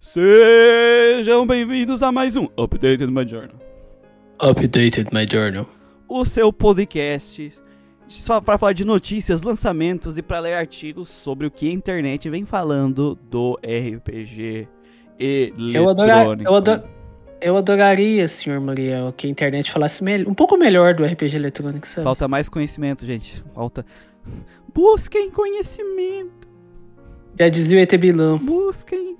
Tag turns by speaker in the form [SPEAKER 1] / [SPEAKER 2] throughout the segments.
[SPEAKER 1] Sejam bem-vindos a mais um Updated My Journal.
[SPEAKER 2] Updated my journal.
[SPEAKER 1] O seu podcast só para falar de notícias, lançamentos e para ler artigos sobre o que a internet vem falando do RPG
[SPEAKER 2] Eu, adora-
[SPEAKER 1] eletrônico.
[SPEAKER 2] eu, ado- eu adoraria, senhor Muriel, que a internet falasse um pouco melhor do RPG eletrônico, sabe?
[SPEAKER 1] Falta mais conhecimento, gente. Falta. Busquem conhecimento.
[SPEAKER 2] Já dizia o ET.
[SPEAKER 1] Busquem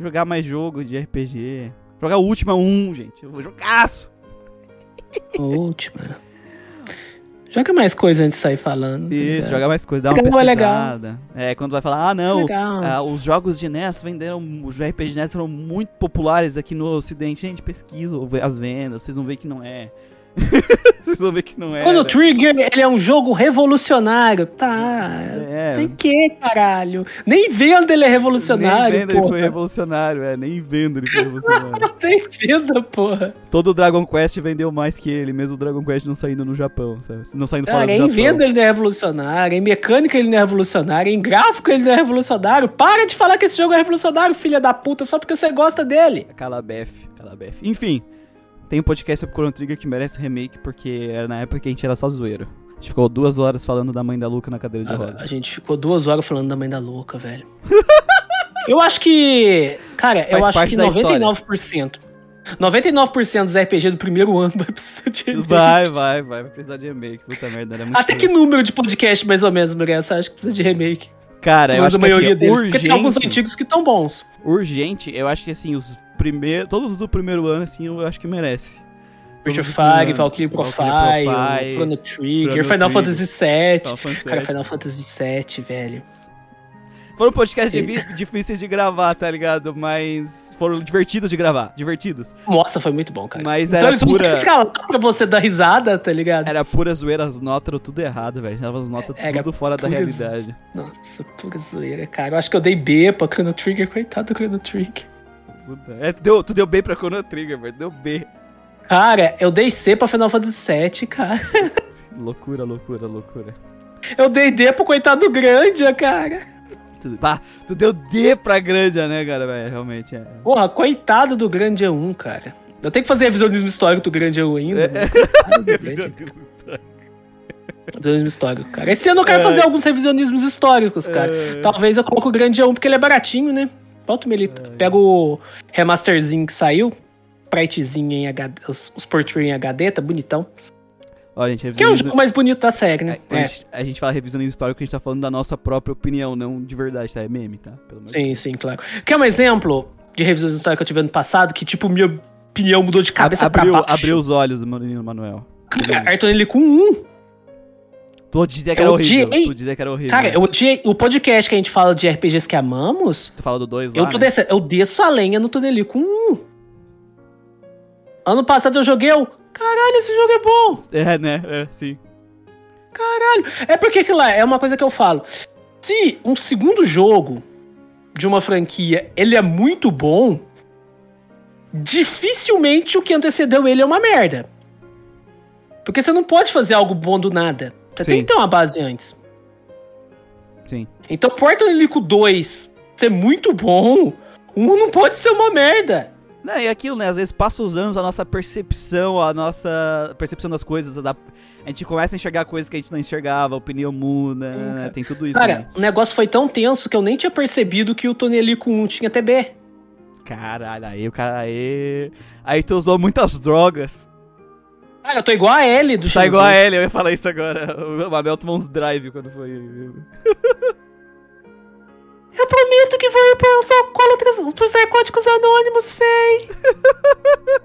[SPEAKER 1] jogar mais jogo de RPG. Jogar o Ultima 1, gente. Eu vou jogaço.
[SPEAKER 2] Última. Joga mais coisa antes de sair falando. tá
[SPEAKER 1] Isso,
[SPEAKER 2] ligado?
[SPEAKER 1] jogar mais coisa, dá uma
[SPEAKER 2] Legal, é legal.
[SPEAKER 1] pesquisada. É, quando vai falar, ah, não, ah, os jogos de NES venderam, os RPG de NES foram muito populares aqui no ocidente. Gente, pesquisa as vendas, vocês vão ver que não é. vocês vão ver que não é.
[SPEAKER 2] Chrono
[SPEAKER 1] né?
[SPEAKER 2] Trigger, ele é um jogo revolucionário. Tá.
[SPEAKER 1] É,
[SPEAKER 2] Tem que, caralho. Nem vendo ele é revolucionário,
[SPEAKER 1] nem vendo ele foi
[SPEAKER 2] porra.
[SPEAKER 1] revolucionário, é, nem vendo ele foi revolucionário.
[SPEAKER 2] Nem vendo, porra.
[SPEAKER 1] Todo Dragon Quest vendeu mais que ele, mesmo o Dragon Quest não saindo no Japão, sabe? Não saindo fora
[SPEAKER 2] Cara,
[SPEAKER 1] do
[SPEAKER 2] em
[SPEAKER 1] Japão.
[SPEAKER 2] venda ele não é revolucionário, em mecânica ele não é revolucionário, em gráfico ele não é revolucionário. Para de falar que esse jogo é revolucionário, filha da puta, só porque você gosta dele.
[SPEAKER 1] Calabef, Calabef. Enfim, tem um podcast sobre Chrono Trigger que merece remake, porque era na época que a gente era só zoeiro. A gente ficou duas horas falando da mãe da Luca na cadeira de
[SPEAKER 2] A,
[SPEAKER 1] rodas.
[SPEAKER 2] a gente ficou duas horas falando da mãe da louca, velho. eu acho que. Cara, eu
[SPEAKER 1] Faz
[SPEAKER 2] acho
[SPEAKER 1] parte
[SPEAKER 2] que
[SPEAKER 1] da história.
[SPEAKER 2] 99%. 99% dos RPG do primeiro ano vai precisar de remake.
[SPEAKER 1] Vai, vai, vai, vai precisar de remake. Puta merda, era muito
[SPEAKER 2] Até que número de podcast, mais ou menos, Muriel, você acha que precisa de remake?
[SPEAKER 1] Cara, eu
[SPEAKER 2] Mas
[SPEAKER 1] acho
[SPEAKER 2] a
[SPEAKER 1] que
[SPEAKER 2] maioria
[SPEAKER 1] assim,
[SPEAKER 2] deles. Porque tem alguns
[SPEAKER 1] urgente,
[SPEAKER 2] antigos que estão bons.
[SPEAKER 1] urgente, eu acho que assim, os primeiros, todos os do primeiro ano, assim, eu acho que merece.
[SPEAKER 2] Virtua
[SPEAKER 1] Todos do primeiro
[SPEAKER 2] Fire. Valkyrie Profile,
[SPEAKER 1] Profile,
[SPEAKER 2] Chrono Trigger,
[SPEAKER 1] Chrono
[SPEAKER 2] Final
[SPEAKER 1] Trigger,
[SPEAKER 2] Fantasy VII.
[SPEAKER 1] Final Fantasy
[SPEAKER 2] Cara. Final Fantasy VII, velho.
[SPEAKER 1] Foram podcasts difíceis de gravar, tá ligado? Mas foram divertidos de gravar, divertidos.
[SPEAKER 2] Nossa, foi muito bom, cara.
[SPEAKER 1] Mas
[SPEAKER 2] então
[SPEAKER 1] era
[SPEAKER 2] eles
[SPEAKER 1] pura-
[SPEAKER 2] ficar lá pra você dar risada, tá ligado?
[SPEAKER 1] Era pura zoeira, as notas eram tudo errado, velho. Tava as notas
[SPEAKER 2] Era
[SPEAKER 1] tudo fora da realidade.
[SPEAKER 2] Nossa, pura zoeira, cara. Eu acho que eu dei B pra Chrono Trigger, coitado do Chrono Trigger.
[SPEAKER 1] Puta. É, tu, deu, tu deu B pra Chrono Trigger, velho. Deu B.
[SPEAKER 2] Cara, eu dei C pra Final Fantasy VII, cara.
[SPEAKER 1] Loucura, loucura, loucura.
[SPEAKER 2] Eu dei D pro coitado do Grandia, cara.
[SPEAKER 1] Tu, pá, tu deu D pra Grandia, né, cara? Velho, realmente é.
[SPEAKER 2] Porra, coitado do Grandia 1, cara. Eu tenho que fazer revisionismo histórico do Grandia 1 ainda.
[SPEAKER 1] É.
[SPEAKER 2] né? Do Grandia. Revisionismo histórico, cara. Esse ano eu quero
[SPEAKER 1] É.
[SPEAKER 2] fazer alguns revisionismos históricos, cara.
[SPEAKER 1] É.
[SPEAKER 2] Talvez eu coloque o Grande 1 porque ele é baratinho, né? Bota o Melito.
[SPEAKER 1] É.
[SPEAKER 2] Pega o remasterzinho que saiu. Spritezinho em HD. Os, os portrait em HD, tá bonitão.
[SPEAKER 1] Ó, gente,
[SPEAKER 2] Que é o jogo mais bonito da série, né?
[SPEAKER 1] A,
[SPEAKER 2] É.
[SPEAKER 1] gente, a gente fala revisionismo histórico, a gente tá falando da nossa própria opinião, não de verdade, tá? É meme, tá? Pelo menos.
[SPEAKER 2] Sim, sim, claro. Quer um exemplo de revisionismo histórico que eu tive ano passado? Que, tipo, minha opinião mudou de cabeça
[SPEAKER 1] abriu,
[SPEAKER 2] pra baixo.
[SPEAKER 1] abriu os olhos, menino Manuel.
[SPEAKER 2] Arthur ele com um.
[SPEAKER 1] Tu dizia que
[SPEAKER 2] Eu
[SPEAKER 1] era horrível.
[SPEAKER 2] odiei.
[SPEAKER 1] Tu dizia que era horrível.
[SPEAKER 2] Cara, eu odiei. O podcast que a gente fala de RPGs que amamos.
[SPEAKER 1] Tu fala do 2 lá,
[SPEAKER 2] Eu, tô
[SPEAKER 1] né?
[SPEAKER 2] descendo, eu desço a lenha no Tuneli com um. Ano passado eu joguei. Caralho, esse jogo é bom!
[SPEAKER 1] É, né? É, sim.
[SPEAKER 2] Caralho! É porque que lá, é uma coisa que eu falo. Se um segundo jogo de uma franquia ele é muito bom, dificilmente o que antecedeu ele é uma merda. Porque você não pode fazer algo bom do nada. Você
[SPEAKER 1] Sim.
[SPEAKER 2] tem que ter uma base antes.
[SPEAKER 1] Sim.
[SPEAKER 2] Então, Porto Helico 2 ser muito bom, um não pode ser uma merda.
[SPEAKER 1] Não, e aquilo, né? Às vezes passa os anos, a nossa percepção, a nossa percepção das coisas, a, da- a gente começa a enxergar coisas que a gente não enxergava, a opinião muda,
[SPEAKER 2] Sim,
[SPEAKER 1] né? tem tudo isso,
[SPEAKER 2] Cara,
[SPEAKER 1] né?
[SPEAKER 2] o negócio foi tão tenso que eu nem tinha percebido que o Tony Helico 1 tinha TB.
[SPEAKER 1] Caralho, aí o cara, aí... Aí tu usou muitas drogas.
[SPEAKER 2] Cara, eu tô igual a L do
[SPEAKER 1] Tá igual a ele, eu ia falar isso agora. O Mabel tomou uns drive quando foi...
[SPEAKER 2] Eu prometo que vou ir pros alcoólatras, pros narcóticos anônimos, Fei.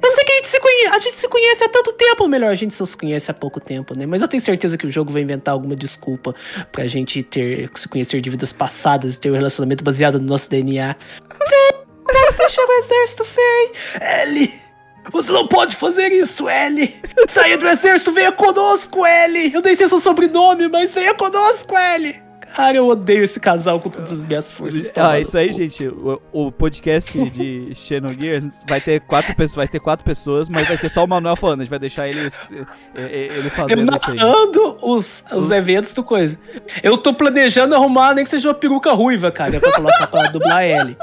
[SPEAKER 2] eu sei que a gente, se conhece, a gente se conhece há tanto tempo. Ou melhor, a gente só se conhece há pouco tempo, né? Mas eu tenho certeza que o jogo vai inventar alguma desculpa pra gente ter se conhecer de vidas passadas e ter um relacionamento baseado no nosso DNA. Fei, posso deixar o exército, Fei? Ellie, você não pode fazer isso, Ellie. Saia do exército, venha conosco, Ellie. Eu nem sei seu sobrenome, mas venha conosco, Ellie. Cara, eu odeio esse casal com todas as minhas forças.
[SPEAKER 1] Ah, isso aí, gente. O, o podcast de Xenogears vai ter quatro pessoas, vai ter quatro pessoas, mas vai ser só o Manuel falando. A gente vai deixar ele, ele
[SPEAKER 2] Eu
[SPEAKER 1] fazendo isso aí.
[SPEAKER 2] narrando os, os eventos do coisa. Eu tô planejando arrumar nem que seja uma peruca ruiva, cara, pra colocar pra dublar ele.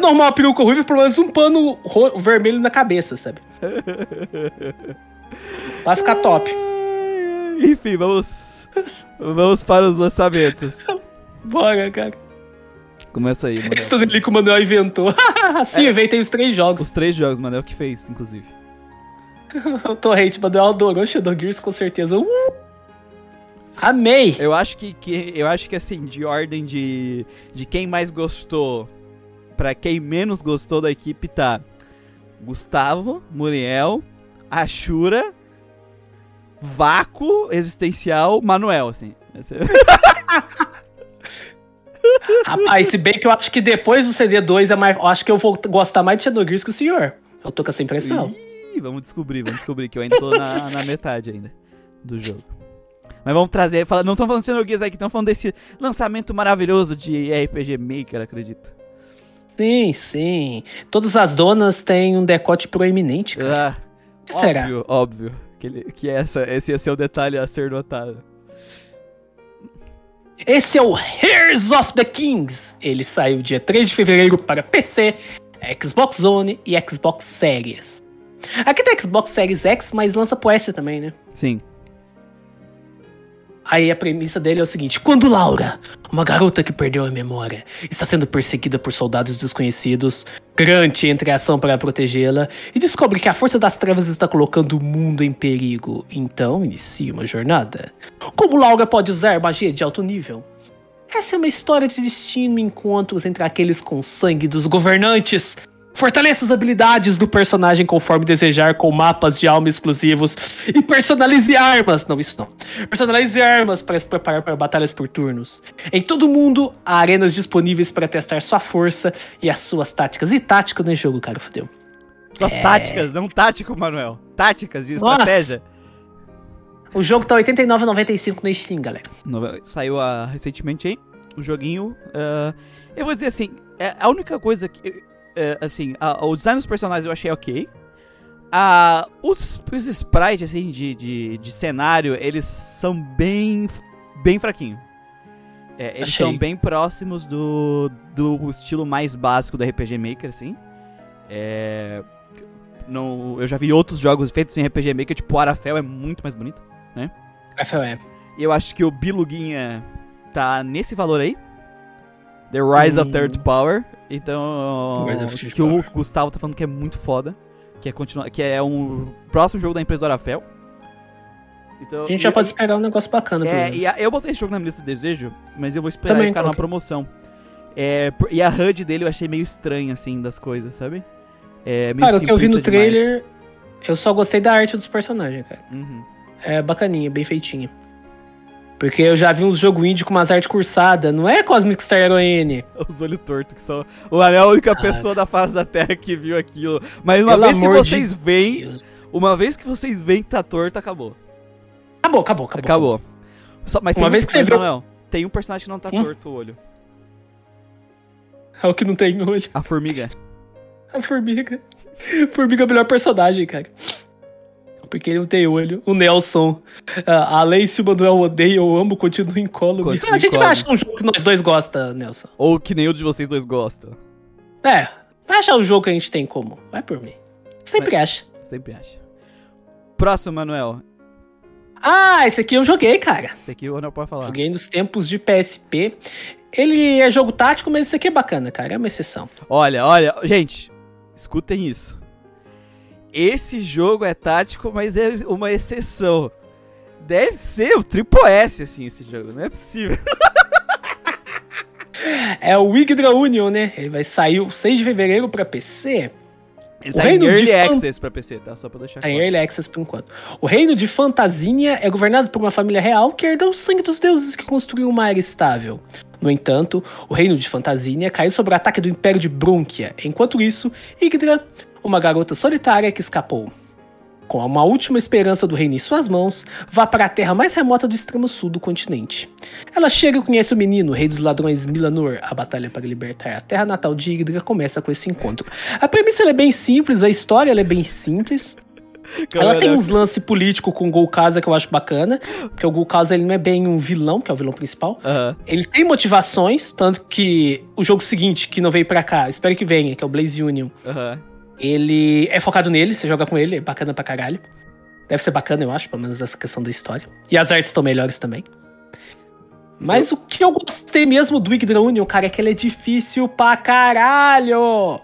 [SPEAKER 2] Normal a peruca ruiva, pelo menos um pano vermelho na cabeça, sabe? Vai ficar top.
[SPEAKER 1] Enfim, vamos. Vamos para os lançamentos.
[SPEAKER 2] Bora, cara.
[SPEAKER 1] Começa aí, Manel.
[SPEAKER 2] Isso ali que o Manuel inventou. Sim, eu inventei os três jogos.
[SPEAKER 1] Os três jogos, Manel, que fez, inclusive.
[SPEAKER 2] O Torrente, Manuel adorou Shadow Gears com certeza. Uh! Amei!
[SPEAKER 1] Eu acho que, que eu acho que assim, de ordem de de quem mais gostou pra quem menos gostou da equipe tá Gustavo, Muriel, Ashura, Vácuo Existencial, Manuel, assim. Esse-
[SPEAKER 2] Rapaz, se bem que eu acho que depois do CD2 é mais. Eu acho que eu vou gostar mais de Shadow Gears que o senhor. Eu tô com essa impressão.
[SPEAKER 1] Ih, vamos descobrir, vamos descobrir que eu ainda tô na, na metade ainda do jogo. Mas vamos trazer, fala- não estamos falando de Xenogears aqui, estamos falando desse lançamento maravilhoso de RPG Maker, acredito.
[SPEAKER 2] Sim, sim. Todas as donas têm um decote proeminente, cara.
[SPEAKER 1] Ah,
[SPEAKER 2] O que será?
[SPEAKER 1] óbvio, óbvio. Que, ele- que essa, esse ia ser o detalhe a ser notado.
[SPEAKER 2] Esse é o Heroes of the Kings. Ele saiu dia 3 de fevereiro para PC, Xbox One e Xbox Series. Aqui tem Xbox Series X, mas lança pro S também, né?
[SPEAKER 1] Sim.
[SPEAKER 2] Aí a premissa dele é o seguinte: quando Laura, uma garota que perdeu a memória, está sendo perseguida por soldados desconhecidos, Grant entra em ação para protegê-la e descobre que a força das trevas está colocando o mundo em perigo. Então inicia uma jornada. Como Laura pode usar magia de alto nível? Essa é uma história de destino e encontros entre aqueles com sangue dos governantes. Fortaleça as habilidades do personagem conforme desejar com mapas de alma exclusivos e personalize armas. Não, isso não. Personalize armas para se preparar para batalhas por turnos. Em todo o mundo, há arenas disponíveis para testar sua força e as suas táticas. E tática no jogo, cara, fodeu.
[SPEAKER 1] Suas táticas, não tático, Manuel. Táticas de
[SPEAKER 2] É. Nossa.
[SPEAKER 1] estratégia.
[SPEAKER 2] O jogo tá R$ 89,95 na Steam, galera.
[SPEAKER 1] Saiu ah, recentemente aí, o joguinho. ah, eu vou dizer assim, é a única coisa que. É, assim, a- o design dos personagens eu achei ok. Ah, os, os sprites, assim, de, de, de cenário, eles são bem. bem fraquinhos. É, eles
[SPEAKER 2] Achei.
[SPEAKER 1] são bem próximos do, do estilo mais básico do RPG Maker, assim. É. Não, eu já vi outros jogos feitos em RPG Maker, tipo o Arafel é muito mais bonito.
[SPEAKER 2] FOE.
[SPEAKER 1] E eu acho que o Biluguinha tá nesse valor aí. The Rise of
[SPEAKER 2] Hum.
[SPEAKER 1] Third Power. Então. Que o. Gustavo tá falando que é muito foda. Que é, continua, que é um próximo jogo da empresa do Arafel. Então,
[SPEAKER 2] A gente já
[SPEAKER 1] e-
[SPEAKER 2] pode esperar um negócio bacana. pelo
[SPEAKER 1] É, e a- eu botei esse jogo na minha lista de desejo, mas eu vou esperar
[SPEAKER 2] Também
[SPEAKER 1] ele ficar numa
[SPEAKER 2] coloquei.
[SPEAKER 1] promoção. É, e a HUD dele eu achei meio estranha, assim, das coisas, sabe? É, meio
[SPEAKER 2] Cara, o que eu vi no
[SPEAKER 1] demais.
[SPEAKER 2] trailer, eu só gostei da arte dos personagens, cara.
[SPEAKER 1] Uhum.
[SPEAKER 2] É bacaninha, bem feitinha. Porque eu já vi uns jogos indie com umas artes cursadas. Não é Cosmic Star Heroine.
[SPEAKER 1] Os olhos tortos, que são. O Anel é a única
[SPEAKER 2] Cara.
[SPEAKER 1] pessoa da face da Terra que viu aquilo. Mas uma
[SPEAKER 2] Pelo
[SPEAKER 1] vez que
[SPEAKER 2] amor de
[SPEAKER 1] vocês veem.
[SPEAKER 2] Deus.
[SPEAKER 1] Uma vez que vocês veem que tá torto, acabou.
[SPEAKER 2] Acabou, acabou, acabou.
[SPEAKER 1] Acabou. Só- mas tem
[SPEAKER 2] Uma
[SPEAKER 1] um,
[SPEAKER 2] vez que você viu-
[SPEAKER 1] Manuel, tem um personagem que não tá
[SPEAKER 2] Hum?
[SPEAKER 1] torto o olho.
[SPEAKER 2] É o que não tem olho.
[SPEAKER 1] A formiga.
[SPEAKER 2] A formiga. Formiga é o melhor personagem, cara. Porque ele não tem olho. O Nelson. ah, A Lacey e o Manuel odeia, eu amo, continua incólume.
[SPEAKER 1] Continua
[SPEAKER 2] A gente
[SPEAKER 1] incólume.
[SPEAKER 2] vai achar um jogo que nós dois gosta, Nelson.
[SPEAKER 1] Ou que nenhum de vocês dois gosta.
[SPEAKER 2] É, vai achar um jogo que a gente tem em comum. Vai por mim. Sempre acha.
[SPEAKER 1] Sempre acha. Próximo, Manuel.
[SPEAKER 2] Ah, esse aqui eu joguei, cara.
[SPEAKER 1] Esse aqui o Anel pode falar.
[SPEAKER 2] Joguei nos tempos de PSP. Ele é jogo tático, mas esse aqui é bacana, cara. É uma exceção.
[SPEAKER 1] Olha, olha, gente, escutem isso. Esse jogo é tático, mas é uma exceção. Deve ser o Triple S, assim, esse jogo. Não é possível.
[SPEAKER 2] É o Wigdra Union, né? Ele vai sair o 6 de fevereiro pra PC.
[SPEAKER 1] Ele
[SPEAKER 2] O
[SPEAKER 1] tá em
[SPEAKER 2] reino de
[SPEAKER 1] Early
[SPEAKER 2] fan-
[SPEAKER 1] Access pra PC, tá? Só pra deixar
[SPEAKER 2] Tá em
[SPEAKER 1] claro.
[SPEAKER 2] Early Access por enquanto. O reino de Fantasinha é governado por uma família real que herdou o sangue dos deuses que construiu uma era estável. No entanto, o reino de Fantasinha caiu sob o ataque do Império de Brunkia. Enquanto isso, Yggdra, uma garota solitária que escapou. Com uma última esperança do reino em suas mãos, vá para a terra mais remota do extremo sul do continente. Ela chega e conhece o menino, rei dos ladrões Milanor. A batalha para libertar a terra natal de Yggdra começa com esse encontro. A premissa é bem simples, a história ela é bem simples. Ela tem uns lance político com o Golkaza que eu acho bacana, porque o Golkaza ele não é bem um vilão, que é o vilão principal.
[SPEAKER 1] Aham.
[SPEAKER 2] Ele tem motivações, tanto que o jogo seguinte, que não veio pra cá, espero que venha, que é o Blaze Union,
[SPEAKER 1] Aham.
[SPEAKER 2] Ele é focado nele, você joga com ele, é bacana pra caralho. Deve ser bacana, eu acho, pelo menos essa questão da história. E as artes estão melhores também. Mas o que eu gostei mesmo do Yggdra Union, cara, é que ele é difícil pra caralho!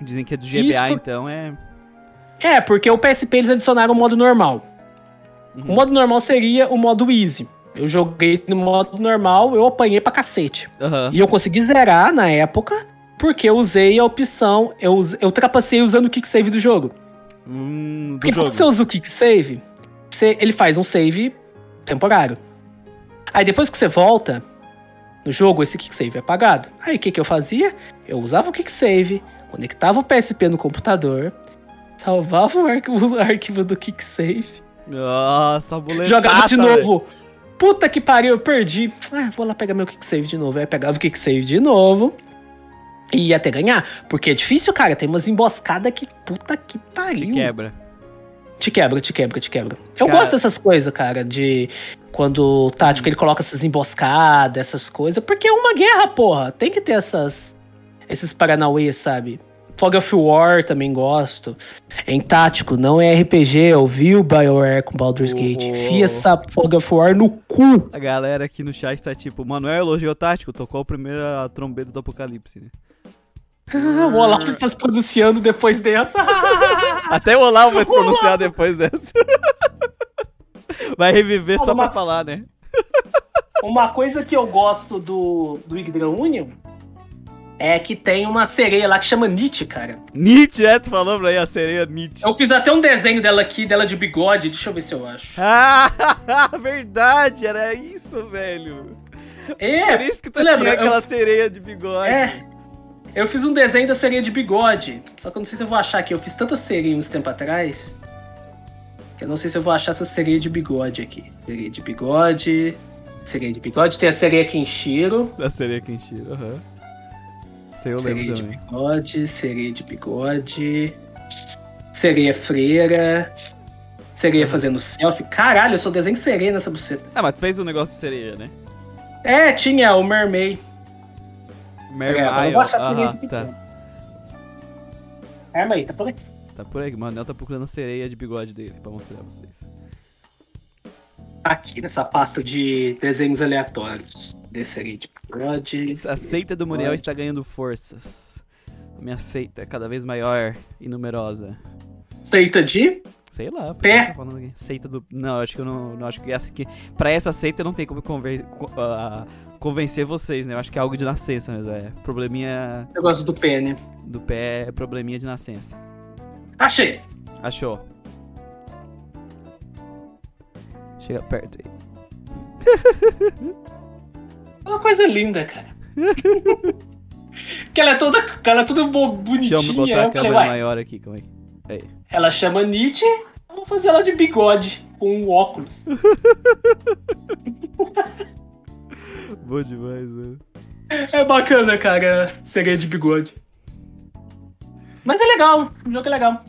[SPEAKER 1] Dizem que é do GBA,
[SPEAKER 2] Isso-
[SPEAKER 1] então é.
[SPEAKER 2] É, porque o PSP eles adicionaram o modo normal.
[SPEAKER 1] Uhum.
[SPEAKER 2] O modo normal seria o modo easy. Eu joguei no modo normal, eu apanhei pra cacete.
[SPEAKER 1] Aham.
[SPEAKER 2] E eu consegui zerar na época, porque eu usei a opção, eu, eu trapacei usando o kick save do jogo.
[SPEAKER 1] Hum, do
[SPEAKER 2] Porque
[SPEAKER 1] jogo.
[SPEAKER 2] quando você usa o kick save, você- ele faz um save temporário. Aí depois que você volta no jogo, esse kick save é apagado. Aí o que, que eu fazia? Eu usava o kick save, conectava o PSP no computador, salvava o arquivo, o arquivo do kick save,
[SPEAKER 1] Nossa, boletada.
[SPEAKER 2] jogava de novo. Puta que pariu, eu perdi. Ah, vou lá pegar meu kick save de novo. Aí pegava o kick save de novo. E ia até ganhar. Porque é difícil, cara. Tem umas emboscadas que puta que pariu.
[SPEAKER 1] Te quebra.
[SPEAKER 2] Te quebra, te quebra, te quebra. Eu
[SPEAKER 1] Cara-
[SPEAKER 2] gosto dessas coisas, cara, de quando o tático ele coloca essas emboscadas, essas coisas, porque é uma guerra, porra. Tem que ter essas esses paranauê, sabe? Fog of War também gosto. Em tático, não é RPG, ouviu BioWare com Baldur's
[SPEAKER 1] Oh.
[SPEAKER 2] Gate. Enfia essa Fog of War no cu.
[SPEAKER 1] A galera aqui no chat tá tipo, Manuel elogiou tático, tocou a primeira trombeta do apocalipse, né?
[SPEAKER 2] o Olaf está se pronunciando depois dessa.
[SPEAKER 1] Até o Olavo vai se pronunciar depois dessa. Vai reviver
[SPEAKER 2] Pô,
[SPEAKER 1] só pra
[SPEAKER 2] mas-
[SPEAKER 1] falar, né?
[SPEAKER 2] Uma coisa que eu gosto do, do Yggdrasil Union é que tem uma sereia lá que chama Nietzsche, cara.
[SPEAKER 1] Nietzsche, é? Tu falou pra aí a sereia Nietzsche.
[SPEAKER 2] Eu fiz até um desenho dela aqui, dela de bigode. Deixa eu ver se eu acho.
[SPEAKER 1] Ah, verdade, era isso, velho.
[SPEAKER 2] É,
[SPEAKER 1] Por isso que tu tinha
[SPEAKER 2] lembra?
[SPEAKER 1] aquela sereia de bigode.
[SPEAKER 2] É. Eu fiz um desenho da sereia de bigode. Só que eu não sei se eu vou achar aqui. Eu fiz tanta sereia uns tempo atrás. Que eu não sei se eu vou achar essa sereia de bigode aqui. Sereia de bigode. Sereia de bigode. Tem a sereia Kenshiro.
[SPEAKER 1] Da sereia Kenshiro, aham. Sei, eu
[SPEAKER 2] Sereia
[SPEAKER 1] lembro
[SPEAKER 2] de
[SPEAKER 1] também.
[SPEAKER 2] bigode. Sereia de bigode. Sereia freira. Sereia fazendo selfie. Caralho, eu sou desenho sereia nessa buceta.
[SPEAKER 1] Ah, mas tu fez um negócio de sereia, né?
[SPEAKER 2] É, tinha o Mermaid.
[SPEAKER 1] Mermaid,
[SPEAKER 2] eu vou achar a sereia
[SPEAKER 1] aham,
[SPEAKER 2] de
[SPEAKER 1] tá.
[SPEAKER 2] Arma aí, tá por aqui.
[SPEAKER 1] Tá por aí, o Manel tá procurando a sereia de bigode dele pra mostrar pra vocês.
[SPEAKER 2] Aqui, nessa pasta de desenhos aleatórios. De bigode.
[SPEAKER 1] A seita do Muriel está ganhando forças. A minha seita é cada vez maior e numerosa.
[SPEAKER 2] Seita de.
[SPEAKER 1] Sei lá,
[SPEAKER 2] Pé.
[SPEAKER 1] tá falando aqui. Seita do. Não, acho que eu não, não acho que essa aqui. Pra essa seita não tem como conver... co- ah, convencer vocês, né? Eu acho que é algo de nascença mesmo. É probleminha
[SPEAKER 2] Negócio do pene.
[SPEAKER 1] do pé, é probleminha de nascença.
[SPEAKER 2] Achei!
[SPEAKER 1] Achou? Chega perto aí.
[SPEAKER 2] É uma coisa linda, cara. que ela é toda. Ela é toda bo-
[SPEAKER 1] Deixa eu
[SPEAKER 2] bonitinha.
[SPEAKER 1] botar a
[SPEAKER 2] falei,
[SPEAKER 1] câmera
[SPEAKER 2] uai,
[SPEAKER 1] maior aqui, calma aí.
[SPEAKER 2] ela chama Nietzsche. eu Vou fazer ela de bigode. Com um óculos.
[SPEAKER 1] Bom demais, né?
[SPEAKER 2] É bacana, cara. Sereia de bigode. Mas é legal. O jogo é legal.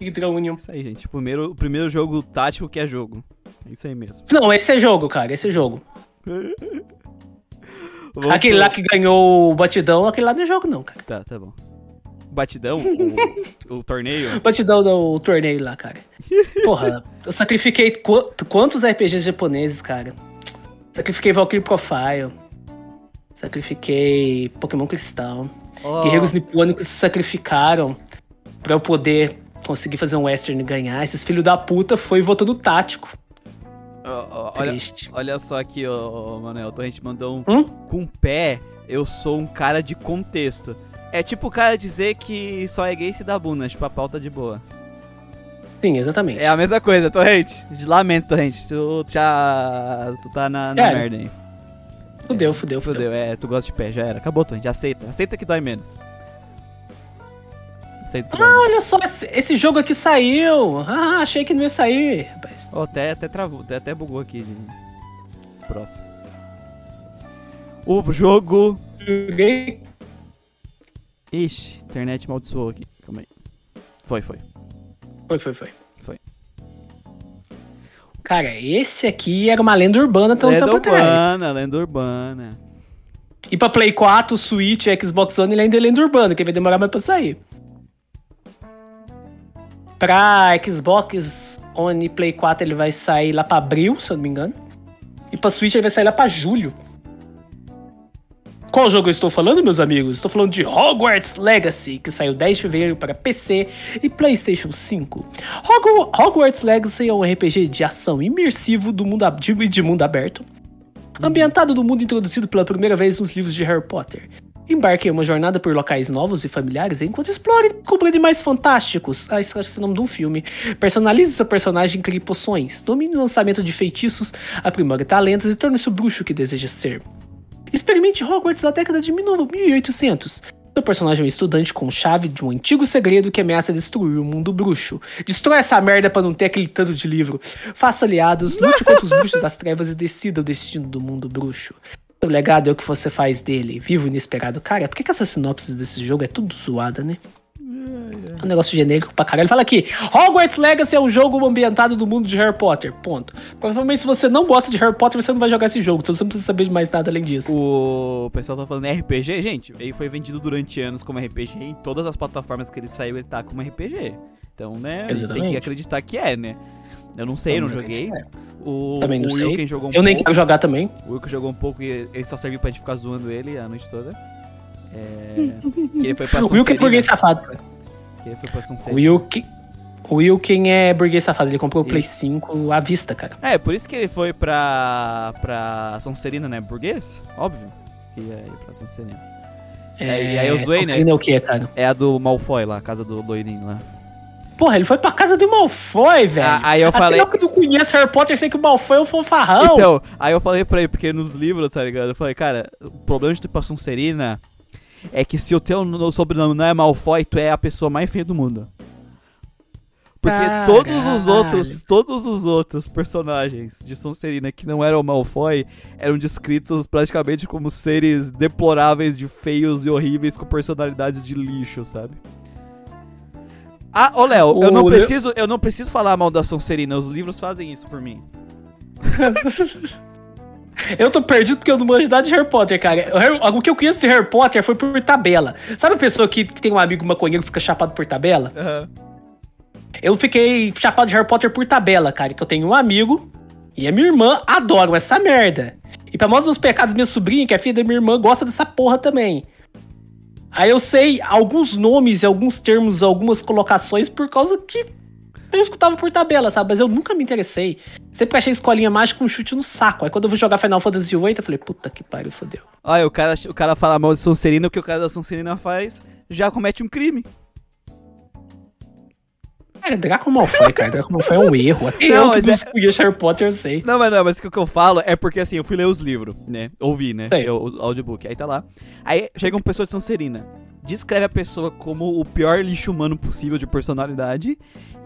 [SPEAKER 2] Hydra Union.
[SPEAKER 1] Isso aí, gente. O primeiro, o primeiro jogo tático que é jogo. É isso aí mesmo.
[SPEAKER 2] Não, esse é jogo, cara. Esse é jogo.
[SPEAKER 1] Vamos
[SPEAKER 2] Aquele
[SPEAKER 1] pro-
[SPEAKER 2] lá que ganhou o batidão, aquele lá não é jogo, não, cara.
[SPEAKER 1] Tá, tá bom. Batidão? o, o torneio?
[SPEAKER 2] Batidão do torneio lá, cara. Porra, eu sacrifiquei qu- quantos RPGs japoneses, cara? Sacrifiquei Valkyrie Profile. Sacrifiquei Pokémon Cristal.
[SPEAKER 1] Ó,
[SPEAKER 2] Guerreiros nipônicos se sacrificaram pra eu poder conseguir fazer um western e ganhar. Esses filhos da puta foi votando tático.
[SPEAKER 1] Ó, ó, olha, olha só aqui, ó, Manel. A gente mandou um.
[SPEAKER 2] Hum?
[SPEAKER 1] Com pé, eu sou um cara de contexto. É tipo o cara dizer que só é gay se dá bunda, tipo a pauta de boa.
[SPEAKER 2] Sim, exatamente.
[SPEAKER 1] É a mesma coisa, Torrente. Lamento, Torrente. Tu já. Tu tá na, na
[SPEAKER 2] É.
[SPEAKER 1] merda aí.
[SPEAKER 2] Fudeu, fudeu, fudeu.
[SPEAKER 1] Fudeu, é, tu gosta de pé, já era. Acabou, Torrente. Aceita. Aceita que dói menos. Dói menos.
[SPEAKER 2] Olha só, esse, esse jogo aqui saiu. Ah, achei que não ia sair, rapaz.
[SPEAKER 1] Ó, até, até travou, até, até bugou aqui. de- Próximo. O jogo.
[SPEAKER 2] Joguei.
[SPEAKER 1] Ixi, internet maldiçoou aqui. Calma aí. Foi, foi.
[SPEAKER 2] Foi, foi, foi.
[SPEAKER 1] Foi.
[SPEAKER 2] Cara, esse aqui era uma lenda urbana até uns
[SPEAKER 1] Lenda
[SPEAKER 2] tempos atrás.
[SPEAKER 1] urbana, lenda urbana.
[SPEAKER 2] E pra Play 4, Switch, Xbox One, ele ainda é lenda urbana, que vai demorar mais pra sair. Pra Xbox One Play 4 ele vai sair lá pra abril, se eu não me engano. E pra Switch ele vai sair lá pra julho. Qual jogo eu estou falando, meus amigos? Estou falando de Hogwarts Legacy, que saiu 10 de fevereiro para PC e PlayStation 5. Hog- Hogwarts Legacy é um RPG de ação imersivo do mundo, de mundo aberto, ambientado no mundo introduzido pela primeira vez nos livros de Harry Potter. Embarque em uma jornada por locais novos e familiares enquanto explore e descubra animais fantásticos. Ah, isso acho que é o nome de um filme. Personalize seu personagem, crie poções, domine o lançamento de feitiços, aprimore talentos e torne-se o bruxo que deseja ser. Experimente Hogwarts na década de 1800. Seu personagem é um estudante com chave de um antigo segredo que ameaça destruir o mundo bruxo. Destrói essa merda pra não ter aquele tanto de livro. Faça aliados, lute contra os bruxos das trevas e decida o destino do mundo bruxo. O legado é o que você faz dele. Vivo inesperado. Cara, por que, que essa sinopse desse jogo é tudo zoada, né? É um negócio genérico pra caralho. Fala aqui: Hogwarts Legacy é um jogo ambientado no mundo de Harry Potter. Ponto. Provavelmente, se você não gosta de Harry Potter, você não vai jogar esse jogo. Então você não precisa saber de mais nada além disso.
[SPEAKER 1] O pessoal tá falando RPG, gente, ele foi vendido durante anos como RPG, em todas as plataformas que ele saiu ele tá como RPG. Então, né, a gente tem
[SPEAKER 2] Exatamente.
[SPEAKER 1] que acreditar que é, né? Eu não sei, eu não joguei.
[SPEAKER 2] acreditar.
[SPEAKER 1] O,
[SPEAKER 2] Também não
[SPEAKER 1] o
[SPEAKER 2] sei.
[SPEAKER 1] Wilken jogou um
[SPEAKER 2] Eu nem
[SPEAKER 1] pouco.
[SPEAKER 2] quero jogar também.
[SPEAKER 1] O Wilken jogou um pouco e ele só serviu pra gente ficar zoando ele a noite toda. É, que ele foi pra
[SPEAKER 2] O Wilken é burguês safado. cara.
[SPEAKER 1] Que ele foi pra
[SPEAKER 2] O. Wilken, o Wilken é burguês safado. Ele comprou o Play
[SPEAKER 1] Isso.
[SPEAKER 2] 5 à vista, cara.
[SPEAKER 1] É, por isso que ele foi pra, pra Sonserina, né? Burguês? Óbvio que ia ir pra Sonserina. É, e aí eu zoei, né?
[SPEAKER 2] Sonserina é o que, cara?
[SPEAKER 1] É a do Malfoy lá, a casa do loirinho lá.
[SPEAKER 2] Porra, ele foi pra casa do Malfoy, velho.
[SPEAKER 1] Ah, aí eu
[SPEAKER 2] Até
[SPEAKER 1] falei-
[SPEAKER 2] que não conheço Harry Potter, sei que o Malfoy é um fanfarrão.
[SPEAKER 1] Então, aí eu falei pra ele, porque nos livros, tá ligado? Eu falei, cara, o problema de tu ir pra Sonserina é que se o teu no- sobrenome não é Malfoy, tu é a pessoa mais feia do mundo. Porque todos os
[SPEAKER 2] Caralho.
[SPEAKER 1] outros, todos os outros personagens de Sonserina que não eram Malfoy eram descritos praticamente como seres deploráveis, de feios e horríveis com personalidades de lixo, sabe? Ah, ô Léo, eu não preciso, eu não preciso falar mal da Sonserina, os livros fazem isso por mim.
[SPEAKER 2] Eu tô perdido porque eu não manjo nada de Harry Potter, cara. O, Harry- o que eu conheço de Harry Potter foi por tabela. Sabe a pessoa que, que tem um amigo maconheiro que fica chapado por tabela?
[SPEAKER 1] Aham.
[SPEAKER 2] Eu fiquei chapado de Harry Potter por tabela, cara. Que eu tenho um amigo e a minha irmã adoram essa merda. E pra mostrar meus pecados, minha sobrinha, que é filha da minha irmã, gosta dessa porra também. Aí eu sei alguns nomes e alguns termos, algumas colocações por causa que eu escutava por tabela, sabe? Mas eu nunca me interessei. Sempre achei escolinha mágica um chute no saco. Aí quando eu vou jogar Final Fantasy VIII, eu falei, puta que pariu, fodeu.
[SPEAKER 1] Olha, o cara, o cara fala mal de Sonserina, o que o cara da Sonserina faz, já comete um crime.
[SPEAKER 2] Cara, Draco Malfoy, cara. Draco Malfoy é um erro. Até
[SPEAKER 1] Não,
[SPEAKER 2] eu
[SPEAKER 1] mas
[SPEAKER 2] que não
[SPEAKER 1] é-
[SPEAKER 2] Harry Potter, eu sei.
[SPEAKER 1] Não, mas não, mas o que- eu falo é porque assim, eu fui ler os livros, né? Ouvi, né? Eu, o audiobook, aí tá lá. Aí chega uma pessoa de Sonserina, descreve a pessoa como o pior lixo humano possível de personalidade.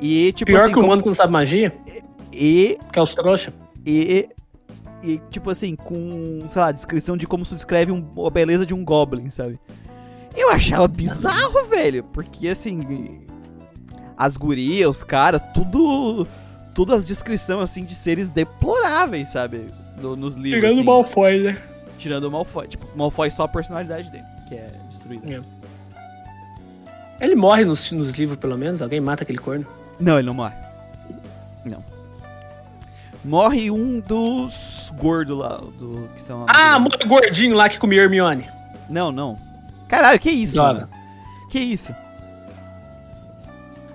[SPEAKER 1] E tipo
[SPEAKER 2] Pior
[SPEAKER 1] assim.
[SPEAKER 2] que o
[SPEAKER 1] como-
[SPEAKER 2] humano que não sabe magia,
[SPEAKER 1] E,
[SPEAKER 2] que é os trouxa.
[SPEAKER 1] e. E, tipo assim, com, sei lá, descrição de como se descreve um- a beleza de um Goblin, sabe? Eu achava bizarro, velho, porque assim. As gurias, os caras, tudo. Tudo as descrições, assim, de seres deploráveis, sabe? No- nos livros.
[SPEAKER 2] Tirando
[SPEAKER 1] assim.
[SPEAKER 2] o Malfoy, né?
[SPEAKER 1] Tirando o Malfoy. Tipo, o Malfoy só a personalidade dele, que é destruída.
[SPEAKER 2] Ele morre nos, nos livros, pelo menos. Alguém mata aquele corno.
[SPEAKER 1] Não, ele não morre. Não. Morre um dos gordos lá, do que são
[SPEAKER 2] Ah, morre gordinho lá que comia Hermione.
[SPEAKER 1] Não, não. Caralho, que isso,
[SPEAKER 2] Droga.
[SPEAKER 1] mano? Que isso?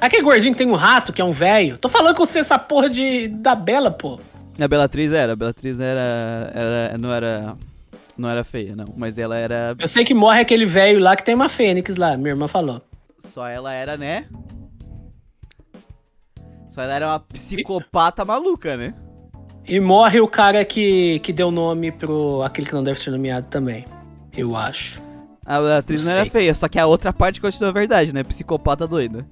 [SPEAKER 2] Aquele gordinho que tem um rato, que é um velho. Tô falando com você essa porra de, da Bela, pô.
[SPEAKER 1] A Bellatriz era, a Bellatriz era, era não era não era feia, não, mas ela era
[SPEAKER 2] Eu sei que morre aquele velho lá que tem uma fênix lá, minha irmã falou.
[SPEAKER 1] só ela era, né? Só ela era uma psicopata maluca, né?
[SPEAKER 2] E morre o cara que, que deu nome pro aquele que não deve ser nomeado também. Eu acho.
[SPEAKER 1] A Bellatriz
[SPEAKER 2] Não
[SPEAKER 1] não era feia, só que a outra parte continua a verdade, né? Psicopata doida.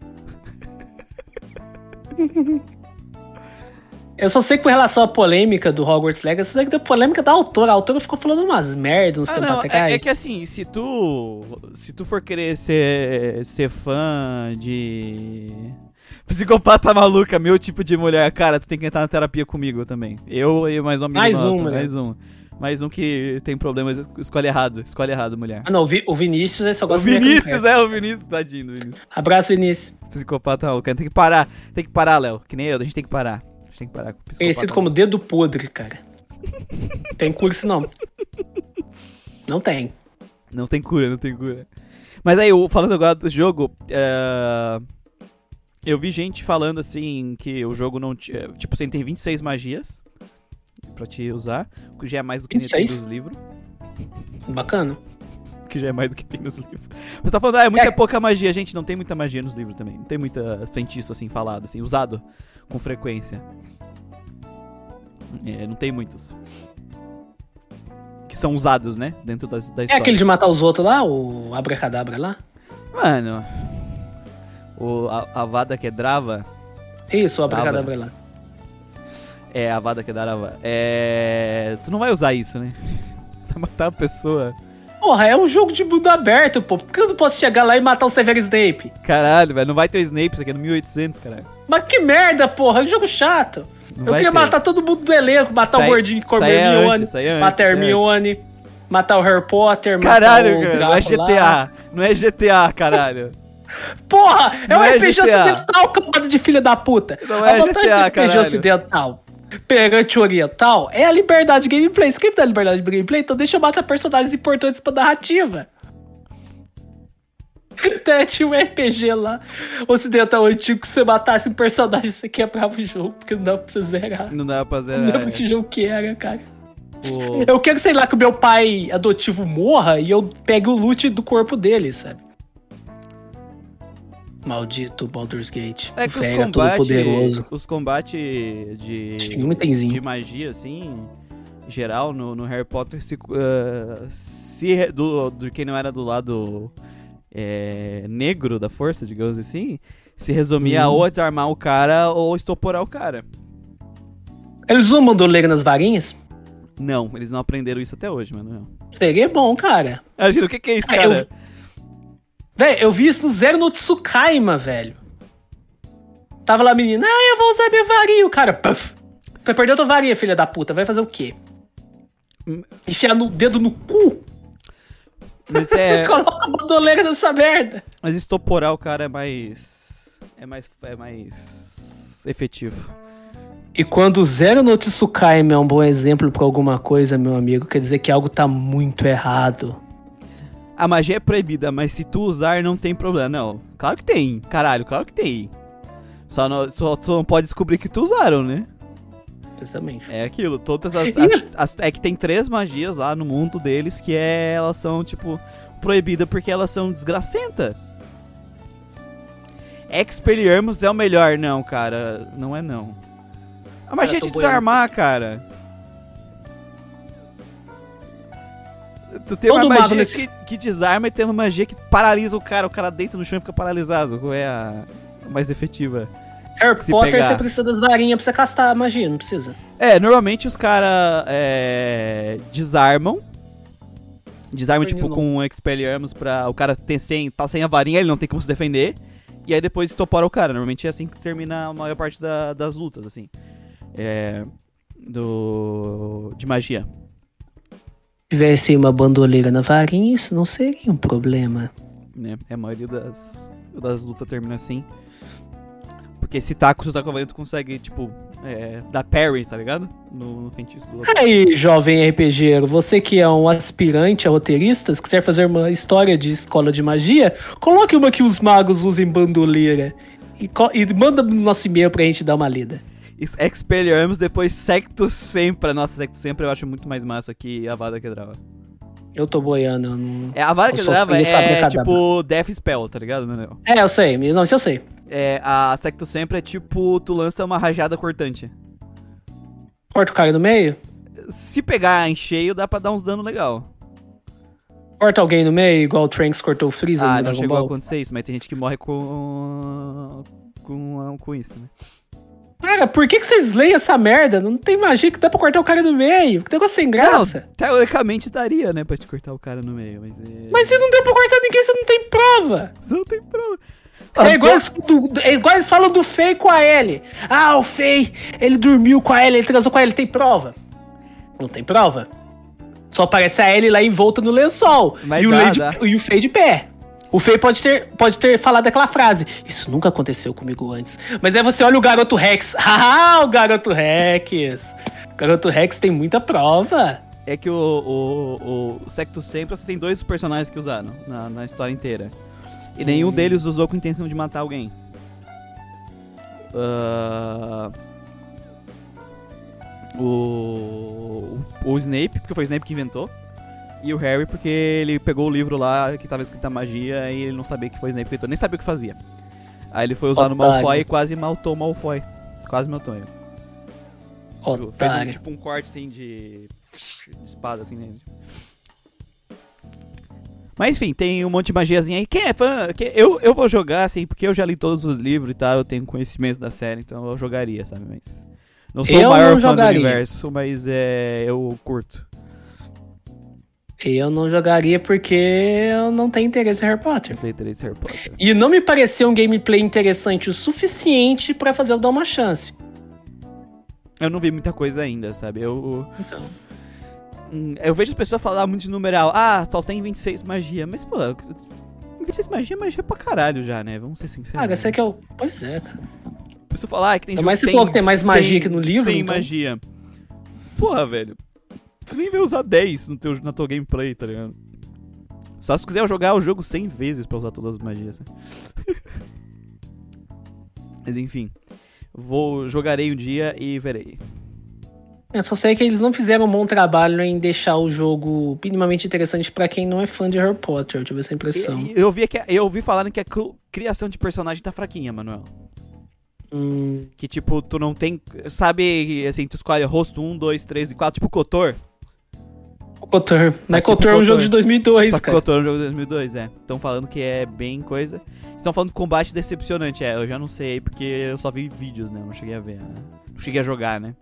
[SPEAKER 2] Eu só sei que com relação à polêmica do Hogwarts Legacy, eu sei que deu polêmica da autora. A autora ficou falando umas merdas uns
[SPEAKER 1] Ah,
[SPEAKER 2] tempos
[SPEAKER 1] não,
[SPEAKER 2] atrás.
[SPEAKER 1] é, é que assim, se tu. Se tu for querer ser, ser fã de. Psicopata maluca, meu tipo de mulher. Cara, tu tem que entrar na terapia comigo também. Eu e mais um amigo
[SPEAKER 2] Mais
[SPEAKER 1] nosso,
[SPEAKER 2] um, né?
[SPEAKER 1] mais Mais um que tem problemas, escolhe errado, escolhe errado, mulher.
[SPEAKER 2] Ah, não, o, Vi- o Vinícius ele só
[SPEAKER 1] O
[SPEAKER 2] gosta de
[SPEAKER 1] Vinícius, é, o Vinícius, tadinho do Vinícius.
[SPEAKER 2] Abraço, Vinícius.
[SPEAKER 1] Psicopata. Tem que parar, tem que parar, Léo. Que nem eu, a gente tem que parar. A gente tem que parar com o psicopata.
[SPEAKER 2] Conhecido como dedo podre, cara. tem curso não. Não tem.
[SPEAKER 1] Não tem cura, não tem cura. Mas aí, falando agora do jogo, é, eu vi gente falando assim que o jogo não tinha. Tipo, você tem 26 magias pra te usar, que já é mais do que tem
[SPEAKER 2] 26?
[SPEAKER 1] nos livros.
[SPEAKER 2] Bacana.
[SPEAKER 1] Que já é mais do que tem nos livros. Você tá falando, ah, é muita
[SPEAKER 2] É.
[SPEAKER 1] pouca magia. Gente, não tem muita magia nos livros também. Não tem muita feitiço assim falado, assim, usado com frequência. É, não tem muitos. Que são usados, né? Dentro das, da
[SPEAKER 2] É
[SPEAKER 1] história.
[SPEAKER 2] aquele de matar os outros lá, o Abracadabra lá?
[SPEAKER 1] Mano. O, a, a Vada Kedrava.
[SPEAKER 2] Isso, o Abracadabra lá.
[SPEAKER 1] É, a Vada Kedrava. É. Tu não vai usar isso, né? Vai matar a pessoa.
[SPEAKER 2] Porra, é um jogo de mundo aberto, pô. Por que eu não posso chegar lá e matar o Severus Snape?
[SPEAKER 1] Caralho, velho. Não vai ter Snape, isso aqui é no 1800, caralho.
[SPEAKER 2] Mas que merda, porra. É um jogo chato.
[SPEAKER 1] Não
[SPEAKER 2] eu queria
[SPEAKER 1] ter.
[SPEAKER 2] matar todo mundo do elenco, matar
[SPEAKER 1] Isso
[SPEAKER 2] o gordinho com
[SPEAKER 1] é
[SPEAKER 2] Hermione,
[SPEAKER 1] é
[SPEAKER 2] matar
[SPEAKER 1] é
[SPEAKER 2] Hermione, matar o Harry Potter,
[SPEAKER 1] Caralho,
[SPEAKER 2] matar o
[SPEAKER 1] cara. Não é. GTA. Não é GTA, caralho.
[SPEAKER 2] Porra, é
[SPEAKER 1] Não
[SPEAKER 2] um
[SPEAKER 1] é
[SPEAKER 2] RPG
[SPEAKER 1] GTA.
[SPEAKER 2] osidental, camada de filha da puta.
[SPEAKER 1] Não é
[SPEAKER 2] vantagem
[SPEAKER 1] GTA,
[SPEAKER 2] do RPG
[SPEAKER 1] caralho.
[SPEAKER 2] ocidental perante o oriental é a liberdade de gameplay. Você quer me dar liberdade de gameplay? Então deixa eu matar personagens importantes pra narrativa. Até tinha um RPG lá, ocidental antigo, que você matasse um personagem, você quebrava o jogo, porque não dava pra você zerar.
[SPEAKER 1] Não dá pra
[SPEAKER 2] Não
[SPEAKER 1] zerar.
[SPEAKER 2] lembro que jogo que era, cara.
[SPEAKER 1] O-
[SPEAKER 2] Eu quero, sei lá, que o meu pai adotivo morra e eu pegue o loot do corpo dele, sabe? Maldito Baldur's Gate.
[SPEAKER 1] É que os combates.
[SPEAKER 2] poderoso.
[SPEAKER 1] Os combates de.
[SPEAKER 2] Tinha um itemzinho.
[SPEAKER 1] de magia, assim, geral, no, no Harry Potter, se, ah, se do, do quem não era do lado é, negro da força, digamos assim, se resumia
[SPEAKER 2] Hum.
[SPEAKER 1] ou a desarmar o cara ou estoporar o cara.
[SPEAKER 2] Eles usam bandoleira nas varinhas?
[SPEAKER 1] Não, eles não aprenderam isso até hoje, mano.
[SPEAKER 2] Seria bom, cara.
[SPEAKER 1] Imagina, o que, que é isso,
[SPEAKER 2] É,
[SPEAKER 1] cara?
[SPEAKER 2] eu- Véi, eu vi isso no Zero no Tsukaima, velho. Tava lá a menina, ah, eu vou usar minha varinha. O cara, puff. Vai perder tua varinha, filha da puta. Vai fazer o quê? Enfiar no dedo no cu?
[SPEAKER 1] Mas, é,
[SPEAKER 2] Coloca a bandoleira nessa merda.
[SPEAKER 1] mas estoporar o cara é mais. É mais. É mais. efetivo.
[SPEAKER 2] E quando o Zero no Tsukaima é um bom exemplo pra alguma coisa, meu amigo, quer dizer que algo tá muito errado.
[SPEAKER 1] A magia é proibida, mas se tu usar, não tem problema. Não, claro que tem. Caralho, claro que tem. Só não, só, só não pode descobrir que tu usaram, né?
[SPEAKER 2] Exatamente.
[SPEAKER 1] É aquilo, todas as, as- as- É que tem três magias lá no mundo deles que é, elas são, tipo, proibidas porque elas são desgracentas. Expelliarmus é o melhor, não, cara. Não é não. A magia de desarmar, cara. Tu tem
[SPEAKER 2] Todo
[SPEAKER 1] uma magia
[SPEAKER 2] nesse-
[SPEAKER 1] que, que desarma e tem uma magia que paralisa o cara. O cara deita no chão e fica paralisado. Qual é a mais efetiva?
[SPEAKER 2] Harry
[SPEAKER 1] Se
[SPEAKER 2] Potter,
[SPEAKER 1] pegar.
[SPEAKER 2] você precisa das varinhas pra você castar a magia, não precisa.
[SPEAKER 1] É, normalmente os caras desarmam. Desarmam,
[SPEAKER 2] Foi
[SPEAKER 1] tipo,
[SPEAKER 2] não.
[SPEAKER 1] com um Expelliarmus pra o cara ter sem, tá sem a varinha, ele não tem como se defender. E aí depois estopora o cara. Normalmente é assim que termina a maior parte da- das lutas, assim. É. Do. De magia.
[SPEAKER 2] Se tivesse uma bandoleira na varinha, isso não seria um problema.
[SPEAKER 1] Né? A maioria das, das lutas termina assim. Porque esse taco, se o taco valente, tu consegue, tipo, é, dar parry, tá ligado? No, no feitiço do outro.
[SPEAKER 2] Aí, jovem RPGero, você que é um aspirante a roteirista, se quiser fazer uma história de escola de magia, coloque uma que os magos usem bandoleira. E, e manda no nosso e-mail pra gente dar uma lida.
[SPEAKER 1] Expelliarmus, depois Sectus Sempra. Nossa, Sectus Sempra eu acho muito mais massa que a Vada Kedrava.
[SPEAKER 2] Eu tô boiando, eu não...
[SPEAKER 1] É, a Vada
[SPEAKER 2] Eu só
[SPEAKER 1] Kedrava
[SPEAKER 2] conheço a
[SPEAKER 1] é
[SPEAKER 2] Abracadabra.
[SPEAKER 1] tipo Death Spell, tá ligado, Manel?
[SPEAKER 2] É, eu sei, não, isso eu sei.
[SPEAKER 1] É, a Sectus Sempra é tipo, tu lança uma rajada cortante.
[SPEAKER 2] Corta o cara no meio,
[SPEAKER 1] Se pegar em cheio, dá pra dar uns dano legal.
[SPEAKER 2] corta alguém no meio, igual o Trunks cortou o Freeza
[SPEAKER 1] Ah, não chegou a
[SPEAKER 2] Ball.
[SPEAKER 1] acontecer isso, mas tem gente que morre com. com, com isso, né?
[SPEAKER 2] Cara, por que, que vocês leem essa merda? Não tem magia que dá pra cortar o cara no meio. Que negócio sem graça.
[SPEAKER 1] Não, teoricamente daria, né, pra te cortar o cara no meio, mas é...
[SPEAKER 2] Mas se não deu pra cortar ninguém, você não tem prova.
[SPEAKER 1] Você não tem prova.
[SPEAKER 2] É igual, eles, é igual eles falam do Fei com a Ellie. Ah, o Fei, ele dormiu com a Ellie, ele transou com a Ellie. Tem prova? Não tem prova? Só aparece a Ellie lá envolta no lençol.
[SPEAKER 1] Mas
[SPEAKER 2] e, o
[SPEAKER 1] dá,
[SPEAKER 2] Lady-
[SPEAKER 1] dá.
[SPEAKER 2] e o Fei de pé. O Fei pode ter, pode ter falado aquela frase. Isso nunca aconteceu comigo antes. Mas aí você olha o garoto Rex. Ah, o garoto Rex. O garoto Rex tem muita prova.
[SPEAKER 1] É que o, o, o Secto Sempre tem dois personagens que usaram na, na história inteira. E nenhum
[SPEAKER 2] Hum.
[SPEAKER 1] deles usou com intenção de matar alguém. Ah, o, o Snape, porque foi o Snape que inventou. E o Harry, porque ele pegou o livro lá que tava escrita magia e ele não sabia que foi o Snape inventou, nem sabia o que fazia. Aí ele foi usar no
[SPEAKER 2] Otário.
[SPEAKER 1] Malfoy e quase matou o Malfoy. Quase matou ele. Tipo, Fez um,
[SPEAKER 2] Otário.
[SPEAKER 1] tipo um corte assim de, de espada assim nele. Mas enfim, tem um monte de magiazinha aí. Quem é fã? quem- eu, eu vou jogar, assim, porque eu já li todos os livros e tal, eu tenho conhecimento da série, então eu jogaria, sabe? Mas. Não sou
[SPEAKER 2] Eu
[SPEAKER 1] o maior fã do universo, mas é. Eu curto.
[SPEAKER 2] Eu não jogaria porque eu não tenho interesse em Harry Potter.
[SPEAKER 1] Eu tenho interesse em Harry Potter.
[SPEAKER 2] E não me pareceu um gameplay interessante o suficiente pra fazer eu dar uma chance.
[SPEAKER 1] Eu não vi muita coisa ainda, sabe? Eu.
[SPEAKER 2] Então.
[SPEAKER 1] Hum, Eu vejo as pessoas falar muito de numeral. Ah, só tem 26 magia. Mas, pô, 26 magia é magia pra caralho já, né? Vamos ser sinceros.
[SPEAKER 2] Ah, esse aqui é o. Pois é, cara.
[SPEAKER 1] A pessoa fala, ah, que tem
[SPEAKER 2] Mas você falou que tem mais magia que no livro,
[SPEAKER 1] Sem
[SPEAKER 2] então?
[SPEAKER 1] magia. Porra, velho. Nem vai usar 10 no teu, na tua gameplay, tá ligado? Só se quiser jogar o jogo 100 vezes pra usar todas as magias. né? Mas enfim. Vou, jogarei um dia e verei.
[SPEAKER 2] Eu só sei que eles não fizeram um bom trabalho em deixar o jogo minimamente interessante pra quem não é fã de Harry Potter. Eu tive essa impressão.
[SPEAKER 1] E- Eu, vi que, a- eu ouvi falando que a criação de personagem tá fraquinha, Manuel.
[SPEAKER 2] Hum,
[SPEAKER 1] Que tipo, tu não tem. Sabe, assim, tu escolhe rosto 1, 2, 3 e 4, tipo Cotor.
[SPEAKER 2] O Cotor. Mas
[SPEAKER 1] tipo
[SPEAKER 2] Cotor é um
[SPEAKER 1] Kotor.
[SPEAKER 2] jogo de 2002,
[SPEAKER 1] Só que
[SPEAKER 2] cara.
[SPEAKER 1] Cotor é um jogo de 2002, é. Estão falando que é bem coisa. Estão falando combate decepcionante, é. Eu já não sei, porque eu só vi vídeos, né? Não cheguei a ver. né? Não cheguei a jogar, né?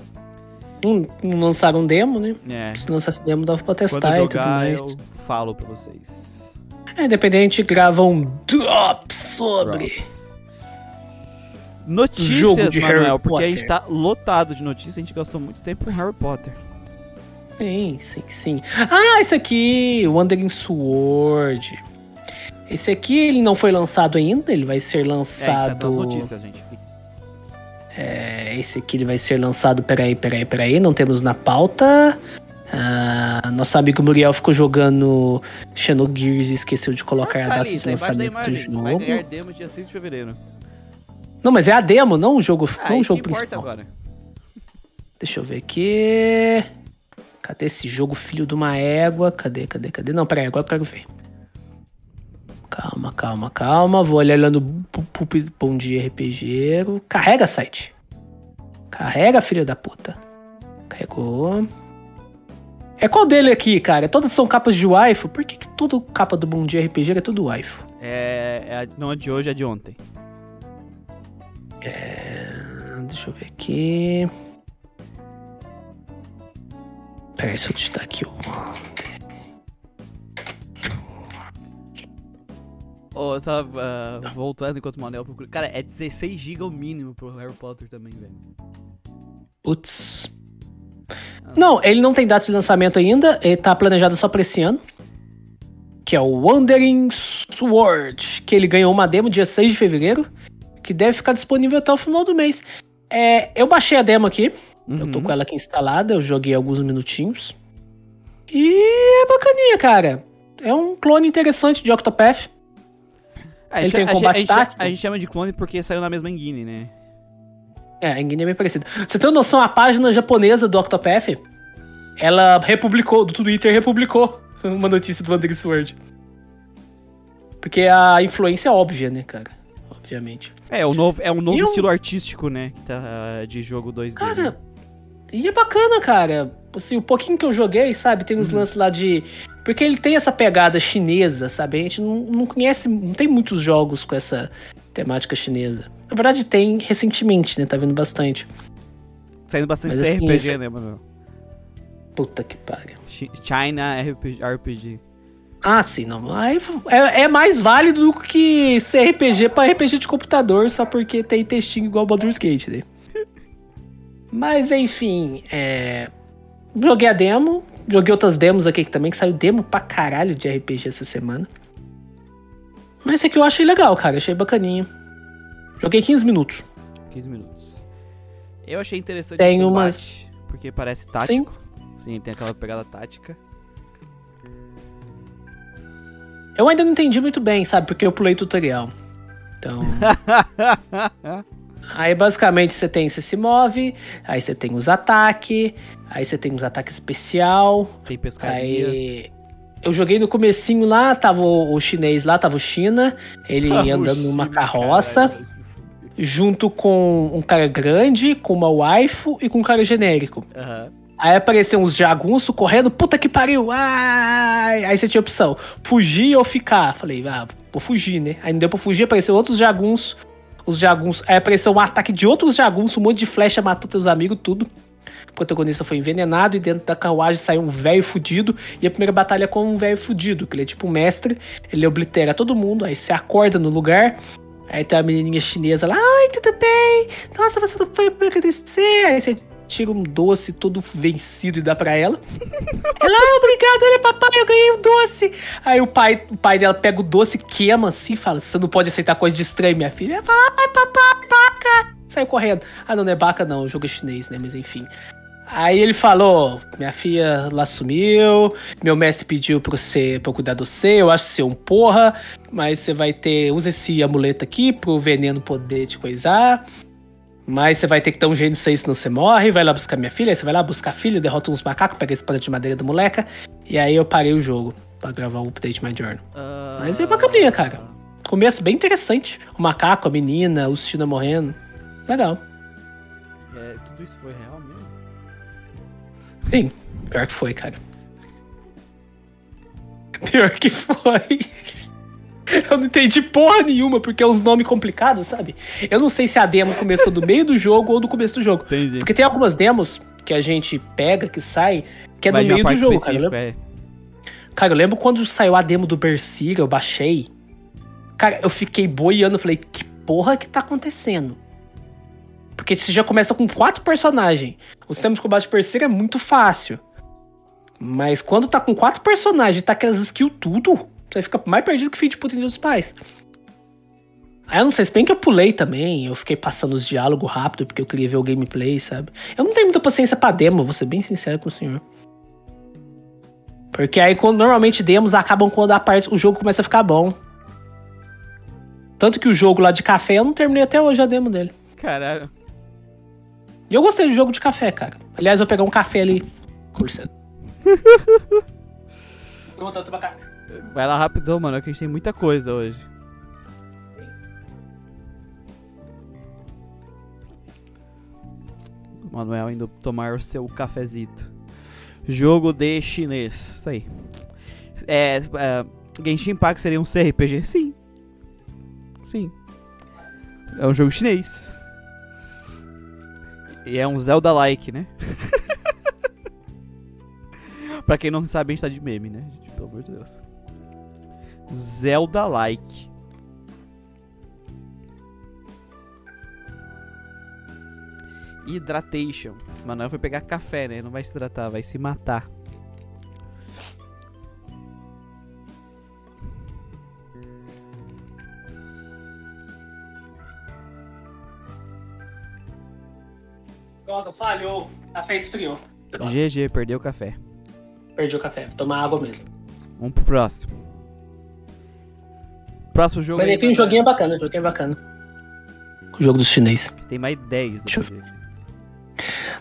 [SPEAKER 2] Não, não lançaram demo, né?
[SPEAKER 1] É.
[SPEAKER 2] Se lançasse demo dava pra
[SPEAKER 1] Quando
[SPEAKER 2] testar
[SPEAKER 1] eu
[SPEAKER 2] e tudo
[SPEAKER 1] jogar,
[SPEAKER 2] mais.
[SPEAKER 1] eu falo pra vocês.
[SPEAKER 2] É, dependente, grava um drop sobre.
[SPEAKER 1] Drops. Notícias, Manuel, porque a
[SPEAKER 2] Potter.
[SPEAKER 1] gente tá lotado de notícias, a gente gastou muito tempo com Harry Potter.
[SPEAKER 2] Sim, sim, sim. Ah, esse aqui, Wandering Sword. Esse aqui, ele não foi lançado ainda, ele vai ser
[SPEAKER 1] É, isso
[SPEAKER 2] lançado...
[SPEAKER 1] tá nas notícias, gente.
[SPEAKER 2] É, esse aqui ele vai ser lançado. Peraí, peraí, peraí. Não temos na pauta. Ah, nosso amigo Muriel ficou jogando Xenogears e esqueceu de colocar a
[SPEAKER 1] tá
[SPEAKER 2] data
[SPEAKER 1] ali,
[SPEAKER 2] de
[SPEAKER 1] tá
[SPEAKER 2] lançamento do
[SPEAKER 1] imagem. Vai ganhar
[SPEAKER 2] jogo.
[SPEAKER 1] demo dia 6 de fevereiro.
[SPEAKER 2] Não, mas é a demo, não o jogo,
[SPEAKER 1] Ah,
[SPEAKER 2] não o jogo principal.
[SPEAKER 1] agora.
[SPEAKER 2] Deixa eu ver aqui. Cadê esse jogo, filho de uma égua? Cadê, cadê, cadê? Não, peraí, agora eu quero ver. Calma, calma, calma. Vou Pu- Bom Dia RPGero. Carrega, site. Carrega, filho da puta. Carregou. É qual dele aqui, cara? Todas são capas de waifu? Por que, que toda capa do Bom Dia RPG é tudo waifu?
[SPEAKER 1] É, é a- não é de hoje, é de ontem.
[SPEAKER 2] Ah, Deixa eu ver aqui. Peraí, deixa eu digitar aqui o.
[SPEAKER 1] Ô, eu tava ah, voltando enquanto o Manel procura. Cara, é 16 GB o mínimo pro Harry Potter também, velho.
[SPEAKER 2] Putz. Não, ele não tem data de lançamento ainda. Ele tá planejado só pra esse ano. Que é o Wandering Sword. Que ele ganhou uma demo dia 6 de fevereiro. Que deve ficar disponível até o final do mês. É, eu baixei a demo aqui. Eu tô
[SPEAKER 1] Uhum.
[SPEAKER 2] com ela aqui instalada. Eu joguei alguns minutinhos. E é bacaninha, cara. É um clone interessante de Octopath.
[SPEAKER 1] A
[SPEAKER 2] Ele
[SPEAKER 1] gente,
[SPEAKER 2] tem
[SPEAKER 1] a
[SPEAKER 2] combate
[SPEAKER 1] a gente- a gente chama de clone porque saiu na mesma engine, né?
[SPEAKER 2] É, a Engine é bem parecida. Você tem noção, a página japonesa do Octopath, ela republicou, do Twitter republicou uma notícia do Wandering Sword. Porque a influência é óbvia, né, cara? Obviamente.
[SPEAKER 1] É, o novo, é um novo
[SPEAKER 2] E
[SPEAKER 1] estilo artístico, né? Que tá de jogo 2D. né?
[SPEAKER 2] E é bacana, cara. Assim, o pouquinho que eu joguei, sabe, tem uns
[SPEAKER 1] Uhum.
[SPEAKER 2] lances lá de... Porque ele tem essa pegada chinesa, sabe? A gente não, não conhece, não tem muitos jogos com essa temática chinesa. Na verdade tem recentemente, né? Tá vendo bastante.
[SPEAKER 1] Saindo bastante
[SPEAKER 2] Mas, assim,
[SPEAKER 1] CRPG,
[SPEAKER 2] esse-
[SPEAKER 1] né, mano?
[SPEAKER 2] Puta que pariu.
[SPEAKER 1] Chi- China RPG. RPG.
[SPEAKER 2] Ah, sim, não. Aí é, é mais válido do que ser RPG pra RPG de computador só porque tem textinho igual Baldur's Gate, né? Mas enfim, é... joguei a demo, joguei outras demos aqui que também, que saiu demo pra caralho de RPG essa semana. Mas esse aqui eu achei legal, cara, achei bacaninho. Joguei 15 minutos.
[SPEAKER 1] 15 minutos. Eu achei interessante
[SPEAKER 2] Tem
[SPEAKER 1] combate,
[SPEAKER 2] umas-
[SPEAKER 1] porque parece tático. Sim. tem aquela pegada tática.
[SPEAKER 2] Eu ainda não entendi muito bem, sabe? Porque eu pulei tutorial. Então. aí basicamente você tem, você se move, aí você tem os ataques, aí você tem os ataques especial,
[SPEAKER 1] tem pescaria.
[SPEAKER 2] aí. Eu joguei no comecinho lá, tava o, o chinês lá, tava o China, ele
[SPEAKER 1] Ah,
[SPEAKER 2] andando numa
[SPEAKER 1] China,
[SPEAKER 2] carroça,
[SPEAKER 1] caralho,
[SPEAKER 2] junto com um cara grande, com uma waifu e com um cara genérico.
[SPEAKER 1] Aham.
[SPEAKER 2] Aí apareceu uns jagunços correndo, puta que pariu! Ai! Aí você tinha opção, fugir ou ficar. Falei, ah, vou fugir, né? Aí não deu pra fugir, apareceu outros jagunços. Os jagunços. Aí apareceu um ataque de outros jagunços, um monte de flecha matou teus amigos, tudo. O protagonista foi envenenado e dentro da carruagem saiu um velho fudido. E a primeira batalha é com um velho fudido, que ele é tipo um mestre, ele oblitera todo mundo, aí você acorda no lugar. Aí tem uma menininha chinesa lá, ai, tudo bem? Nossa, você não foi me agradecer. Aí você tira um doce todo vencido e dá pra ela. ela, ah, obrigado, olha papai, eu ganhei um doce. Aí o pai, o pai dela pega o doce, queima assim, fala, você não pode aceitar coisa de estranho, minha filha. Ela fala, ai, papai, baca. Saiu correndo. Ah, não, não é baca não, o jogo é chinês, né, mas enfim. Aí ele falou, minha filha lá sumiu, meu mestre pediu pra você pra eu cuidar do você, eu acho você um porra, mas você vai ter, usa esse amuleto aqui pro veneno poder te coisar. Mas você vai ter que dar um jeito nisso aí, senão você morre. Vai lá buscar minha filha. Aí você vai lá buscar a filha, derrota uns macacos, pega a espada de madeira da moleca. E aí eu parei o jogo pra gravar o Update My Journal.
[SPEAKER 1] Ah,
[SPEAKER 2] Mas é bacaninha, cara. Começo bem interessante. O macaco, a menina, os China morrendo. Legal.
[SPEAKER 1] é, tudo isso foi real mesmo?
[SPEAKER 2] Sim, pior que foi, cara. Pior que foi. Eu não entendi porra nenhuma, porque é uns nomes complicados, sabe? Eu não sei se a demo começou do meio do jogo ou do começo do jogo.
[SPEAKER 1] Entendi.
[SPEAKER 2] Porque tem algumas demos que a gente pega, que sai, que é
[SPEAKER 1] de uma
[SPEAKER 2] meio do jogo, cara. Eu
[SPEAKER 1] é.
[SPEAKER 2] cara, eu lembro quando saiu a demo do Berserker, eu baixei. Cara, eu fiquei boiando, eu falei, que porra que tá acontecendo? Porque você já começa com quatro personagens. O sistema de combate é muito fácil. Mas quando tá com quatro personagens e tá aquelas skills tudo, você fica mais perdido que filho de puta em dos pais. Aí eu não sei, se bem que eu pulei também, eu fiquei passando os diálogos rápido porque eu queria ver o gameplay, sabe? Eu não tenho muita paciência pra demo, vou ser bem sincero com o senhor. Porque aí quando normalmente demos acabam quando a parte, o jogo começa a ficar bom. Tanto que o jogo lá de café eu não terminei até hoje a demo dele.
[SPEAKER 1] Caralho.
[SPEAKER 2] E eu gostei do jogo de café, cara. Aliás, eu vou pegar um café ali. Cursando. Voltando a tomar café.
[SPEAKER 1] Vai lá rapidão, mano, que a gente tem muita coisa hoje. Manuel indo tomar o seu cafezito. Jogo de chinês. Isso aí. É, é, Genshin Impact seria um CRPG? Sim. Sim. É um jogo chinês. E é um Zelda-like, né? pra quem não sabe, a gente tá de meme, né? Gente, pelo amor de Deus. Zelda-like. Hydration. Manuel vai pegar café, né? Não vai se hidratar, vai se matar.
[SPEAKER 2] Droga, falhou. Café esfriou. Droga,
[SPEAKER 1] GG, perdeu o café.
[SPEAKER 2] Perdi o café. Vou tomar água mesmo.
[SPEAKER 1] Vamos pro próximo. Próximo jogo
[SPEAKER 2] Mas
[SPEAKER 1] aí,
[SPEAKER 2] enfim, o
[SPEAKER 1] Manuel.
[SPEAKER 2] joguinho é bacana, o joguinho é bacana. O jogo dos chinês.
[SPEAKER 1] Tem mais 10
[SPEAKER 2] Deixa eu.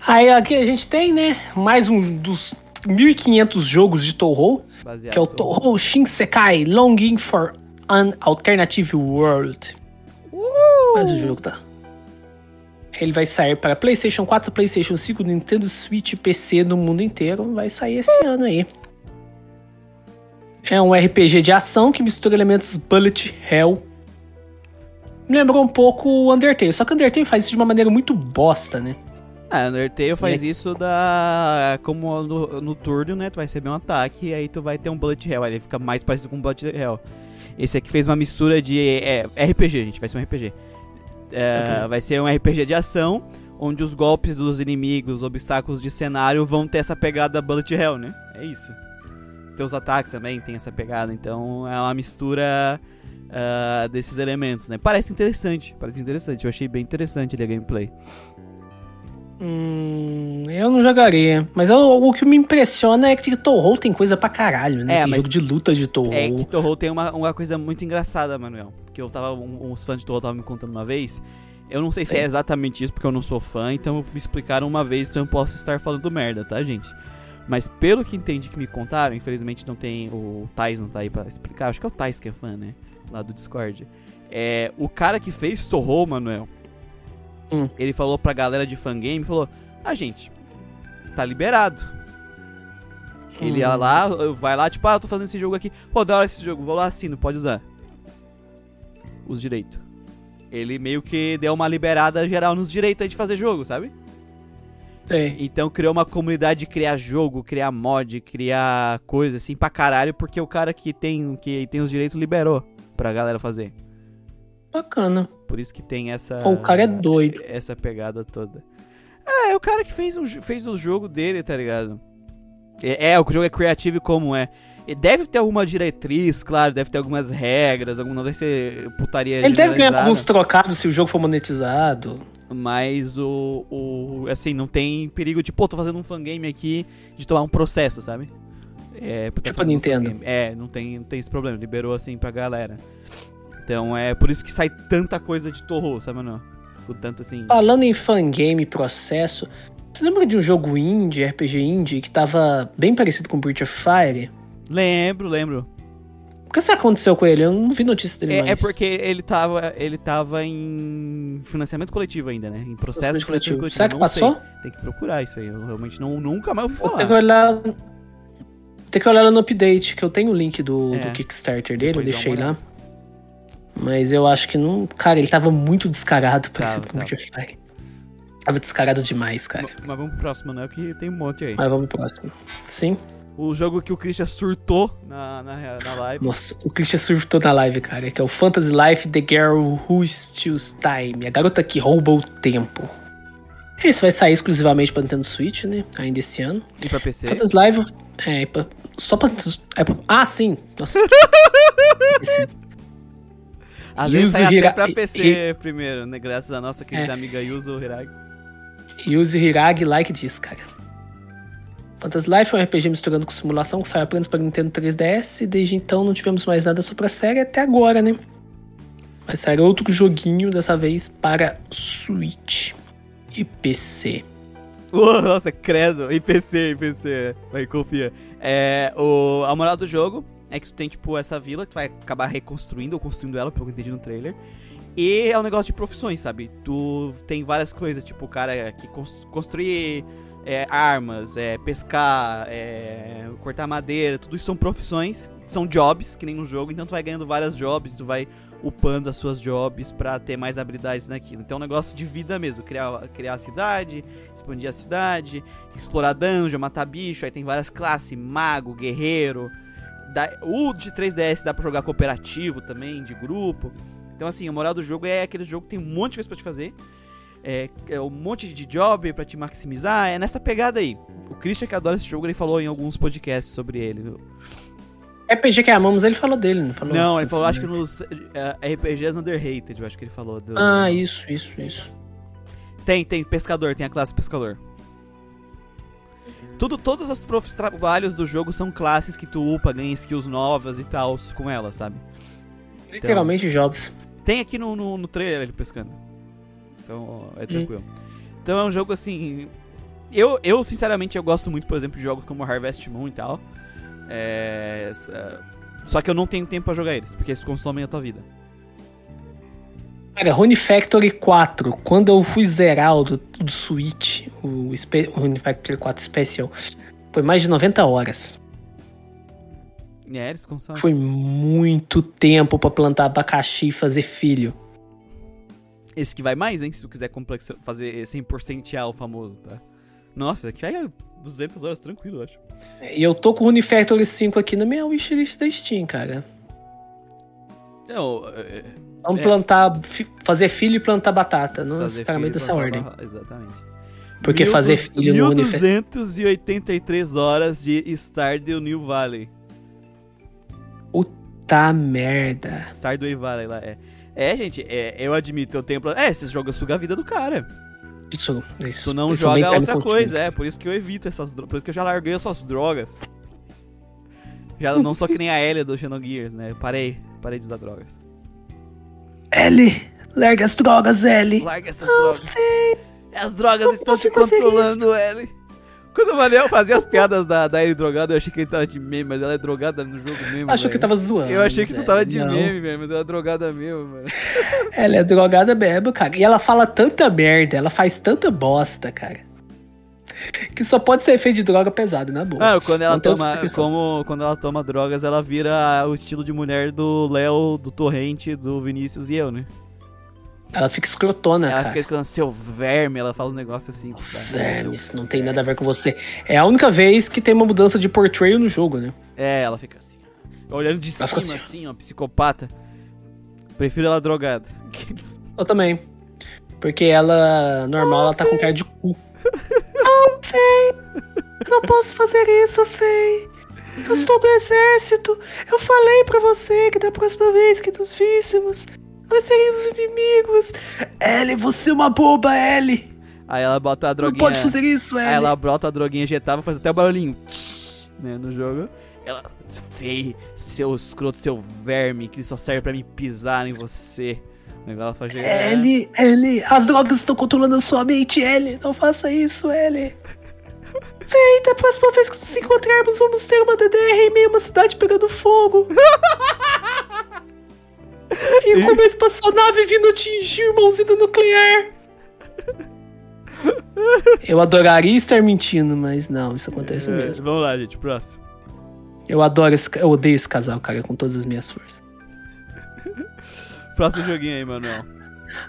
[SPEAKER 2] Aí aqui a gente tem, né, mais um dos 1500 jogos de Touhou,
[SPEAKER 1] Baseado
[SPEAKER 2] que é o Touhou Shinsekai Longing for an Alternative World. Mas o jogo tá. Ele vai sair para PlayStation 4, PlayStation 5, Nintendo Switch e PC no mundo inteiro. Vai sair esse ano aí. É um RPG de ação que mistura elementos bullet hell. Me lembrou um pouco o Undertale, só que o Undertale faz isso de uma maneira muito bosta, né?
[SPEAKER 1] Ah, o Undertale faz isso da. Como no, no turno, né? Tu vai receber um ataque e aí tu vai ter um Bullet Hell. Aí ele fica mais parecido com um Bullet Hell. Esse aqui fez uma mistura de. É, RPG, gente, vai ser um RPG. É, Vai ser um RPG de ação, onde os golpes dos inimigos, os obstáculos de cenário vão ter essa pegada Bullet Hell, né? É isso. Seus ataques também tem essa pegada, então é uma mistura uh, desses elementos, né? Parece interessante, parece interessante. Eu achei bem interessante ali a gameplay.
[SPEAKER 2] Hum, eu não jogaria. Mas eu, o que me impressiona é que Torro tem coisa pra caralho, né?
[SPEAKER 1] É,
[SPEAKER 2] tem jogo de luta de Torro.
[SPEAKER 1] É que Torro tem uma, uma coisa muito engraçada, Manuel. Que eu tava. Um, uns fãs de Torro estavam me contando uma vez. Eu não sei se é. é exatamente isso, porque eu não sou fã, então me explicaram uma vez, então eu posso estar falando merda, tá, gente? Mas pelo que entendi que me contaram, infelizmente não tem. O Tais não tá aí pra explicar. Acho que é o Tais que é fã, né? Lá do Discord. É, o cara que fez Torro, Manuel,
[SPEAKER 2] Hum.
[SPEAKER 1] ele falou pra galera de fangame, falou, ah, gente, tá liberado. Ele ia
[SPEAKER 2] Hum.
[SPEAKER 1] lá, vai lá, tipo, ah, eu tô fazendo esse jogo aqui. Pô, da hora esse jogo, vou lá, assino, pode usar. Os direitos. Ele meio que deu uma liberada geral nos direitos aí de fazer jogo, sabe?
[SPEAKER 2] Sei.
[SPEAKER 1] Então criou uma comunidade de criar jogo, criar mod, criar coisa assim pra caralho, porque o cara que tem, que tem os direitos liberou pra galera fazer.
[SPEAKER 2] Bacana.
[SPEAKER 1] Por isso que tem essa.
[SPEAKER 2] Pô, o cara é doido.
[SPEAKER 1] Essa pegada toda. É, é o cara que fez, um, fez o jogo dele, tá ligado? É, é, o jogo é criativo como é. E deve ter alguma diretriz, claro, deve ter algumas regras, algum, não deve ser putaria
[SPEAKER 2] Ele deve ganhar alguns trocados se o jogo for monetizado.
[SPEAKER 1] Mas o, o. Assim, não tem perigo de, pô, tô fazendo um fangame aqui de tomar um processo, sabe? É, porque
[SPEAKER 2] Tipo
[SPEAKER 1] tá fazendo um
[SPEAKER 2] Nintendo.
[SPEAKER 1] fangame. É, não tem, não tem esse problema, liberou assim pra galera. Então é por isso que sai tanta coisa de Torro, sabe, não? Com tanto assim.
[SPEAKER 2] Falando em fangame processo, você lembra de um jogo indie, RPG indie, que tava bem parecido com Breath of Fire?
[SPEAKER 1] Lembro, lembro.
[SPEAKER 2] O que aconteceu com ele? Eu não vi notícia dele
[SPEAKER 1] É,
[SPEAKER 2] mais.
[SPEAKER 1] é porque ele tava, ele tava em financiamento coletivo ainda, né? Em processo de financiamento coletivo.
[SPEAKER 2] Será que
[SPEAKER 1] Não
[SPEAKER 2] passou?
[SPEAKER 1] sei. Tem que procurar isso aí. Eu realmente não, nunca mais ouvi
[SPEAKER 2] Vou
[SPEAKER 1] falar.
[SPEAKER 2] ter que olhar. Tem que olhar lá no update, que eu tenho o link do,
[SPEAKER 1] É.
[SPEAKER 2] do Kickstarter dele, eu
[SPEAKER 1] Depois dá
[SPEAKER 2] deixei lá. Mas eu acho que não. Cara, ele tava muito descarado, parecido
[SPEAKER 1] Tava,
[SPEAKER 2] com o Fire. Tava descarado demais, cara.
[SPEAKER 1] Mas vamos pro próximo, né? Que tem um monte aí.
[SPEAKER 2] Mas vamos pro próximo. Sim.
[SPEAKER 1] O jogo que o Christian surtou na, na, na live.
[SPEAKER 2] Nossa, o Christian surtou na live, cara, que é o Fantasy Life The Girl Who Steals Time. A garota que rouba o tempo. Esse vai sair exclusivamente pra Nintendo Switch, né? Ainda esse ano.
[SPEAKER 1] E pra PC.
[SPEAKER 2] Fantasy Life. É, pra- só pra. É pra ah, sim! Nossa. Esse-
[SPEAKER 1] Às vezes sai até
[SPEAKER 2] Hira-
[SPEAKER 1] pra
[SPEAKER 2] e-
[SPEAKER 1] PC primeiro, né? Graças à nossa querida
[SPEAKER 2] É.
[SPEAKER 1] amiga Yuzo Hiragi.
[SPEAKER 2] Use Hiragi like diz, cara. Fantasy Life é um RPG misturando com simulação que saiu apenas para Nintendo 3DS e desde então não tivemos mais nada sobre a série até agora, né? Vai sair outro joguinho, dessa vez para Switch e PC.
[SPEAKER 1] Nossa, credo. E PC, e PC. Vai, confia. É, o, a moral do jogo é que tu tem, tipo, essa vila que tu vai acabar reconstruindo ou construindo ela, pelo que eu entendi no trailer. E é um negócio de profissões, sabe? Tu tem várias coisas, tipo, o cara que cons- construir é, armas, é, pescar, é, cortar madeira, tudo isso são profissões, são jobs, que nem no jogo, então tu vai ganhando várias jobs, tu vai upando as suas jobs pra ter mais habilidades naquilo. Então é um negócio de vida mesmo, criar, criar a cidade, expandir a cidade, explorar dungeon, matar bicho, aí tem várias classes, mago, guerreiro. Dá- o de 3DS dá pra jogar cooperativo também, de grupo. Então assim, a moral do jogo é aquele jogo que tem um monte de coisa pra te fazer. É, é um monte de job pra te maximizar, é nessa pegada aí. O Christian que adora esse jogo, ele falou em alguns podcasts sobre ele.
[SPEAKER 2] RPG que amamos, ele falou dele, não falou?
[SPEAKER 1] Não, ele falou, acho que nos eh, RPGs Underrated, eu acho que ele falou. do-
[SPEAKER 2] Ah, isso, isso, isso.
[SPEAKER 1] Tem, tem, pescador, tem a classe pescador. Tudo, todos os trabalhos do jogo são classes que tu upa, ganha skills novas e tal com elas, sabe?
[SPEAKER 2] Literalmente Jobs.
[SPEAKER 1] Tem aqui no, no, no trailer ele pescando. Então, é tranquilo. Então é um jogo assim. Eu, eu, sinceramente, eu gosto muito, por exemplo, de jogos como Harvest Moon e tal. É, é, só que eu não tenho tempo pra jogar eles, porque eles consomem a tua vida.
[SPEAKER 2] Cara, Rune Factory 4, quando eu fui zerar o do, do Switch, o, Rune Factory 4 Special, foi mais de 90 horas.
[SPEAKER 1] É, eles consomem.
[SPEAKER 2] Foi muito tempo pra plantar abacaxi e fazer filho.
[SPEAKER 1] Esse que vai mais, hein? Se tu quiser complexo, fazer 100% o famoso, tá? Nossa, aqui é 200 horas tranquilo, eu acho.
[SPEAKER 2] E eu tô com o Unifactory 5 aqui na minha wishlist da Steam, cara.
[SPEAKER 1] Não, é,
[SPEAKER 2] Vamos
[SPEAKER 1] É.
[SPEAKER 2] plantar, fi- fazer filho e plantar batata, não necessariamente dessa ordem.
[SPEAKER 1] blá, Exatamente.
[SPEAKER 2] Porque
[SPEAKER 1] Mil
[SPEAKER 2] fazer filho no Unifactory...
[SPEAKER 1] 1283 horas de Stardew New Valley.
[SPEAKER 2] Tá merda.
[SPEAKER 1] Stardew Valley lá, é. É, gente, é, eu admito, eu tenho plano. É, esses jogos sugam a vida do cara.
[SPEAKER 2] Isso, isso.
[SPEAKER 1] Tu não
[SPEAKER 2] isso
[SPEAKER 1] joga outra coisa, é. Por isso que eu evito essas drogas. Por isso que eu já larguei essas drogas. Já não sou que nem a Elia do Xenogears, né? Parei, parei de usar drogas.
[SPEAKER 2] L, larga as drogas, L.
[SPEAKER 1] Larga essas drogas. As drogas estão te controlando, Ellie. Quando o Manel fazia as piadas da, da Ellie drogada, eu achei que ele tava de meme, mas ela é drogada no jogo mesmo.
[SPEAKER 2] Achou que
[SPEAKER 1] velho.
[SPEAKER 2] tava zoando.
[SPEAKER 1] Eu achei que tu tava de
[SPEAKER 2] Não.
[SPEAKER 1] meme, velho, mas ela é drogada mesmo, mano.
[SPEAKER 2] Ela é drogada mesmo, cara. E ela fala tanta merda, ela faz tanta bosta, cara. Que só pode ser efeito de droga pesada, na boa.
[SPEAKER 1] Mano, quando ela
[SPEAKER 2] Não
[SPEAKER 1] toma. Como quando ela toma drogas, ela vira o estilo de mulher do Léo, do Torrente, do Vinícius e eu, né?
[SPEAKER 2] Ela fica escrotona,
[SPEAKER 1] Ela
[SPEAKER 2] cara.
[SPEAKER 1] fica escutando seu verme, ela fala um negócio assim.
[SPEAKER 2] Verme, isso não tem nada a ver com você. É a única vez que tem uma mudança de portrayal no jogo, né?
[SPEAKER 1] É, ela fica assim, olhando de
[SPEAKER 2] Ela
[SPEAKER 1] cima,
[SPEAKER 2] fica
[SPEAKER 1] assim, ó, psicopata. Prefiro ela drogada.
[SPEAKER 2] Eu também. Porque ela, normal, ela tá com cara de cu. Não, Fei. Não posso fazer isso, Fei. Eu estou do exército. Eu falei pra você que da próxima vez que nos víssemos, nós seríamos inimigos. Ellie, você é uma boba, Ellie.
[SPEAKER 1] Aí ela bota a
[SPEAKER 2] Não
[SPEAKER 1] droguinha.
[SPEAKER 2] pode fazer isso,
[SPEAKER 1] Aí
[SPEAKER 2] Ellie.
[SPEAKER 1] ela brota a droguinha injetável, faz até o barulhinho. tss, Né, no jogo. Ela. Feio, seu escroto, seu verme, que só serve pra me pisar em você. Ela faz
[SPEAKER 2] Ellie, Ellie, as drogas estão controlando a sua mente, Ellie. Não faça isso, Ellie. Vem, da próxima vez que nos encontrarmos, vamos ter uma DDR em meio a uma cidade pegando fogo. e com uma espaçonave vindo atingir uma usina nuclear. Eu adoraria estar mentindo, mas não, isso acontece
[SPEAKER 1] É,
[SPEAKER 2] mesmo.
[SPEAKER 1] Vamos lá, gente, próximo.
[SPEAKER 2] Eu adoro esse, eu odeio esse casal, cara, com todas as minhas forças.
[SPEAKER 1] Próximo joguinho aí, Manuel.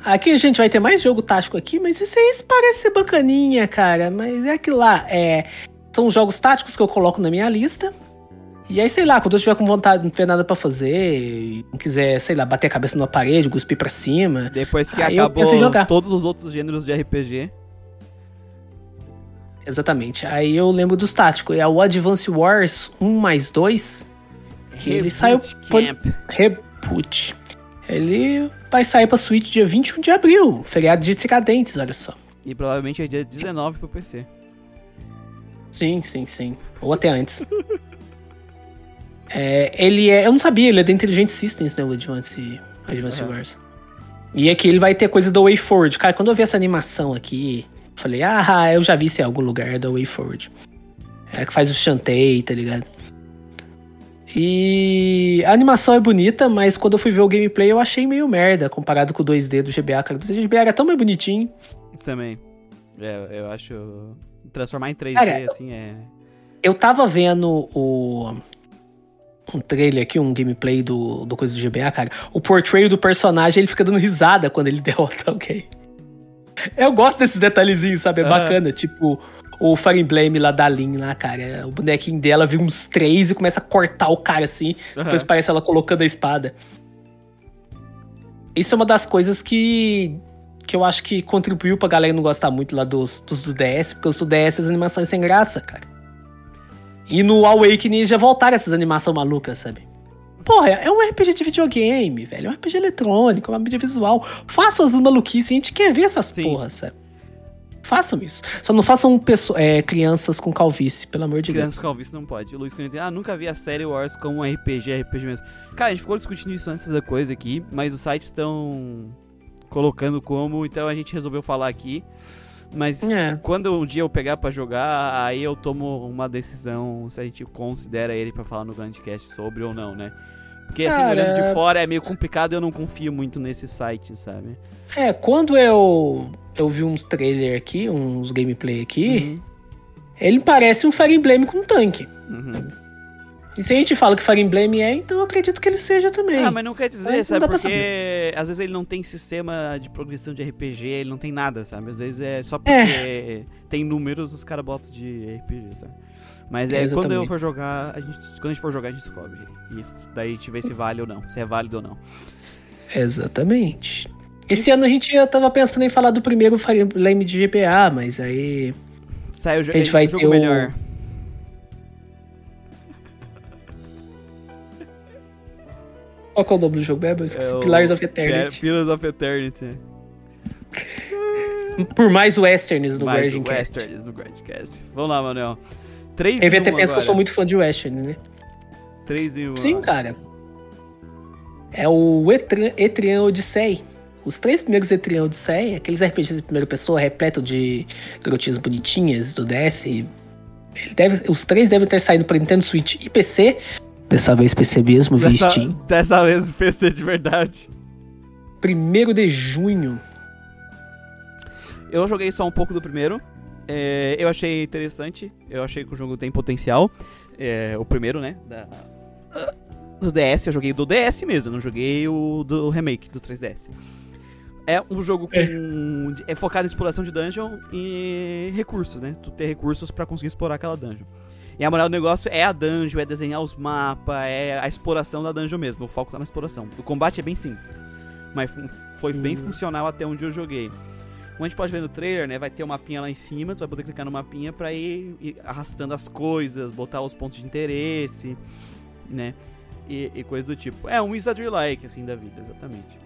[SPEAKER 2] Aqui a gente vai ter mais jogo tático aqui, mas isso aí parece ser bacaninha, cara. Mas é que lá, é. São jogos táticos que eu coloco na minha lista. E aí, sei lá, quando eu tiver com vontade, não tiver nada pra fazer, não quiser, sei lá, bater a cabeça numa parede, cuspir pra cima.
[SPEAKER 1] Depois que acabou todos os outros gêneros de RPG.
[SPEAKER 2] Exatamente. Aí eu lembro dos táticos. É o Advance Wars 1 mais 2. Que ele saiu
[SPEAKER 1] Camp.
[SPEAKER 2] Reboot. Ele vai sair pra Switch dia 21 de abril. Feriado de Tiradentes, olha só.
[SPEAKER 1] E provavelmente é dia 19 pro PC.
[SPEAKER 2] Sim, sim, sim. Ou até antes. É, ele é. Eu não sabia, ele é da Intelligent Systems, né? O Advance, Advance
[SPEAKER 1] Aham.
[SPEAKER 2] Wars. E aqui ele vai ter coisa da WayForward. Cara, quando eu vi essa animação aqui, eu falei, ah, eu já vi isso em algum lugar da WayForward. É que faz o Shantae, tá ligado? E a animação é bonita, mas quando eu fui ver o gameplay eu achei meio merda comparado com o 2D do GBA, cara. O 2D do GBA era tão mais bonitinho.
[SPEAKER 1] Isso também. É, eu acho. Transformar em 3D
[SPEAKER 2] Cara,
[SPEAKER 1] assim é.
[SPEAKER 2] Eu tava vendo o. Um trailer aqui, um gameplay do, do coisa do GBA, cara. O portrait do personagem, ele fica dando risada quando ele derrota alguém. Eu gosto desses detalhezinhos, sabe? É bacana. Tipo, o Fire Emblem lá da Lin lá, cara. O bonequinho dela vira uns três e começa a cortar o cara assim. Depois
[SPEAKER 1] Aham.
[SPEAKER 2] parece ela colocando a espada. Isso é uma das coisas que. Que eu acho que contribuiu pra galera não gostar muito lá dos, dos do DS, porque os do DS as animações sem graça, cara. E no Awakening já voltaram essas animações malucas, sabe? Porra, é um RPG de videogame, velho. É um RPG eletrônico, é uma mídia visual. Façam as maluquices, a gente quer ver essas
[SPEAKER 1] Sim.
[SPEAKER 2] porras, sabe? Façam isso. Só não façam é, crianças com calvície, pelo amor de Deus.
[SPEAKER 1] Crianças calvície não pode. Luiz Corinthians, ah, nunca vi a série Wars como um RPG, RPG mesmo. Cara, a gente ficou discutindo isso antes da coisa aqui, mas os sites estão colocando como, então a gente resolveu falar aqui. Mas
[SPEAKER 2] É.
[SPEAKER 1] quando um dia eu pegar pra jogar, aí eu tomo uma decisão se a gente considera ele pra falar no Grandcast sobre ou não, né? Porque assim,
[SPEAKER 2] Cara,
[SPEAKER 1] olhando de fora é meio complicado e eu não confio muito nesse site, sabe?
[SPEAKER 2] É, quando eu, eu vi uns trailer aqui, uns gameplay aqui,
[SPEAKER 1] Uhum.
[SPEAKER 2] ele parece um Fire Emblem com tanque.
[SPEAKER 1] Uhum.
[SPEAKER 2] E se a gente fala que Fire Emblem é, então eu acredito que ele seja também.
[SPEAKER 1] Ah, mas não quer dizer,
[SPEAKER 2] Mas
[SPEAKER 1] sabe? Porque às vezes ele não tem sistema de progressão de RPG, ele não tem nada, sabe? Às vezes é só porque tem números, os caras botam de RPG, sabe? Mas é,
[SPEAKER 2] É,
[SPEAKER 1] quando eu for jogar, a gente, quando a gente for jogar, a gente descobre. E daí a gente vê se vale ou não, se é válido ou não.
[SPEAKER 2] Exatamente. Esse ano a gente já tava pensando em falar do primeiro Fire Emblem de GBA, mas aí.
[SPEAKER 1] Sai o, jo
[SPEAKER 2] A gente
[SPEAKER 1] é
[SPEAKER 2] vai
[SPEAKER 1] jogo
[SPEAKER 2] ter o- Qual é o nome do jogo mesmo?
[SPEAKER 1] É o-
[SPEAKER 2] Pillars of Eternity.
[SPEAKER 1] Pillars of Eternity.
[SPEAKER 2] Por mais westerns do
[SPEAKER 1] Mais
[SPEAKER 2] Cast.
[SPEAKER 1] Westerns no Grandcast. Vamos lá, Manuel. 3
[SPEAKER 2] Ele
[SPEAKER 1] em
[SPEAKER 2] até
[SPEAKER 1] 1
[SPEAKER 2] pensa que eu sou
[SPEAKER 1] agora.
[SPEAKER 2] muito fã de western, né?
[SPEAKER 1] 3 em 1.
[SPEAKER 2] Sim, cara. É o Etrian, Etrian Odyssey. Os três primeiros Etrian Odyssey, aqueles RPGs de primeira pessoa, repleto de garotinhas bonitinhas do DS. Deve, os três devem ter saído para Nintendo Switch e PC. Dessa vez PC mesmo, via
[SPEAKER 1] Dessa,
[SPEAKER 2] Steam.
[SPEAKER 1] dessa vez PC de verdade.
[SPEAKER 2] 1 de junho.
[SPEAKER 1] Eu joguei só um pouco do primeiro. É, eu achei interessante. Eu achei que o jogo tem potencial. É, o primeiro, né? Da, do DS. Eu joguei do DS mesmo. Não joguei o do remake do 3DS. É um jogo com. É, focado em exploração de dungeon e recursos, né? Tu ter recursos pra conseguir explorar aquela dungeon. E a moral do negócio é a dungeon, é desenhar os mapas, é a exploração da dungeon mesmo. O foco tá na exploração. O combate é bem simples. Mas foi bem
[SPEAKER 2] Hum.
[SPEAKER 1] funcional até onde eu joguei. Como a gente pode ver no trailer, né? Vai ter um mapinha lá em cima, tu vai poder clicar no mapinha pra ir, ir arrastando as coisas, botar os pontos de interesse, né? E, e coisa do tipo. É um Wizardry-like, assim, da vida, exatamente.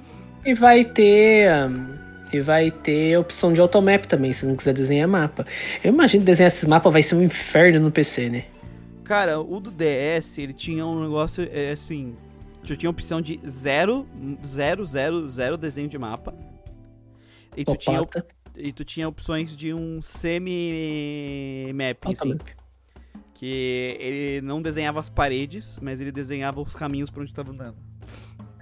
[SPEAKER 2] E vai ter. hum, E vai ter opção de automap também, se não quiser desenhar mapa. Eu imagino que desenhar esses mapas vai ser um inferno no PC, né?
[SPEAKER 1] Cara, o do DS, ele tinha um negócio, é, assim... Tu tinha opção de zero, zero, zero, zero desenho de mapa. E tu, tinha, e tu tinha opções de um semi-map, assim. Que ele não desenhava as paredes, mas ele desenhava os caminhos pra onde tu tava andando.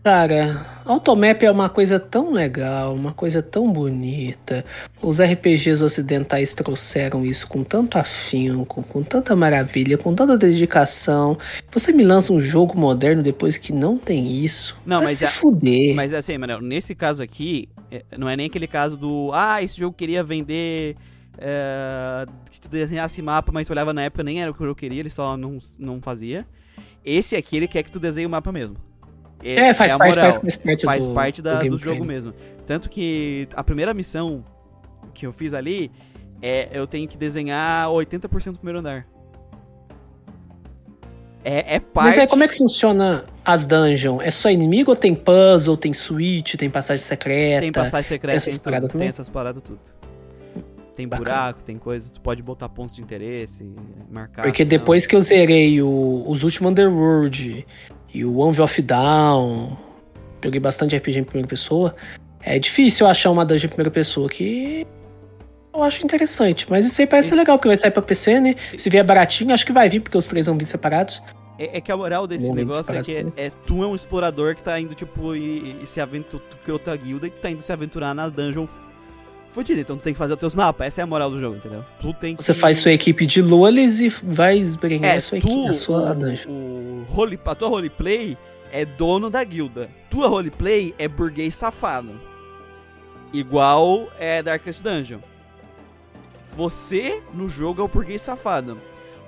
[SPEAKER 2] Cara, Automap é uma coisa tão legal, uma coisa tão bonita. Os RPGs ocidentais trouxeram isso com tanto afinco, com tanta maravilha, com tanta dedicação. Você me lança um jogo moderno depois que não tem isso.
[SPEAKER 1] Não, mas
[SPEAKER 2] se
[SPEAKER 1] é-
[SPEAKER 2] fuder.
[SPEAKER 1] Mas assim, Manel, nesse caso aqui, é, não é nem aquele caso do. Ah, esse jogo queria vender. é, que tu desenhasse mapa, mas tu olhava na época, nem era o que eu queria, ele só não, não fazia. Esse aqui, ele quer que tu desenhe o mapa mesmo.
[SPEAKER 2] É, faz
[SPEAKER 1] a
[SPEAKER 2] parte, faz, faz parte
[SPEAKER 1] faz
[SPEAKER 2] do,
[SPEAKER 1] parte da- do,
[SPEAKER 2] gameplay,
[SPEAKER 1] jogo
[SPEAKER 2] né?
[SPEAKER 1] mesmo. Tanto que a primeira missão que eu fiz ali é eu tenho que desenhar 80% do primeiro andar. É, é parte.
[SPEAKER 2] Mas aí como é que funciona as dungeons? É só inimigo ou tem puzzle, tem switch, tem passagem secreta?
[SPEAKER 1] Tem passagem secreta,
[SPEAKER 2] essas
[SPEAKER 1] tem, tudo,
[SPEAKER 2] paradas
[SPEAKER 1] tem
[SPEAKER 2] também?
[SPEAKER 1] essas paradas tudo. Tem
[SPEAKER 2] Bacana.
[SPEAKER 1] buraco, tem coisa, tu pode botar pontos de interesse, marcar.
[SPEAKER 2] Porque depois que eu zerei o- os últimos Underworld e o One of Down, joguei bastante RPG em primeira pessoa, é difícil achar uma dungeon em primeira pessoa que eu acho interessante. Mas isso aí parece ser
[SPEAKER 1] Isso.
[SPEAKER 2] legal, porque vai sair pra PC, né? Se vier baratinho, acho que vai vir, porque os três vão vir separados.
[SPEAKER 1] É, é que a moral desse
[SPEAKER 2] Momento
[SPEAKER 1] negócio é que é, é- tu é um explorador que tá indo, tipo, e, e se aventurar. Tu criou tua guilda e tu tá indo se aventurar na dungeon f- fodida. Então tu tem que fazer os teus mapas. Essa é a moral do jogo, entendeu? Tu tem que.
[SPEAKER 2] Você faz sua equipe de lolis e vai esbrenhar
[SPEAKER 1] É,
[SPEAKER 2] a sua
[SPEAKER 1] tu,
[SPEAKER 2] equipe, a sua
[SPEAKER 1] o,
[SPEAKER 2] dungeon.
[SPEAKER 1] o role, a tua roleplay é dono da guilda. Tua roleplay é burguês safado. Igual é Darkest Dungeon. Você, no jogo, é o burguês safado.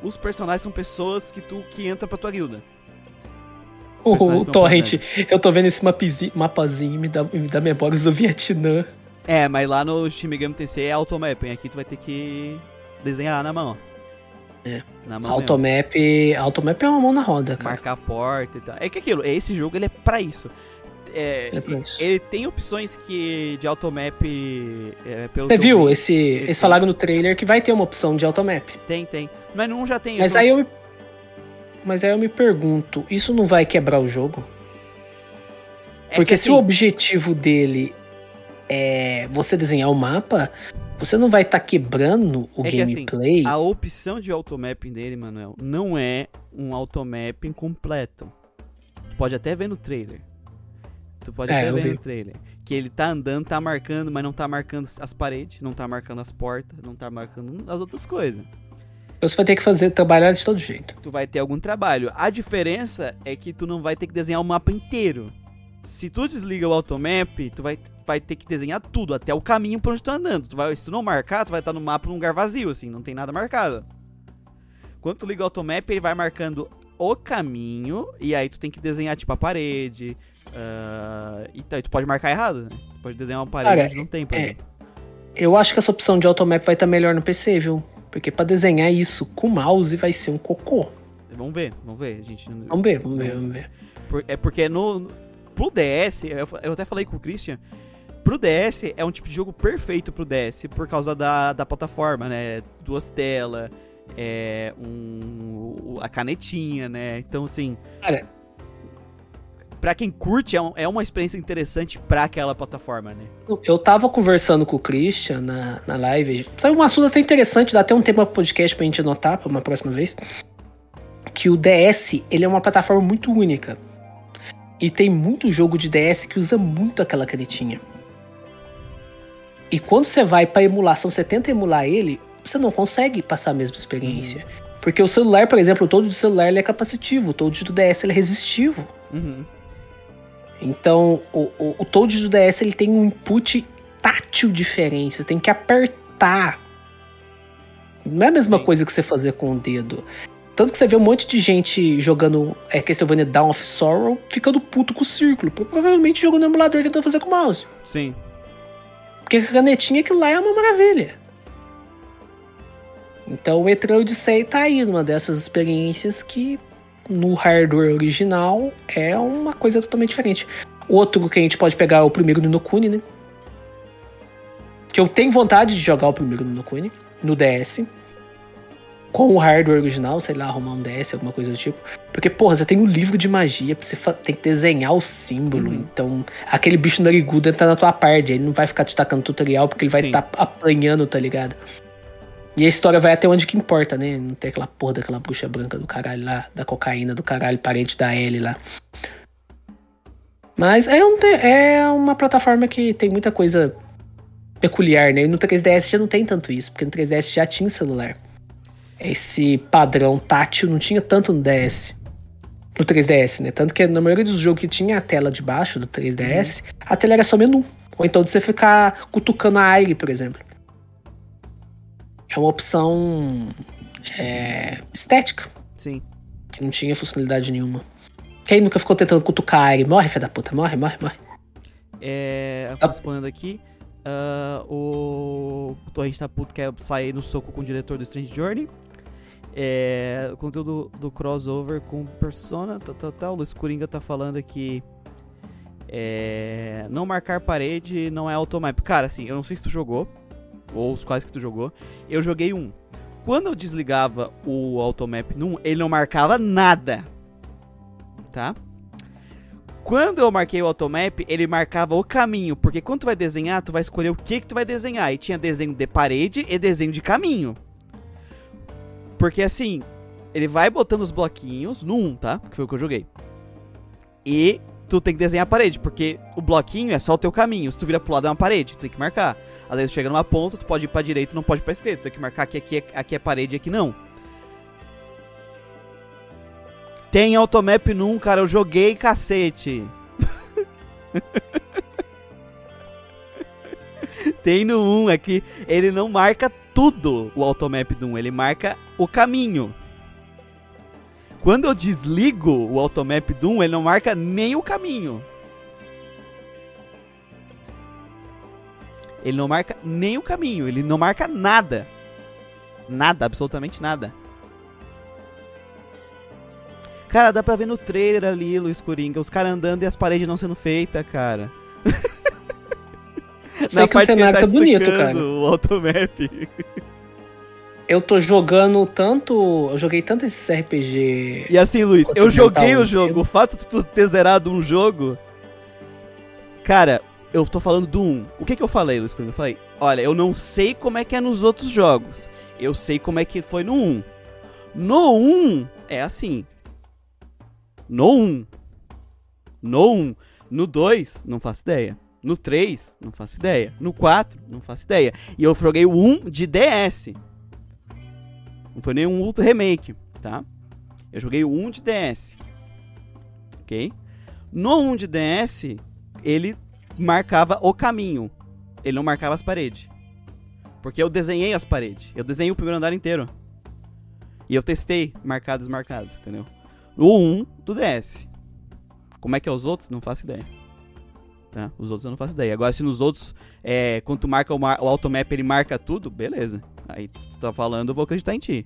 [SPEAKER 1] Os personagens são pessoas que tu que entram pra tua guilda.
[SPEAKER 2] O, o Torrent, eu tô vendo esse mapizi- mapazinho e me dá, me dá memórias do Vietnã.
[SPEAKER 1] É, mas lá no Steam Game TC é automapping. Aqui tu vai ter que desenhar na mão.
[SPEAKER 2] É.
[SPEAKER 1] Na mão mesmo.
[SPEAKER 2] Automap, Automap é uma mão na roda, cara.
[SPEAKER 1] Marcar a porta e tal. É que aquilo, esse jogo ele é pra isso. É,
[SPEAKER 2] É pra isso.
[SPEAKER 1] Ele tem opções que de automap. É, pelo
[SPEAKER 2] Você viu?
[SPEAKER 1] vi,
[SPEAKER 2] Esse, eles falaram no trailer que vai ter uma opção de automap.
[SPEAKER 1] Tem, tem. Mas não já tem.
[SPEAKER 2] Mas aí
[SPEAKER 1] os-
[SPEAKER 2] eu me, mas aí eu me pergunto, isso não vai quebrar o jogo?
[SPEAKER 1] é
[SPEAKER 2] Porque
[SPEAKER 1] que
[SPEAKER 2] se o
[SPEAKER 1] assim,
[SPEAKER 2] objetivo dele é você desenhar o mapa, você não vai estar quebrando o
[SPEAKER 1] É que assim,
[SPEAKER 2] gameplay.
[SPEAKER 1] A opção de automapping dele, Manuel, não é um automapping completo. Tu pode até ver no trailer. Tu pode
[SPEAKER 2] É,
[SPEAKER 1] até ver
[SPEAKER 2] vi.
[SPEAKER 1] no trailer. Que ele tá andando, tá marcando, mas não tá marcando as paredes, não tá marcando as portas, não tá marcando as outras coisas.
[SPEAKER 2] Então você vai ter que fazer, trabalhar de todo jeito.
[SPEAKER 1] Tu vai ter algum trabalho. A diferença é que tu não vai ter que desenhar o mapa inteiro. Se tu desliga o automap, tu vai, vai ter que desenhar tudo, até o caminho por onde tu tá andando. Tu vai, se tu não marcar, tu vai estar no mapa num lugar vazio, assim, não tem nada marcado. Quando tu liga o automap, ele vai marcando o caminho, e aí tu tem que desenhar, tipo, a parede. Uh, e tu pode marcar errado, né? Tu pode desenhar uma parede
[SPEAKER 2] Cara,
[SPEAKER 1] onde não tem, por
[SPEAKER 2] é,
[SPEAKER 1] exemplo.
[SPEAKER 2] Eu acho que essa opção de automap vai estar melhor no PC, viu? Porque pra desenhar isso com mouse vai ser um cocô.
[SPEAKER 1] Vamos ver, vamos ver. Gente
[SPEAKER 2] Vamos ver, vamos ver, vamos ver.
[SPEAKER 1] É porque no. Pro DS, eu, eu até falei com o Christian. Pro DS é um tipo de jogo perfeito pro DS por causa da, da plataforma, né? Duas telas, é, um, a canetinha, né? Então, assim,
[SPEAKER 2] Cara,
[SPEAKER 1] pra quem curte, é, um- é uma experiência interessante pra aquela plataforma, né?
[SPEAKER 2] eu tava conversando com o Christian na, na live. Saiu um assunto até interessante, dá até um tema pro podcast pra gente anotar pra uma próxima vez. Que o DS, ele é uma plataforma muito única. E tem muito jogo de DS que usa muito aquela canetinha. E quando você vai pra emulação, você tenta emular ele, você não consegue passar a mesma experiência. Porque o celular, por exemplo, o todo do celular ele é capacitivo, o todo do DS ele é resistivo.
[SPEAKER 1] Uhum.
[SPEAKER 2] Então, o, o, o Toad do DS ele tem um input tátil diferente. Você tem que apertar. Não é a mesma
[SPEAKER 1] Sim.
[SPEAKER 2] coisa que você fazer com o dedo. Tanto que você vê um monte de gente jogando é, Castlevania Dawn of Sorrow ficando puto com o círculo. Provavelmente jogando no emulador tentando fazer com o mouse.
[SPEAKER 1] Sim.
[SPEAKER 2] Porque a canetinha que lá é uma maravilha. Então o Metro Odyssey tá aí numa dessas experiências que no hardware original é uma coisa totalmente diferente. Outro que a gente pode pegar é o primeiro no Nokuni, né? Que eu tenho vontade de jogar o primeiro no Nokuni, no DS. Com o hardware original, sei lá, arrumar um DS, alguma coisa do tipo. Porque, porra, você tem um livro de magia, você tem que desenhar o símbolo.
[SPEAKER 1] Uhum.
[SPEAKER 2] Então, aquele bicho narigudo entra na tua parte. Ele não vai ficar te tacando tutorial porque ele vai estar apanhando, tá ligado? E a história vai até onde que importa, né? Não tem aquela porra daquela bruxa branca do caralho lá, da cocaína do caralho, parente da Ellie lá. Mas é, um, é uma plataforma que tem muita coisa peculiar, né? E no 3DS já não tem tanto isso, porque no 3DS já tinha celular. Esse padrão tátil não tinha tanto no DS. No 3DS, né? Tanto que na maioria dos jogos que tinha a tela de baixo do 3DS, a tela era só menu. Ou então de você ficar cutucando a aire, por exemplo. É uma opção é, estética,
[SPEAKER 1] Sim.
[SPEAKER 2] que não tinha funcionalidade nenhuma. Quem nunca ficou tentando cutucar a aire? Morre, filho da puta, morre, morre, morre.
[SPEAKER 1] É, respondendo aqui, ah, o, o Torrente tá puto quer sair no soco com o diretor do Strange Journey. É, o conteúdo do crossover com Persona, tal, tal, tal. O Luiz Coringa tá falando aqui. É, não marcar parede não é automap. Cara, assim, eu não sei se tu jogou, ou os quais que tu jogou. Eu joguei um. Quando eu desligava o automap num, ele não marcava nada. Tá? Quando eu marquei o automap, ele marcava o caminho, porque quando tu vai desenhar, tu vai escolher o que que tu vai desenhar. E tinha desenho de parede e desenho de caminho. Porque assim, ele vai botando os bloquinhos no 1, tá? Que foi o que eu joguei. E tu tem que desenhar a parede, porque o bloquinho é só o teu caminho. Se tu vira pro lado é uma parede, tu tem que marcar. Às vezes tu chega numa ponta, tu pode ir pra direita, não pode ir pra esquerda. Tu tem que marcar que aqui é, aqui é parede e aqui não. Tem automap num, cara, eu joguei cacete. Tem no 1, é que ele não marca tudo o automap do 1, ele marca o caminho. Quando eu desligo o automap do 1, ele não marca nem o caminho. Ele não marca nem o caminho, ele não marca nada. Nada, absolutamente nada. Cara, dá pra ver no trailer ali, Luiz Coringa, os caras andando e as paredes não sendo feitas, cara.
[SPEAKER 2] Sei que o cenário tá bonito,
[SPEAKER 1] explicando
[SPEAKER 2] cara.
[SPEAKER 1] O automap.
[SPEAKER 2] Eu tô jogando tanto. Eu joguei tanto esses RPG.
[SPEAKER 1] E assim, Luiz, eu joguei o jogo. O fato de tu ter zerado um jogo. Cara, eu tô falando do 1. O que que eu falei, Luiz? Eu falei, olha, eu não sei como é que é nos outros jogos. Eu sei como é que foi no 1. No 1 é assim. No 1. No 1. No 2, não faço ideia. No 3, não faço ideia. No 4, não faço ideia. E eu joguei o 1 de DS. Não foi nenhum outro remake, tá? Eu joguei o 1 de DS. Ok? No 1 de DS, ele marcava o caminho. Ele não marcava as paredes. Porque eu desenhei as paredes. Eu desenhei o primeiro andar inteiro. E eu testei marcado e desmarcado, entendeu? O 1 do DS. Como é que é os outros? Não faço ideia. Tá? Os outros eu não faço ideia. Agora, se nos outros, é, quando tu marca o, mar o automap, ele marca tudo, beleza. Aí tu tá falando, eu vou acreditar em ti.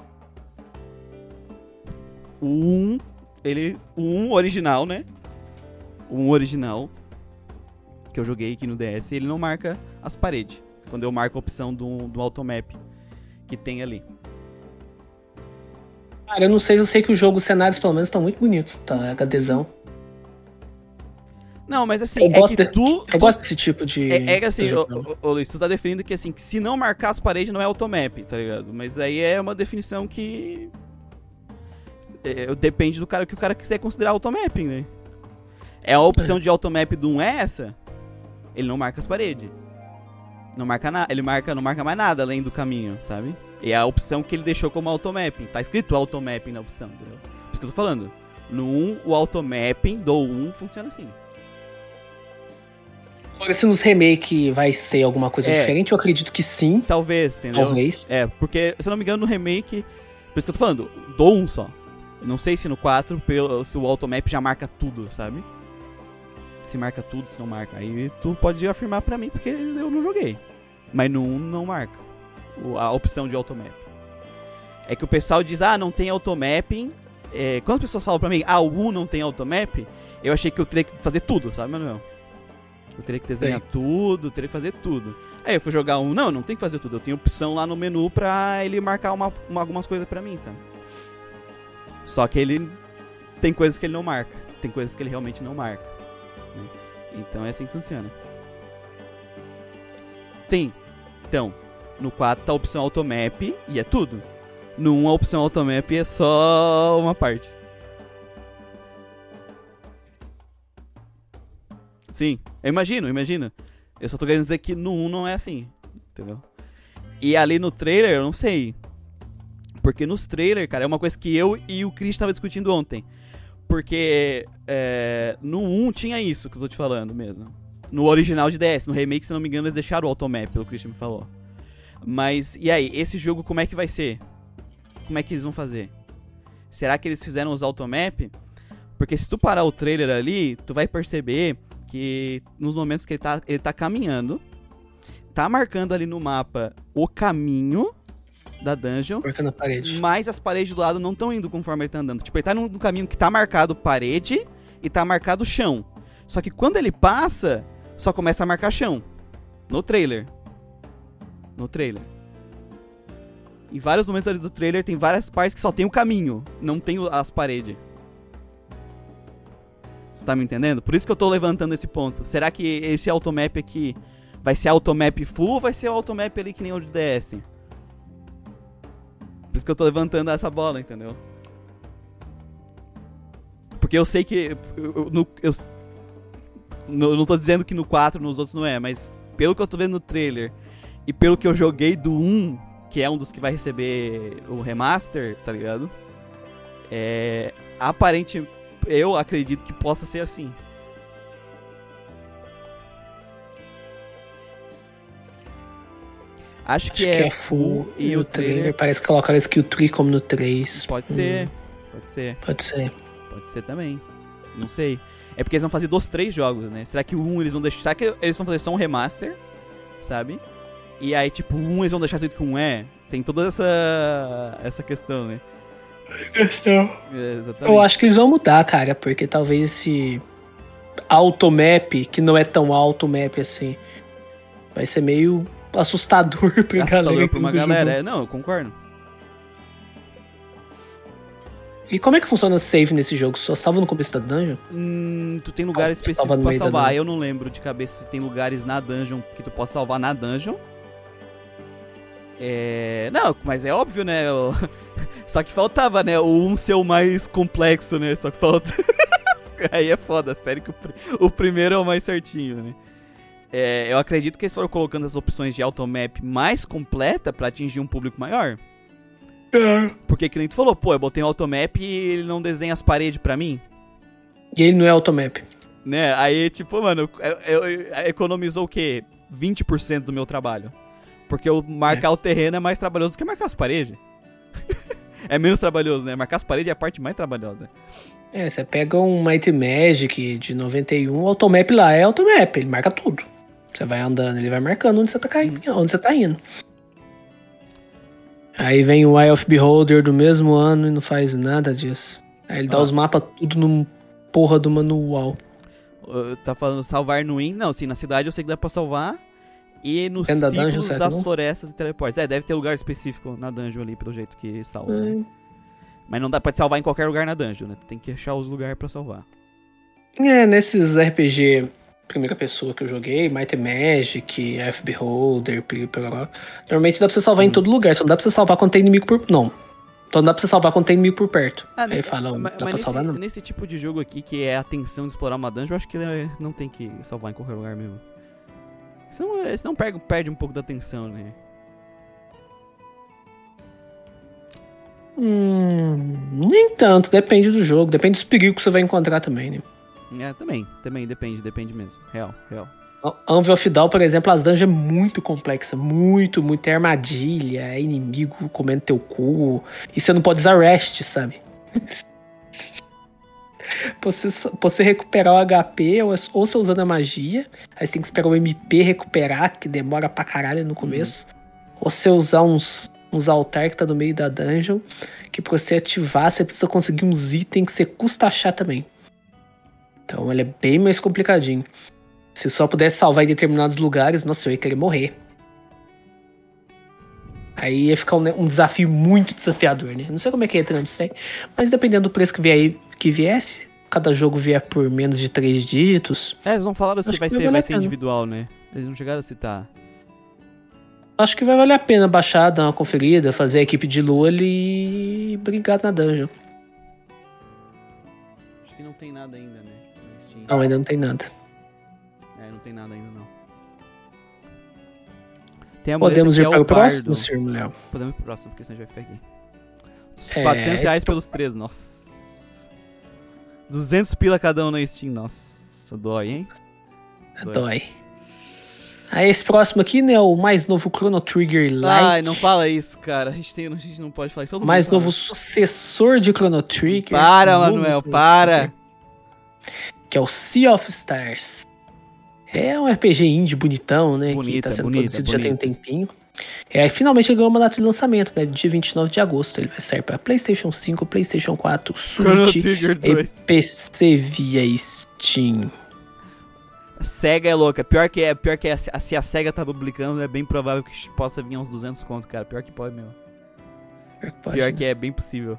[SPEAKER 1] O 1, ele. 1 original, né? O 1 original. Que eu joguei aqui no DS, ele não marca as paredes. Quando eu marco a opção do, do automap que tem ali.
[SPEAKER 2] Cara, eu não sei, eu sei que o jogo, os cenários pelo menos estão muito bonitos, tá? HDzão.
[SPEAKER 1] Não, mas assim,
[SPEAKER 2] Eu
[SPEAKER 1] é
[SPEAKER 2] gosto
[SPEAKER 1] que
[SPEAKER 2] de-
[SPEAKER 1] tu.
[SPEAKER 2] Eu
[SPEAKER 1] tu-
[SPEAKER 2] gosto desse tipo de.
[SPEAKER 1] É, é que assim,
[SPEAKER 2] de
[SPEAKER 1] ô, ô, ô, Luiz, tu tá definindo que assim, que se não marcar as paredes não é automap, tá ligado? Mas aí é uma definição que. é, depende do cara que o cara quiser considerar automapping, né? É a opção de automap do 1 é essa? Ele não marca as paredes. Não marca nada, ele marca, não marca mais nada além do caminho, sabe? E é a opção que ele deixou como automapping. Tá escrito automapping na opção, entendeu? Por isso que eu tô falando. No 1, o automapping do 1 funciona assim.
[SPEAKER 2] Agora, se nos remake vai ser alguma coisa
[SPEAKER 1] É.
[SPEAKER 2] diferente, eu acredito que sim.
[SPEAKER 1] Talvez, entendeu?
[SPEAKER 2] Talvez.
[SPEAKER 1] É, porque, se eu não me engano, no remake. Por isso que eu tô falando, do 1 só. Eu não sei se no 4, pelo, se o automap já marca tudo, sabe? Se marca tudo, se não marca. Aí tu pode afirmar pra mim, porque eu não joguei. Mas no 1 não marca. a opção de automap. É que o pessoal diz, ah, não tem automapping. É, quando as pessoas falam pra mim, ah, o 1 não tem automap, eu achei que eu teria que fazer tudo, sabe, Manuel? Eu teria que desenhar tudo, teria que fazer tudo. Aí eu fui jogar um, não, não tem que fazer tudo. Eu tenho opção lá no menu pra ele marcar uma, uma- algumas coisas pra mim, sabe? Só que ele tem coisas que ele não marca. Tem coisas que ele realmente não marca. né? Então é assim que funciona. Sim. Então, no 4 tá a opção automap e é tudo. No 1 a opção automap é só uma parte. Sim, eu imagino, imagino. Eu só tô querendo dizer que no 1 não é assim, entendeu? E ali no trailer, eu não sei. Porque nos trailers, cara, é uma coisa que eu e o Chris tava discutindo ontem. Porque é, no 1 tinha isso que eu tô te falando mesmo. No original de DS, no remake, se não me engano, eles deixaram o automap, pelo que o Christian me falou. Mas, e aí, esse jogo como é que vai ser? Como é que eles vão fazer? Será que eles fizeram os automap? Porque se tu parar o trailer ali, tu vai perceber que nos momentos que ele tá, ele tá caminhando, tá marcando ali no mapa o caminho da dungeon,
[SPEAKER 2] Marcando a parede.
[SPEAKER 1] mas as paredes do lado não estão indo conforme ele tá andando. Tipo, ele tá num caminho que tá marcado parede e tá marcado chão. Só que quando ele passa, só começa a marcar chão. No trailer. No trailer. Em vários momentos ali do trailer tem várias partes que só tem o caminho, não tem as paredes. Você tá me entendendo? Por isso que eu tô levantando esse ponto. Será que esse automap aqui vai ser automap full ou vai ser o automap ali que nem o de DS? Por isso que eu tô levantando essa bola, entendeu? Porque eu sei que. Eu, eu- eu- no- não tô dizendo que no 4 nos outros não é, mas pelo que eu tô vendo no trailer e pelo que eu joguei do 1, que é um dos que vai receber o remaster, tá ligado? É. Aparente. Eu acredito que possa ser assim. Acho,
[SPEAKER 2] Acho
[SPEAKER 1] que, é, full e o trailer.
[SPEAKER 2] parece que colocaram skill tree como no 3.
[SPEAKER 1] Pode ser, pode ser.
[SPEAKER 2] Pode ser.
[SPEAKER 1] Pode ser também. Não sei. É porque eles vão fazer dos três jogos, né? Será que o 1 eles vão deixar. Será que eles vão fazer só um remaster? Sabe? E aí, tipo, o 1 eles vão deixar tudo que um é? Tem toda essa. essa questão, né?
[SPEAKER 2] Questão.
[SPEAKER 1] É, exatamente.
[SPEAKER 2] Eu acho que eles vão mudar, cara, porque talvez esse automap, que não é tão automap assim, vai ser meio assustador pra galera.
[SPEAKER 1] Assustador
[SPEAKER 2] que
[SPEAKER 1] pra uma galera. É, não, eu concordo.
[SPEAKER 2] E como é que funciona o save nesse jogo? Só salva no começo da dungeon?
[SPEAKER 1] Hum, tu tem lugares
[SPEAKER 2] Ah,
[SPEAKER 1] específicos pra salvar. Eu não lembro de cabeça se tem lugares na dungeon que tu possa salvar na dungeon. É. Não, mas é óbvio, né? o- Só que faltava, né? O um ser o mais complexo, né? Só que falta. Aí é foda, sério que o, pri- o primeiro é o mais certinho, né? É, eu acredito que eles foram colocando as opções de automap mais completa pra atingir um público maior. Porque que nem tu falou, pô, eu botei um automap e ele não desenha as paredes pra mim,
[SPEAKER 2] E ele não é automap.
[SPEAKER 1] né? Aí, tipo, mano, eu, eu- eu- economizou o quê? 20% do meu trabalho. Porque marcar o terreno é mais trabalhoso do que marcar as paredes. é menos trabalhoso, né? Marcar as paredes é a parte mais trabalhosa.
[SPEAKER 2] É, você pega um Mighty Magic de 91, o automap lá é automap, ele marca tudo. Você vai andando, ele vai marcando onde você tá caindo, onde você tá indo. Aí vem o Eye of Beholder do mesmo ano e não faz nada disso. Aí ele dá
[SPEAKER 1] Ah.
[SPEAKER 2] os mapas tudo no porra do manual.
[SPEAKER 1] Tá falando salvar no Win? Não, sim, na cidade eu sei que dá pra salvar. E nos
[SPEAKER 2] Dentro da dungeon, certo,
[SPEAKER 1] das
[SPEAKER 2] não?
[SPEAKER 1] florestas e teleportes. É, deve ter lugar específico na dungeon ali, pelo jeito que salva. né?
[SPEAKER 2] É.
[SPEAKER 1] Mas não dá pra te salvar em qualquer lugar na dungeon, né? Tu tem que achar os lugares pra salvar.
[SPEAKER 2] É, nesses RPG primeira pessoa que eu joguei, Might and Magic, F Beholder, pi- pi- pi- normalmente dá pra você salvar
[SPEAKER 1] Hum.
[SPEAKER 2] em todo lugar, só não dá pra você salvar quando tem inimigo por. Não. Só não dá pra você salvar quando tem inimigo por perto.
[SPEAKER 1] Ah,
[SPEAKER 2] Aí fala, não
[SPEAKER 1] mas,
[SPEAKER 2] dá pra
[SPEAKER 1] mas nesse,
[SPEAKER 2] salvar não.
[SPEAKER 1] nesse tipo de jogo aqui, que é a tensão de explorar uma dungeon, eu acho que é- não tem que salvar em qualquer lugar mesmo. Senão, é, senão perde, perde um pouco da tensão, né?
[SPEAKER 2] Hum, nem tanto, depende do jogo, depende dos perigos que você vai encontrar também, né?
[SPEAKER 1] É, também, também, depende, depende mesmo. Real, real.
[SPEAKER 2] Anvil of Dawn, por exemplo, as dungeons é muito complexa, muito, muito. É armadilha, é inimigo comendo teu cu. E você não pode usar rest, sabe? você, você recuperar o HP, ou, ou você usando a magia, aí você tem que esperar o MP recuperar, que demora pra caralho no começo. Ou você usar uns, uns altar que tá no meio da dungeon, que pra você ativar, você precisa conseguir uns itens que você custa achar também. Então ele é bem mais complicadinho. Se só pudesse salvar em determinados lugares, nossa, eu ia querer morrer. Aí ia ficar um, um desafio muito desafiador, né? Não sei como é que entra nisso aí. Mas dependendo do preço que, vier, que viesse, cada jogo vier por menos de três dígitos,
[SPEAKER 1] É, eles não falaram se vai ser, vai ser individual, né? Eles não chegaram a citar.
[SPEAKER 2] acho que vai valer a pena baixar, dar uma conferida, fazer a equipe de lua e brigar na dungeon.
[SPEAKER 1] Acho que não tem nada ainda, né?
[SPEAKER 2] Não, ainda não tem nada.
[SPEAKER 1] É, não tem nada ainda, não.
[SPEAKER 2] Podemos ir
[SPEAKER 1] é
[SPEAKER 2] para o
[SPEAKER 1] o
[SPEAKER 2] próximo. Sr. Léo?
[SPEAKER 1] Podemos ir pro próximo, porque senão a gente vai ficar aqui. Os
[SPEAKER 2] É,
[SPEAKER 1] 400 reais
[SPEAKER 2] esse-
[SPEAKER 1] pelos três, nossa. 200 pila cada um na Steam, nossa, dói, hein? Dói.
[SPEAKER 2] Dói. Aí esse próximo aqui, né, o mais novo Chrono Trigger Lite.
[SPEAKER 1] Ai, não fala isso, cara. A gente, tem, a gente não pode falar isso. Todo
[SPEAKER 2] mais novo sucessor de Chrono Trigger.
[SPEAKER 1] Para, Manuel, para.
[SPEAKER 2] Que é o Sea of Stars. É um RPG indie bonitão, né? que
[SPEAKER 1] Bonita,
[SPEAKER 2] tá sendo
[SPEAKER 1] bonita,
[SPEAKER 2] produzido já tem um
[SPEAKER 1] bonita.
[SPEAKER 2] tempinho. É, aí finalmente ele ganhou uma data de lançamento, né? Dia 29 de agosto. Ele vai sair para PlayStation 5, PlayStation 4,
[SPEAKER 1] Chrono
[SPEAKER 2] Switch
[SPEAKER 1] Trigger
[SPEAKER 2] e
[SPEAKER 1] 2.
[SPEAKER 2] PC via Steam.
[SPEAKER 1] A SEGA é louca. Pior que é, pior que é, se a- se a SEGA tá publicando, é bem provável que possa vir uns 200 conto, cara. Pior que pode mesmo.
[SPEAKER 2] Pior que, pode,
[SPEAKER 1] Pior
[SPEAKER 2] né?
[SPEAKER 1] que é bem possível.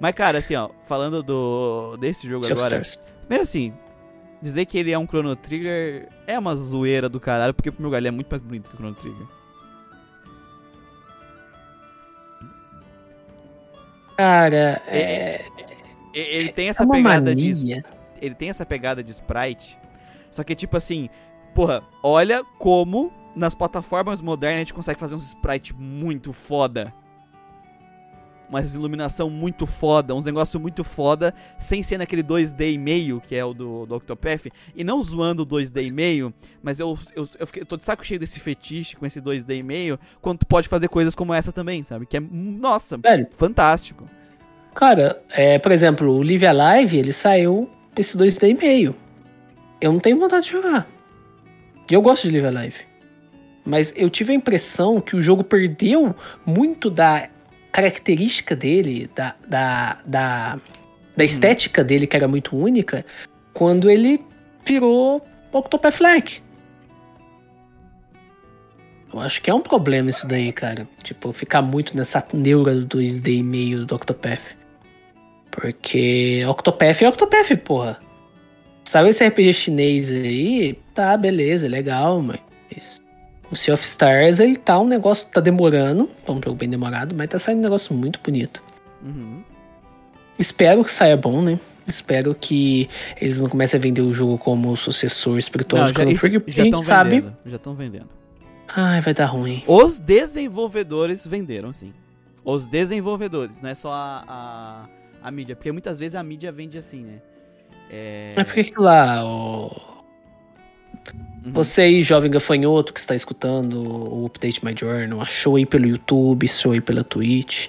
[SPEAKER 1] Mas, cara, assim, ó, falando do desse jogo agora.
[SPEAKER 2] Stars.
[SPEAKER 1] Primeiro assim, dizer que ele é um Chrono Trigger é uma zoeira do caralho, porque, primeiro lugar, ele é muito mais bonito que o Chrono Trigger.
[SPEAKER 2] Cara, é,
[SPEAKER 1] E- Ele tem
[SPEAKER 2] é
[SPEAKER 1] essa
[SPEAKER 2] uma
[SPEAKER 1] pegada de
[SPEAKER 2] mania.
[SPEAKER 1] ele tem essa pegada de sprite. Só que, tipo assim, porra, olha como nas plataformas modernas a gente consegue fazer uns sprite muito foda. Uma iluminação muito foda, uns negócios muito foda, sem ser naquele 2D e meio, que é o do, do Octopath. E não zoando o 2D e meio, mas eu, eu, eu, fiquei, tô de saco cheio desse fetiche com esse 2D e meio, quando tu pode fazer coisas como essa também, sabe? Que é, nossa,
[SPEAKER 2] Velho,
[SPEAKER 1] fantástico.
[SPEAKER 2] Cara, é, por exemplo, o Live Alive, ele saiu esse 2D e meio. Eu não tenho vontade de jogar. E eu gosto de Live Alive. Mas eu tive a impressão que o jogo perdeu muito da característica dele, da, da, da, da estética dele, que era muito única, quando ele virou Octopath Like. Eu acho que é um problema isso daí, cara. Tipo, ficar muito nessa neura do 2D e meio do Octopath. Porque Octopath é Octopath, porra. Sabe esse RPG chinês aí? Tá, beleza, legal, mas. O Sea of Stars, ele tá um negócio. Tá demorando. Tá um jogo bem demorado, mas tá saindo um negócio muito bonito.
[SPEAKER 1] Uhum.
[SPEAKER 2] Espero que saia bom, né? Espero que eles não comecem a vender o jogo como sucessor espiritual
[SPEAKER 1] Não, já,
[SPEAKER 2] Chrono Trigger, porque a gente sabe.
[SPEAKER 1] vendendo. Já estão vendendo.
[SPEAKER 2] Ai, vai dar ruim.
[SPEAKER 1] Os desenvolvedores venderam, sim. Os desenvolvedores, não é só a, a, a mídia. Porque muitas vezes a mídia vende assim, né? É...
[SPEAKER 2] Mas por que que lá, o...
[SPEAKER 1] Uhum.
[SPEAKER 2] você aí, jovem gafanhoto que está escutando o Update My Journal, achou aí pelo YouTube, achou aí pela Twitch,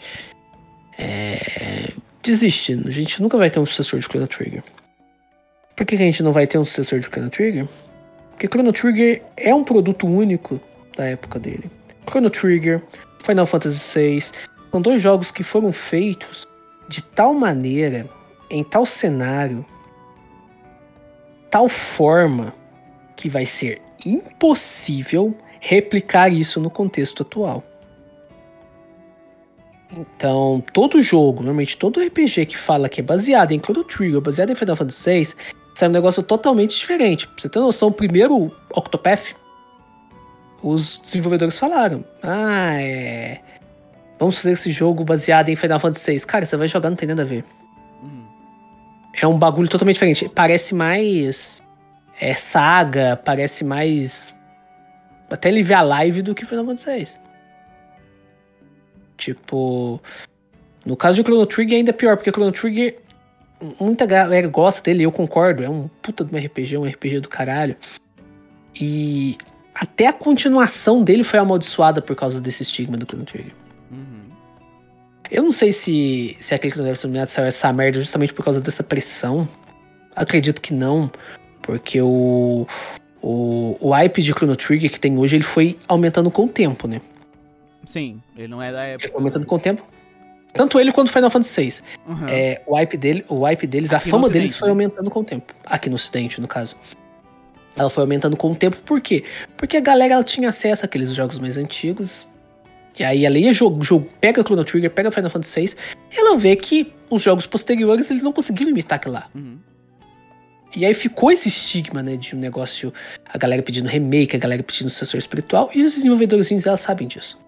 [SPEAKER 2] é... desiste, a gente nunca vai ter um sucessor de Chrono Trigger. Por que a gente não vai ter um sucessor de Chrono Trigger? Porque Chrono Trigger é um produto único da época dele. Chrono Trigger, Final Fantasy VI, são dois jogos que foram feitos de tal maneira, em tal cenário, tal forma, que vai ser impossível replicar isso no contexto atual. Então, todo jogo, normalmente todo RPG que fala que é baseado em Chrono Trigger, baseado em Final Fantasy VI, sai um negócio totalmente diferente. Pra você ter noção, primeiro Octopath, os desenvolvedores falaram: Ah, é. Vamos fazer esse jogo baseado em Final Fantasy VI. Cara, você vai jogar, não tem nada a ver.
[SPEAKER 1] Uhum.
[SPEAKER 2] É um bagulho totalmente diferente. Parece mais. É saga, parece mais. Até Live Alive do que Final Fantasy VI. Tipo. No caso de Chrono Trigger ainda é pior, porque Chrono Trigger. Muita galera gosta dele, eu concordo. É um puta de um RPG, um RPG do caralho. E até a continuação dele foi amaldiçoada por causa desse estigma do Chrono Trigger.
[SPEAKER 1] Uhum.
[SPEAKER 2] Eu não sei se, se aquele que não deve ser nomeado saiu essa merda justamente por causa dessa pressão. Acredito que não, porque o, o, o hype de Chrono Trigger que tem hoje, ele foi aumentando com o tempo, né?
[SPEAKER 1] Sim, ele não é da
[SPEAKER 2] Ele
[SPEAKER 1] época.
[SPEAKER 2] foi aumentando com o tempo. Tanto ele quanto Final Fantasy VI.
[SPEAKER 1] Uhum.
[SPEAKER 2] É, o hype dele, o hype deles, a
[SPEAKER 1] Aqui no
[SPEAKER 2] fama
[SPEAKER 1] Ocidente,
[SPEAKER 2] deles foi
[SPEAKER 1] né?
[SPEAKER 2] aumentando com o tempo. Aqui no Ocidente, no caso. Ela foi aumentando com o tempo, por quê? Porque a galera ela tinha acesso àqueles jogos mais antigos. E aí ela ia jogo, jogo pega Chrono Trigger, pega Final Fantasy VI, e ela vê que os jogos posteriores eles não conseguiram imitar aquilo lá.
[SPEAKER 1] Uhum.
[SPEAKER 2] E aí ficou esse estigma, né, de um negócio, a galera pedindo remake, a galera pedindo sucessor espiritual, e os desenvolvedores elas sabem disso.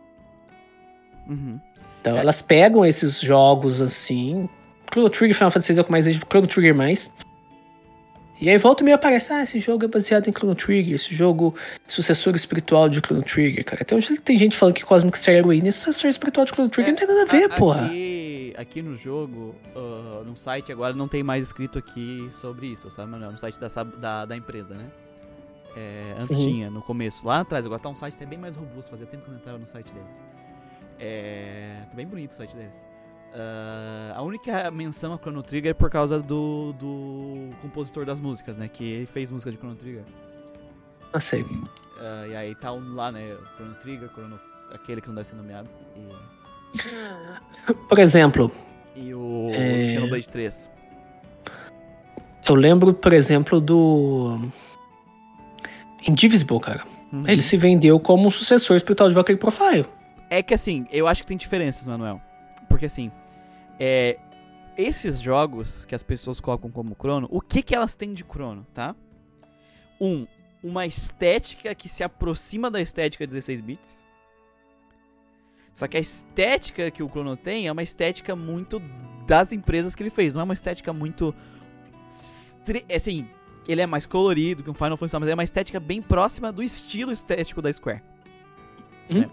[SPEAKER 1] Uhum.
[SPEAKER 2] Então
[SPEAKER 1] É.
[SPEAKER 2] elas pegam esses jogos assim. Chrono Trigger Final Fantasy VI é o que mais vejo, Chrono Trigger mais. E aí volta e meio aparece, ah, esse jogo é baseado em Chrono Trigger, esse jogo é sucessor espiritual de Chrono Trigger, cara. Até hoje tem gente falando que Cosmic Star Heroine é sucessor espiritual de Chrono Trigger, não tem nada a ver,
[SPEAKER 1] A-
[SPEAKER 2] porra.
[SPEAKER 1] Aqui, aqui no jogo, ah, no site agora não tem mais escrito aqui sobre isso, sabe, Manuel? No site da, da, da empresa, né? É, antes
[SPEAKER 2] Uhum.
[SPEAKER 1] tinha, no começo, lá atrás. Agora tá um site até bem mais robusto, fazia tempo que eu não entrava no site deles. É, tá bem bonito o site deles. Ah, a única menção a Chrono Trigger é por causa do, do compositor das músicas, né? Que ele fez música de Chrono Trigger.
[SPEAKER 2] Não sei.
[SPEAKER 1] Ah, e aí tá um lá, né? Chrono Trigger, Chrono, aquele que não deve ser nomeado. E,
[SPEAKER 2] Por exemplo,
[SPEAKER 1] e o
[SPEAKER 2] É.
[SPEAKER 1] Xenoblade 3.
[SPEAKER 2] eu lembro, por exemplo, do. Indivisible, cara.
[SPEAKER 1] Uhum.
[SPEAKER 2] Ele se vendeu como um sucessor espiritual de Valkyrie Profile.
[SPEAKER 1] É que assim, eu acho que tem diferenças, Manuel. Porque assim, é, esses jogos que as pessoas colocam como Chrono, o que que elas têm de Chrono, tá? Um, uma estética que se aproxima da estética 16 bits. Só que a estética que o Chrono tem é uma estética muito das empresas que ele fez, não é uma estética muito estre- assim, ele é mais colorido que um Final Fantasy, mas é uma estética bem próxima do estilo estético da Square.
[SPEAKER 2] Uhum.
[SPEAKER 1] né?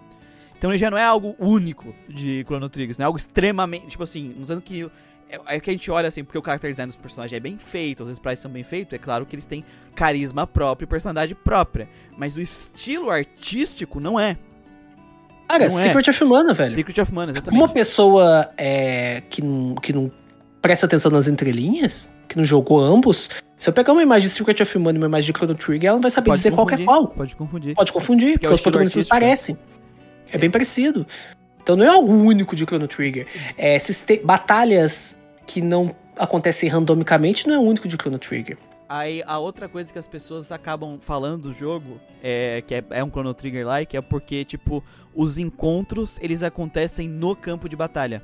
[SPEAKER 1] Então ele já não é algo único de Chrono Trigger, não é algo extremamente, tipo assim, não dizendo que é, é que a gente olha assim, porque o character design dos personagens é bem feito, os sprites são bem feitos, é claro que eles têm carisma próprio e personalidade própria, mas o estilo artístico não é.
[SPEAKER 2] Cara,
[SPEAKER 1] Não é.
[SPEAKER 2] Secret of Mana, velho.
[SPEAKER 1] Secret of Mana,
[SPEAKER 2] Uma
[SPEAKER 1] exatamente.
[SPEAKER 2] pessoa é, que, não, que não presta atenção nas entrelinhas, que não jogou ambos, se eu pegar uma imagem de Secret of Mana e uma imagem de Chrono Trigger, ela não vai saber dizer qual é qual.
[SPEAKER 1] Pode confundir.
[SPEAKER 2] Pode confundir, porque,
[SPEAKER 1] é o
[SPEAKER 2] os protagonistas parecem. É bem parecido. Então não é algo único de Chrono Trigger. É, batalhas que não acontecem randomicamente não é único de Chrono Trigger.
[SPEAKER 1] Aí a outra coisa que as pessoas acabam falando do jogo, é, que é, é um Chrono Trigger-like, é porque, tipo, os encontros, eles acontecem no campo de batalha.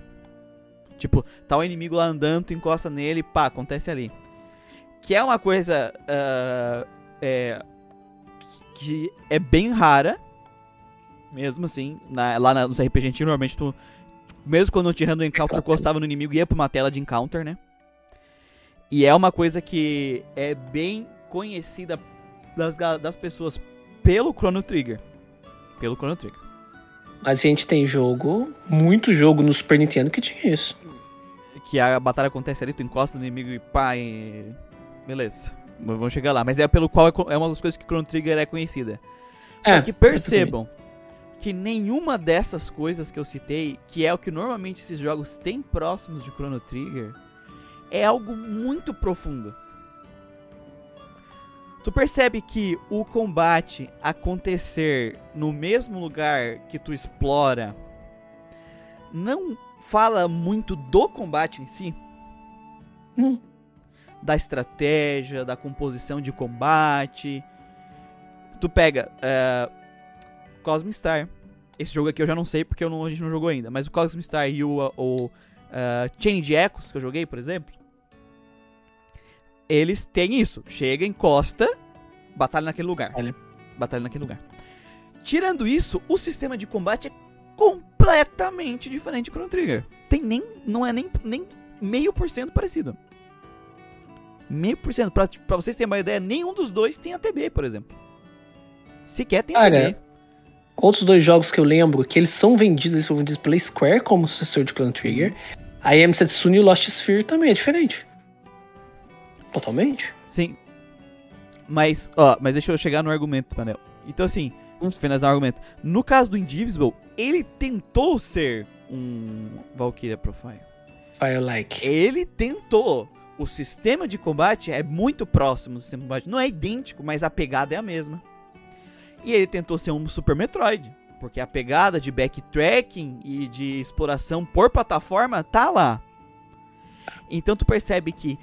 [SPEAKER 1] Tipo, tá o inimigo lá andando, tu encosta nele, pá, acontece ali. Que é uma coisa ah, é, que é bem rara, mesmo assim, na- lá na- nos RPG antigos, normalmente tu, mesmo quando não tinha random encounter, tu encostava no inimigo e ia pra uma tela de encounter, né? E é uma coisa que é bem conhecida das, das pessoas pelo Chrono Trigger. Pelo Chrono Trigger.
[SPEAKER 2] Mas a gente tem jogo, muito jogo no Super Nintendo que tinha isso.
[SPEAKER 1] Que a batalha acontece ali, tu encosta no inimigo e pá, e... beleza. Vamos chegar lá. Mas é pelo qual é é uma das coisas que Chrono Trigger é conhecida. Só
[SPEAKER 2] É,
[SPEAKER 1] que percebam que nenhuma dessas coisas que eu citei, que é o que normalmente esses jogos têm próximos de Chrono Trigger, é algo muito profundo. Tu percebe que o combate acontecer no mesmo lugar que tu explora não fala muito do combate em si?
[SPEAKER 2] Hum.
[SPEAKER 1] Da estratégia, da composição de combate. Tu pega é, Cosmic Star. Esse jogo aqui eu já não sei porque eu não- a gente não jogou ainda. Mas o Cosmic Star e o, o Chain de Echoes que eu joguei, por exemplo. Eles têm isso. Chega, encosta, batalha naquele lugar.
[SPEAKER 2] Olha.
[SPEAKER 1] Batalha naquele lugar. Tirando isso, o sistema de combate é completamente diferente do Chrono Trigger. Tem nem. Não é nem, nem meio por cento parecido. Meio por cento. Pra, pra vocês terem uma ideia, nenhum dos dois tem ATB, por exemplo. Sequer tem
[SPEAKER 2] Cara,
[SPEAKER 1] ATB.
[SPEAKER 2] Outros dois jogos que eu lembro que eles são vendidos, eles são vendidos pela Square como sucessor de Chrono Trigger. A AM Setsune e o Lost Sphere também é diferente. Totalmente.
[SPEAKER 1] Sim. Mas, ó, mas deixa eu chegar no argumento, Manel. Então, assim, vamos finalizar o argumento. No caso do Indivisible, ele tentou ser um Valkyria Profile.
[SPEAKER 2] Fire Like.
[SPEAKER 1] Ele tentou. O sistema de combate é muito próximo do sistema de combate. Não é idêntico, mas a pegada é a mesma. E ele tentou ser um Super Metroid. Porque a pegada de backtracking e de exploração por plataforma tá lá. Então tu percebe que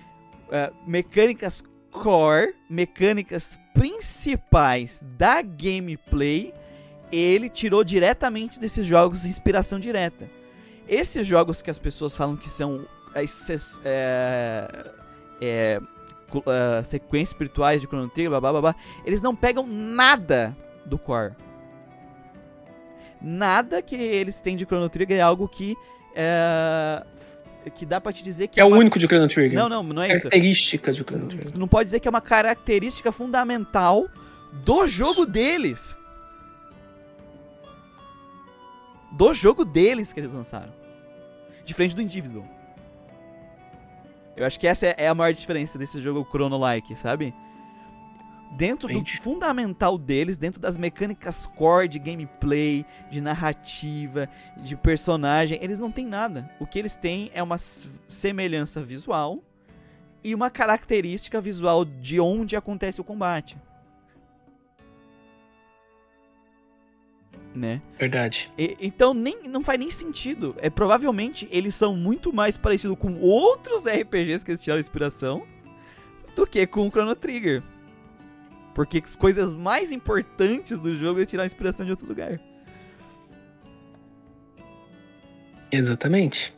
[SPEAKER 1] eh, mecânicas core, mecânicas principais da gameplay, ele tirou diretamente desses jogos inspiração direta. Esses jogos que as pessoas falam que são é, é, cu- é, sequências espirituais de Chrono Trigger, blá, blá, blá, eles não pegam nada do core. Nada que eles têm de Chrono Trigger é algo que é, que dá pra te dizer que
[SPEAKER 2] É o
[SPEAKER 1] uma-
[SPEAKER 2] único de Chrono Trigger.
[SPEAKER 1] Não, não, não é isso.
[SPEAKER 2] Característica de Chrono Trigger.
[SPEAKER 1] Tu não pode dizer que é uma característica fundamental do jogo deles. Do jogo deles que eles lançaram. Diferente do Indivisible. Eu acho que essa é- é a maior diferença desse jogo Chrono-like, sabe? Dentro do
[SPEAKER 2] Entendi.
[SPEAKER 1] fundamental deles, dentro das mecânicas core de gameplay, de narrativa, de personagem, eles não têm nada. O que eles têm é uma semelhança visual e uma característica visual de onde acontece o combate. Né?
[SPEAKER 2] Verdade.
[SPEAKER 1] E- então nem, não faz nem sentido. É provavelmente eles são muito mais parecidos com outros RPGs que eles tiraram inspiração do que com o Chrono Trigger. Porque as coisas mais importantes do jogo eles tiraram inspiração de outros lugares.
[SPEAKER 2] Exatamente.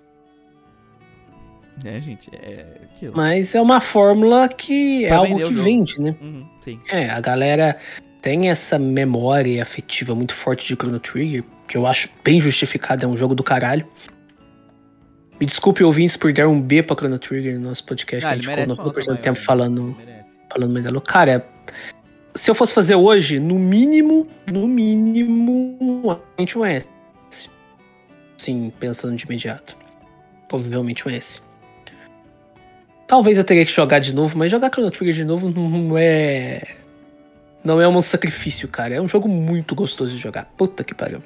[SPEAKER 1] É, gente, é aquilo.
[SPEAKER 2] Mas é uma fórmula que é
[SPEAKER 1] Pra
[SPEAKER 2] algo
[SPEAKER 1] vender o
[SPEAKER 2] que vende, né?
[SPEAKER 1] Uhum, sim.
[SPEAKER 2] É, a galera tem essa memória afetiva muito forte de Chrono Trigger, que eu acho bem justificada, é um jogo do caralho. Me desculpe, ouvintes, por dar um B pra Chrono Trigger no nosso podcast,
[SPEAKER 1] Ah,
[SPEAKER 2] que a gente ficou
[SPEAKER 1] merece
[SPEAKER 2] nosso
[SPEAKER 1] uma nota
[SPEAKER 2] 90% do
[SPEAKER 1] maior,
[SPEAKER 2] tempo
[SPEAKER 1] né?
[SPEAKER 2] falando, falando Medalhão. Cara, se eu fosse fazer hoje, no mínimo, no mínimo, realmente um S. Sim, pensando de imediato. Provavelmente um S. Talvez eu teria que jogar de novo, mas jogar Chrono Trigger de novo não é. Não é um sacrifício, cara. É um jogo muito gostoso de jogar. Puta que pariu.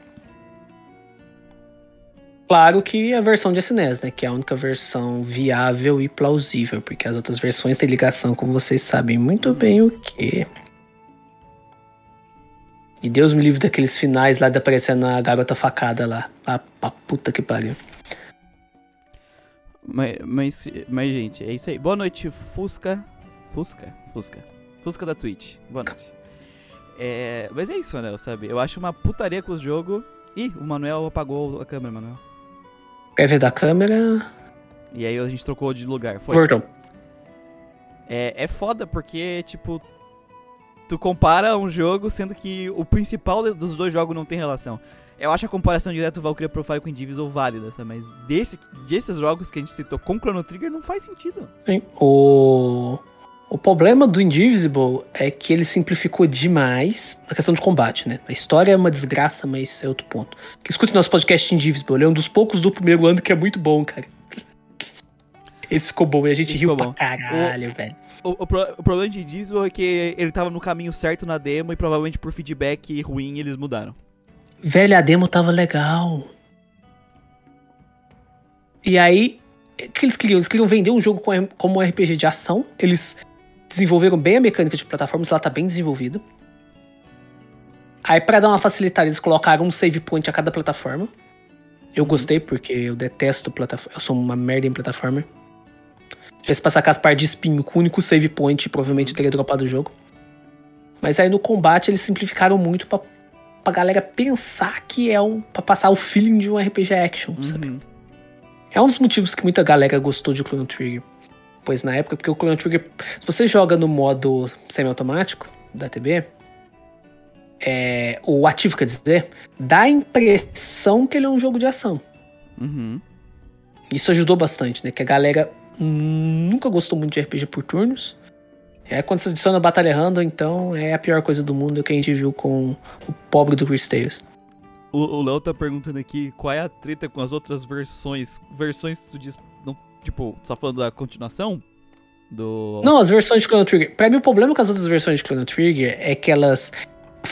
[SPEAKER 2] Claro que a versão de SNES, né? Que é a única versão viável e plausível, porque as outras versões têm ligação, como vocês sabem muito bem o que. E Deus me livre daqueles finais lá de aparecendo a garota facada lá. A, a puta que pariu.
[SPEAKER 1] Mas, mas, mas, gente, é isso aí. Boa noite, Fusca. Fusca? Fusca. Fusca da Twitch. Boa noite. É, mas é isso, Manuel, sabe? Eu acho uma putaria com o jogo. Ih, o Manuel apagou a câmera, Manuel.
[SPEAKER 2] Quer ver da câmera?
[SPEAKER 1] E aí a gente trocou de lugar. Foi. É, é foda porque, tipo, tu compara um jogo sendo que o principal dos dois jogos não tem relação. Eu acho a comparação direta do Valkyria Profile com Indivisible válida, sabe? Mas desse, desses jogos que a gente citou com Chrono Trigger não faz sentido.
[SPEAKER 2] Sim. O O problema do Indivisible é que ele simplificou demais a questão de combate, né? A história é uma desgraça, mas é outro ponto. Que escute nosso podcast Indivisible, ele é um dos poucos do primeiro ano que é muito bom, cara. Esse ficou bom e a gente
[SPEAKER 1] Esse
[SPEAKER 2] riu pra
[SPEAKER 1] bom.
[SPEAKER 2] caralho, velho.
[SPEAKER 1] O, o o problema de Diesel é que ele tava no caminho certo na demo e provavelmente por feedback ruim eles mudaram.
[SPEAKER 2] Velho, a demo tava legal. E aí, o que eles queriam? Eles queriam vender um jogo com- como um RPG de ação. Eles desenvolveram bem a mecânica de plataformas, ela tá bem desenvolvida. Aí, pra dar uma facilitada, eles colocaram um save point a cada plataforma. Eu gostei, porque eu detesto plataforma. Eu sou uma merda em plataforma. Já se passar com as partes de espinho com o único save point, provavelmente teria dropado o jogo. Mas aí no combate eles simplificaram muito pra, pra galera pensar que é um. pra passar o feeling de um RPG action, sabe?
[SPEAKER 1] Uhum.
[SPEAKER 2] É um dos motivos que muita galera gostou de Chrono Trigger. Pois na época, porque o Chrono Trigger, se você joga no modo semiautomático da TB, é, o ativo quer dizer, dá a impressão que ele é um jogo de ação.
[SPEAKER 1] Uhum.
[SPEAKER 2] Isso ajudou bastante, né? Que a galera nunca gostou muito de RPG por turnos. É quando você adiciona Batalha Random, então é a pior coisa do mundo que a gente viu com o pobre do Chris Tales.
[SPEAKER 1] O Léo tá perguntando aqui qual é a treta com as outras versões. Versões que tu diz. Não, tipo, tu tá falando da continuação? Do.
[SPEAKER 2] Não, as versões de Chrono Trigger. Pra mim, o problema com as outras versões de Chrono Trigger é que elas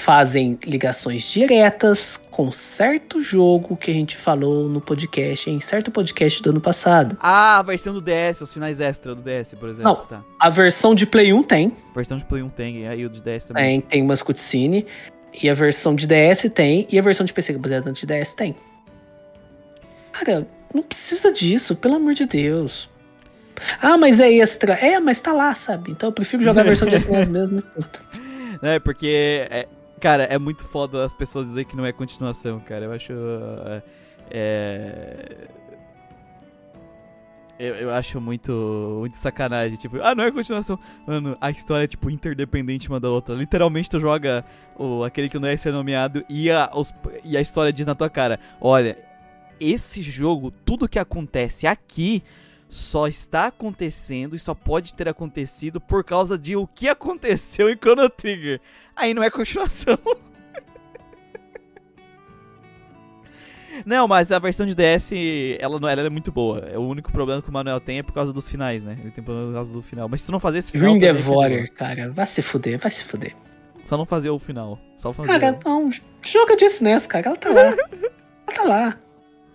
[SPEAKER 2] fazem ligações diretas com certo jogo que a gente falou no podcast, em certo podcast do ano passado.
[SPEAKER 1] Ah, a versão do DS, os finais extra do DS, por exemplo.
[SPEAKER 2] Não.
[SPEAKER 1] Tá.
[SPEAKER 2] A versão de Play 1 tem,
[SPEAKER 1] Versão de Play 1 tem, aí o de DS também.
[SPEAKER 2] tem, tem umas cutscene, e a versão de DS tem, e a versão de PC baseada no de DS tem. Cara, não precisa disso, pelo amor de Deus. Ah, mas é extra. É, mas tá lá, sabe? Então eu prefiro jogar a versão de SNES mesmo. e.
[SPEAKER 1] É, porque, é, cara, é muito foda as pessoas dizerem que não é continuação, cara. Eu acho. é, É. Eu, eu acho muito, muito sacanagem. Tipo, ah, não é continuação. Mano, a história é, tipo, interdependente uma da outra. Literalmente, tu joga o, aquele que não é ser nomeado e a, os- e a história diz na tua cara: olha, esse jogo, tudo que acontece aqui só está acontecendo e só pode ter acontecido por causa de o que aconteceu em Chrono Trigger. Aí não é continuação. Não, mas a versão de DS, ela, não, ela é muito boa. É o único problema que o Manuel tem é por causa dos finais, né? Ele tem problema por causa do final. Mas se tu não fazer esse final.
[SPEAKER 2] Green Devourer, cara, vai se fuder, vai se fuder.
[SPEAKER 1] Só não fazer o final. Só fazer.
[SPEAKER 2] Cara, não, joga de SNES, cara, ela tá lá. ela tá lá.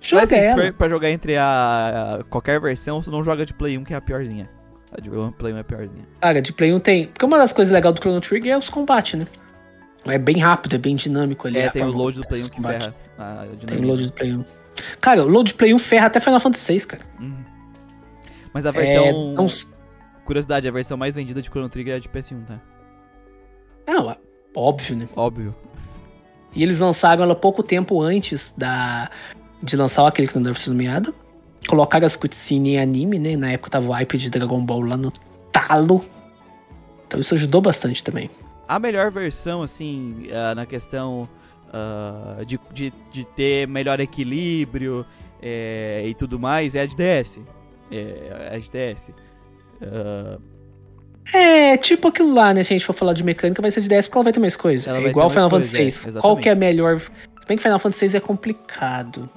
[SPEAKER 2] Joga
[SPEAKER 1] Mas assim, se pra jogar entre a, a- qualquer versão, você não joga de Play 1, que é a piorzinha. A de Play 1 é a piorzinha.
[SPEAKER 2] Cara, de Play 1 tem. Porque uma das coisas legais do Chrono Trigger é os combates, né? É bem rápido, é bem dinâmico ali.
[SPEAKER 1] É, tem o load do Play 1
[SPEAKER 2] os
[SPEAKER 1] que
[SPEAKER 2] combates.
[SPEAKER 1] ferra. a
[SPEAKER 2] Tem o load do Play 1. Cara, o load do Play 1 ferra até Final Fantasy VI, cara.
[SPEAKER 1] Uhum. Mas a
[SPEAKER 2] É,
[SPEAKER 1] versão.
[SPEAKER 2] não,
[SPEAKER 1] Curiosidade, a versão mais vendida de Chrono Trigger é a de PS1, tá?
[SPEAKER 2] é óbvio, né?
[SPEAKER 1] Óbvio.
[SPEAKER 2] E eles lançaram ela pouco tempo antes da de lançar aquele que não deve ser nomeado. Colocaram as cutscenes em anime, né? Na época tava o hype de Dragon Ball lá no talo. Então isso ajudou bastante também.
[SPEAKER 1] A melhor versão, assim, ah, na questão ah, de, de, de ter melhor equilíbrio é, e tudo mais, é a de DS. É a de DS. Ah,
[SPEAKER 2] É, tipo aquilo lá, né? Se a gente for falar de mecânica, vai ser de 10 porque ela vai ter mais coisa.
[SPEAKER 1] Ela
[SPEAKER 2] é igual Final Fantasy
[SPEAKER 1] é,
[SPEAKER 2] VI. Qual que é a melhor. Bem que Final Fantasy VI é complicado.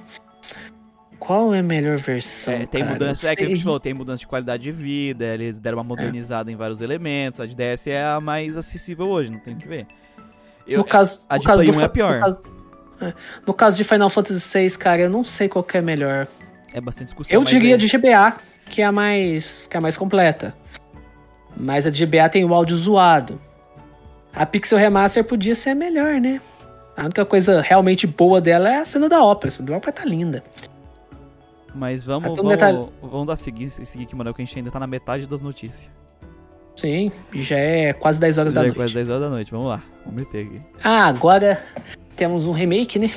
[SPEAKER 2] Qual é a melhor versão?
[SPEAKER 1] é, tem
[SPEAKER 2] cara?
[SPEAKER 1] mudança, é que a gente falou, tem mudança de qualidade de vida, eles deram uma modernizada em vários elementos, a de DS é a mais acessível hoje, não tem o que ver. Eu-
[SPEAKER 2] no caso,
[SPEAKER 1] a
[SPEAKER 2] no
[SPEAKER 1] de
[SPEAKER 2] caso
[SPEAKER 1] Play
[SPEAKER 2] do
[SPEAKER 1] 1 é
[SPEAKER 2] fa-
[SPEAKER 1] pior.
[SPEAKER 2] No caso, é, no caso de Final Fantasy VI, cara, eu não sei qual que é melhor.
[SPEAKER 1] é bastante discussão.
[SPEAKER 2] Eu diria
[SPEAKER 1] é-
[SPEAKER 2] de GBA, que é a mais, que é a mais completa. Mas a de GBA tem o áudio zoado. A Pixel Remaster podia ser a melhor, né? A única coisa realmente boa dela é a cena da ópera. A cena da ópera tá linda.
[SPEAKER 1] Mas vamos, vamos,
[SPEAKER 2] detalhe-
[SPEAKER 1] vamos dar seguir, seguir aqui, Manuel, que a gente ainda tá na metade das notícias.
[SPEAKER 2] Sim, já é quase 10 horas
[SPEAKER 1] Já
[SPEAKER 2] da
[SPEAKER 1] é
[SPEAKER 2] noite.
[SPEAKER 1] quase 10 horas da noite, vamos lá, vamos meter aqui.
[SPEAKER 2] Ah, agora temos um remake, né?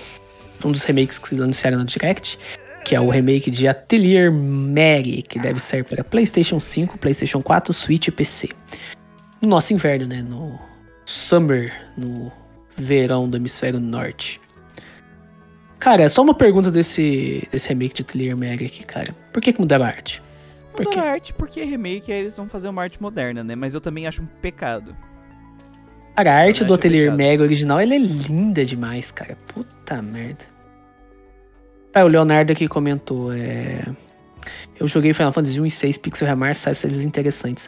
[SPEAKER 2] Um dos remakes que anunciaram no Direct, que é o remake de Atelier Mary, que deve sair para PlayStation 5, PlayStation 4, Switch e PC. No nosso inverno, né? No summer, no verão do hemisfério norte. Cara, é só uma pergunta desse, desse remake de Atelier Mary aqui, cara. Por que, que mudaram a arte? Por
[SPEAKER 1] Mudaram
[SPEAKER 2] quê?
[SPEAKER 1] a arte porque remake aí eles vão fazer uma arte moderna, né? Mas eu também acho um pecado.
[SPEAKER 2] Cara, a arte do Atelier
[SPEAKER 1] pecado.
[SPEAKER 2] Mega original, ela é linda demais, cara. Puta merda. Ah, o Leonardo aqui comentou, é... Eu joguei Final Fantasy 1 e 6 Pixel Remaster, sai eles interessantes.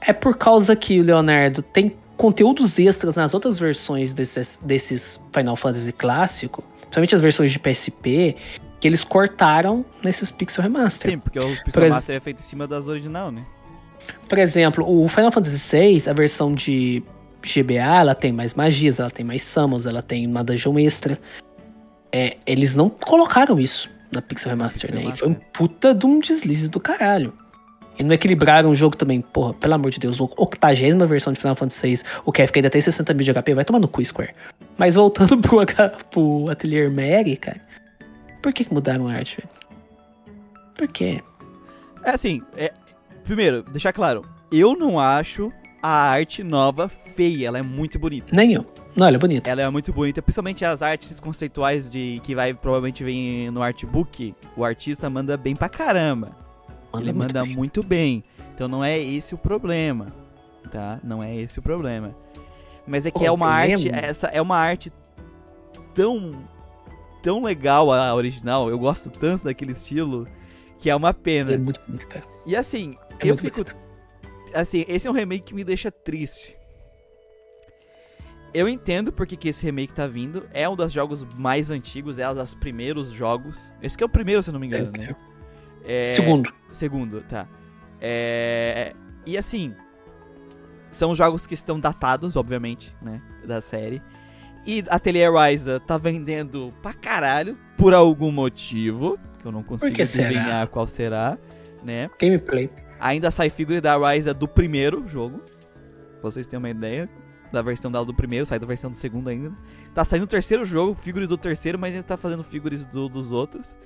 [SPEAKER 2] É por causa que o Leonardo tem conteúdos extras nas outras versões desses, desses Final Fantasy clássico, principalmente as versões de PSP, que eles cortaram nesses Pixel Remaster.
[SPEAKER 1] Sim, porque o
[SPEAKER 2] Por
[SPEAKER 1] Pixel
[SPEAKER 2] ex-
[SPEAKER 1] é feito em cima das original, né?
[SPEAKER 2] Por exemplo, o Final Fantasy VI, a versão de GBA, ela tem mais magias, ela tem mais summons, ela tem uma dungeon extra. É, eles não colocaram isso na Pixel Remaster,
[SPEAKER 1] Pixel
[SPEAKER 2] né? E foi um
[SPEAKER 1] Remaster.
[SPEAKER 2] puta de um deslize do caralho. E não equilibraram o jogo também. Porra, pelo amor de Deus, o 80 versão de Final Fantasy VI, o KFK ainda tem 60 mil de HP, vai tomar no cu, Square. Mas voltando pro, pro Atelier Mary, cara, por que, que mudaram a arte, velho? Por quê?
[SPEAKER 1] É assim, é, primeiro, deixar claro, eu não acho a arte nova feia, ela é muito bonita.
[SPEAKER 2] Nem eu. Não, ela é bonita.
[SPEAKER 1] Ela é muito bonita, principalmente as artes conceituais de que vai provavelmente vir no artbook. O artista manda bem pra caramba.
[SPEAKER 2] Ela
[SPEAKER 1] Ele
[SPEAKER 2] é muito
[SPEAKER 1] manda
[SPEAKER 2] bem.
[SPEAKER 1] muito bem. Então não é esse o problema, tá? Não é esse o problema. Mas é que
[SPEAKER 2] Pô,
[SPEAKER 1] é uma arte,
[SPEAKER 2] problema-
[SPEAKER 1] essa é uma arte tão tão legal a original. Eu gosto tanto daquele estilo que é uma pena.
[SPEAKER 2] É muito bonita, cara.
[SPEAKER 1] E assim,
[SPEAKER 2] É
[SPEAKER 1] eu
[SPEAKER 2] muito
[SPEAKER 1] fico
[SPEAKER 2] bonita.
[SPEAKER 1] assim, esse é um remake que me deixa triste. Eu entendo porque que esse remake tá vindo. É um dos jogos mais antigos, é um dos primeiros jogos. Esse que é o primeiro, se eu não me engano, né? É,
[SPEAKER 2] Segundo.
[SPEAKER 1] Segundo, tá. É, e assim, são jogos que estão datados, obviamente, né? Da série. E Atelier Ryza tá vendendo pra caralho por algum motivo. Que eu não consigo
[SPEAKER 2] será?
[SPEAKER 1] adivinhar qual será, né?
[SPEAKER 2] Gameplay.
[SPEAKER 1] Ainda sai figure da Ryza do primeiro jogo. Pra vocês terem uma ideia. Da versão dela do primeiro, sai da versão do segundo ainda. Tá saindo o terceiro jogo, figures do terceiro, mas ainda tá fazendo figures do- dos outros.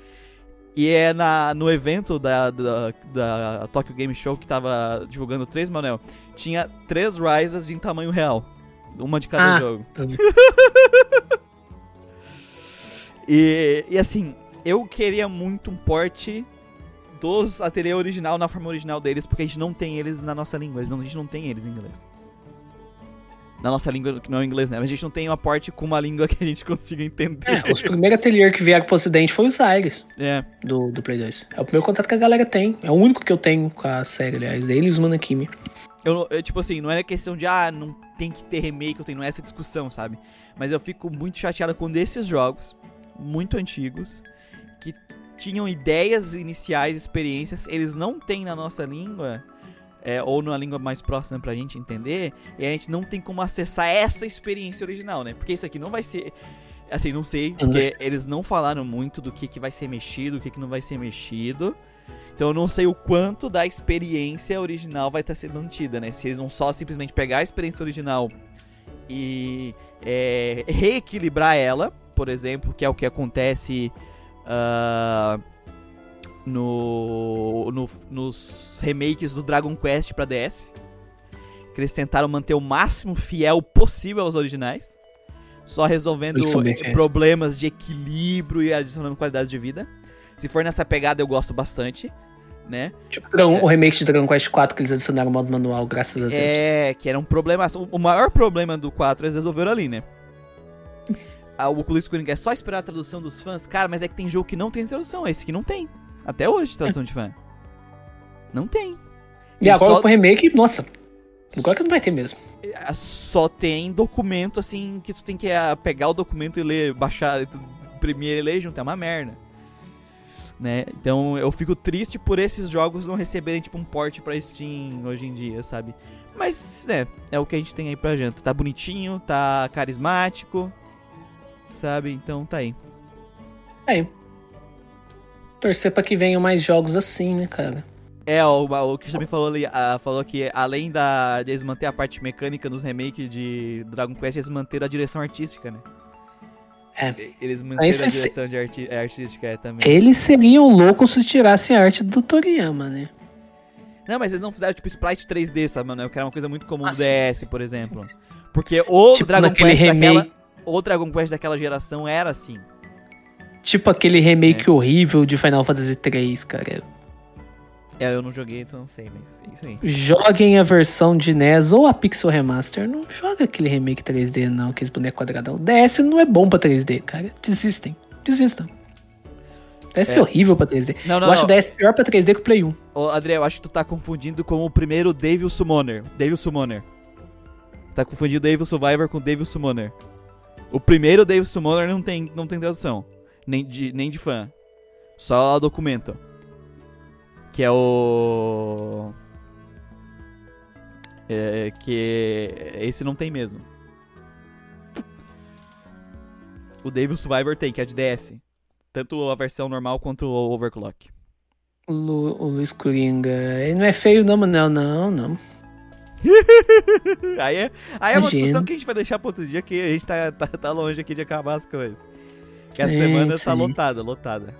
[SPEAKER 1] E é na, no evento da, da, da Tokyo Game Show que tava divulgando três, Manuel. Tinha três Ryzas de tamanho real. Uma de cada
[SPEAKER 2] Ah.
[SPEAKER 1] jogo. E, e assim, eu queria muito um porte dos Ateliê original na forma original deles, porque a gente não tem eles na nossa língua. eles não- A gente não tem eles em inglês. Na nossa língua, que não é o inglês, né? Mas a gente não tem uma porte com uma língua que a gente consiga entender.
[SPEAKER 2] É, os primeiros ateliês que vieram pro ocidente foi os Aires
[SPEAKER 1] É.
[SPEAKER 2] do, do Play 2. É o primeiro contato que a galera tem. É o único que eu tenho com a série, aliás. Eles e os Manakimi.
[SPEAKER 1] Eu, eu, tipo assim, não era questão de, ah, não tem que ter remake, eu tenho não é essa discussão, sabe? Mas eu fico muito chateado quando esses jogos, muito antigos, que tinham ideias iniciais, experiências, eles não têm na nossa língua, é, ou numa língua mais próxima pra gente entender, e a gente não tem como acessar essa experiência original, né? Porque isso aqui não vai ser. Assim, não sei, porque eles não falaram muito do que, que vai ser mexido, o que, que não vai ser mexido. Então eu não sei o quanto da experiência original vai estar sendo mantida, né? Se eles vão só simplesmente pegar a experiência original e é, reequilibrar ela, por exemplo, que é o que acontece ah, no, no- nos remakes do Dragon Quest pra DS. Que eles tentaram manter o máximo fiel possível aos originais. Só resolvendo eh, problemas de equilíbrio e adicionando qualidade de vida. Se for nessa pegada, eu gosto bastante, né?
[SPEAKER 2] Tipo, Dragon- o remake de Dragon Quest 4 que eles adicionaram o modo manual, graças a Deus.
[SPEAKER 1] É, que era um problema. O maior problema do 4 eles resolveram ali, né? Ah, o Oculus Squaring é só esperar a tradução dos fãs. Cara, mas é que tem jogo que não tem tradução. Esse que não tem. Até hoje, tradução de fã. Não tem.
[SPEAKER 2] E
[SPEAKER 1] Tem
[SPEAKER 2] agora
[SPEAKER 1] só,
[SPEAKER 2] com o remake, nossa. Agora que não vai ter mesmo.
[SPEAKER 1] ah, só tem documento assim que tu tem que ah, pegar o documento e ler, baixar, imprimir e ler junto. É uma merda. Né? Então eu fico triste por esses jogos não receberem tipo um port pra Steam hoje em dia, sabe? Mas, né, é o que a gente tem aí pra gente. Tá bonitinho, tá carismático, sabe? Então tá aí.
[SPEAKER 2] Aí. Torcer pra que venham mais jogos assim, né, cara?
[SPEAKER 1] É, o, o Christian também falou ali, ah, falou que além da, de eles manter a parte mecânica nos remakes de Dragon Quest, eles manteram a direção artística, né?
[SPEAKER 2] É.
[SPEAKER 1] Eles manteram a
[SPEAKER 2] é se-
[SPEAKER 1] direção de arti é, artística é, também.
[SPEAKER 2] Eles seriam loucos se tirassem a arte do Toriyama, né?
[SPEAKER 1] Não, mas eles não fizeram tipo sprite 3D, sabe, mano? Que era uma coisa muito comum
[SPEAKER 2] Ah,
[SPEAKER 1] no. DS, por exemplo. Porque o
[SPEAKER 2] Tipo
[SPEAKER 1] Dragon Quest daquela.
[SPEAKER 2] remake-
[SPEAKER 1] O Dragon Quest daquela geração era assim.
[SPEAKER 2] Tipo aquele remake horrível de Final Fantasy 3, cara.
[SPEAKER 1] É, eu não joguei, então não sei, mas é isso aí.
[SPEAKER 2] Joguem a versão de NES ou a Pixel Remaster. Não joga aquele remake 3D, não, aqueles bonecos quadradão. DS não é bom pra 3D, cara. Desistem. Desistam. DS é,
[SPEAKER 1] É.
[SPEAKER 2] horrível pra 3D.
[SPEAKER 1] Não, não,
[SPEAKER 2] eu acho
[SPEAKER 1] não.
[SPEAKER 2] o DS pior pra 3D que o Play 1.
[SPEAKER 1] Ô, André, eu acho que tu tá confundindo com o primeiro Devil Summoner. Devil Summoner. Tá confundindo Devil Survivor com Devil Summoner. O primeiro Devil Summoner não tem, não tem tradução. Nem de, nem de fã. Só documento. Que é o. É, que esse não tem mesmo. O Devil Survivor tem, que é de DS. Tanto a versão normal quanto o Overclock.
[SPEAKER 2] O, Lu- o Luiz Coringa. Ele não é feio, não, mas não, não, não.
[SPEAKER 1] aí é, aí é uma discussão que a gente vai deixar pra outro dia, que a gente tá, tá, tá longe aqui de acabar as coisas. Que a
[SPEAKER 2] Sim,
[SPEAKER 1] semana tá
[SPEAKER 2] sim.
[SPEAKER 1] lotada, lotada.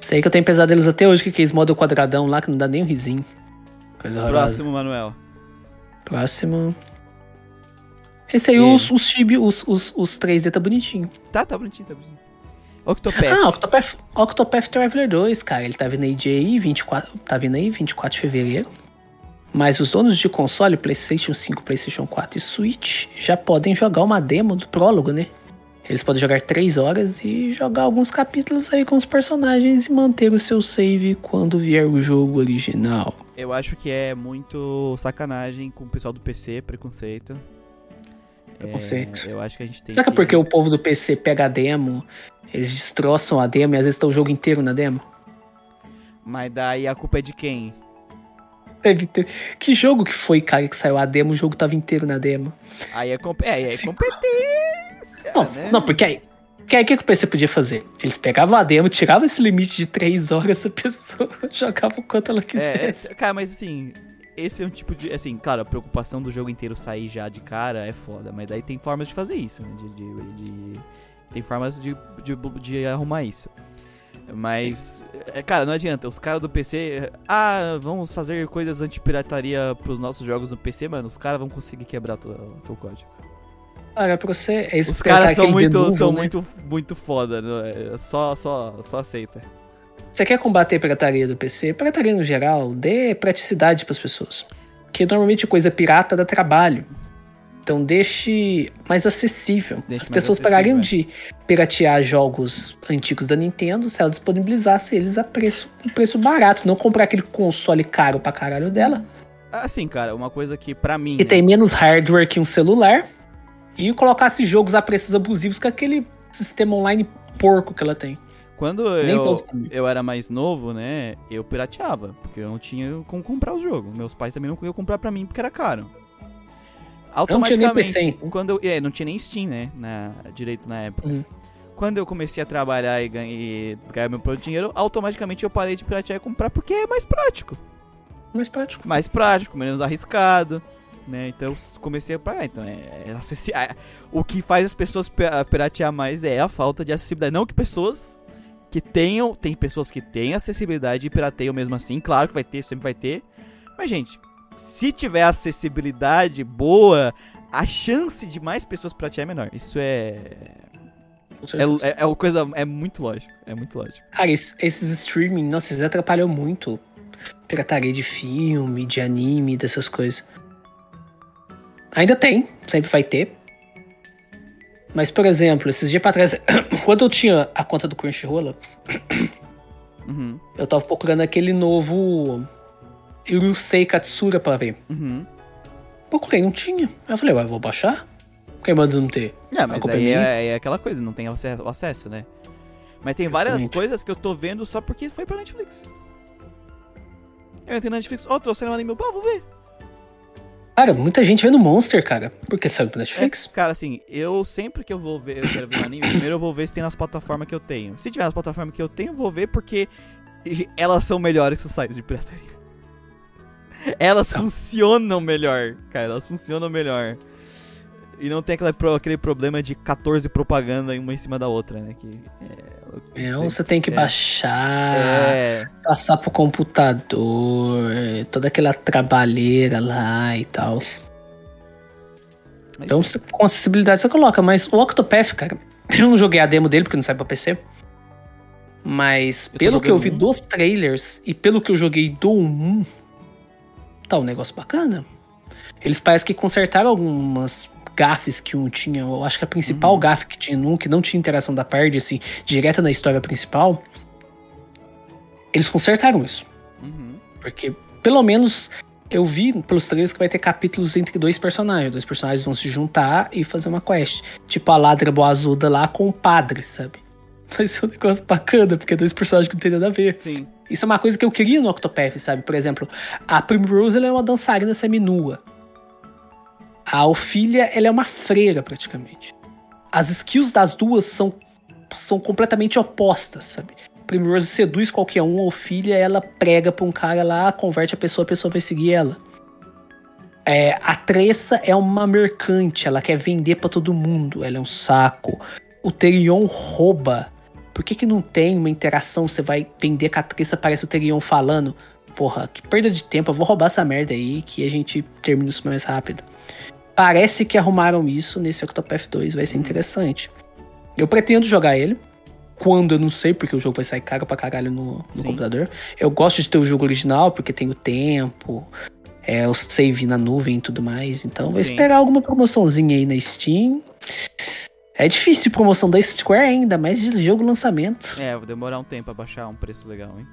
[SPEAKER 2] Sei que eu tenho pesadelos até hoje, que aqueles modo quadradão lá, que não dá nem um risinho. Coisa horrorosa.
[SPEAKER 1] Próximo, Manuel.
[SPEAKER 2] Próximo. Esse aí, os, os chibi, os, os, os 3D tá bonitinho.
[SPEAKER 1] Tá, tá bonitinho, tá bonitinho. Octopath.
[SPEAKER 2] Ah, Octopath, Octopath Traveler 2, cara. Ele tá vindo aí de 24, tá vindo aí 24 de fevereiro. Mas os donos de console, PlayStation 5, PlayStation 4 e Switch, já podem jogar uma demo do prólogo, né? Eles podem jogar 3 horas e jogar alguns capítulos aí com os personagens e manter o seu save quando vier o jogo original.
[SPEAKER 1] Eu acho que é muito sacanagem com o pessoal do PC, preconceito.
[SPEAKER 2] Preconceito.
[SPEAKER 1] É, eu acho que a gente tem
[SPEAKER 2] Será que é porque o povo do PC pega a demo, eles destroçam a demo e às vezes estão o jogo inteiro na demo?
[SPEAKER 1] Mas daí a culpa é de quem?
[SPEAKER 2] Deve ter. Que jogo que foi, cara, que saiu a demo, o jogo tava inteiro na demo?
[SPEAKER 1] Aí é, comp... é, é competência,
[SPEAKER 2] Não,
[SPEAKER 1] né?
[SPEAKER 2] não, porque aí. Porque aí o que, que o PC podia fazer? Eles pegavam a demo, tiravam esse limite de 3 horas, a pessoa jogava o quanto ela
[SPEAKER 1] É,
[SPEAKER 2] quisesse.
[SPEAKER 1] é, cara, mas assim, esse é um tipo de. Assim, claro, a preocupação do jogo inteiro sair já de cara é foda, mas daí tem formas de fazer isso, né? De. de- de- tem formas de, de, de arrumar isso. Mas, é, cara, não adianta. Os caras do PC. Ah, vamos fazer coisas anti-pirataria pros nossos jogos no PC, mano. Os caras vão conseguir quebrar o teu código.
[SPEAKER 2] Cara, pra você. É isso
[SPEAKER 1] Os caras são muito,
[SPEAKER 2] denuvo,
[SPEAKER 1] são
[SPEAKER 2] né?
[SPEAKER 1] muito, muito foda. né? É, Só, só, só aceita.
[SPEAKER 2] Você quer combater a pirataria do PC? Pirataria no geral, dê praticidade pras pessoas. Porque normalmente coisa pirata dá trabalho. Então deixe mais acessível.
[SPEAKER 1] Deixe
[SPEAKER 2] As pessoas parariam
[SPEAKER 1] é.
[SPEAKER 2] de piratear jogos antigos da Nintendo se ela disponibilizasse eles a preço, um preço barato. Não comprar aquele console caro pra caralho dela.
[SPEAKER 1] Assim, cara, uma coisa que pra mim.
[SPEAKER 2] Que
[SPEAKER 1] né,
[SPEAKER 2] tem menos hardware que um celular. E colocasse jogos a preços abusivos com aquele sistema online porco que ela tem.
[SPEAKER 1] Quando
[SPEAKER 2] Nem
[SPEAKER 1] eu, eu era mais novo, né, eu pirateava, porque eu não tinha como comprar o jogo. Meus pais também não queriam comprar pra mim porque era caro.
[SPEAKER 2] não tinha nem
[SPEAKER 1] Automaticamente,
[SPEAKER 2] PC, então.
[SPEAKER 1] quando eu, é, não tinha nem Steam, né, na, direito na época.
[SPEAKER 2] Uhum.
[SPEAKER 1] Quando eu comecei a trabalhar e ganhei, ganhar meu próprio dinheiro, automaticamente eu parei de piratear e comprar porque é mais prático.
[SPEAKER 2] Mais prático.
[SPEAKER 1] Mais prático, menos arriscado, né? Então eu comecei a pagar. Então é, é acessi- é- o que faz as pessoas pi- piratear mais é a falta de acessibilidade. Não que pessoas que tenham, tem pessoas que têm acessibilidade e pirateiam mesmo assim, claro que vai ter, sempre vai ter. Mas gente, se tiver acessibilidade boa, a chance de mais pessoas piratear é menor. Isso é é, é, é uma coisa é muito lógico, é muito lógico.
[SPEAKER 2] Cara, es- esses streaming, nossa, eles atrapalham muito. Pirataria de filme, de anime, dessas coisas. Ainda tem, sempre vai ter. Mas, por exemplo, esses dias pra trás, quando eu tinha a conta do Crunchyroll,
[SPEAKER 1] Uhum,
[SPEAKER 2] eu tava procurando aquele novo Yurusei Katsura pra ver.
[SPEAKER 1] uhum.
[SPEAKER 2] Procurei, não tinha. Aí eu falei, ué, vou baixar? Quem manda não ter?
[SPEAKER 1] É,
[SPEAKER 2] A
[SPEAKER 1] mas daí é, é aquela coisa, não tem acesso, acesso, né? Mas tem várias
[SPEAKER 2] Justamente.
[SPEAKER 1] coisas que eu tô vendo só porque foi pra Netflix. Eu entrei na Netflix, ó, trouxe um anime, pô, vou ver.
[SPEAKER 2] Cara, muita gente vendo Monster, cara. Porque saiu pro Netflix.
[SPEAKER 1] É, cara, assim, eu sempre que eu vou ver, eu quero ver um anime, primeiro eu vou ver se tem nas plataformas que eu tenho. Se tiver nas plataformas que eu tenho, eu vou ver porque elas são melhores que os sites de pirataria. Elas funcionam melhor, cara, elas funcionam melhor. E não tem aquele, pro- aquele problema de 14 propaganda uma em cima da outra, né? Que, é,
[SPEAKER 2] Então você tem que
[SPEAKER 1] é.
[SPEAKER 2] baixar.
[SPEAKER 1] É,
[SPEAKER 2] passar pro computador, toda aquela trabalheira lá e tal. Então, você- com acessibilidade você coloca, mas o Octopath, cara, eu não joguei a demo dele porque não sai pra PC. Mas pelo que eu vi
[SPEAKER 1] um.
[SPEAKER 2] dos trailers e pelo que eu joguei do 1, tá um negócio bacana. Eles parecem que consertaram algumas gafes que um tinha. Eu acho que a principal
[SPEAKER 1] Uhum.
[SPEAKER 2] gafe que tinha num, que não tinha interação da parte, assim, direta na história principal. Eles consertaram isso.
[SPEAKER 1] Uhum.
[SPEAKER 2] Porque, pelo menos, eu vi pelos trailers que vai ter capítulos entre dois personagens. Dois personagens vão se juntar e fazer uma quest. Tipo a Ladra Boazuda lá com o padre, sabe? Vai ser um negócio bacana, porque é dois personagens que não tem nada a ver.
[SPEAKER 1] Sim.
[SPEAKER 2] Isso é uma coisa que eu queria no Octopath, sabe? Por exemplo, a Primrose ela é uma dançarina seminua. A Ophelia ela é uma freira, praticamente. As skills das duas são, são completamente opostas, sabe? Primrose seduz qualquer um, a Ophelia ela prega pra um cara lá, converte a pessoa, a pessoa vai seguir ela. É, a Tressa é uma mercante, ela quer vender pra todo mundo, ela é um saco. O Terion rouba. Por que, que não tem uma interação? Você vai vender com a Tressa, parece o Terion falando. Porra, que perda de tempo, eu vou roubar essa merda aí que a gente termina isso mais rápido. Parece que arrumaram isso nesse Octopath 2, vai ser interessante. Eu pretendo jogar ele. Quando eu não sei, porque o jogo vai sair caro pra caralho no, no computador. Eu gosto de ter o jogo original, porque tem o tempo, é, o save na nuvem e tudo mais. Então vou esperar alguma promoçãozinha aí na Steam. É difícil promoção da Square ainda, mais de jogo lançamento.
[SPEAKER 1] É, vou demorar um tempo pra baixar um preço legal, hein?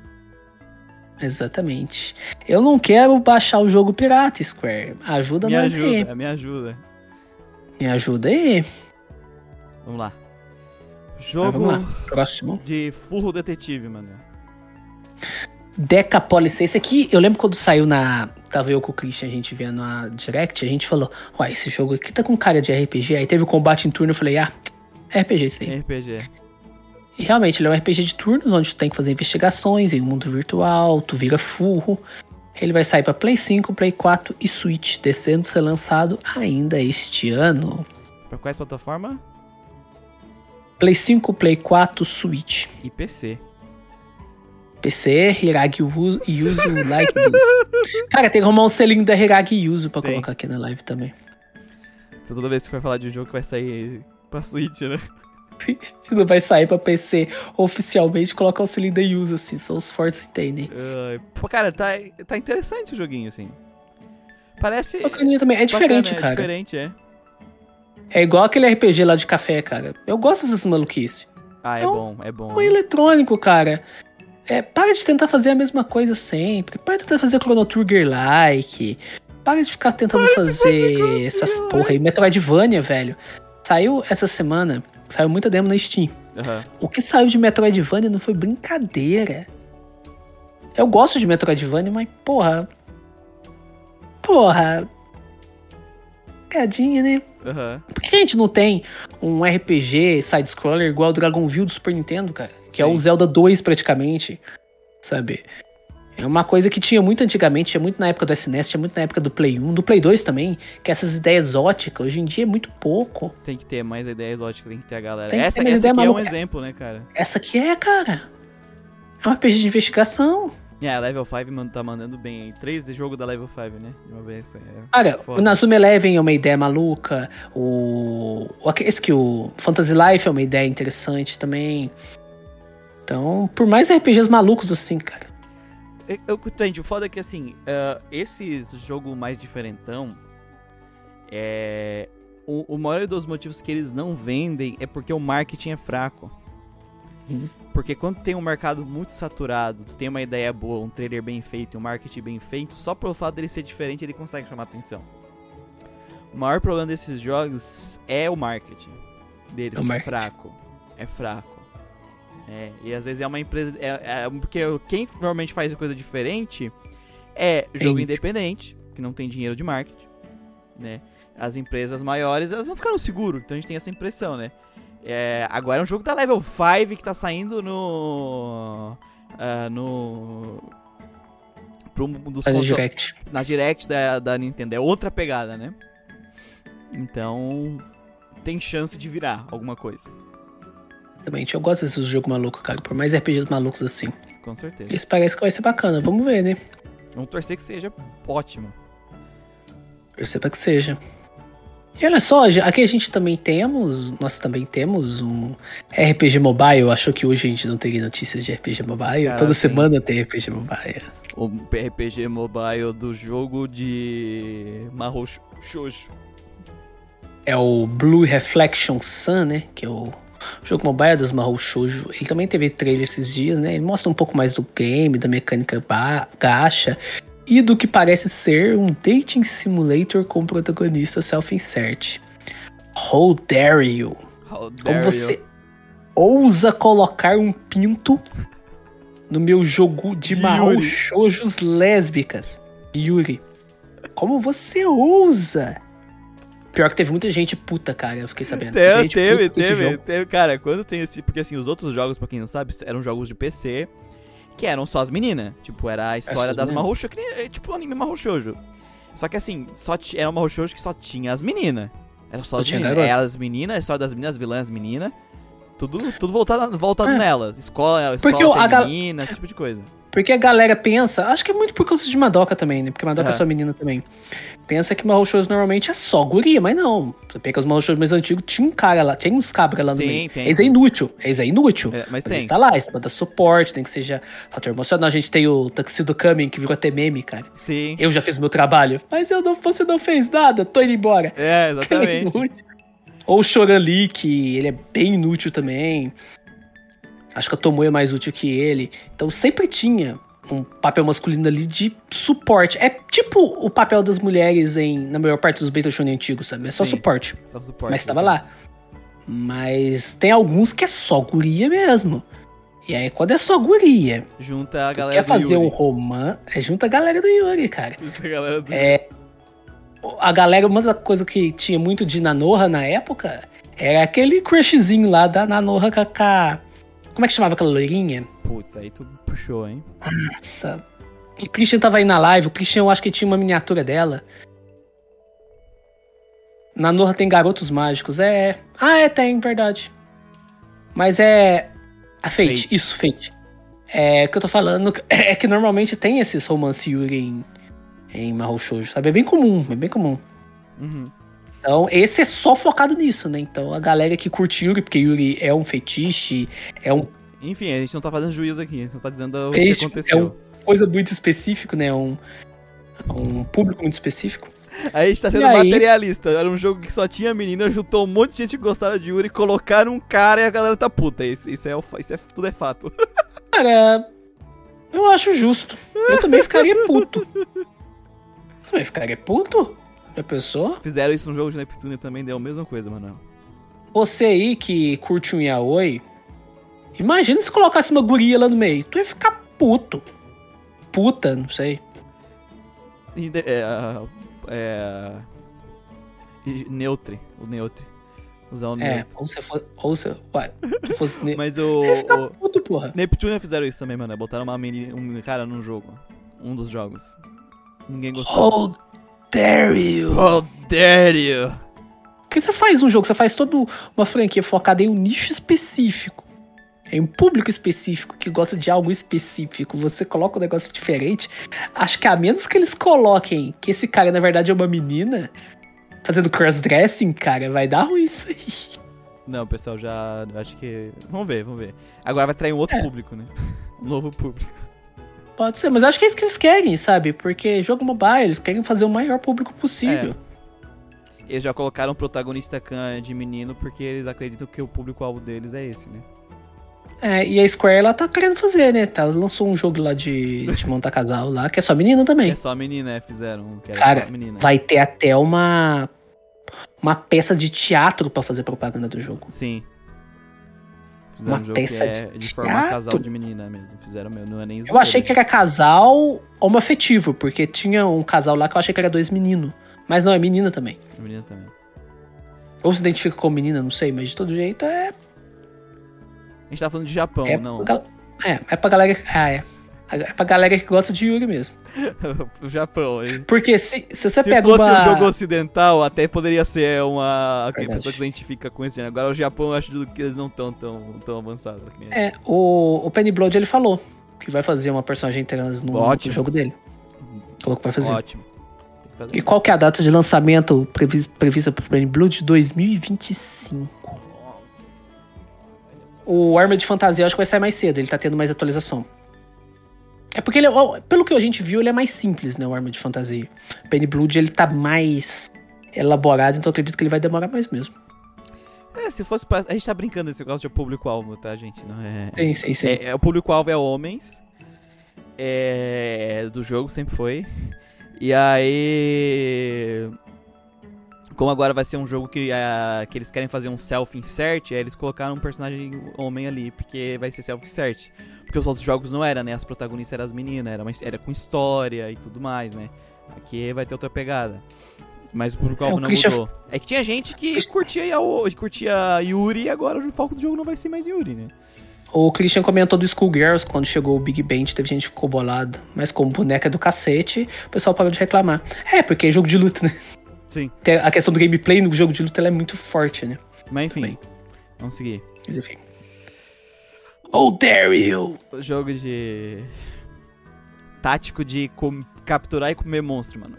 [SPEAKER 2] Exatamente. Eu não quero baixar o jogo pirata, Square. Ajuda
[SPEAKER 1] Me
[SPEAKER 2] nós aí.
[SPEAKER 1] ajuda, me ajuda.
[SPEAKER 2] Me ajuda aí.
[SPEAKER 1] Vamos lá. Jogo
[SPEAKER 2] vamos lá. Próximo.
[SPEAKER 1] de furro detetive, mano.
[SPEAKER 2] Decapolis. Esse aqui, eu lembro quando saiu na. Tava eu com o Christian, a gente vendo a Direct, a gente falou: Uai, esse jogo aqui tá com cara de RPG. Aí teve o combate em turno, eu falei: Ah, é RPG isso aí.
[SPEAKER 1] RPG.
[SPEAKER 2] E realmente, ele é um RPG de turnos, onde tu tem que fazer investigações em um mundo virtual, tu vira furro. Ele vai sair pra Play 5, Play 4 e Switch, descendo ser lançado ainda este ano.
[SPEAKER 1] Pra quais plataformas?
[SPEAKER 2] Play 5, Play 4, Switch.
[SPEAKER 1] E PC.
[SPEAKER 2] PC, Hiragi Yu- Yuzu Like This. Cara, tem que arrumar um selinho da Hiragi Yuzu pra
[SPEAKER 1] Tem.
[SPEAKER 2] colocar aqui na live também.
[SPEAKER 1] Então, toda vez que for falar de um jogo que vai sair pra Switch, né?
[SPEAKER 2] Não vai sair pra PC oficialmente, colocar o selinho da Yuzu, assim, só os fortes entendem.
[SPEAKER 1] Ai, pô, cara, tá, tá interessante o joguinho, assim. Parece.
[SPEAKER 2] Bacaninha também. É diferente,
[SPEAKER 1] bacana,
[SPEAKER 2] cara.
[SPEAKER 1] É diferente, é.
[SPEAKER 2] É igual aquele RPG lá de café, cara. Eu gosto dessas maluquices.
[SPEAKER 1] Ah, é
[SPEAKER 2] Então,
[SPEAKER 1] bom, é bom.
[SPEAKER 2] O eletrônico, cara. É, para de tentar fazer a mesma coisa sempre. Para de tentar fazer Chrono Trigger-like. Para de ficar tentando fazer essas porra aí. Metroidvania, velho. Saiu essa semana. Saiu muita demo na Steam.
[SPEAKER 1] Aham.
[SPEAKER 2] O que saiu de Metroidvania não foi brincadeira. Eu gosto de Metroidvania, mas porra. Porra. Cadinha, né?
[SPEAKER 1] Aham.
[SPEAKER 2] Por que a gente não tem um RPG side-scroller igual ao Dragonville do Super Nintendo, cara? Que é
[SPEAKER 1] Sim.
[SPEAKER 2] o Zelda 2 praticamente. Sabe? É uma coisa que tinha muito antigamente, tinha muito na época do SNES, tinha muito na época do Play 1, do Play 2 também, que essas ideias exóticas, hoje em dia é muito pouco.
[SPEAKER 1] Tem que ter mais ideia exótica, tem que ter a galera.
[SPEAKER 2] Tem
[SPEAKER 1] essa essa aqui é um exemplo, né, cara?
[SPEAKER 2] Essa aqui é, cara. É um RPG de investigação.
[SPEAKER 1] É, a Level 5 mano, tá mandando bem aí. Três jogos da Level 5, né? De uma vez. É.
[SPEAKER 2] Cara,
[SPEAKER 1] Foda.
[SPEAKER 2] o Nazuma Eleven é uma ideia maluca. O. o- Esse que o Fantasy Life é uma ideia interessante também. Então, por mais RPGs malucos assim, cara.
[SPEAKER 1] Eu, eu entendi. O foda é que, assim, ah, esses jogos mais diferentão, é... O, o maior dos motivos que eles não vendem é porque o marketing é fraco.
[SPEAKER 2] Uhum.
[SPEAKER 1] Porque quando tem um mercado muito saturado, tu tem uma ideia boa, um trailer bem feito, um marketing bem feito, só pelo fato dele ser diferente ele consegue chamar atenção. O maior problema desses jogos é o marketing deles,
[SPEAKER 2] É o
[SPEAKER 1] que é
[SPEAKER 2] marketing.
[SPEAKER 1] fraco. É fraco. É, e às vezes é uma empresa. É, é- porque quem normalmente faz coisa diferente é jogo
[SPEAKER 2] Indie.
[SPEAKER 1] independente, que não tem dinheiro de marketing, né? As empresas maiores, elas vão ficar no seguro, então a gente tem essa impressão, né? É, agora é um jogo da Level 5 que tá saindo no. ah, no. Pro um dos console-
[SPEAKER 2] direct.
[SPEAKER 1] na Direct da, da Nintendo. É outra pegada, né? Então. Tem chance de virar alguma coisa.
[SPEAKER 2] Exatamente. Eu gosto desses jogos malucos, cara. Por mais RPGs malucos assim.
[SPEAKER 1] Com certeza.
[SPEAKER 2] Isso parece que vai ser bacana. Vamos ver, né?
[SPEAKER 1] Vamos torcer que seja ótimo.
[SPEAKER 2] Torcer pra que seja. E olha só, aqui a gente também temos, nós também temos um RPG Mobile. Achou que hoje a gente não teria notícias de RPG Mobile?
[SPEAKER 1] Cara,
[SPEAKER 2] Toda
[SPEAKER 1] sim.
[SPEAKER 2] semana tem RPG Mobile.
[SPEAKER 1] O RPG mobile do jogo de Mahou Shoujo.
[SPEAKER 2] É o Blue Reflection Sun, né? Que é o jogo mobile dos Mahou Shoujo. Ele também teve trailer esses dias, né? Ele mostra um pouco mais do game, da mecânica gacha e do que parece ser um dating simulator com protagonista self-insert. How dare you?
[SPEAKER 1] How
[SPEAKER 2] Como
[SPEAKER 1] dare
[SPEAKER 2] você
[SPEAKER 1] you.
[SPEAKER 2] ousa colocar um pinto no meu jogo de
[SPEAKER 1] De
[SPEAKER 2] Mahou. Shoujos lésbicas? Yuri. Como você ousa? Pior que teve muita gente puta, cara. Eu fiquei sabendo.
[SPEAKER 1] Teve,
[SPEAKER 2] gente
[SPEAKER 1] teve, teve, teve. Cara, quando tem esse. Porque assim, os outros jogos, pra quem não sabe, eram jogos de PC que eram só as meninas. Tipo, era a história
[SPEAKER 2] as
[SPEAKER 1] das
[SPEAKER 2] meninas.
[SPEAKER 1] Mahou Shoujo, que nem, é tipo o anime Mahou Shoujo. Só que assim, só era uma Mahou Shoujo que só tinha as meninas. Era só
[SPEAKER 2] Só
[SPEAKER 1] as meninas. Era as meninas, a história das meninas, as vilãs meninas. Tudo, tudo voltado, voltado
[SPEAKER 2] É.
[SPEAKER 1] nelas. Escola,
[SPEAKER 2] Porque
[SPEAKER 1] escola
[SPEAKER 2] a gal-
[SPEAKER 1] feminina, esse tipo de coisa.
[SPEAKER 2] Porque a galera pensa, acho que é muito por causa de Madoka também, né? Porque Madoka é,
[SPEAKER 1] É.
[SPEAKER 2] só menina também. Pensa que Mahou Shoujo normalmente é só guria, mas não. Você pega os Mahou mais antigos, tinha um cara lá, tinha uns cabras lá no
[SPEAKER 1] Sim,
[SPEAKER 2] meio.
[SPEAKER 1] tem.
[SPEAKER 2] Esse é inútil, esse é inútil.
[SPEAKER 1] É, mas
[SPEAKER 2] Mas
[SPEAKER 1] tem.
[SPEAKER 2] isso tá lá, isso pra dar suporte, tem que seja fator emocional. A gente tem o Tuxedo Coming, que virou até meme, cara.
[SPEAKER 1] Sim.
[SPEAKER 2] Eu já fiz meu trabalho, mas eu não, você não fez nada, tô indo embora.
[SPEAKER 1] É,
[SPEAKER 2] É
[SPEAKER 1] exatamente.
[SPEAKER 2] inútil. Ou o Shoran-Lee, que ele é bem inútil também. Acho que a Tomoe é mais útil que ele. Então sempre tinha um papel masculino ali de suporte. É tipo o papel das mulheres em, na maior parte dos Battle Shonen antigos, sabe? É só
[SPEAKER 1] Sim.
[SPEAKER 2] suporte.
[SPEAKER 1] Só suporte.
[SPEAKER 2] Mas tava lá. Mas tem alguns que é só guria mesmo. E aí, quando é só guria,
[SPEAKER 1] Junta a galera
[SPEAKER 2] quer fazer
[SPEAKER 1] do
[SPEAKER 2] um
[SPEAKER 1] Yuri.
[SPEAKER 2] romance, é junto a galera do Yuri, cara.
[SPEAKER 1] Junta a galera do
[SPEAKER 2] É, a galera, uma das coisas que tinha muito de Nanoha na época era aquele crushzinho lá da Nanoha com a. Como é que chamava aquela loirinha?
[SPEAKER 1] Putz, aí tu puxou, hein?
[SPEAKER 2] Nossa. O Christian tava aí na live, o Christian eu acho que tinha uma miniatura dela. Nanoha tem garotos mágicos, é. Ah, é, tem, verdade. Mas é. A Fate,
[SPEAKER 1] Fate.
[SPEAKER 2] isso, Fate. É o que eu tô falando é que normalmente tem esses romance Yuri em, em Mahou Shoujo, sabe? É bem comum, é bem comum.
[SPEAKER 1] Uhum.
[SPEAKER 2] Então, esse é só focado nisso, né? Então, a galera que curte Yuri, porque Yuri é um fetiche, é um
[SPEAKER 1] Enfim, a gente não tá fazendo juízo aqui, a gente só tá dizendo o
[SPEAKER 2] É
[SPEAKER 1] que
[SPEAKER 2] isso,
[SPEAKER 1] aconteceu.
[SPEAKER 2] é um- coisa muito específico, né? Um, um público muito específico.
[SPEAKER 1] Aí a gente tá sendo
[SPEAKER 2] aí?
[SPEAKER 1] materialista. Era um jogo que só tinha menina, juntou um monte de gente que gostava de Yuri, colocaram um cara e a galera tá puta. Isso, isso é, isso é tudo é fato.
[SPEAKER 2] Cara, eu acho justo. Eu também ficaria puto. Eu também ficaria puto? Já pensou?
[SPEAKER 1] Fizeram isso no jogo de Neptune também, deu a mesma coisa, mano.
[SPEAKER 2] Você aí que curte um yaoi, imagina se colocasse uma guria lá no meio. Tu ia ficar puto. Puta, não sei.
[SPEAKER 1] E É. É. Neutre. O Neutre. Usar o
[SPEAKER 2] É,
[SPEAKER 1] Neutre.
[SPEAKER 2] ou se fosse. Ou se. Ué, se fosse.
[SPEAKER 1] Mas
[SPEAKER 2] Eu ia ficar
[SPEAKER 1] o, o
[SPEAKER 2] puto, porra.
[SPEAKER 1] Neptune fizeram isso também, mano. Botaram uma menina, um cara num jogo. Um dos jogos. Ninguém gostou.
[SPEAKER 2] How dare you?
[SPEAKER 1] How dare you?
[SPEAKER 2] Porque você faz um jogo, você faz toda uma franquia focada em um nicho específico. Em um público específico que gosta de algo específico. Você coloca um negócio diferente. Acho que a menos que eles coloquem que esse cara, na verdade, é uma menina, fazendo crossdressing, cara, vai dar ruim isso aí.
[SPEAKER 1] Não, pessoal, já. Acho que. Vamos ver, vamos ver. Agora vai trair um outro
[SPEAKER 2] É.
[SPEAKER 1] público, né? Um novo público.
[SPEAKER 2] Pode ser, mas acho que é isso que eles querem, sabe? Porque jogo mobile, eles querem fazer o maior público possível.
[SPEAKER 1] Eles já colocaram um protagonista can- de menino porque eles acreditam que o público-alvo deles é esse, né?
[SPEAKER 2] É, e a Square, ela tá querendo fazer, né? Ela lançou um jogo lá de, de montar casal lá, que é só menina também.
[SPEAKER 1] É só menina, é, fizeram.
[SPEAKER 2] Cara. Vai ter até uma uma peça de teatro pra fazer propaganda do jogo.
[SPEAKER 1] Sim. Fizeram
[SPEAKER 2] Uma
[SPEAKER 1] um jogo que
[SPEAKER 2] peça
[SPEAKER 1] é
[SPEAKER 2] de
[SPEAKER 1] de formar
[SPEAKER 2] teatro?
[SPEAKER 1] casal de menina mesmo. Fizeram mesmo, não é nem
[SPEAKER 2] Eu achei que era casal homoafetivo, porque tinha um casal lá que eu achei que era dois meninos. Mas não, é menina também.
[SPEAKER 1] era. Menina também.
[SPEAKER 2] Ou se identifica como menina, não sei, mas de todo jeito é.
[SPEAKER 1] A gente tá falando de Japão,
[SPEAKER 2] é,
[SPEAKER 1] não.
[SPEAKER 2] pra é, é pra galera. Ah, é. É pra galera que gosta de Yuri mesmo.
[SPEAKER 1] o Japão. hein?
[SPEAKER 2] Porque se, se você
[SPEAKER 1] Se
[SPEAKER 2] pega
[SPEAKER 1] fosse
[SPEAKER 2] uma.
[SPEAKER 1] um jogo ocidental, até poderia ser uma
[SPEAKER 2] Verdade.
[SPEAKER 1] pessoa que se identifica com esse gênero. Agora o Japão, eu acho que eles não estão tão, tão avançados.
[SPEAKER 2] É, o, o Penny Blood ele falou que vai fazer uma personagem trans no,
[SPEAKER 1] Ótimo.
[SPEAKER 2] jogo dele. Falou que vai fazer.
[SPEAKER 1] Ótimo. Fazer
[SPEAKER 2] E qual que é a data de lançamento previs- prevista pro Plain Blood? 2025.
[SPEAKER 1] Nossa.
[SPEAKER 2] O Arma de Fantasia eu acho que vai sair mais cedo, ele tá tendo mais atualização. É porque ele, é- pelo que a gente viu, ele é mais simples, né, o Arma de Fantasia. Penny Blood, ele tá mais elaborado, então eu acredito que ele vai demorar mais mesmo.
[SPEAKER 1] É, se fosse pra... A gente tá brincando desse negócio de público-alvo, tá, gente? Não é...
[SPEAKER 2] Sim, sim, sim.
[SPEAKER 1] É, é, o público-alvo é homens. É, do jogo sempre foi. E aí. Como agora vai ser um jogo que, ah, que eles querem fazer um self-insert, aí eles colocaram um personagem homem ali, porque vai ser self-insert. Porque os outros jogos não era, né? As protagonistas eram as meninas, era, uma, era com história e tudo mais, né? Aqui vai ter outra pegada. Mas o público-alvo
[SPEAKER 2] É,
[SPEAKER 1] não
[SPEAKER 2] Christian-
[SPEAKER 1] mudou. É que tinha gente que curtia, Yao- curtia Yuri e agora o foco do jogo não vai ser mais Yuri, né?
[SPEAKER 2] O Christian comentou do Schoolgirls quando chegou o Big Band, teve gente que ficou bolado. Mas como boneca é do cacete, o pessoal parou de reclamar. É, porque é jogo de luta, né?
[SPEAKER 1] Sim.
[SPEAKER 2] A questão do gameplay no jogo de luta é muito forte, né?
[SPEAKER 1] Mas enfim,
[SPEAKER 2] Bem.
[SPEAKER 1] vamos seguir.
[SPEAKER 2] Mas enfim. Oh, dare you!
[SPEAKER 1] Jogo de. Tático de com- capturar e comer monstro, mano.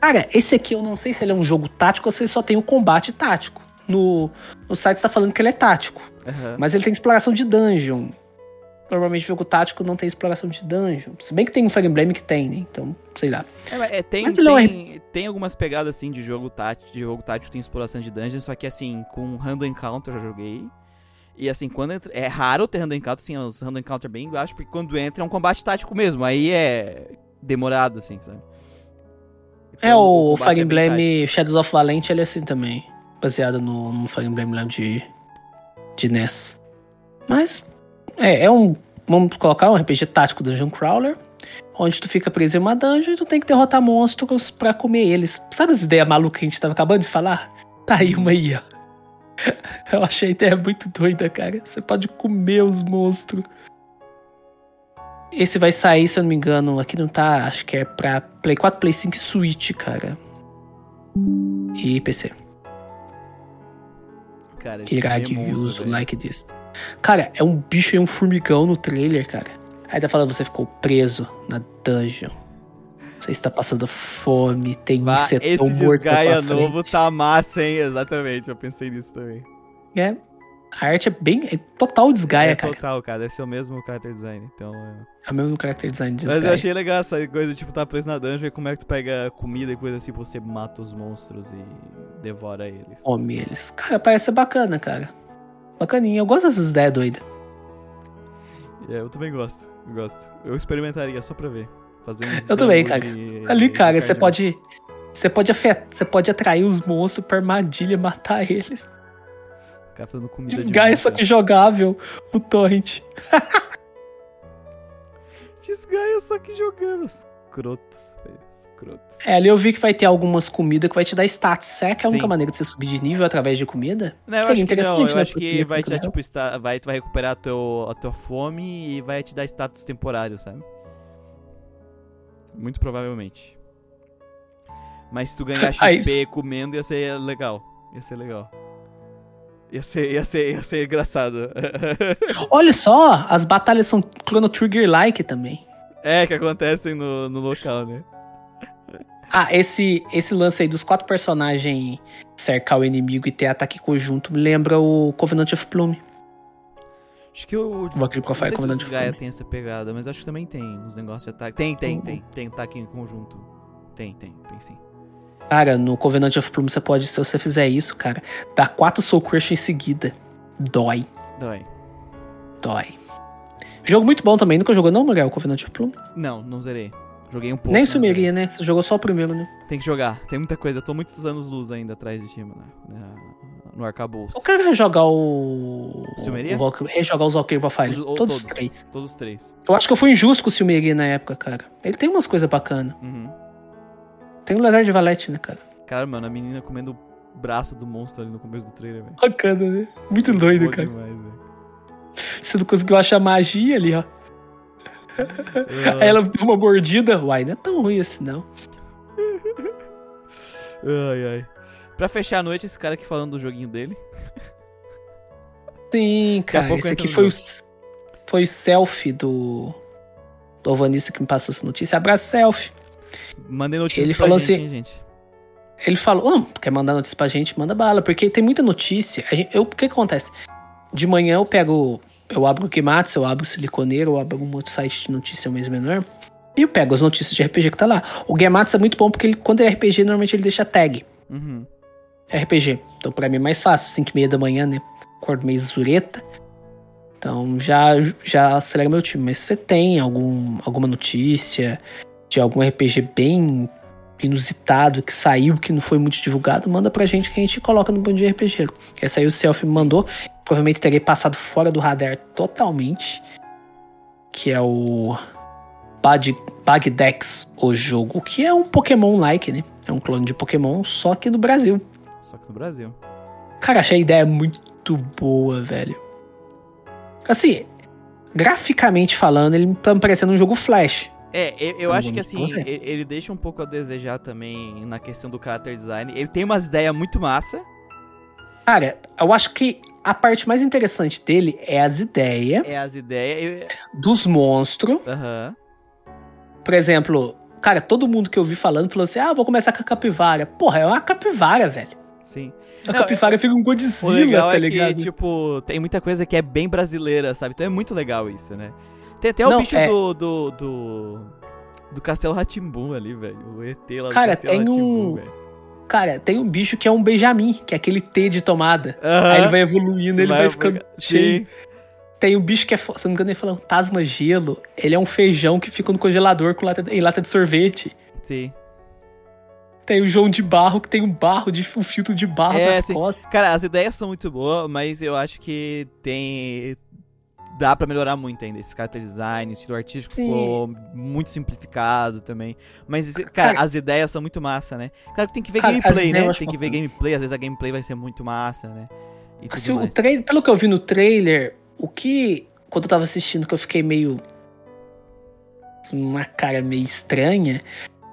[SPEAKER 2] Cara, esse aqui eu não sei se ele é um jogo tático ou se ele só tem o combate tático. No, no site está falando que ele é tático, mas ele tem exploração de dungeon. Normalmente jogo tático não tem exploração de dungeon. Se bem que tem um Fire Emblem que tem, né? Então, sei lá.
[SPEAKER 1] É, mas é, tem,
[SPEAKER 2] Mas é um
[SPEAKER 1] tem, tem algumas pegadas assim de jogo tático, de jogo tático tem exploração de dungeon, só que assim, com random encounter eu já joguei. E assim, quando entra, é raro ter random encounter, assim, os random encounter bem baixo, porque quando entra é um combate tático mesmo, aí é demorado assim, sabe?
[SPEAKER 2] É,
[SPEAKER 1] Então,
[SPEAKER 2] o,
[SPEAKER 1] combate
[SPEAKER 2] Fire
[SPEAKER 1] é.
[SPEAKER 2] Emblem Shadows of Valente, ele é assim também. Baseado no, no Fire Emblem lá de, de NES. Mas, é, é um. Vamos colocar um RPG tático Dungeon Crawler. Onde tu fica preso em uma dungeon e tu tem que derrotar monstros pra comer eles. Sabe as ideias malucas que a gente tava acabando de falar? Tá aí uma aí, ó. Eu achei a ideia muito doida, cara. Você pode comer os monstros. Esse vai sair, se eu não me engano, aqui não tá, acho que é pra Play 4, Play 5 e Switch, cara. E PC.
[SPEAKER 1] Cara, monstro,
[SPEAKER 2] use
[SPEAKER 1] velho.
[SPEAKER 2] like this. Cara, é um bicho e um formigão no trailer, cara. Aí tá falando, você ficou preso na dungeon. Você está passando fome, tem um
[SPEAKER 1] Bah,
[SPEAKER 2] insetão
[SPEAKER 1] esse
[SPEAKER 2] morto na
[SPEAKER 1] desgaia novo tá massa, hein? Exatamente, eu pensei nisso também.
[SPEAKER 2] É. A arte é bem. É total desgaia,
[SPEAKER 1] é
[SPEAKER 2] cara.
[SPEAKER 1] total, cara. Esse é o mesmo character design, então... É...
[SPEAKER 2] É o mesmo character design de
[SPEAKER 1] Mas eu achei legal essa coisa, tipo, tá preso na dungeon e como é que tu pega comida e coisa assim, você mata os monstros e devora eles.
[SPEAKER 2] Come eles. Cara, parece ser bacana, cara. Bacaninha. Eu gosto dessas ideias doidas.
[SPEAKER 1] É, eu também gosto, gosto. Eu experimentaria só pra ver. Fazer uns
[SPEAKER 2] Eu também, cara.
[SPEAKER 1] de-
[SPEAKER 2] Ali,
[SPEAKER 1] de
[SPEAKER 2] cara, você pode. Você pode afetar, você pode atrair os monstros pra armadilha e matar eles.
[SPEAKER 1] Ficar fazendo comida de
[SPEAKER 2] Desgaia, só
[SPEAKER 1] monstro.
[SPEAKER 2] que jogável. O torrent.
[SPEAKER 1] Desgaia, só que jogando. Escrotos, velho. Escrotos.
[SPEAKER 2] É, ali eu vi que vai ter algumas comidas que vai te dar status. Será que é a única maneira de você subir de nível através de comida?
[SPEAKER 1] Não, eu
[SPEAKER 2] Seria
[SPEAKER 1] acho que não.
[SPEAKER 2] interessante,
[SPEAKER 1] Eu
[SPEAKER 2] né,
[SPEAKER 1] acho que vai te dar, tipo, vai, tu vai recuperar a, teu, a tua fome e vai te dar status temporário, sabe? Muito provavelmente. Mas se tu ganhar
[SPEAKER 2] Ah,
[SPEAKER 1] XP comendo, ia ser legal. Ia ser legal. Ia ser, ia ser, ia ser engraçado.
[SPEAKER 2] Olha só, as batalhas são Chrono Trigger-like também.
[SPEAKER 1] é, que acontecem no, no local, né?
[SPEAKER 2] Ah, esse, esse lance aí dos quatro personagens cercar o inimigo e ter ataque conjunto me lembra o Covenant of Plume.
[SPEAKER 1] Acho que o. Não sei
[SPEAKER 2] Fire
[SPEAKER 1] se o
[SPEAKER 2] Flume.
[SPEAKER 1] tem essa pegada, mas acho que também tem uns negócios de ataque. Tem, tem,
[SPEAKER 2] Uhum.
[SPEAKER 1] tem. Tem ataque em conjunto. Tem, tem, tem sim.
[SPEAKER 2] Cara, no Covenant of Plume você pode, se você fizer isso, cara, dar quatro Soul Crush em seguida. Dói,
[SPEAKER 1] Dói.
[SPEAKER 2] dói. Jogo muito bom também. Nunca jogou não, Miguel, Covenant of Plume?
[SPEAKER 1] Não, não zerei. Joguei um pouco.
[SPEAKER 2] Nem sumiria, né? Você jogou só o primeiro, né?
[SPEAKER 1] Tem que jogar. Tem muita coisa. Eu tô muitos anos luz ainda atrás de ti, mano. No arcabouço.
[SPEAKER 2] Eu quero rejogar o.
[SPEAKER 1] Silmeria?
[SPEAKER 2] o Valkyrie- rejogar os Valkyrie Profile.
[SPEAKER 1] Os- ou
[SPEAKER 2] Todos os
[SPEAKER 1] todos.
[SPEAKER 2] três.
[SPEAKER 1] Todos os três.
[SPEAKER 2] Eu acho que eu fui injusto com o Silmeria na época, cara. Ele tem umas coisas bacanas.
[SPEAKER 1] Uhum.
[SPEAKER 2] Tem o Lazar de Valete, né, cara?
[SPEAKER 1] Cara, mano, a menina comendo o braço do monstro ali no começo do trailer, velho.
[SPEAKER 2] Bacana, né? Muito doido,
[SPEAKER 1] Boa
[SPEAKER 2] cara.
[SPEAKER 1] demais, velho.
[SPEAKER 2] Você não conseguiu achar magia ali, ó.
[SPEAKER 1] Ah,
[SPEAKER 2] Aí ela deu uma mordida. Uai, não é tão ruim assim, não.
[SPEAKER 1] Ai, ai. Pra fechar a noite, esse cara aqui falando do joguinho dele.
[SPEAKER 2] Sim, cara. Esse aqui foi o, foi o selfie do. Do Alvanista que me passou essa notícia. Abraço, selfie.
[SPEAKER 1] Mandem notícias
[SPEAKER 2] Ele
[SPEAKER 1] pra
[SPEAKER 2] falou
[SPEAKER 1] gente,
[SPEAKER 2] assim-
[SPEAKER 1] hein, gente.
[SPEAKER 2] Ele falou, "Ah, quer mandar notícia pra gente? Manda bala, porque tem muita notícia. Gente- eu, o que, que acontece? De manhã eu pego, eu abro o Kimatsu, eu abro o Siliconeiro, eu abro algum outro site de notícia mais menor, e eu pego as notícias de RPG que tá lá. O Gematsu é muito bom porque ele, quando é RPG, normalmente ele deixa tag.
[SPEAKER 1] Uhum.
[SPEAKER 2] RPG. Então pra mim é mais fácil, 5 e meia da manhã, né? Acordo meio zureta. Então já, já acelera meu time. Mas se você tem algum, alguma notícia de algum RPG bem inusitado que saiu, que não foi muito divulgado, manda pra gente que a gente coloca no Bom Dia RPG. Essa aí o Selfie me mandou. Provavelmente terei passado fora do radar totalmente. Que é o Bad, Bagdex, o jogo, que é um Pokémon-like, né? É um clone de Pokémon, só que no Brasil.
[SPEAKER 1] Só que no Brasil.
[SPEAKER 2] Cara, achei a ideia muito boa, velho. Assim, graficamente falando, ele tá me parecendo um jogo Flash.
[SPEAKER 1] É, eu, eu acho que assim, ele, ele deixa um pouco a desejar também na questão do character design. Ele tem umas ideias muito massa.
[SPEAKER 2] Cara, eu acho que a parte mais interessante dele é as ideias
[SPEAKER 1] É as ideias. eu-
[SPEAKER 2] dos monstros.
[SPEAKER 1] Aham.
[SPEAKER 2] Por exemplo, cara, todo mundo que eu vi falando falou assim: ah, vou começar com a capivara. Porra, é uma capivara, velho.
[SPEAKER 1] Sim.
[SPEAKER 2] A
[SPEAKER 1] Não,
[SPEAKER 2] capivara fica um
[SPEAKER 1] O
[SPEAKER 2] Godzilla,
[SPEAKER 1] legal
[SPEAKER 2] tá
[SPEAKER 1] é
[SPEAKER 2] ligado?
[SPEAKER 1] que, tipo, tem muita coisa que é bem brasileira, sabe? Então é muito legal isso, né? Tem até o
[SPEAKER 2] Não,
[SPEAKER 1] bicho
[SPEAKER 2] é-
[SPEAKER 1] do, do, do. do Castelo Ratimbum ali, velho. O ET lá do
[SPEAKER 2] Cara,
[SPEAKER 1] Castelo
[SPEAKER 2] tem um-
[SPEAKER 1] velho.
[SPEAKER 2] Cara, tem um bicho que é um Benjamin, que é aquele T de tomada.
[SPEAKER 1] Aham.
[SPEAKER 2] Aí ele vai evoluindo, ele vai, ficando cheio. Tem um bicho que é, se não me engano, ele fala um tasma gelo. Ele é um feijão que fica no congelador com lata, em lata de sorvete.
[SPEAKER 1] Sim.
[SPEAKER 2] Tem o João de barro, que tem um barro, de, um filtro de barro
[SPEAKER 1] É,
[SPEAKER 2] nas
[SPEAKER 1] sim.
[SPEAKER 2] costas.
[SPEAKER 1] Cara, as ideias são muito boas, mas eu acho que tem. Dá pra melhorar muito ainda. Esse character design, o estilo artístico
[SPEAKER 2] Sim.
[SPEAKER 1] ficou muito simplificado também. Mas, cara,
[SPEAKER 2] Cara-
[SPEAKER 1] as ideias são muito massa, né? Claro que tem que ver
[SPEAKER 2] Cara,
[SPEAKER 1] gameplay, né? Tem que ver gameplay, às vezes a gameplay vai ser muito massa, né?
[SPEAKER 2] Assim, o trailer, pelo que eu vi no trailer, o que. Quando eu tava assistindo, que eu fiquei meio. Uma cara meio estranha.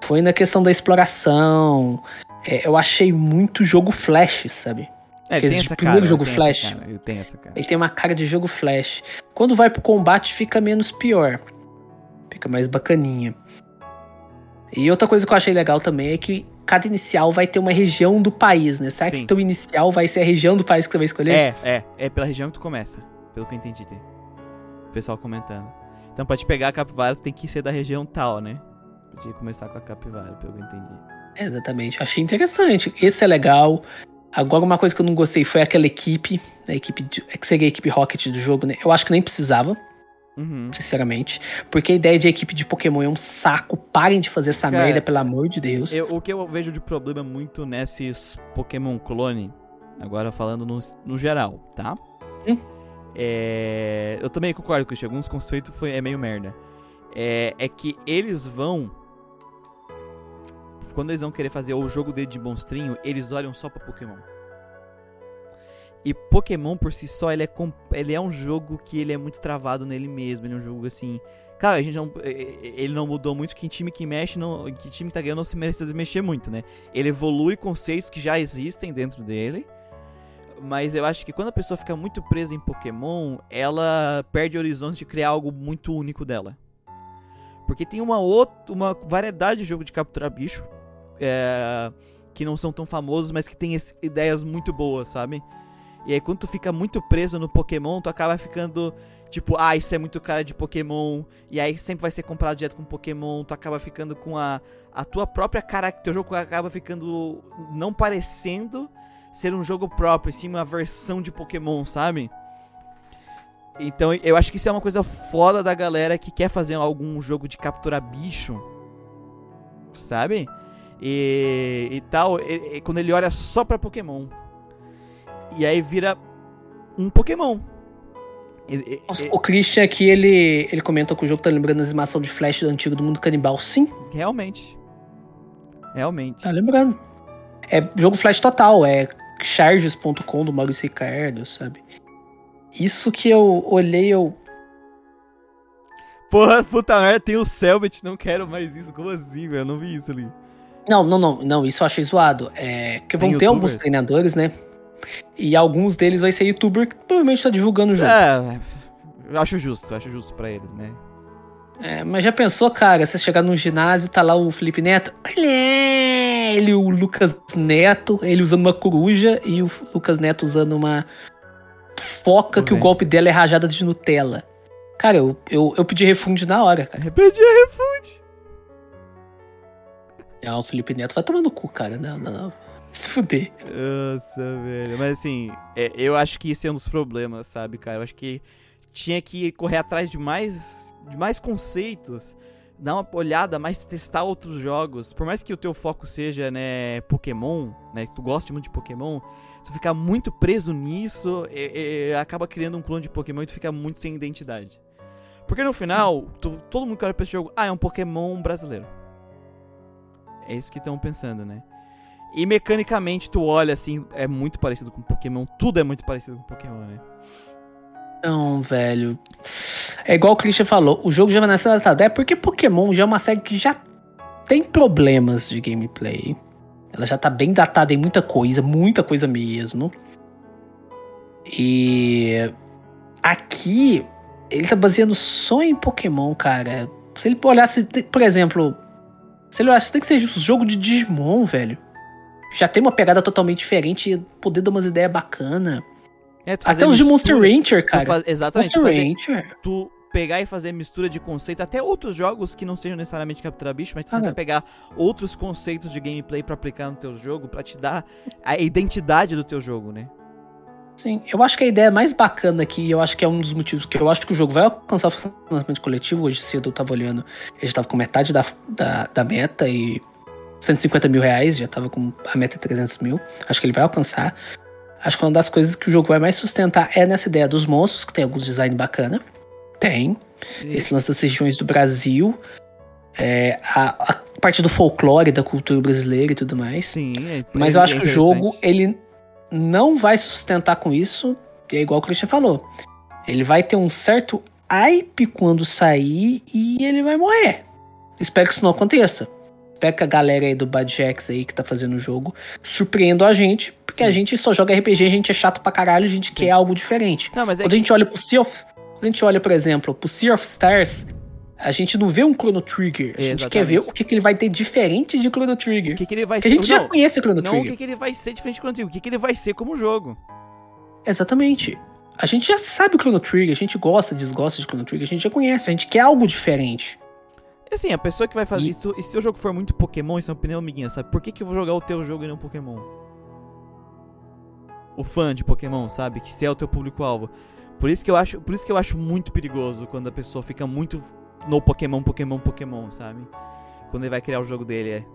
[SPEAKER 2] Foi na questão da exploração. É, eu achei muito jogo flash, sabe?
[SPEAKER 1] É,
[SPEAKER 2] que
[SPEAKER 1] ele tem
[SPEAKER 2] esse
[SPEAKER 1] essa
[SPEAKER 2] primeiro
[SPEAKER 1] cara,
[SPEAKER 2] jogo Flash.
[SPEAKER 1] Essa cara, ele tem essa cara.
[SPEAKER 2] Ele tem uma cara de jogo flash. Quando vai pro combate, fica menos pior. Fica mais bacaninha. E outra coisa que eu achei legal também é que cada inicial vai ter uma região do país, né? Será
[SPEAKER 1] Sim.
[SPEAKER 2] que teu inicial vai ser a região do país que tu vai escolher?
[SPEAKER 1] É, é. É pela região que tu começa. Pelo que eu entendi. Tem. O pessoal comentando. Então, pra te pegar a capivara, tu tem que ser da região tal, né? Podia começar com a capivara, pelo que eu entendi.
[SPEAKER 2] É, Exatamente. Eu achei interessante. Esse é legal. Agora, uma coisa que eu não gostei foi aquela equipe. A equipe de, é que seria a equipe Rocket do jogo, né? Eu acho que nem precisava,
[SPEAKER 1] Uhum.
[SPEAKER 2] sinceramente. Porque a ideia de equipe de Pokémon é um saco. Parem de fazer essa
[SPEAKER 1] Cara,
[SPEAKER 2] merda, pelo amor de Deus.
[SPEAKER 1] Eu- o que eu vejo de problema muito nesses Pokémon clone, agora falando no, no geral, tá?
[SPEAKER 2] Hum.
[SPEAKER 1] É, eu também concordo com isso, alguns conceitos foi, é meio merda. É, é que eles vão. Quando eles vão querer fazer o jogo dele de monstrinho, eles olham só pra Pokémon. E Pokémon por si só, ele é, ele é um jogo que ele é muito travado nele mesmo. Ele é um jogo assim. Cara, a gente não, ele não mudou muito. Que time que mexe, não, que time que tá ganhando não se merece mexer muito, né? Ele evolui conceitos que já existem dentro dele. Mas eu acho que quando a pessoa fica muito presa em Pokémon, ela perde horizontes de criar algo muito único dela. Porque tem uma outra, uma variedade de jogo de capturar bicho é, que não são tão famosos, mas que esse- ideias muito boas, sabe? E aí quando tu fica muito preso no Pokémon, tu acaba ficando tipo, ah, isso é muito cara de Pokémon, e aí sempre vai ser comprado direto com Pokémon, tu acaba ficando com a, a tua própria cara, teu jogo acaba ficando não parecendo ser um jogo próprio, sim uma versão de Pokémon, sabe? Então eu acho que isso é uma coisa foda da galera que quer fazer algum jogo de capturar bicho, sabe? E, e tal, e- e quando ele olha só pra Pokémon. E aí vira um Pokémon. Ele-
[SPEAKER 2] Nossa,
[SPEAKER 1] ele-
[SPEAKER 2] o Christian aqui, ele, ele comenta que o jogo tá lembrando a animação de Flash do antigo do mundo canibal. Sim,
[SPEAKER 1] realmente. Realmente.
[SPEAKER 2] tá lembrando. É jogo Flash total, é charges.com do Maurício Ricardo, sabe? Isso que eu olhei, eu.
[SPEAKER 1] Porra, puta merda, tem o Selbit, não quero mais isso. Como assim, velho? Eu não vi isso ali.
[SPEAKER 2] Não, não, não, não, isso eu achei zoado. É que
[SPEAKER 1] Tem
[SPEAKER 2] vão ter alguns treinadores, né? E alguns deles vai ser youtuber que provavelmente tá divulgando o jogo.
[SPEAKER 1] É, eu acho justo, eu acho justo pra eles, né?
[SPEAKER 2] É, mas já pensou, cara, você chegar num ginásio tá lá o Felipe Neto, olha ele, o Lucas Neto, ele usando uma coruja e o Lucas Neto usando uma foca que o golpe dela é rajada de Nutella. Cara, eu, eu, eu pedi refunde na hora, cara.
[SPEAKER 1] Pedi refunde.
[SPEAKER 2] Não, o Felipe Neto vai tomar no cu, cara. Não, não, não. Se fuder.
[SPEAKER 1] Nossa, velho. Mas assim, é, eu acho que esse é um dos problemas, sabe, cara? Eu acho que tinha que correr atrás de mais, de mais conceitos, dar uma olhada, mais testar outros jogos. Por mais que o teu foco seja, né, Pokémon, né, que tu goste muito de Pokémon, tu ficar muito preso nisso, é, é, acaba criando um clone de Pokémon e tu fica muito sem identidade. Porque no final, tu, todo mundo que olha pra esse jogo, ah, é um Pokémon brasileiro. É isso que estão pensando, né? E mecanicamente tu olha assim, é muito parecido com Pokémon, tudo é muito parecido com Pokémon, né?
[SPEAKER 2] Não, velho. É igual o Christian falou, o jogo já vai nessa datada. É porque Pokémon já é uma série que já tem problemas de gameplay. Ela já tá bem datada em muita coisa, muita coisa mesmo. E aqui ele tá baseando só em Pokémon, cara. Se ele olhasse, por exemplo, se ele olhasse, tem que ser um jogo de Digimon, velho. Já tem uma pegada totalmente diferente, poder dar umas ideias bacanas. É, Até os de Monster Rancher, cara.
[SPEAKER 1] Faz, exatamente. Monster Rancher. Tu pegar e fazer mistura de conceitos, até outros jogos que não sejam necessariamente capturar bicho, mas tu ah, tenta pegar outros conceitos de gameplay para aplicar no teu jogo, para te dar a identidade do teu jogo, né?
[SPEAKER 2] Sim, eu acho que a ideia mais bacana aqui, eu acho que é um dos motivos que eu acho que o jogo vai alcançar o financiamento coletivo. Hoje cedo eu tava olhando, ele já tava com metade da, da, da meta e 150 mil reais, já tava com a meta 300 mil. Acho que ele vai alcançar. Acho que uma das coisas que o jogo vai mais sustentar é nessa ideia dos monstros, que tem alguns design bacana. Tem. Isso. Esse lance das regiões do Brasil. É, a, a, parte do folclore, da cultura brasileira e tudo mais.
[SPEAKER 1] Sim, é,
[SPEAKER 2] Mas eu acho que o jogo, ele não vai sustentar com isso, que é igual o Christian falou. Ele vai ter um certo hype quando sair e ele vai morrer. Espero que isso não aconteça. Espero que a galera aí do Badjax aí que tá fazendo o jogo surpreenda a gente, porque Sim. a gente só joga RPG, a gente é chato pra caralho, a gente Sim. quer algo diferente. Não, mas é quando que... a gente olha pro Sea of, quando a gente olha, por exemplo, pro Sea of Stars, a gente não vê um Chrono Trigger. A gente Exatamente. quer ver o que, que ele vai ter diferente de Chrono Trigger.
[SPEAKER 1] O que, que ele vai
[SPEAKER 2] ser. A gente não, já conhece Chrono
[SPEAKER 1] não
[SPEAKER 2] Trigger.
[SPEAKER 1] Não o que, que ele vai ser diferente de Chrono Trigger. O que, que ele vai ser como jogo.
[SPEAKER 2] Exatamente. A gente já sabe o Chrono Trigger, a gente gosta, desgosta de Chrono Trigger, a gente já conhece, a gente quer algo diferente.
[SPEAKER 1] Assim, a pessoa que vai fazer. E... Se, se o jogo for muito Pokémon, isso é uma opinião amiguinha, sabe? Por que, que eu vou jogar o teu jogo e não Pokémon? O fã de Pokémon, sabe? Que se é o teu público-alvo. Por isso que eu acho, por isso que eu acho muito perigoso quando a pessoa fica muito no Pokémon, Pokémon, Pokémon, sabe? Quando ele vai criar o jogo dele, é.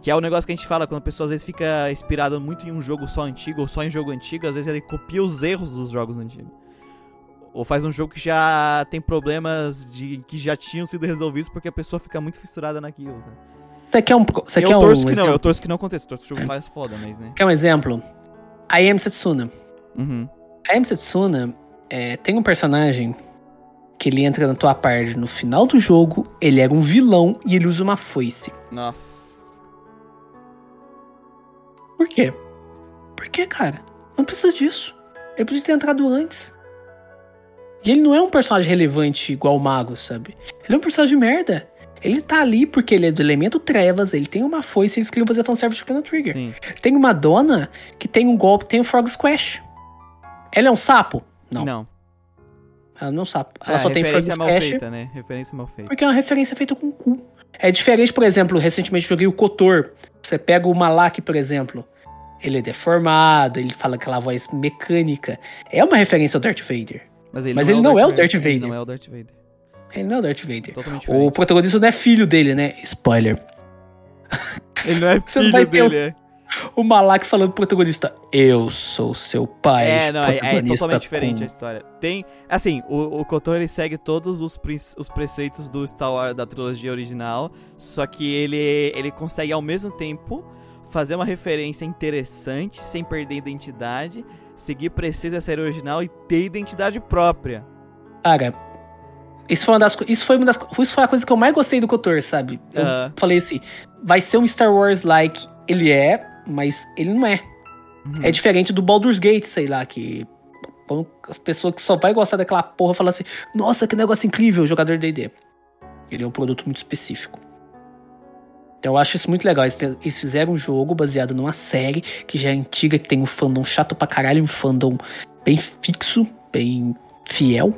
[SPEAKER 1] Que é o negócio que a gente fala, quando a pessoa às vezes fica inspirada muito em um jogo só antigo ou só em jogo antigo, às vezes ele copia os erros dos jogos antigos. Ou faz um jogo que já tem problemas de que já tinham sido resolvidos porque a pessoa fica muito fissurada naquilo. Né?
[SPEAKER 2] Você quer um. Você
[SPEAKER 1] quer
[SPEAKER 2] eu
[SPEAKER 1] torço um que não, eu torço que não aconteça. Eu torço que o jogo faz foda, mas né.
[SPEAKER 2] Quer um exemplo? I Am Setsuna.
[SPEAKER 1] Uhum.
[SPEAKER 2] I Am Setsuna é, tem um personagem que ele entra na tua parte no final do jogo, ele era um vilão e ele usa uma foice.
[SPEAKER 1] Nossa.
[SPEAKER 2] Por quê? Por quê, cara? Não precisa disso. Ele podia ter entrado antes. E ele não é um personagem relevante igual o Mago, sabe? Ele é um personagem de merda. Ele tá ali porque ele é do elemento trevas, ele tem uma foice e eles queriam fazer fanservice de Chrono Trigger. Sim. Tem uma dona que tem um golpe, tem o Frog Squash. Ela é um sapo? Não.
[SPEAKER 1] Não.
[SPEAKER 2] Ela não sabe. Ela é, só tem Frog
[SPEAKER 1] mal. Feita, né? Referência mal feita.
[SPEAKER 2] Porque é uma referência feita com cu. É diferente, por exemplo, recentemente joguei o Kotor. Você pega o Malak, por exemplo. Ele é deformado, ele fala aquela voz mecânica. É uma referência ao Darth Vader. Mas ele, Mas não, ele é não, é o Darth Vader. Ele
[SPEAKER 1] não é o Darth Vader.
[SPEAKER 2] Ele não é o Darth Vader. O protagonista não é filho dele, né? Spoiler.
[SPEAKER 1] Ele não é filho não dele, é
[SPEAKER 2] o Malak falando pro protagonista, eu sou seu pai.
[SPEAKER 1] É, não, é, é totalmente diferente a história. Tem, assim, o, o Kotor ele segue todos os, os preceitos do Star Wars da trilogia original, só que ele, ele consegue ao mesmo tempo fazer uma referência interessante, sem perder identidade, seguir precisa da série original e ter identidade própria.
[SPEAKER 2] Cara, isso foi uma das isso foi uma das isso foi a coisa que eu mais gostei do Kotor, sabe? Eu uh. falei assim, vai ser um Star Wars like, ele é, mas ele não é. Uhum. É diferente do Baldur's Gate, sei lá, que as pessoas que só vai gostar daquela porra falam assim: "Nossa, que negócio incrível, jogador D&D". Ele é um produto muito específico. Então eu acho isso muito legal. Eles, fizeram um jogo baseado numa série que já é antiga, que tem um fandom chato pra caralho, um fandom bem fixo, bem fiel.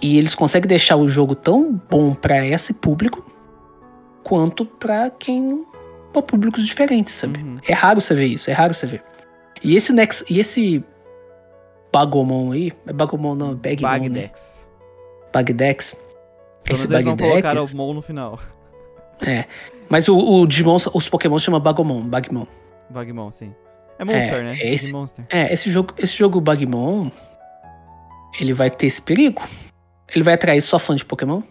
[SPEAKER 2] E eles conseguem deixar o jogo tão bom pra esse público quanto pra quem. Pra públicos diferentes, sabe?
[SPEAKER 1] Uhum.
[SPEAKER 2] É raro você ver isso, é raro você ver. E esse Nex, e esse Bagomon aí, é Bagomon não, Bagmon, né?
[SPEAKER 1] Bagdex.
[SPEAKER 2] Bagdex.
[SPEAKER 1] Pelo
[SPEAKER 2] Esse
[SPEAKER 1] eles não
[SPEAKER 2] Bagdex,
[SPEAKER 1] colocaram o Mon no final.
[SPEAKER 2] é. Mas o, o Digimon, os Pokémon chama Bagomon, Bagmon.
[SPEAKER 1] Bagmon, sim. É Monster,
[SPEAKER 2] É,
[SPEAKER 1] né?
[SPEAKER 2] é esse-
[SPEAKER 1] De Monster.
[SPEAKER 2] É, esse jogo, esse jogo Bagmon, ele vai ter esse perigo? Ele vai atrair só fã de Pokémon?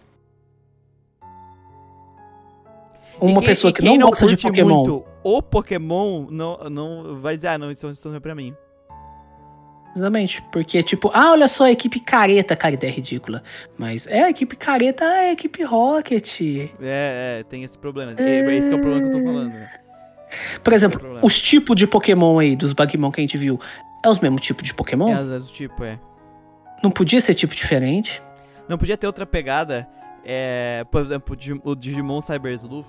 [SPEAKER 2] Uma
[SPEAKER 1] quem-
[SPEAKER 2] pessoa que
[SPEAKER 1] quem
[SPEAKER 2] não gosta de Pokémon.
[SPEAKER 1] muito o Pokémon não, não vai dizer, ah, não, isso, isso não é pra mim.
[SPEAKER 2] Exatamente. Porque, tipo, ah, olha só a equipe careta, cara, ideia ridícula. Mas é a equipe careta, é a equipe Rocket.
[SPEAKER 1] É, é, tem esse problema. É, esse que é o problema que eu tô falando. né?
[SPEAKER 2] Por exemplo,
[SPEAKER 1] Tem problema.
[SPEAKER 2] os tipos de Pokémon aí, dos Bagmon que a gente viu, é os mesmos tipos de Pokémon?
[SPEAKER 1] É, vezes o tipo, é.
[SPEAKER 2] Não podia ser tipo diferente?
[SPEAKER 1] Não podia ter outra pegada. É, por exemplo, o Digimon Cyber Sleuth,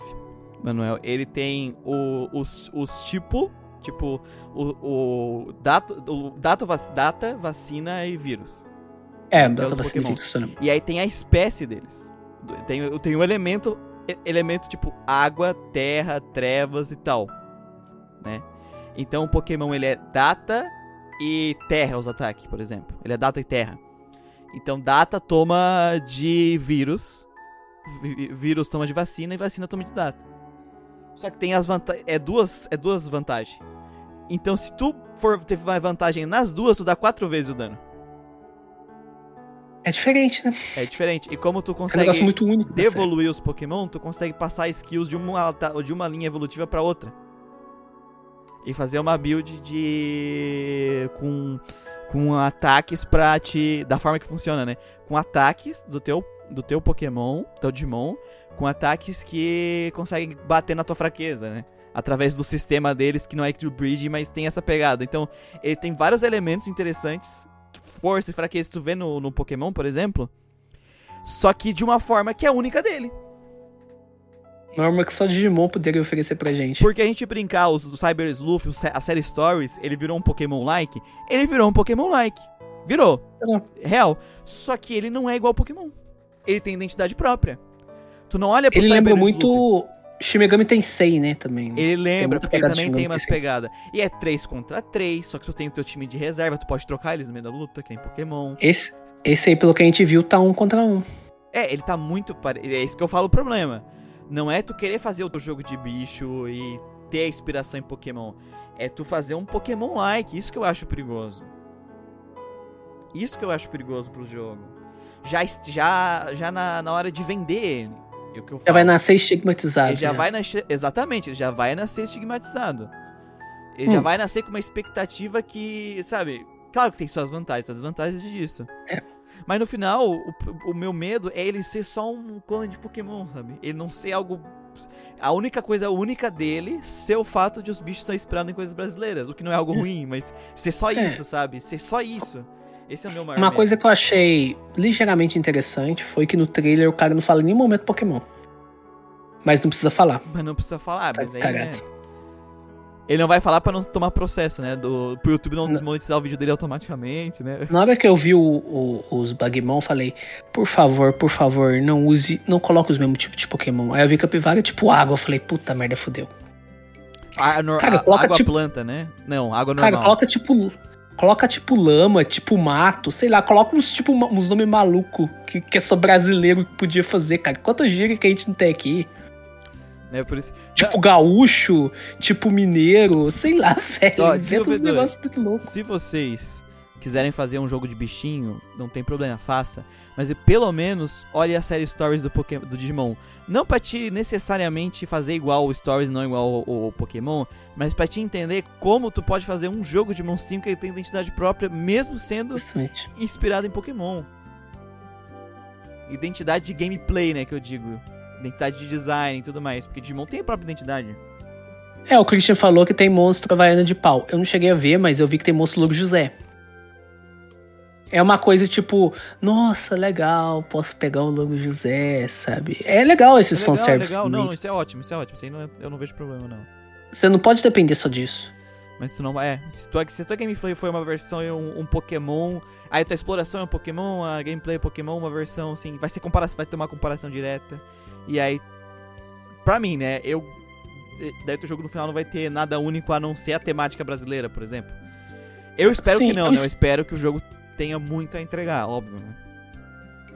[SPEAKER 1] Manuel, ele tem o, os, os tipo, tipo, o, o, dato, o dato, data, vacina e vírus.
[SPEAKER 2] É,
[SPEAKER 1] os
[SPEAKER 2] data vacina
[SPEAKER 1] Pokémon.
[SPEAKER 2] fixo, né?
[SPEAKER 1] E aí tem a espécie deles. Tem, tem um elemento, e- elemento tipo água, terra, trevas e tal, né? Então o Pokémon ele é data e terra os ataques, por exemplo. Ele é data e terra. Então data toma de vírus, vírus toma de vacina e vacina toma de data. Só que tem as vantagens, é duas, é duas vantagens. Então se tu for ter uma vantagem nas duas, tu dá quatro vezes o dano.
[SPEAKER 2] É diferente, né?
[SPEAKER 1] É diferente. E como tu
[SPEAKER 2] É um
[SPEAKER 1] consegue
[SPEAKER 2] muito único.
[SPEAKER 1] devoluir os Pokémon, tu consegue passar skills de uma, de uma linha evolutiva pra outra. E fazer uma build de. com. com ataques pra te. da forma que funciona, né? Com ataques do teu, do teu Pokémon, teu Digimon, com ataques que conseguem bater na tua fraqueza, né? Através do sistema deles, que não é Kill Bridge, mas tem essa pegada. Então, ele tem vários elementos interessantes. Força e fraqueza, tu vê no, no Pokémon, por exemplo. Só que de uma forma que é única dele.
[SPEAKER 2] Norma que só Digimon poderia oferecer pra gente.
[SPEAKER 1] Porque a gente brincar, os do Cyber Sleuth, o a série Stories, ele virou um Pokémon-like. Ele virou um Pokémon-like. Virou.
[SPEAKER 2] Virou.
[SPEAKER 1] Real. Só que ele não é igual ao Pokémon. Ele tem identidade própria. Tu não olha pro
[SPEAKER 2] Ele lembra muito Shimegami Tensei, né, também. né?
[SPEAKER 1] Ele lembra, porque ele também tem umas pegadas. E é 3 contra 3, só que tu tem o teu time de reserva, tu pode trocar eles no meio da luta, que nem Pokémon.
[SPEAKER 2] Esse, esse aí, pelo que a gente viu, tá um contra um.
[SPEAKER 1] É, ele tá muito pare... É isso que eu falo o problema. Não é tu querer fazer outro jogo de bicho e ter a inspiração em Pokémon. É tu fazer um Pokémon-like. Isso que eu acho perigoso. Isso que eu acho perigoso pro jogo. Já, já, já na, na hora de vender ele. É
[SPEAKER 2] Já
[SPEAKER 1] falo.
[SPEAKER 2] vai nascer estigmatizado.
[SPEAKER 1] Ele já
[SPEAKER 2] né?
[SPEAKER 1] vai nascer. Exatamente, ele já vai nascer estigmatizado. Ele já
[SPEAKER 2] Hum.
[SPEAKER 1] vai nascer com uma expectativa que, sabe? Claro que tem suas vantagens, suas vantagens disso.
[SPEAKER 2] É.
[SPEAKER 1] Mas no final, o, o meu medo é ele ser só um clone de Pokémon, sabe? Ele não ser algo. A única coisa única dele ser o fato de os bichos serem inspirados em coisas brasileiras. O que não é algo ruim, mas ser só
[SPEAKER 2] É.
[SPEAKER 1] isso, sabe? Ser só isso. Esse é o meu maior
[SPEAKER 2] Uma
[SPEAKER 1] medo.
[SPEAKER 2] coisa que eu achei ligeiramente interessante foi que no trailer o cara não fala em nenhum momento Pokémon. Mas não precisa falar.
[SPEAKER 1] Mas não precisa falar,
[SPEAKER 2] Tá
[SPEAKER 1] mas aí, né? Ele não vai falar pra não tomar processo, né? Do, pro YouTube não desmonetizar o vídeo dele automaticamente, né?
[SPEAKER 2] Na hora que eu vi o- o- os Bagmon, eu falei, por favor, por favor, não use, não coloque os mesmos tipos de Pokémon. Aí eu vi Capivara tipo água, eu falei, puta merda, fudeu.
[SPEAKER 1] A, nor-
[SPEAKER 2] Cara,
[SPEAKER 1] a-
[SPEAKER 2] coloca,
[SPEAKER 1] água
[SPEAKER 2] tipo-
[SPEAKER 1] planta, né? Não, água
[SPEAKER 2] Cara,
[SPEAKER 1] normal.
[SPEAKER 2] coloca tipo. Coloca tipo lama, tipo mato, sei lá, coloca uns tipo uns nomes malucos que, que é só brasileiro que podia fazer, cara. Quanta gíria que a gente não tem aqui?
[SPEAKER 1] Né? Por isso.
[SPEAKER 2] Tipo gaúcho, tipo mineiro, sei lá, velho.
[SPEAKER 1] Ó,
[SPEAKER 2] Inventa uns negócios muito loucos.
[SPEAKER 1] Se vocês quiserem fazer um jogo de bichinho, não tem problema, faça. Mas pelo menos olhe a série Stories do, Pokémon, do Digimon. Não pra te necessariamente fazer igual o Stories, não igual o, Pokémon, mas pra te entender como tu pode fazer um jogo de monstrinho que ele tem identidade própria, mesmo sendo
[SPEAKER 2] Exatamente.
[SPEAKER 1] inspirado em Pokémon. Identidade de gameplay, né, que eu digo. Identidade de design e tudo mais. Porque Digimon tem a própria identidade.
[SPEAKER 2] É, o Christian falou que tem monstro havaiana de pau. Eu não cheguei a ver, mas eu vi que tem monstro Logo José. É uma coisa tipo, nossa, legal, posso pegar o logo José, sabe? É legal esses
[SPEAKER 1] é legal,
[SPEAKER 2] fanservice.
[SPEAKER 1] legal. Não, isso é ótimo, isso é ótimo. Isso aí não é- eu não vejo problema, não.
[SPEAKER 2] Você não pode depender só disso.
[SPEAKER 1] Mas tu não vai. É, se, tu, se a tua gameplay foi uma versão e um, um Pokémon, aí a tua exploração é um Pokémon, a gameplay é Pokémon, uma versão assim. Vai ser comparação, vai ter uma comparação direta. E aí. Pra mim, né? Eu. Daí o teu jogo no final não vai ter nada único a não ser a temática brasileira, por exemplo. Eu espero
[SPEAKER 2] Sim,
[SPEAKER 1] que não,
[SPEAKER 2] eu
[SPEAKER 1] né?
[SPEAKER 2] es-
[SPEAKER 1] Eu espero que o jogo tenha muito a entregar, óbvio. né?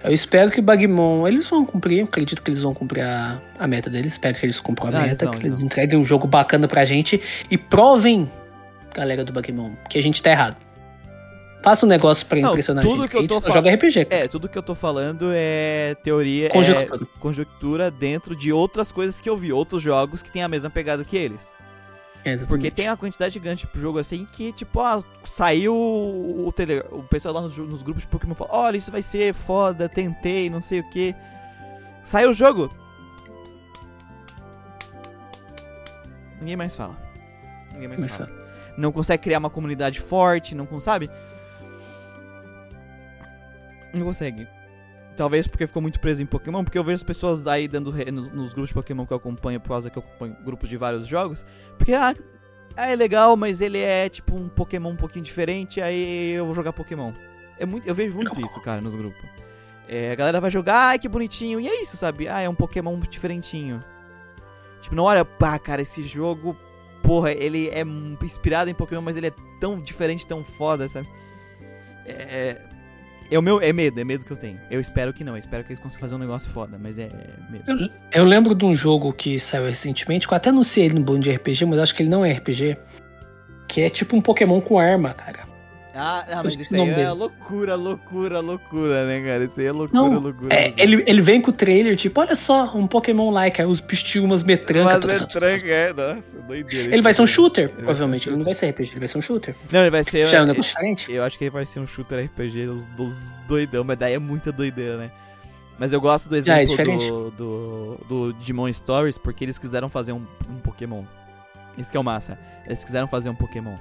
[SPEAKER 2] Eu espero que Bagmon, eles vão cumprir, acredito que eles vão cumprir a, a meta deles, espero que eles cumpram a
[SPEAKER 1] Ah, eles
[SPEAKER 2] meta,
[SPEAKER 1] vão,
[SPEAKER 2] que
[SPEAKER 1] eles
[SPEAKER 2] eles entreguem um jogo bacana pra gente e provem, galera do Bagmon, que a gente tá errado. Faça um negócio pra
[SPEAKER 1] Não,
[SPEAKER 2] impressionar
[SPEAKER 1] tudo
[SPEAKER 2] a gente,
[SPEAKER 1] que eu
[SPEAKER 2] a gente
[SPEAKER 1] tô
[SPEAKER 2] só
[SPEAKER 1] fal-
[SPEAKER 2] joga RPG. cara.
[SPEAKER 1] É, tudo que eu tô falando é teoria.
[SPEAKER 2] Conjectura.
[SPEAKER 1] É conjectura dentro de outras coisas que eu vi, outros jogos que tem a mesma pegada que eles.
[SPEAKER 2] É.
[SPEAKER 1] Porque tem uma quantidade gigante pro jogo assim que, tipo, ah, saiu o trailer. O pessoal lá nos, nos grupos de Pokémon falou: olha, isso vai ser foda, tentei, não sei o que. Saiu o jogo. Ninguém mais fala. Ninguém mais
[SPEAKER 2] Mas
[SPEAKER 1] fala. Não consegue criar uma comunidade forte, não consegue. Não consegue. Talvez porque ficou muito preso em Pokémon, porque eu vejo as pessoas aí dando re- nos, nos grupos de Pokémon que eu acompanho, por causa que eu acompanho grupos de vários jogos. Porque, ah, ah, é legal, mas ele é tipo um Pokémon um pouquinho diferente, aí eu vou jogar Pokémon. É muito, eu vejo muito isso, cara, nos grupos. É, a galera vai jogar, ai que bonitinho, e é isso, sabe? Ah, é um Pokémon diferentinho. Tipo, não olha, pá, cara, esse jogo, porra, ele é inspirado em Pokémon, mas ele é tão diferente, tão foda, sabe? É. É o meu. É medo, é medo que eu tenho. Eu espero que não, eu espero que eles consigam fazer um negócio foda, mas é medo.
[SPEAKER 2] Eu, eu lembro de um jogo que saiu recentemente, que eu até anunciei ele no bando de RPG, mas acho que ele não é RPG. Que é tipo um Pokémon com arma, cara.
[SPEAKER 1] Ah, ah mas isso aí é
[SPEAKER 2] dele.
[SPEAKER 1] loucura, loucura, loucura, né, cara? Isso aí é loucura,
[SPEAKER 2] Não,
[SPEAKER 1] loucura.
[SPEAKER 2] É,
[SPEAKER 1] loucura.
[SPEAKER 2] ele, ele vem com o trailer, tipo, olha só, um Pokémon like, aí os bichos umas metrancas.
[SPEAKER 1] Mas é tranca, é, nossa, doideira.
[SPEAKER 2] Ele vai ser um shooter,
[SPEAKER 1] um
[SPEAKER 2] provavelmente. Ele não vai ser RPG, ele vai ser um shooter.
[SPEAKER 1] Não, ele vai ser.
[SPEAKER 2] Já é um negócio diferente.
[SPEAKER 1] eu acho que ele vai ser um shooter RPG dos, dos doidão, mas daí é muita doideira, né? Mas eu gosto do
[SPEAKER 2] é
[SPEAKER 1] exemplo
[SPEAKER 2] diferente.
[SPEAKER 1] do, do, do Digimon Stories, porque eles quiseram fazer um, um Pokémon. Isso que é o massa. Eles quiseram fazer um Pokémon.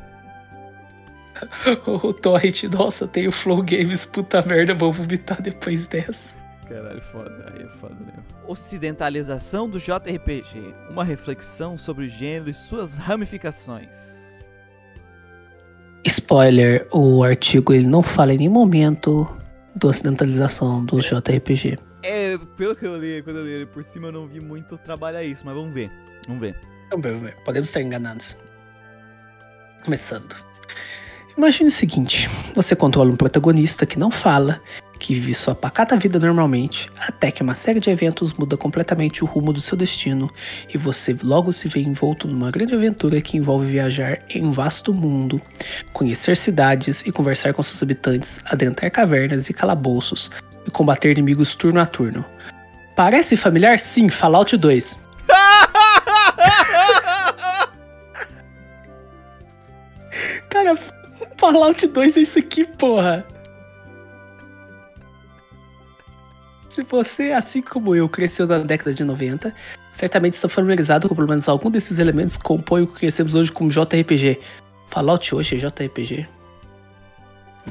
[SPEAKER 2] O Torrent, nossa, tem o Flow Games, puta merda, vou vomitar depois dessa.
[SPEAKER 1] Caralho, foda. Aí é foda, né? Ocidentalização do JRPG. Uma reflexão sobre o gênero e suas ramificações.
[SPEAKER 2] Spoiler, o artigo ele não fala em nenhum momento da ocidentalização do JRPG.
[SPEAKER 1] É, pelo que eu li, quando eu li ele por cima, eu não vi muito trabalhar isso, mas vamos ver. Vamos ver.
[SPEAKER 2] Vamos ver, vamos ver. Podemos estar enganados. Começando. Imagine o seguinte: você controla um protagonista que não fala, que vive sua pacata vida normalmente, até que uma série de eventos muda completamente o rumo do seu destino e você logo se vê envolto numa grande aventura que envolve viajar em um vasto mundo, conhecer cidades e conversar com seus habitantes, adentrar cavernas e calabouços e combater inimigos turno a turno. Parece familiar? Sim, Fallout 2. Cara, Fallout 2 é isso aqui, porra. Se você, assim como eu, cresceu na década de 90, certamente está familiarizado com pelo menos algum desses elementos que compõem o que conhecemos hoje como JRPG. Fallout hoje é JRPG?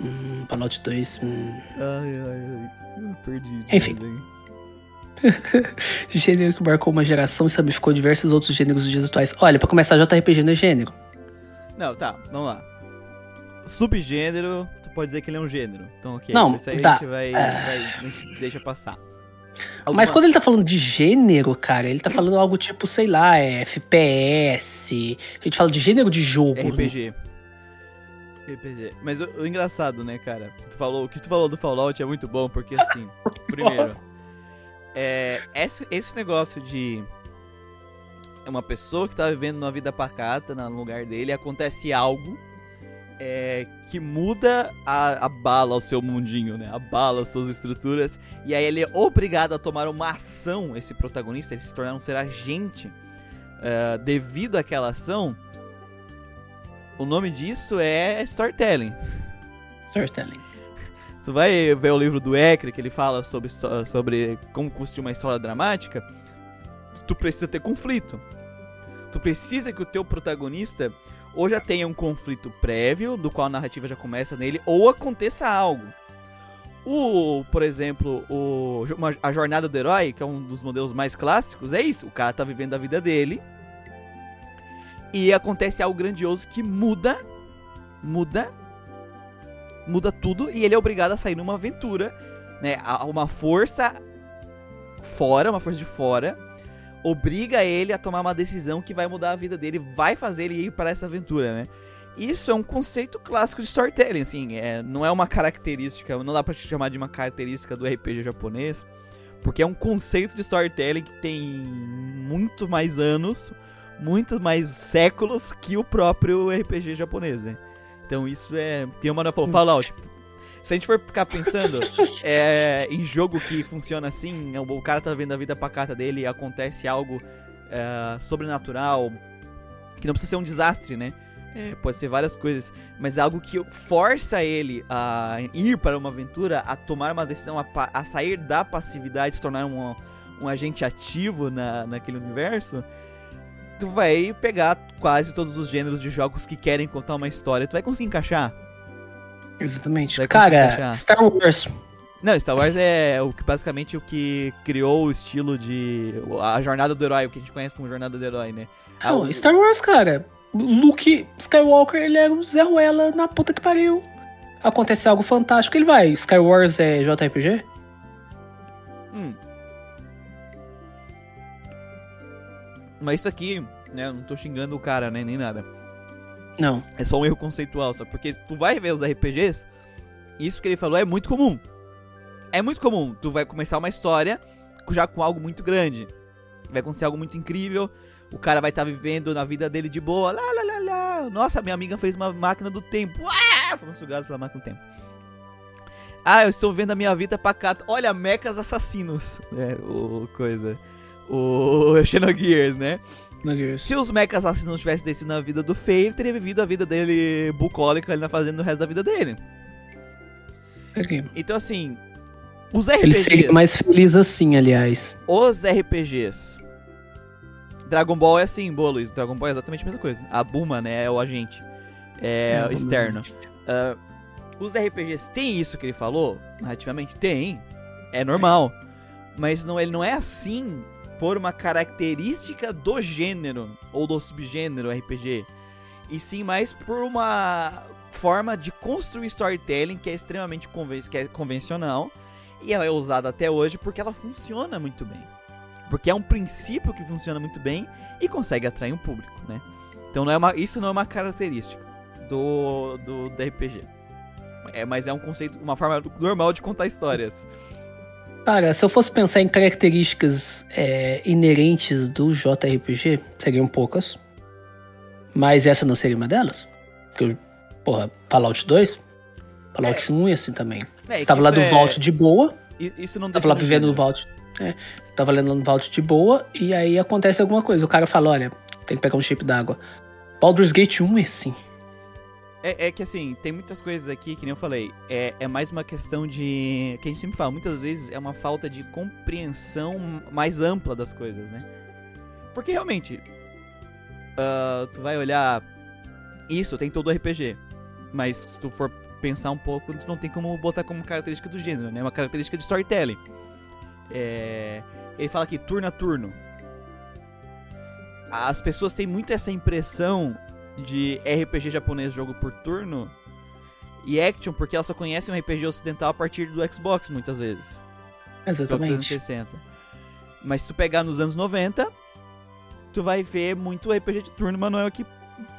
[SPEAKER 2] Hum, Fallout 2. Hum.
[SPEAKER 1] Ai, ai, ai. Eu perdi.
[SPEAKER 2] Enfim. Gênero que marcou uma geração e ramificou diversos outros gêneros dos dias atuais. Olha, pra começar, JRPG não é gênero.
[SPEAKER 1] Não, tá, vamos lá. Subgênero, tu pode dizer que ele é um gênero. Então, ok.
[SPEAKER 2] Não,
[SPEAKER 1] isso aí
[SPEAKER 2] tá.
[SPEAKER 1] a gente vai. A gente vai a gente deixa passar.
[SPEAKER 2] Mas
[SPEAKER 1] Alguma-
[SPEAKER 2] quando ele tá falando de gênero, cara, ele tá falando algo tipo, sei lá, é FPS. A gente fala de gênero de jogo. né?
[SPEAKER 1] RPG. RPG. Mas o, o engraçado, né, cara? Tu falou, o que tu falou do Fallout é muito bom, porque assim, primeiro, é, esse, esse negócio de uma pessoa que tá vivendo uma vida pacata no lugar dele, acontece algo é, que muda, a, abala o seu mundinho, né? Abala as suas estruturas. E aí ele é obrigado a tomar uma ação, esse protagonista, ele se tornar um ser agente é, devido àquela ação. O nome disso é storytelling.
[SPEAKER 2] Storytelling.
[SPEAKER 1] Tu vai ver o livro do Ekre, que ele fala sobre, sobre como construir uma história dramática. Tu precisa ter conflito. Tu precisa que o teu protagonista ou já tenha um conflito prévio, do qual a narrativa já começa nele, ou aconteça algo. O, por exemplo, o, a jornada do herói, que é um dos modelos mais clássicos, é isso. O cara tá vivendo a vida dele. E acontece algo grandioso que muda. Muda. Muda tudo. E ele é obrigado a sair numa aventura. Né? Uma força fora, uma força de fora. Obriga ele a tomar uma decisão que vai mudar a vida dele. Vai fazer ele ir para essa aventura, né? Isso é um conceito clássico de storytelling, assim, é, não é uma característica, não dá pra te chamar de uma característica do RPG japonês, porque é um conceito de storytelling que tem muito mais anos, muito mais séculos que o próprio RPG japonês, né? Então isso é. Tem uma falou, Fallout. Se a gente for ficar pensando é, em jogo que funciona assim, o cara tá vendo a vida pacata dele e acontece algo é, sobrenatural, que não precisa ser um desastre, né? É, pode ser várias coisas, mas é algo que força ele a ir para uma aventura, a tomar uma decisão, a, a sair da passividade, se tornar um, um agente ativo na, naquele universo. Tu vai pegar quase todos os gêneros de jogos que querem contar uma história, tu vai conseguir encaixar.
[SPEAKER 2] Exatamente. Cara. Star Wars.
[SPEAKER 1] Não, Star Wars é o que basicamente o que criou o estilo de a jornada do herói, o que a gente conhece como jornada do herói, né?
[SPEAKER 2] Não,
[SPEAKER 1] o-
[SPEAKER 2] Star Wars, cara. Luke Skywalker, ele era um Zé Ruela na puta que pariu. Acontece algo fantástico, ele vai. Star Wars é JRPG?
[SPEAKER 1] Hum. Mas isso aqui, né, eu não tô xingando o cara, né, nem nada.
[SPEAKER 2] Não.
[SPEAKER 1] É só um erro conceitual, sabe? Porque tu vai ver os RPGs, isso que ele falou é muito comum. É muito comum. Tu vai começar uma história já com algo muito grande. Vai acontecer algo muito incrível. O cara vai estar vivendo na vida dele de boa. Lá, lá, lá, lá. Nossa, minha amiga fez uma máquina do tempo. Ah! Foram sugados pela máquina do tempo. Ah, eu estou vendo a minha vida pacata. Olha, mechas assassinos. É, o coisa. O Xenogears, né? Se os mechas assassinos não tivessem descido na vida do Fei, ele teria vivido a vida dele bucólica ali na fazenda o resto da vida dele. Então, assim, os
[SPEAKER 2] Ele seria
[SPEAKER 1] RPGs,
[SPEAKER 2] mais feliz assim, aliás.
[SPEAKER 1] os RPGs, Dragon Ball é assim, boa, Luiz, Dragon Ball é exatamente a mesma coisa. A Buma, né, é o agente é,
[SPEAKER 2] É,
[SPEAKER 1] externo. Ah, os RPGs têm isso que ele falou, narrativamente? Tem, é normal. Mas não, ele não é assim por uma característica do gênero ou do subgênero RPG. E sim mais por uma forma de construir storytelling que é extremamente conven que é convencional. E ela é usada até hoje porque ela funciona muito bem. Porque é um princípio que funciona muito bem e consegue atrair um público, né? Então não é uma, isso não é uma característica do, do, do RPG. É, mas é um conceito, uma forma normal de contar histórias.
[SPEAKER 2] Cara, se eu fosse pensar em características é, inerentes do JRPG, seriam poucas. Mas essa não seria uma delas. Porque, porra, Fallout 2, Fallout 1 e assim também.
[SPEAKER 1] É,
[SPEAKER 2] Você tava lá do
[SPEAKER 1] é-
[SPEAKER 2] Vault de boa,
[SPEAKER 1] Isso não
[SPEAKER 2] tava lá vivendo no. Vault. É, tava lendo no Vault de boa, e aí acontece alguma coisa. O cara fala: olha, tem que pegar um chip d'água. Baldur's Gate 1 é assim.
[SPEAKER 1] É, é que assim, tem muitas coisas aqui, que nem eu falei, é, é mais uma questão de. que a gente sempre fala, muitas vezes é uma falta de compreensão mais ampla das coisas, né? Porque realmente, ah, tu vai olhar. Isso, tem todo RPG. Mas se tu for pensar um pouco, tu não tem como botar como característica do gênero, né? É uma característica de storytelling. É, ele fala aqui, turno a turno. As pessoas têm muito essa impressão de RPG japonês jogo por turno e action porque elas só conhecem um RPG ocidental a partir do Xbox muitas vezes.
[SPEAKER 2] Exatamente.
[SPEAKER 1] 360. Mas se tu pegar nos anos 90, tu vai ver muito RPG de turno, é o que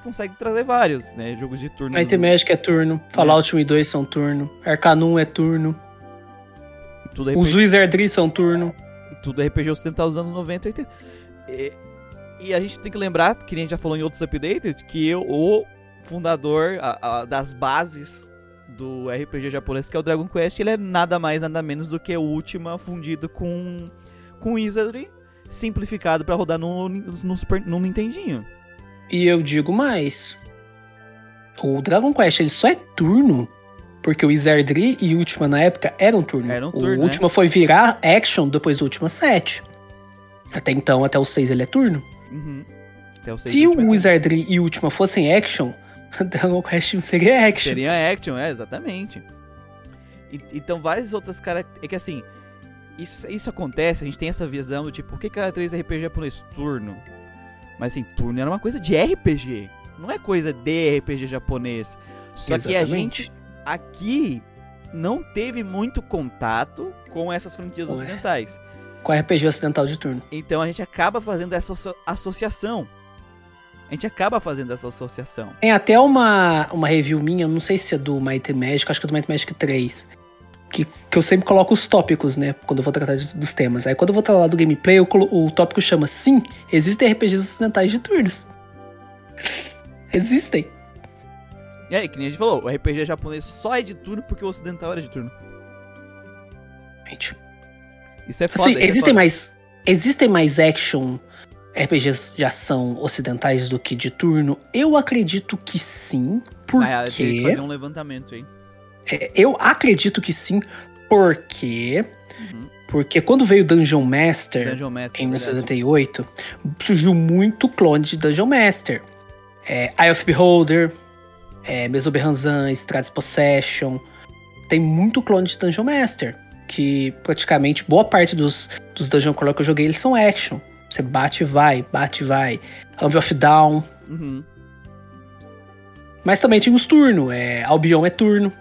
[SPEAKER 1] consegue trazer vários, né? Jogos de turno.
[SPEAKER 2] Might Magic é turno, Fallout 1 e 2 são turno, Arcanum é turno,
[SPEAKER 1] tudo
[SPEAKER 2] os
[SPEAKER 1] RPG,
[SPEAKER 2] Wizardry são turno.
[SPEAKER 1] tudo RPG ocidental dos anos 90 e 80. E, a gente tem que lembrar, que a gente já falou em outros updates, que o fundador a- a- das bases do RPG japonês, que é o Dragon Quest, ele é nada mais, nada menos do que o Ultima fundido com, com Wizardry, simplificado pra rodar no, no, Super, no Nintendinho.
[SPEAKER 2] E eu digo mais. O Dragon Quest ele só é turno porque o Wizardry e Ultima na época eram turno.
[SPEAKER 1] Eram
[SPEAKER 2] o
[SPEAKER 1] turno, né?
[SPEAKER 2] Ultima foi virar action depois do Ultima 7. Até então, até o 6 ele é turno.
[SPEAKER 1] Uhum. Até o
[SPEAKER 2] Se o Wizardry e Ultima fossem action, Dragon Quest não seria action.
[SPEAKER 1] Seria action, é, exatamente. E- então, várias outras características. É que assim, isso, isso acontece, a gente tem essa visão do tipo, por que caracteriza RPG japonês turno? Mas assim, turno era uma coisa de RPG, não é coisa de RPG japonês. Só que a
[SPEAKER 2] Exatamente.
[SPEAKER 1] gente aqui não teve muito contato com essas franquias
[SPEAKER 2] Ué.
[SPEAKER 1] ocidentais.
[SPEAKER 2] Com RPG ocidental de turno.
[SPEAKER 1] Então a gente acaba fazendo essa asso- associação. A gente acaba fazendo essa associação.
[SPEAKER 2] Tem até uma, uma review minha, não sei se é do Might Magic, acho que é do Might Magic 3. Que, que eu sempre coloco os tópicos, né? Quando eu vou tratar de- dos temas. Aí quando eu vou tratar do gameplay, eu o tópico chama Sim, existem RPGs ocidentais de turnos. Existem.
[SPEAKER 1] E aí, que nem a gente falou, o RPG japonês só é de turno porque o ocidental era de turno.
[SPEAKER 2] Gente.
[SPEAKER 1] Isso é foda.
[SPEAKER 2] Assim,
[SPEAKER 1] isso é
[SPEAKER 2] existem
[SPEAKER 1] foda.
[SPEAKER 2] mais. Existem mais action RPGs de ação ocidentais do que de turno? Eu acredito que sim.
[SPEAKER 1] Mas, ah, tem que
[SPEAKER 2] Porque.
[SPEAKER 1] fazer um levantamento aí.
[SPEAKER 2] É, eu acredito que sim, porque.
[SPEAKER 1] Uhum.
[SPEAKER 2] Porque quando veio Dungeon Master
[SPEAKER 1] Dungeon Master.
[SPEAKER 2] em
[SPEAKER 1] verdade.
[SPEAKER 2] 1978, surgiu muito clone de Dungeon Master. É, Eye of Beholder, é, Mesoberranzan, Strats Possession. Tem muito clone de Dungeon Master. Que praticamente boa parte dos, dos Dungeon Crawler que eu joguei, eles são action. Você bate e vai, bate e vai. Anvil of Down.
[SPEAKER 1] Uhum.
[SPEAKER 2] Mas também tinha os turnos. É, Albion é turno.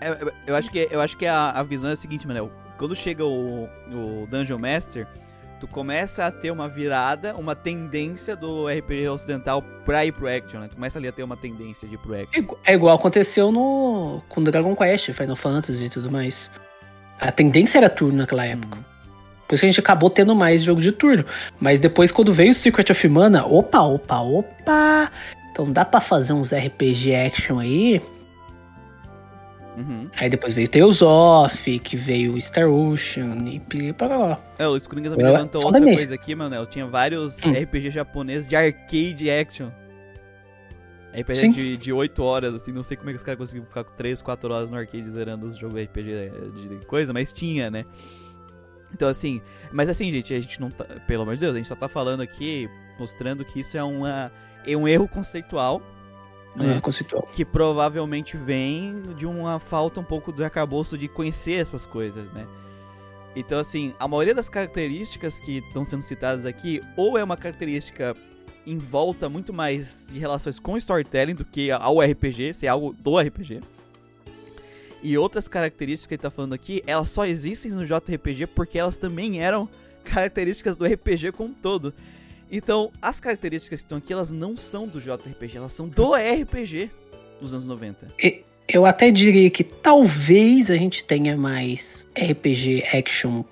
[SPEAKER 1] É, é, eu acho que, eu acho que a, a visão é a seguinte, Manel. Quando chega o, o Dungeon Master, tu começa a ter uma virada, uma tendência do RPG ocidental pra ir pro action, né? Tu começa ali a ter uma tendência de ir pro action.
[SPEAKER 2] É É igual aconteceu no com Dragon Quest, Final Fantasy e tudo mais. A tendência era turno naquela época. Por isso que a gente acabou tendo mais jogo de turno. Mas depois, quando veio o Secret of Mana, opa, opa, opa! Então dá pra fazer uns RPG action aí.
[SPEAKER 1] Uhum.
[SPEAKER 2] Aí depois veio Tales of, que veio Star Ocean e pi- para lá.
[SPEAKER 1] É, o Skuringa também
[SPEAKER 2] Eu-
[SPEAKER 1] levantou
[SPEAKER 2] só
[SPEAKER 1] outra coisa aqui, Manel. Tinha vários
[SPEAKER 2] Hum.
[SPEAKER 1] RPG japoneses de arcade action. RPG
[SPEAKER 2] Sim.
[SPEAKER 1] de, de 8 horas, assim, não sei como é que os caras conseguiam ficar 3, 4 horas no arcade zerando os jogos RPG de coisa, mas tinha, né? Então, assim, mas assim, gente, a gente não tá, pelo amor de Deus, a gente só tá falando aqui, mostrando que isso é, uma, é um erro conceitual, né?
[SPEAKER 2] É, conceitual.
[SPEAKER 1] que provavelmente vem de uma falta um pouco do arcabouço de conhecer essas coisas, né? Então, assim, a maioria das características que estão sendo citadas aqui, ou é uma característica em volta muito mais de relações com storytelling do que ao RPG, se é algo do RPG. E outras características que ele tá falando aqui, elas só existem no JRPG porque elas também eram características do RPG como um todo. Então, as características que estão aqui, elas não são do JRPG, elas são do RPG dos anos 90.
[SPEAKER 2] Eu até diria que talvez a gente tenha mais RPG action.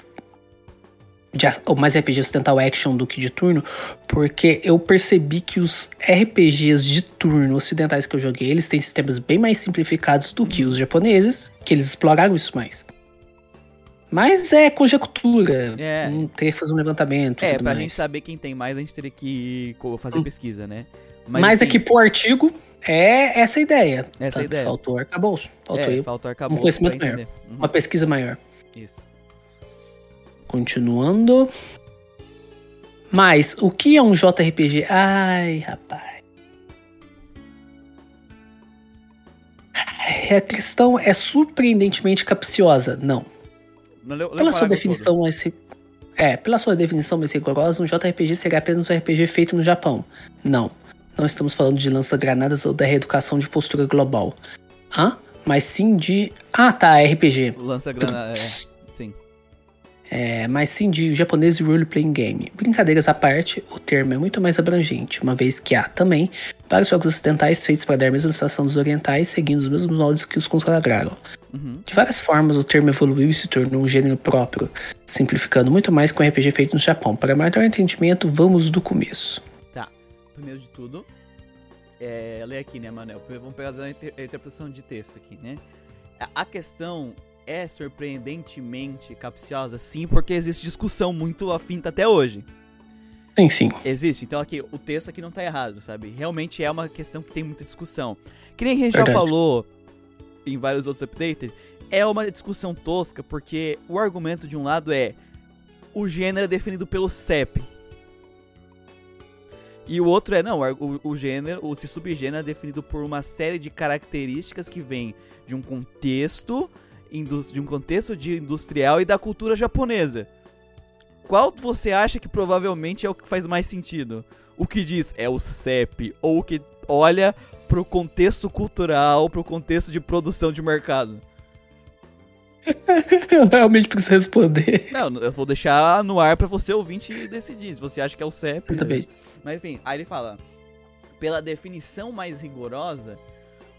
[SPEAKER 2] De, mais RPG ocidental action do que de turno, porque eu percebi que os RPGs de turno ocidentais que eu joguei, eles têm sistemas bem mais simplificados do que os japoneses, que eles exploraram isso mais. Mas é conjectura,
[SPEAKER 1] É.
[SPEAKER 2] não teria que fazer um levantamento.
[SPEAKER 1] É, pra
[SPEAKER 2] mais.
[SPEAKER 1] gente saber quem tem mais, a gente teria que fazer
[SPEAKER 2] Hum.
[SPEAKER 1] pesquisa, né?
[SPEAKER 2] Mas,
[SPEAKER 1] assim,
[SPEAKER 2] aqui pro artigo é essa a ideia.
[SPEAKER 1] Essa
[SPEAKER 2] Tanto
[SPEAKER 1] ideia.
[SPEAKER 2] Faltou arcabouço. Faltou
[SPEAKER 1] é, faltou arcabouço
[SPEAKER 2] um conhecimento maior.
[SPEAKER 1] Uhum,
[SPEAKER 2] uma pesquisa maior.
[SPEAKER 1] Isso.
[SPEAKER 2] Continuando. Mas, o que é um JRPG? Ai, rapaz. A questão é surpreendentemente capciosa. Não.
[SPEAKER 1] Não leu-
[SPEAKER 2] Pela sua definição mais. É, pela sua definição mais rigorosa, um JRPG seria apenas um RPG feito no Japão. Não. Não estamos falando de lança-granadas ou da reeducação de postura global. Hã? Mas sim de. Ah, tá, RPG.
[SPEAKER 1] todo. Lança grana, é.
[SPEAKER 2] É, mas sim de japonês e role-playing game. Brincadeiras à parte, o termo é muito mais abrangente, uma vez que há também vários jogos ocidentais feitos para dar a mesma sensação dos orientais, seguindo os mesmos moldes que os consagraram.
[SPEAKER 1] Uhum.
[SPEAKER 2] De várias formas, o termo evoluiu e se tornou um gênero próprio, simplificando muito mais que um RPG feito no Japão. Para maior entendimento, vamos do começo.
[SPEAKER 1] Primeiro de tudo, é, lê aqui, né, Manel? Primeiro Vamos pegar a, inter- a interpretação de texto aqui, né? A questão é surpreendentemente capciosa, sim, porque existe discussão muito afinta até hoje.
[SPEAKER 2] Sim, sim.
[SPEAKER 1] Existe. Então aqui, o texto aqui não tá errado, sabe? Realmente é uma questão que tem muita discussão. Que nem a gente
[SPEAKER 2] Verdade.
[SPEAKER 1] já falou em vários outros updates, é uma discussão tosca, porque o argumento de um lado é o gênero é definido pelo CEP. E o outro é, não, o, o gênero, o subgênero é definido por uma série de características que vem de um contexto de um contexto de industrial e da cultura japonesa. Qual você acha que provavelmente é o que faz mais sentido? O que diz é o CEP ou o que olha pro contexto cultural, pro contexto de produção de mercado?
[SPEAKER 2] Eu realmente preciso responder.
[SPEAKER 1] Não, eu vou deixar no ar pra você ouvinte decidir se você acha que é o CEP.
[SPEAKER 2] Exatamente.
[SPEAKER 1] Mas enfim, aí ele fala, pela definição mais rigorosa,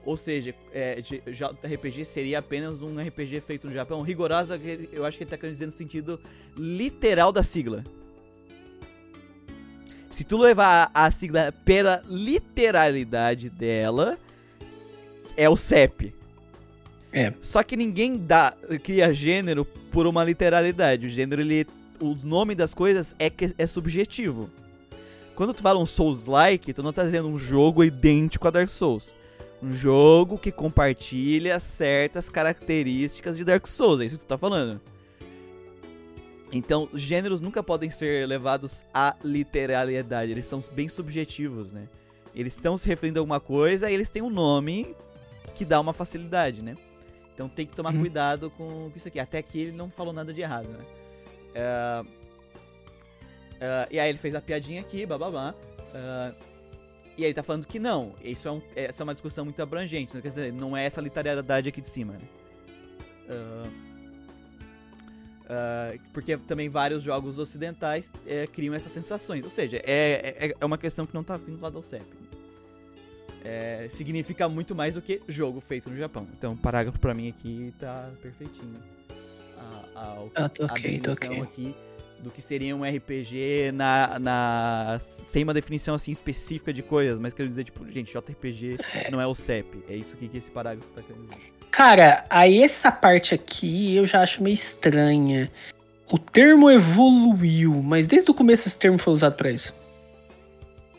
[SPEAKER 1] ou seja, é, JRPG seria apenas um RPG feito no Japão. Rigorosa, eu acho que ele tá querendo dizer no sentido literal da sigla. Se tu levar a, sigla pela literalidade dela, é o CEP.
[SPEAKER 2] É.
[SPEAKER 1] Só que ninguém dá, cria gênero por uma literalidade. O gênero, ele. O nome das coisas é, é subjetivo. Quando tu fala um Souls-like, tu não tá dizendo um jogo idêntico a Dark Souls. Um jogo que compartilha certas características de Dark Souls. É isso que tu tá falando. Então, gêneros nunca podem ser levados à literalidade. Eles são bem subjetivos, né? Eles estão se referindo a alguma coisa e eles têm um nome que dá uma facilidade, né? Então tem que tomar
[SPEAKER 2] Uhum.
[SPEAKER 1] cuidado com isso aqui. Até aqui ele não falou nada de errado, né? É, é, e aí ele fez a piadinha aqui, bababá. É, e aí ele tá falando que não, isso é um, essa é uma discussão muito abrangente, né? quer dizer, não é essa literalidade aqui de cima, né? É, é, porque também vários jogos ocidentais é, criam essas sensações. Ou seja, é, é, é uma questão que não tá vindo lá do CEP. É, significa muito mais do que jogo feito no Japão. Então, o parágrafo pra mim aqui tá perfeitinho. A, a, o-
[SPEAKER 2] Ah, tá
[SPEAKER 1] a
[SPEAKER 2] ok.
[SPEAKER 1] aqui do que seria um RPG na, na sem uma definição assim específica de coisas, mas quero dizer tipo, gente, JRPG não é o CEP. É isso que, que esse parágrafo tá querendo dizer.
[SPEAKER 2] Cara, aí essa parte aqui eu já acho meio estranha. O termo evoluiu, mas desde o começo esse termo foi usado pra isso.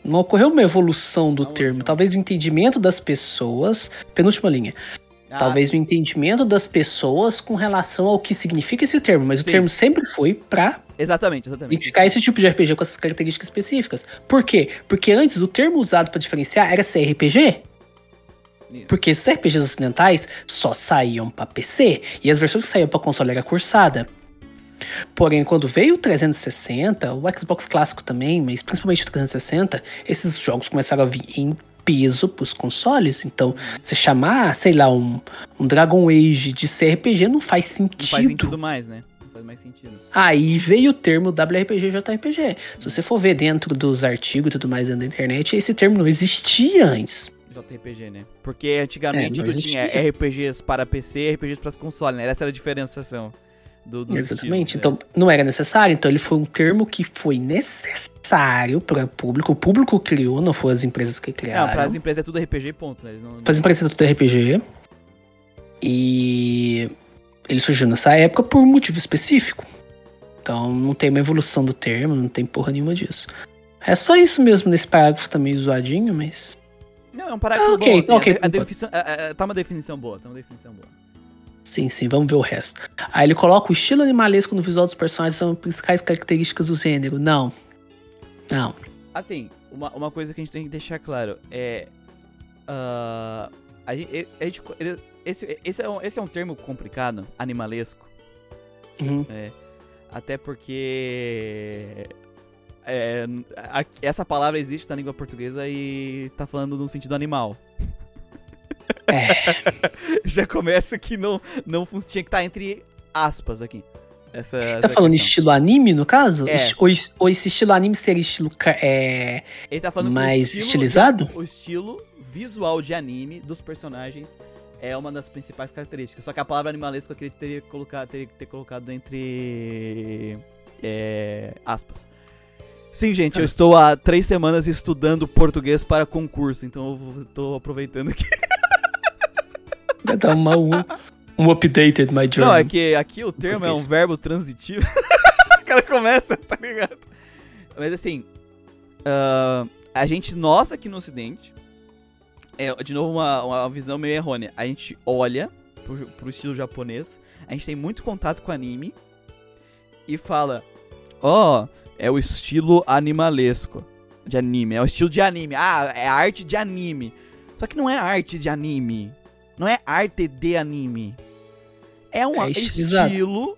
[SPEAKER 2] Não ocorreu uma evolução do termo. Talvez o entendimento das pessoas. Penúltima linha.
[SPEAKER 1] Ah,
[SPEAKER 2] Talvez o entendimento das pessoas com relação ao que significa esse termo. Mas
[SPEAKER 1] Sim.
[SPEAKER 2] o termo sempre foi pra
[SPEAKER 1] Exatamente, exatamente.
[SPEAKER 2] identificar esse tipo de RPG com essas características específicas. Por quê? Porque antes o termo usado pra diferenciar era CRPG.
[SPEAKER 1] Isso.
[SPEAKER 2] Porque esses RPGs ocidentais só saíam pra PC e as versões que saíam pra console era cursada. Porém, quando veio o 360, o Xbox clássico também, mas principalmente o 360, esses jogos começaram a vir em peso pros consoles. Então, você chamar, sei lá, um, um Dragon Age de CRPG não faz sentido.
[SPEAKER 1] Não faz sentido mais, né? Não faz mais sentido.
[SPEAKER 2] Aí veio o termo WRPG e JRPG. Se você for ver dentro dos artigos e tudo mais dentro da internet, esse termo não existia antes.
[SPEAKER 1] JRPG, né? Porque antigamente
[SPEAKER 2] É,
[SPEAKER 1] tu
[SPEAKER 2] não
[SPEAKER 1] tinha. RPGs para PC e RPGs para consoles, né? Essa era a diferenciação do, dos
[SPEAKER 2] Exatamente.
[SPEAKER 1] estilos,
[SPEAKER 2] Então, não era necessário. Então, ele foi um termo que foi necessário para o público. O público criou, não foram as empresas que criaram.
[SPEAKER 1] Não, para as empresas é tudo RPG, ponto. Né? Não,
[SPEAKER 2] Para as empresas é tudo RPG. E ele surgiu nessa época por um motivo específico. Então, não tem uma evolução do termo, não tem porra nenhuma disso. É só isso mesmo nesse parágrafo tá meio zoadinho, mas.
[SPEAKER 1] Não, é um parágrafo
[SPEAKER 2] Ah, ok,
[SPEAKER 1] bom, assim,
[SPEAKER 2] ok,
[SPEAKER 1] a, a definição, a- a- tá uma definição boa, tá uma definição boa.
[SPEAKER 2] Sim, sim, vamos ver o resto. Aí ele coloca o estilo animalesco no visual dos personagens são as principais características do gênero. Não. Não.
[SPEAKER 1] Assim, uma, uma coisa que a gente tem que deixar claro é. ah, a gente, a gente- esse, esse, é um, esse é um termo complicado, animalesco.
[SPEAKER 2] Uhum.
[SPEAKER 1] Até porque. é, a- essa palavra existe na língua portuguesa e tá falando no sentido animal.
[SPEAKER 2] É.
[SPEAKER 1] Já começa que não, não tinha que estar entre aspas aqui. Essa,
[SPEAKER 2] Tá
[SPEAKER 1] essa
[SPEAKER 2] falando
[SPEAKER 1] questão.
[SPEAKER 2] estilo anime, no caso?
[SPEAKER 1] É.
[SPEAKER 2] Ou, ou esse estilo anime seria estilo. É,
[SPEAKER 1] Ele tá falando que
[SPEAKER 2] mais
[SPEAKER 1] estilo
[SPEAKER 2] estilizado?
[SPEAKER 1] o estilo visual de anime dos personagens é uma das principais características. Só que a palavra animalesco aqui ele teria, colocado, teria que ter colocado entre é, aspas. Sim, gente, eu estou há três semanas estudando português para concurso, então eu tô aproveitando aqui.
[SPEAKER 2] vai dar uma, um, um updated my journal.
[SPEAKER 1] Não, é que aqui o termo é um verbo transitivo. o cara começa, tá ligado? Mas assim, ah, a gente, nós aqui no ocidente, é, de novo uma, uma visão meio errônea. A gente olha pro, pro estilo japonês, a gente tem muito contato com anime e fala, ó, é o estilo animalesco de anime, é o estilo de anime. Ah, é arte de anime. Só que não é arte de anime. Não é arte de anime É um
[SPEAKER 2] É
[SPEAKER 1] estilo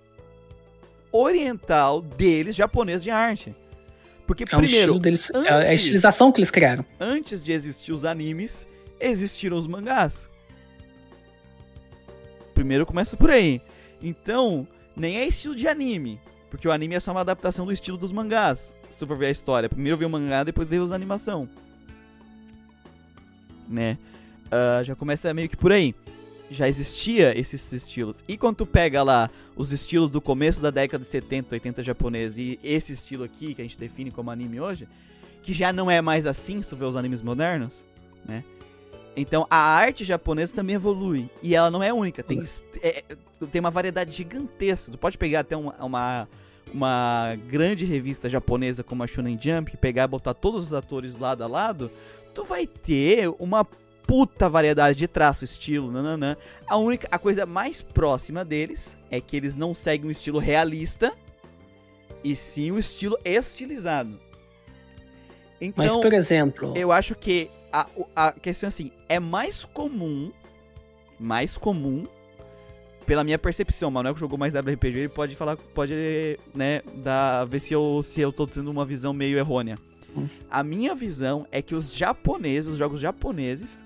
[SPEAKER 1] oriental deles, japonês de arte. Porque,
[SPEAKER 2] É um
[SPEAKER 1] primeiro,
[SPEAKER 2] deles. É a
[SPEAKER 1] antes-
[SPEAKER 2] estilização que eles criaram.
[SPEAKER 1] antes de existir os animes, existiram os mangás. Primeiro começa por aí. Então, nem é estilo de anime. Porque o anime é só uma adaptação do estilo dos mangás. Se tu for ver a história. Primeiro veio o mangá, depois veio os animação. Né? Ah, já começa meio que por aí. Já existia esses estilos. E quando tu pega lá os estilos do começo da década de 70, 80 japonês e esse estilo aqui, que a gente define como anime hoje, que já não é mais assim se tu vê os animes modernos, né? Então a arte japonesa também evolui. E ela não é única. Tem, é- é- tem uma variedade gigantesca. Tu pode pegar até uma, uma, uma grande revista japonesa como a Shonen Jump, pegar e botar todos os atores lado a lado, tu vai ter uma puta variedade de traço, estilo, nananã. A única, a coisa mais próxima deles é que eles não seguem um estilo realista, e sim o estilo estilizado. Então,
[SPEAKER 2] Mas, por exemplo,
[SPEAKER 1] eu acho que a, a questão é assim, é mais comum, mais comum, pela minha percepção, o Manuel que jogou mais WRPG, ele pode falar, pode, né, dar, ver se eu, se eu tô tendo uma visão meio errônea.
[SPEAKER 2] Hum.
[SPEAKER 1] A minha visão é que os japoneses, os jogos japoneses,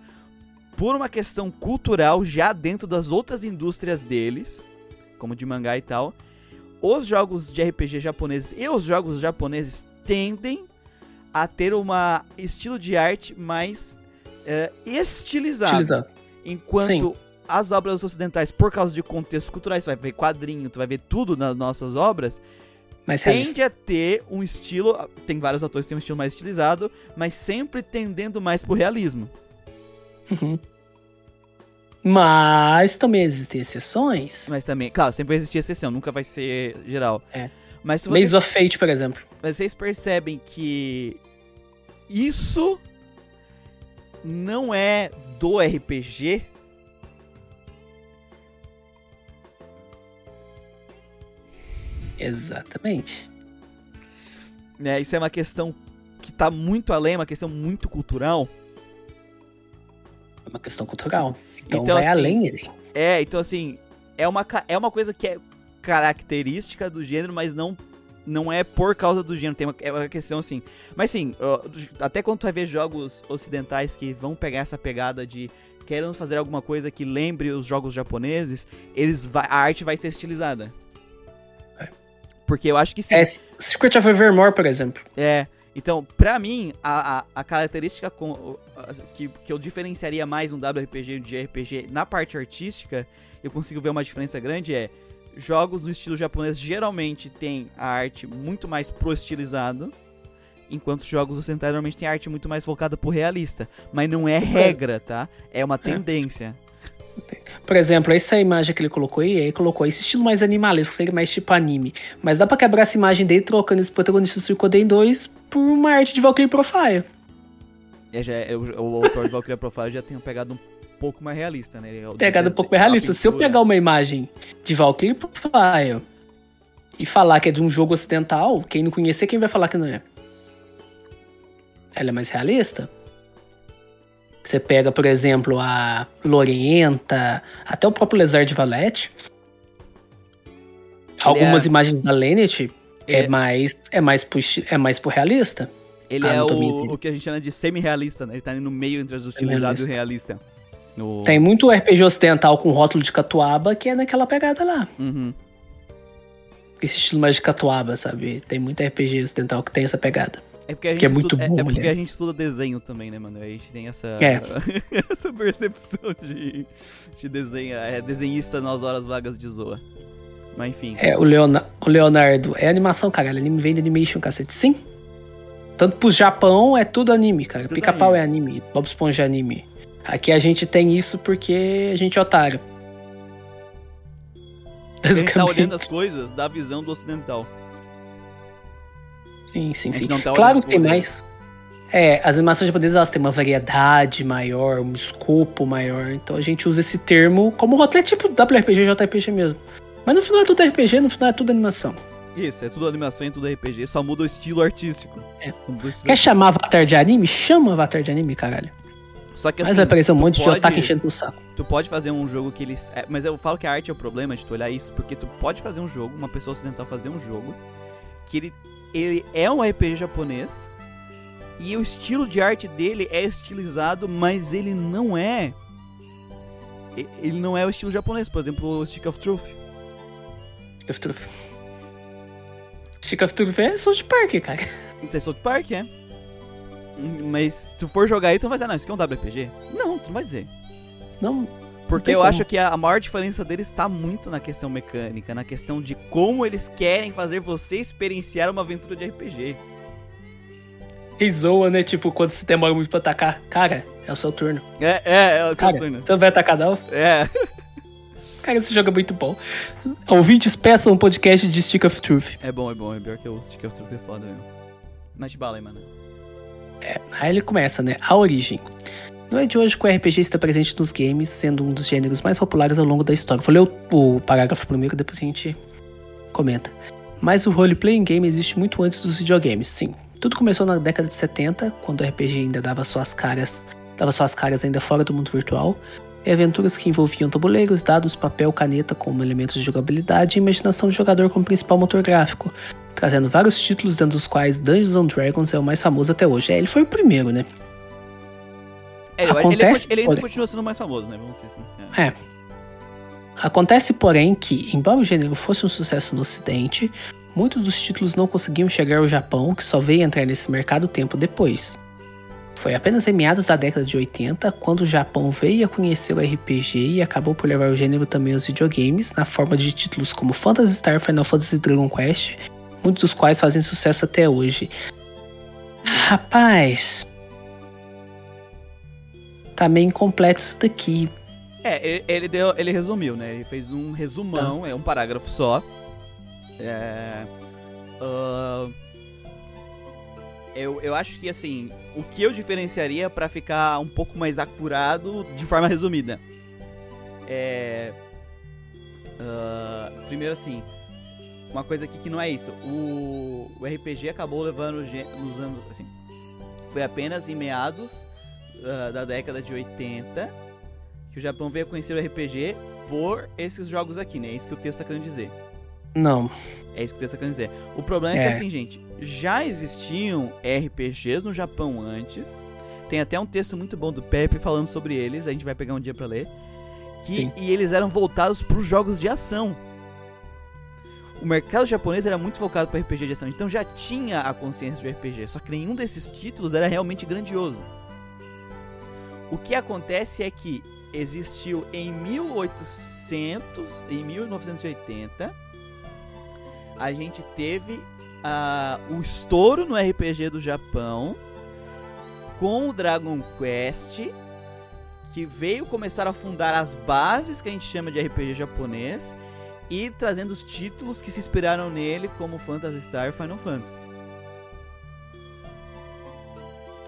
[SPEAKER 1] por uma questão cultural já dentro das outras indústrias deles, como de mangá e tal, os jogos de RPG japoneses e os jogos japoneses tendem a ter uma estilo de arte mais é, estilizado.
[SPEAKER 2] utilizar.
[SPEAKER 1] Enquanto
[SPEAKER 2] Sim.
[SPEAKER 1] as obras ocidentais, por causa de contextos culturais, tu vai ver quadrinho, tu vai ver tudo nas nossas obras,
[SPEAKER 2] Mas
[SPEAKER 1] tende a ter um estilo. Tem vários atores que têm um estilo mais estilizado, mas sempre tendendo mais pro realismo.
[SPEAKER 2] Uhum. Mas também existem exceções.
[SPEAKER 1] Mas também, claro, sempre vai existir exceção, nunca vai ser geral.
[SPEAKER 2] É.
[SPEAKER 1] Mas vocês,
[SPEAKER 2] Maze of Fate, por exemplo.
[SPEAKER 1] mas vocês percebem que isso não é do RPG,
[SPEAKER 2] Exatamente.
[SPEAKER 1] né? Isso é uma questão que tá muito além, uma questão muito cultural.
[SPEAKER 2] É uma questão cultural. Então,
[SPEAKER 1] Então,
[SPEAKER 2] vai
[SPEAKER 1] assim,
[SPEAKER 2] além dele.
[SPEAKER 1] É, então assim, é uma, é uma coisa que é característica do gênero, mas não não é por causa do gênero, tem uma, é uma questão assim. Mas sim, até quando tu vai ver jogos ocidentais que vão pegar essa pegada de querendo fazer alguma coisa que lembre os jogos japoneses, eles vai, a arte vai ser estilizada.
[SPEAKER 2] É.
[SPEAKER 1] Porque eu acho que sim.
[SPEAKER 2] É Secret of Evermore, por exemplo.
[SPEAKER 1] É, então, pra mim, a, a, a característica com, a- que, que eu diferenciaria mais um WRPG de RPG na parte artística, eu consigo ver uma diferença grande, é jogos do estilo japonês geralmente tem a arte muito mais pro estilizado, enquanto jogos ocidentais normalmente tem arte muito mais focada pro realista. Mas não é regra, tá? É uma tendência.
[SPEAKER 2] Por exemplo, essa imagem que ele colocou aí, ele colocou esse estilo mais animalesco, seria mais tipo anime. Mas dá pra quebrar essa imagem dele trocando esse protagonista Suicoden 2 por uma arte de Valkyrie Profile.
[SPEAKER 1] É, já é- o, autor de Valkyria Profile já tem uma pegada um pouco mais realista, né? Ele é o
[SPEAKER 2] Pegada um pouco mais realista. Se eu pegar uma imagem de Valkyrie Profile e falar que é de um jogo ocidental, quem não conhecer, quem vai falar que não é? Ela é mais realista? Você pega, por exemplo, a Lorienta, até o próprio Lezard Valete. Algumas
[SPEAKER 1] é-
[SPEAKER 2] imagens da Lenet é,
[SPEAKER 1] É-
[SPEAKER 2] mais é mais pro, é mais pro realista.
[SPEAKER 1] Ele
[SPEAKER 2] Ah,
[SPEAKER 1] é o, o que a gente chama de semi-realista, né? Ele tá ali no meio entre os utilizados e o realista. No...
[SPEAKER 2] Tem muito RPG ocidental com rótulo de catuaba que é naquela pegada lá.
[SPEAKER 1] Uhum.
[SPEAKER 2] Esse estilo mais de catuaba, sabe? Tem muito RPG ocidental que tem essa pegada.
[SPEAKER 1] É porque a gente
[SPEAKER 2] Que é muito
[SPEAKER 1] estuda, é-
[SPEAKER 2] bom,
[SPEAKER 1] é, porque
[SPEAKER 2] né?
[SPEAKER 1] a gente estuda desenho também, né, mano? A gente tem essa,
[SPEAKER 2] É.
[SPEAKER 1] essa percepção de, de desenho. É desenhista nas horas vagas de Zoa. Mas enfim.
[SPEAKER 2] É, o, Leona- o Leonardo. É animação, caralho. Anime vem de animation, cacete. Sim. Tanto pro Japão é tudo anime, cara. Pica-pau é anime. Bob Esponja é anime. Aqui a gente tem isso porque a gente é otário.
[SPEAKER 1] a gente tá olhando
[SPEAKER 2] Basicamente.
[SPEAKER 1] as coisas da visão do ocidental.
[SPEAKER 2] Sim, sim, sim.
[SPEAKER 1] tá
[SPEAKER 2] claro que tem mais. É, as animações japonesas elas têm uma variedade maior, um escopo maior. Então a gente usa esse termo como rótulo, é tipo WRPG e JRPG mesmo. Mas no final é tudo RPG, no final é tudo animação.
[SPEAKER 1] Isso, é tudo animação e tudo RPG. Só muda o estilo artístico.
[SPEAKER 2] É.
[SPEAKER 1] O estilo
[SPEAKER 2] Quer chamar Avatar de anime? Chama Avatar de anime, caralho.
[SPEAKER 1] Só que
[SPEAKER 2] Mas
[SPEAKER 1] assim,
[SPEAKER 2] vai aparecer um monte de
[SPEAKER 1] pode-
[SPEAKER 2] otaku enchendo o saco.
[SPEAKER 1] Tu pode fazer um jogo que eles. é, mas eu falo que a arte é o problema de tu olhar isso, porque tu pode fazer um jogo, uma pessoa ocidental fazer um jogo, que ele, ele é um RPG japonês, e o estilo de arte dele é estilizado, mas ele não é. Ele não é o estilo japonês, por exemplo, o Stick of Truth.
[SPEAKER 2] Stick of Truth. Stick of Truth é South Park, cara.
[SPEAKER 1] Sei se South Park, é. Mas se tu for jogar aí, tu vai dizer, não, isso aqui é um WPG? Não, tu não vai dizer.
[SPEAKER 2] Não,
[SPEAKER 1] Porque eu
[SPEAKER 2] como.
[SPEAKER 1] acho que a, maior diferença deles está muito na questão mecânica, na questão de como eles querem fazer você experienciar uma aventura de RPG.
[SPEAKER 2] e zoa, né? Tipo, quando você demora muito pra atacar. Cara, é o seu turno.
[SPEAKER 1] É, é, é o seu
[SPEAKER 2] Cara,
[SPEAKER 1] turno.
[SPEAKER 2] você não vai atacar não?
[SPEAKER 1] É.
[SPEAKER 2] Cara, esse jogo é muito bom. Ouvintes, peçam um podcast de Stick of Truth.
[SPEAKER 1] É bom, é bom. É pior que o Stick of Truth é foda, meu. Mete bala aí, mano.
[SPEAKER 2] Aí ele começa, né? A origem. Não é de hoje que o RPG está presente nos games, sendo um dos gêneros mais populares ao longo da história. Vou ler o, o parágrafo primeiro, depois a gente comenta. Mas o roleplay em game existe muito antes dos videogames, sim. Tudo começou na década de 70, quando o RPG ainda dava suas caras, dava suas caras ainda fora do mundo virtual, e aventuras que envolviam tabuleiros, dados, papel, caneta como elementos de jogabilidade e imaginação do jogador como principal motor gráfico, trazendo vários títulos, dentro dos quais Dungeons and Dragons é o mais famoso até hoje. É, ele foi o primeiro, né?
[SPEAKER 1] É, ele, ele,
[SPEAKER 2] Acontece,
[SPEAKER 1] ele ainda
[SPEAKER 2] porém.
[SPEAKER 1] continua sendo mais famoso, né? Vamos ser sinceros.
[SPEAKER 2] É. Acontece, porém, que, embora o gênero fosse um sucesso no Ocidente, muitos dos títulos não conseguiam chegar ao Japão, que só veio entrar nesse mercado tempo depois. Foi apenas em meados da década de 80 quando o Japão veio a conhecer o RPG e acabou por levar o gênero também aos videogames, na forma de títulos como Phantasy Star, Final Fantasy e Dragon Quest, muitos dos quais fazem sucesso até hoje. Rapaz. Tá meio incompleto isso daqui.
[SPEAKER 1] É, ele, ele deu, ele resumiu, né? Ele fez um resumão, é um parágrafo só. É. ah, eu, eu acho que assim, o que eu diferenciaria pra ficar um pouco mais acurado de forma resumida é. ah, primeiro assim, uma coisa aqui que não é isso. O, o RPG acabou levando nos anos. Assim, foi apenas em meados ah, da década de 80 que o Japão veio a conhecer o RPG por esses jogos aqui, né? É isso que o texto tá querendo dizer.
[SPEAKER 2] Não.
[SPEAKER 1] É isso que o texto tá querendo dizer. O problema é,
[SPEAKER 2] É.
[SPEAKER 1] que assim, gente, já existiam RPGs no Japão antes. Tem até um texto muito bom do Pepe falando sobre eles, a gente vai pegar um dia pra ler. Que,
[SPEAKER 2] Sim.
[SPEAKER 1] e eles eram voltados pros jogos de ação. O mercado japonês era muito focado para RPG de ação, então já tinha a consciência de RPG, só que nenhum desses títulos era realmente grandioso. O que acontece é que existiu em 1800, em 1980, a gente teve ah, o estouro no RPG do Japão com o Dragon Quest, que veio começar a fundar as bases que a gente chama de RPG japonês e trazendo os títulos que se inspiraram nele, como Phantasy Star e Final Fantasy.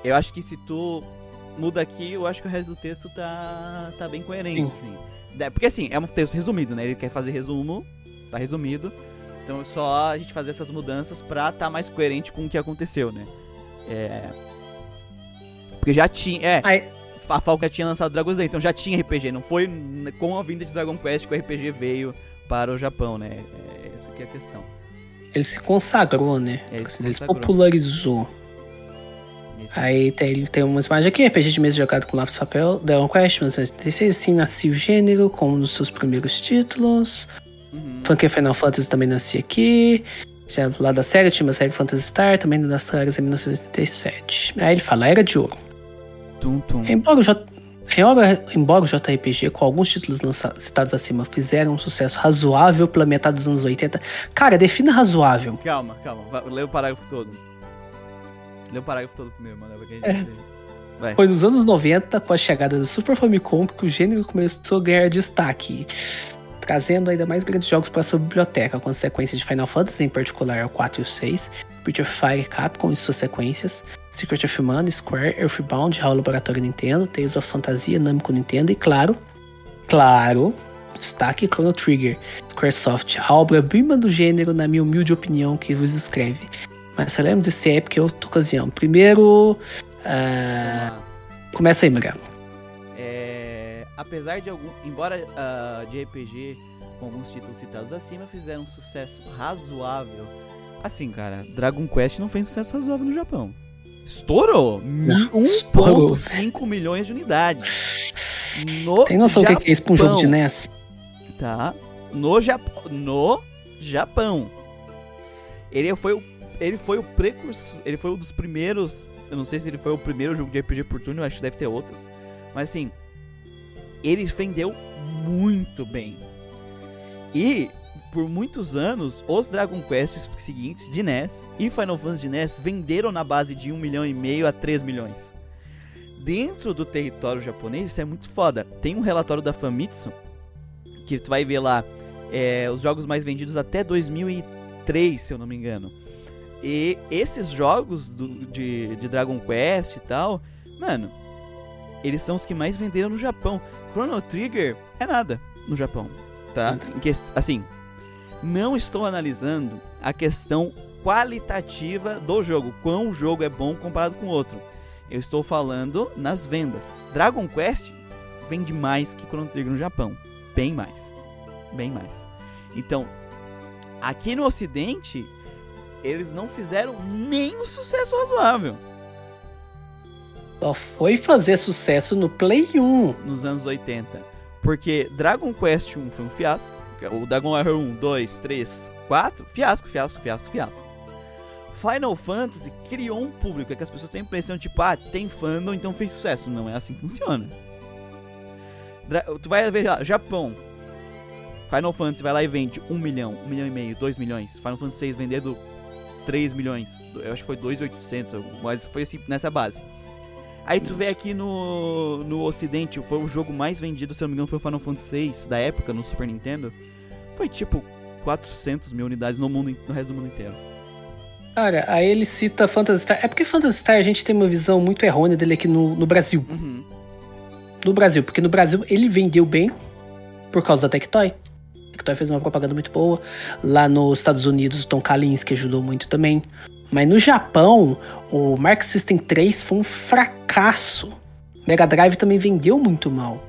[SPEAKER 1] Eu acho que se tu muda aqui, eu acho que o resto do texto tá, tá bem coerente,
[SPEAKER 2] Sim.
[SPEAKER 1] assim. Da- Porque assim, é um texto resumido, né? Ele quer fazer resumo, tá resumido. Então é só a gente fazer essas mudanças pra tá mais coerente com o que aconteceu, né? É. Porque já tinha. É, a Falca tinha lançado Dragon's Den, então já tinha RPG, não foi com a vinda de Dragon Quest que o RPG veio para o Japão, né? É, essa que é a questão.
[SPEAKER 2] ele se consagrou, né?
[SPEAKER 1] É, ele se
[SPEAKER 2] ele se popularizou. Aí tem, tem umas imagens aqui, RPG de mesa jogado com lápis papel, Dragon Quest, 1936, assim nascia o gênero, como nos seus primeiros títulos.
[SPEAKER 1] Uhum.
[SPEAKER 2] Funky Final Fantasy também nascia aqui. Já lado da SEGA tinha uma série Phantasy Star, também das sagas em 1987. Aí ele fala, Era de Ouro.
[SPEAKER 1] Tum, tum.
[SPEAKER 2] Embora o, J... embora, embora o JRPG, com alguns títulos lança- citados acima, fizeram um sucesso razoável pela metade dos anos 80. Cara, defina razoável.
[SPEAKER 1] Calma, calma. Lê o parágrafo todo. Lê o parágrafo todo primeiro, mano. Porque a
[SPEAKER 2] É.
[SPEAKER 1] gente... Vai.
[SPEAKER 2] Foi nos anos 90, com a chegada do Super Famicom, que o gênero começou a ganhar destaque, trazendo ainda mais grandes jogos para sua biblioteca, com sequências de Final Fantasy, em particular o 4 e o 6, Breath of Fire Capcom e suas sequências, Secret of Mana, Square, Earthbound, HAL Laboratório Nintendo, Tales of Fantasia, Namco Nintendo e, claro, claro, destaque Chrono Trigger, Squaresoft, a obra-prima do gênero, na minha humilde opinião, que vos escreve. Mas lembro desse época e outra ocasião. Primeiro,
[SPEAKER 1] lá.
[SPEAKER 2] Começa aí, Magrelo.
[SPEAKER 1] apesar de algum, embora uh, de RPG com alguns títulos citados acima fizeram um sucesso razoável. Assim, cara, Dragon Quest não fez sucesso razoável no Japão. Estourou 1.5 milhões de unidades. No
[SPEAKER 2] Tem noção do que é isso pra um jogo de NES?
[SPEAKER 1] Tá. No, Jap no Japão. Ele foi o ele foi o precursor, ele foi um dos primeiros, eu não sei se ele foi o primeiro jogo de RPG por turno, acho que deve ter outros. Mas assim, ele vendeu muito bem. E por muitos anos, os Dragon Quests seguintes de NES e Final Fantasy de NES venderam na base de 1 milhão e meio a 3 milhões. Dentro do território japonês, isso é muito foda. Tem um relatório da Famitsu que tu vai ver lá é, os jogos mais vendidos até 2003, se eu não me engano. E esses jogos do, de, de Dragon Quest e tal, mano, eles são os que mais venderam no Japão. Chrono Trigger é nada no Japão, tá? Assim, não estou analisando a questão qualitativa do jogo, quão o jogo é bom comparado com o outro. Eu estou falando nas vendas. Dragon Quest vende mais que Chrono Trigger no Japão, bem mais, bem mais. Então, aqui no Ocidente, eles não fizeram nem um sucesso razoável.
[SPEAKER 2] Só foi fazer sucesso no Play 1.
[SPEAKER 1] Nos anos 80. Porque Dragon Quest 1 foi um fiasco. O Dragon Warrior 1, 2, 3, 4, fiasco, fiasco, fiasco, fiasco. Final Fantasy criou um público, é que as pessoas têm a impressão, tipo, ah, tem fandom, então fez sucesso. Não é assim que funciona. Dra tu vai ver lá, Japão. Final Fantasy vai lá e vende 1 milhão, 1 milhão e meio, 2 milhões. Final Fantasy 6 vendendo 3 milhões. Eu acho que foi 2,800, mas foi assim, nessa base. Aí tu vê aqui no, no ocidente, foi o jogo mais vendido, se eu não me engano, foi o Final Fantasy VI da época, no Super Nintendo. Foi tipo 400 mil unidades no, mundo, no resto do mundo inteiro.
[SPEAKER 2] Cara, aí ele cita Phantasy Star. É porque Phantasy Star a gente tem uma visão muito errônea dele aqui no, no Brasil. Uhum. No Brasil, porque no Brasil ele vendeu bem por causa da Tectoy. Tectoy fez uma propaganda muito boa. Lá nos Estados Unidos, o Tom Kalinske ajudou muito também. Mas no Japão, o Mark System 3 foi um fracasso. Mega Drive também vendeu muito mal.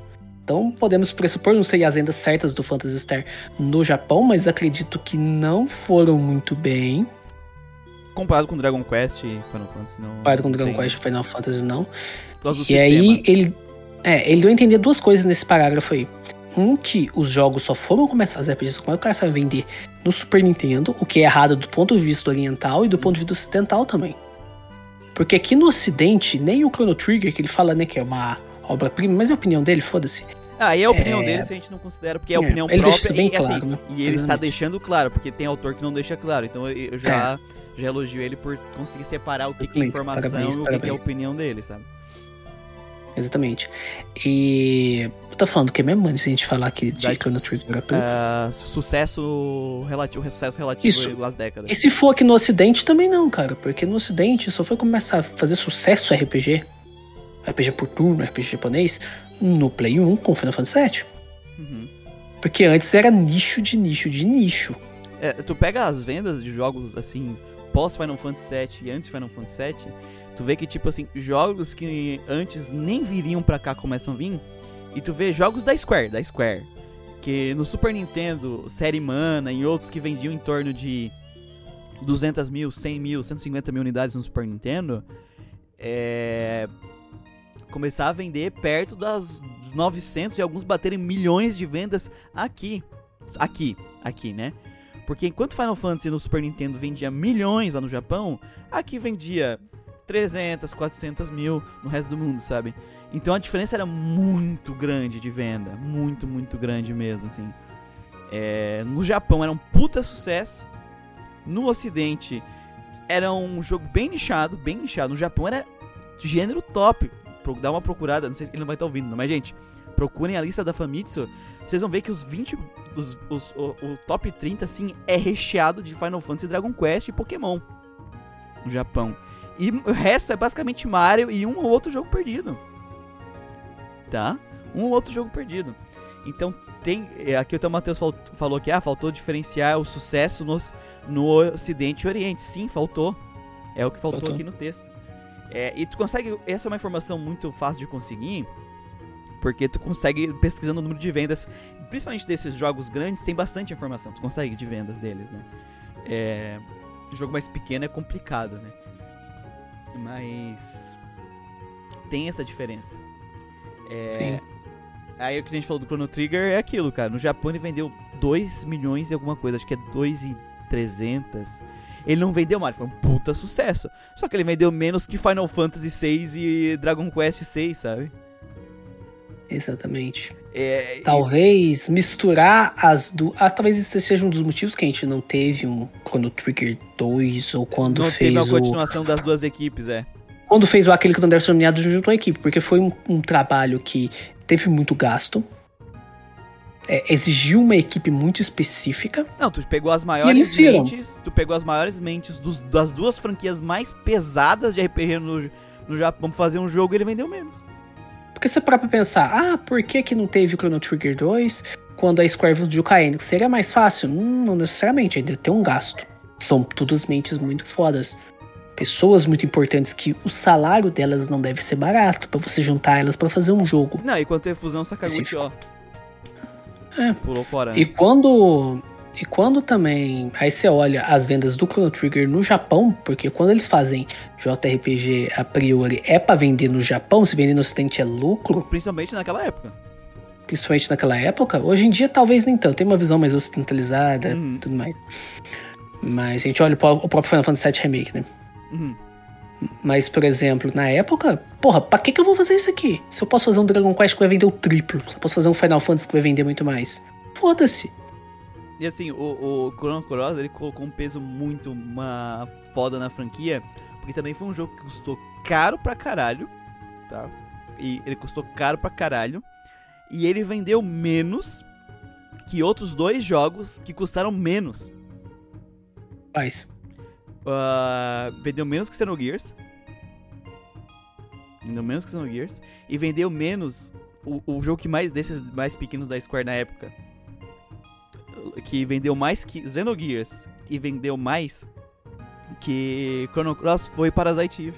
[SPEAKER 2] Então podemos pressupor, não sei as vendas certas do Phantasy Star no Japão, mas acredito que não foram muito bem.
[SPEAKER 1] Comparado com Dragon Quest e Final Fantasy, não.
[SPEAKER 2] Comparado com Dragon tem... Quest e Final Fantasy, não. E sistema. aí ele. É, ele deu a entender duas coisas nesse parágrafo aí. Um, que os jogos só foram começar as RPGs começaram a vender no Super Nintendo, o que é errado do ponto de vista oriental e do ponto de vista ocidental também. Porque aqui no ocidente, nem o Chrono Trigger, que ele fala, né, que é uma obra-prima, mas é a opinião dele, foda-se.
[SPEAKER 1] Ah, e a opinião é... dele se a gente não considera, porque é a é, opinião ele própria bem e, assim, claro, né? e ele está deixando claro, porque tem autor que não deixa claro. Então eu já, é. já elogio ele por conseguir separar o que, que é informação parabéns, e o que, que é a opinião dele, sabe?
[SPEAKER 2] Exatamente. E. Tô falando o que mesmo antes de a gente falar aqui de da, Chrono Trigger?
[SPEAKER 1] Uh, sucesso relativo, sucesso relativo
[SPEAKER 2] Isso.
[SPEAKER 1] às décadas.
[SPEAKER 2] E se for aqui no Ocidente também não, cara. Porque no Ocidente só foi começar a fazer sucesso RPG. RPG por turno, RPG japonês, no Play 1 com Final Fantasy VII. Uhum. Porque antes era nicho de nicho de nicho.
[SPEAKER 1] É, tu pega as vendas de jogos assim, pós Final Fantasy VII e antes Final Fantasy VII Tu vê que, tipo assim, jogos que antes nem viriam pra cá começam a vir. E tu vê jogos da Square, da Square. Que no Super Nintendo, Série Mana e outros que vendiam em torno de 200 mil, 100 mil, 150 mil unidades no Super Nintendo. É. Começar a vender perto das 900 e alguns baterem milhões de vendas aqui. Aqui, aqui, né? Porque enquanto Final Fantasy no Super Nintendo vendia milhões lá no Japão, aqui vendia 300, 400 mil no resto do mundo, sabe? Então a diferença era muito grande de venda. Muito, muito grande mesmo, assim. É, no Japão era um puta sucesso. No Ocidente era um jogo bem nichado, bem nichado. No Japão era gênero top. Dá uma procurada, não sei se ele não vai estar tá ouvindo, mas gente, procurem a lista da Famitsu. Vocês vão ver que os 20, os, os, o, o top 30, assim, é recheado de Final Fantasy, Dragon Quest e Pokémon. No Japão. E o resto é basicamente Mario e um ou outro jogo perdido. Tá? Um ou outro jogo perdido. Então tem. É, aqui o Matheus falou que ah, faltou diferenciar o sucesso no, no Ocidente e Oriente. Sim, faltou. É o que faltou, faltou. aqui no texto. É, e tu consegue. Essa é uma informação muito fácil de conseguir. Porque tu consegue, pesquisando o número de vendas, principalmente desses jogos grandes, tem bastante informação. Tu consegue de vendas deles, né? É, jogo mais pequeno é complicado, né? Mas tem essa diferença. É,
[SPEAKER 2] Sim.
[SPEAKER 1] Aí o que a gente falou do Chrono Trigger é aquilo, cara. No Japão ele vendeu 2 milhões e alguma coisa, acho que é 2 e 300. Ele não vendeu mal, foi um puta sucesso. Só que ele vendeu menos que Final Fantasy VI e Dragon Quest VI, sabe?
[SPEAKER 2] Exatamente.
[SPEAKER 1] É, e-
[SPEAKER 2] Talvez misturar as duas. Ah, talvez esse seja um dos motivos que a gente não teve um Chrono Trigger 2 ou quando
[SPEAKER 1] não
[SPEAKER 2] fez
[SPEAKER 1] teve a
[SPEAKER 2] o.
[SPEAKER 1] continuação das duas equipes, é.
[SPEAKER 2] Quando fez o aquele que não deve ser nomeado junto à equipe, porque foi um, um trabalho que teve muito gasto. é, exigiu uma equipe muito específica.
[SPEAKER 1] Não, tu pegou as maiores mentes, tu pegou as maiores mentes dos- das duas franquias mais pesadas de RPG no, no Japão fazer um jogo e ele vendeu menos.
[SPEAKER 2] Porque você para pra pensar, ah, por que, que não teve o Chrono Trigger 2 quando a Square veio de Enix? Seria mais fácil? Hum, não necessariamente, ainda tem um gasto. São todas mentes muito fodas. Pessoas muito importantes que o salário delas não deve ser barato pra você juntar elas pra fazer um jogo.
[SPEAKER 1] Não, e quando teve fusão, Sakaguchi, ó.
[SPEAKER 2] É.
[SPEAKER 1] Pulou fora.
[SPEAKER 2] E
[SPEAKER 1] né?
[SPEAKER 2] quando. E quando também. Aí você olha as vendas do Chrono Trigger no Japão, porque quando eles fazem JRPG a priori é pra vender no Japão, se vender no Ocidente é lucro,
[SPEAKER 1] Principalmente naquela época.
[SPEAKER 2] principalmente naquela época. Hoje em dia talvez nem tanto, tem uma visão mais ocidentalizada e
[SPEAKER 1] Uhum.
[SPEAKER 2] tudo mais. Mas a gente olha o próprio Final Fantasy VII Remake, né?
[SPEAKER 1] Uhum.
[SPEAKER 2] Mas, por exemplo, na época, porra, pra que, que eu vou fazer isso aqui? Se eu posso fazer um Dragon Quest que vai vender o triplo, se eu posso fazer um Final Fantasy que vai vender muito mais. Foda-se.
[SPEAKER 1] E assim, o, o Chrono Cross, ele colocou um peso muito uma foda na franquia, porque também foi um jogo que custou caro pra caralho, tá? E ele custou caro pra caralho, e ele vendeu menos que outros dois jogos que custaram menos.
[SPEAKER 2] Faz.
[SPEAKER 1] Ah, vendeu menos que Xenogears. Vendeu menos que Xenogears. E vendeu menos o, o jogo que mais desses mais pequenos da Square na época. Que vendeu mais que Xenogears e vendeu mais que Chrono Cross foi Parasite Eve.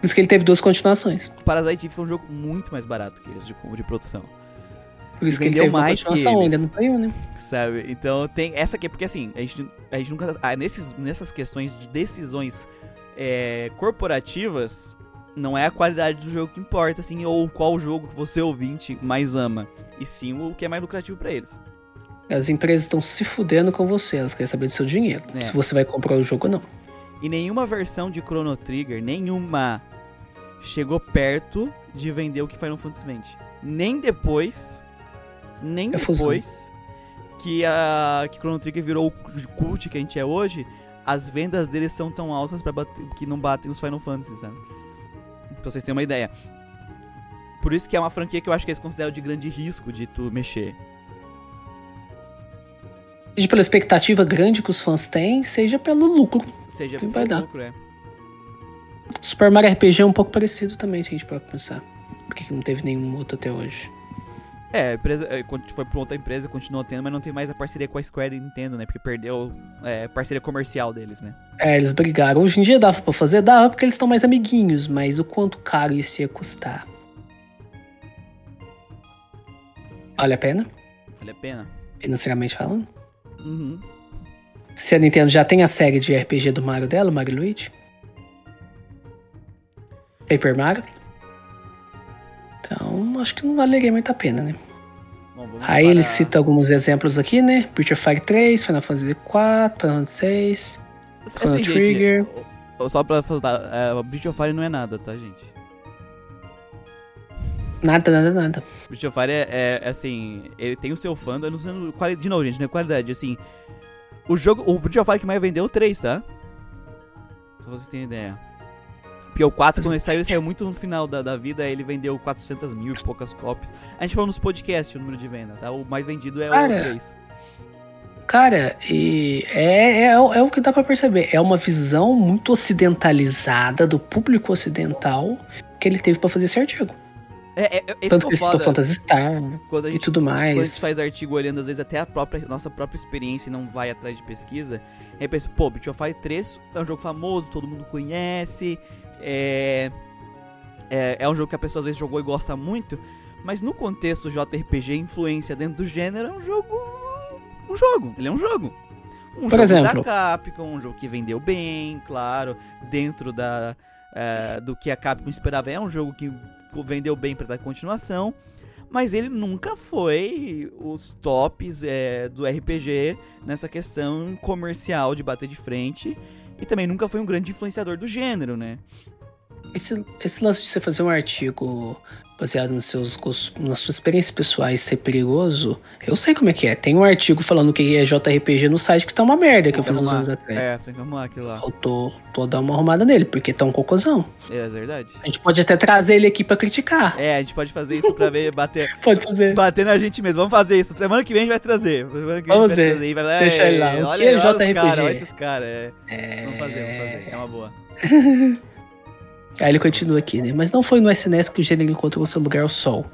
[SPEAKER 2] Por isso que ele teve duas continuações.
[SPEAKER 1] Parasite Eve foi um jogo muito mais barato que eles de, de produção.
[SPEAKER 2] Por isso
[SPEAKER 1] E
[SPEAKER 2] que ele teve uma
[SPEAKER 1] mais que
[SPEAKER 2] continuação
[SPEAKER 1] eles.
[SPEAKER 2] ainda Play 1, né?
[SPEAKER 1] Sabe? Então tem essa aqui, porque assim, a gente, a gente nunca. ah, nesses, nessas questões de decisões é, corporativas, não é a qualidade do jogo que importa, assim, ou qual jogo que você ouvinte mais ama. E sim o que é mais lucrativo pra eles.
[SPEAKER 2] As empresas estão se fudendo com você, elas querem saber do seu dinheiro.
[SPEAKER 1] É.
[SPEAKER 2] Se você vai comprar o jogo ou não.
[SPEAKER 1] E nenhuma versão de Chrono Trigger, nenhuma, chegou perto de vender o que Final Fantasy vende. Nem depois, nem
[SPEAKER 2] É
[SPEAKER 1] depois que a que Chrono Trigger virou o cult que a gente é hoje, as vendas deles são tão altas para que não batem os Final Fantasy, sabe? Pra vocês terem uma ideia. Por isso que é uma franquia que eu acho que eles consideram de grande risco de tu mexer.
[SPEAKER 2] Seja pela expectativa grande que os fãs têm, seja pelo lucro.
[SPEAKER 1] Seja
[SPEAKER 2] Que
[SPEAKER 1] pelo
[SPEAKER 2] vai dar.
[SPEAKER 1] lucro, é.
[SPEAKER 2] Super Mario RPG é um pouco parecido também, se a gente pode pensar. Por que não teve nenhum outro até hoje?
[SPEAKER 1] É, a empresa, é, foi pra outra empresa, continua tendo, mas não tem mais a parceria com a Square e Nintendo, né? Porque perdeu é, parceria comercial deles, né?
[SPEAKER 2] É, eles brigaram. Hoje em dia dava pra fazer? Dava porque eles estão mais amiguinhos, mas o quanto caro isso ia custar? Vale a pena?
[SPEAKER 1] Vale a pena.
[SPEAKER 2] Financeiramente falando?
[SPEAKER 1] Uhum.
[SPEAKER 2] Se a Nintendo já tem a série de RPG do Mario dela, Mario Luigi. Paper Mario. Então, acho que não valeria muito a pena, né?
[SPEAKER 1] Bom,
[SPEAKER 2] Aí ele
[SPEAKER 1] para-
[SPEAKER 2] cita alguns exemplos aqui, né? Breath of Fire 3, Final Fantasy 4, Final Fantasy 6.
[SPEAKER 1] Assim,
[SPEAKER 2] Chrono
[SPEAKER 1] gente,
[SPEAKER 2] Trigger.
[SPEAKER 1] o- só pra falar, é, o Breath of Fire não é nada, tá, gente?
[SPEAKER 2] Nada, nada, nada.
[SPEAKER 1] Breath of Fire é, é, é, assim, ele tem o seu fandom, eu não quali- de novo, gente, não é qualidade, assim, o jogo, o Breath of Fire que mais vendeu é o 3, tá? Só pra vocês terem ideia. Porque o 4, quando ele saiu, ele saiu muito no final da, da vida, ele vendeu 400 mil e poucas cópias. A gente falou nos podcasts o número de venda, tá? O mais vendido é
[SPEAKER 2] Cara,
[SPEAKER 1] o 3.
[SPEAKER 2] Cara, e é, é, é o que dá pra perceber. É uma visão muito ocidentalizada do público ocidental que ele teve pra fazer esse artigo.
[SPEAKER 1] É, é, é, esse
[SPEAKER 2] Tanto
[SPEAKER 1] que é foda.
[SPEAKER 2] Phantasy Star
[SPEAKER 1] Quando a
[SPEAKER 2] e
[SPEAKER 1] gente
[SPEAKER 2] tudo mais.
[SPEAKER 1] Quando a gente faz artigo olhando, às vezes, até a própria, nossa própria experiência e não vai atrás de pesquisa, aí pensa, pô, Breath of Fire 3 é um jogo famoso, todo mundo conhece, é... é, é um jogo que a pessoa às vezes jogou e gosta muito, mas no contexto JRPG, influência dentro do gênero é um jogo. Um jogo. Ele é um jogo. Um
[SPEAKER 2] Por
[SPEAKER 1] jogo
[SPEAKER 2] exemplo?
[SPEAKER 1] da Capcom, um jogo que vendeu bem, claro, dentro da, é, do que a Capcom esperava. É um jogo que vendeu bem pra dar continuação, mas ele nunca foi os tops é, do RPG nessa questão comercial de bater de frente. E também nunca foi um grande influenciador do gênero, né?
[SPEAKER 2] Esse, esse lance de você fazer um artigo baseado nos seus gostos, nas suas experiências pessoais ser perigoso, eu sei como é que é. Tem um artigo falando que é JRPG no site que tá uma merda que eu fiz uns anos atrás.
[SPEAKER 1] É, tem que arrumar aquilo lá.
[SPEAKER 2] Eu tô, tô dando uma arrumada nele, porque tá um cocôzão.
[SPEAKER 1] É, é verdade.
[SPEAKER 2] A gente pode até trazer ele aqui pra criticar.
[SPEAKER 1] É, a gente pode fazer isso pra ver, bater,
[SPEAKER 2] Pode fazer.
[SPEAKER 1] bater na gente mesmo. Vamos fazer isso. Semana que vem a gente vai trazer. Semana que vem
[SPEAKER 2] Vamos
[SPEAKER 1] a gente vai trazer. Vai,
[SPEAKER 2] Deixa ele lá. O
[SPEAKER 1] Olha,
[SPEAKER 2] que é
[SPEAKER 1] olha
[SPEAKER 2] JRPG?
[SPEAKER 1] caras, olha esses caras. É.
[SPEAKER 2] É...
[SPEAKER 1] Vamos fazer, vamos fazer. É uma boa.
[SPEAKER 2] Aí ele continua aqui, né? Mas não foi no SNS que o gênero encontrou seu lugar ao sol,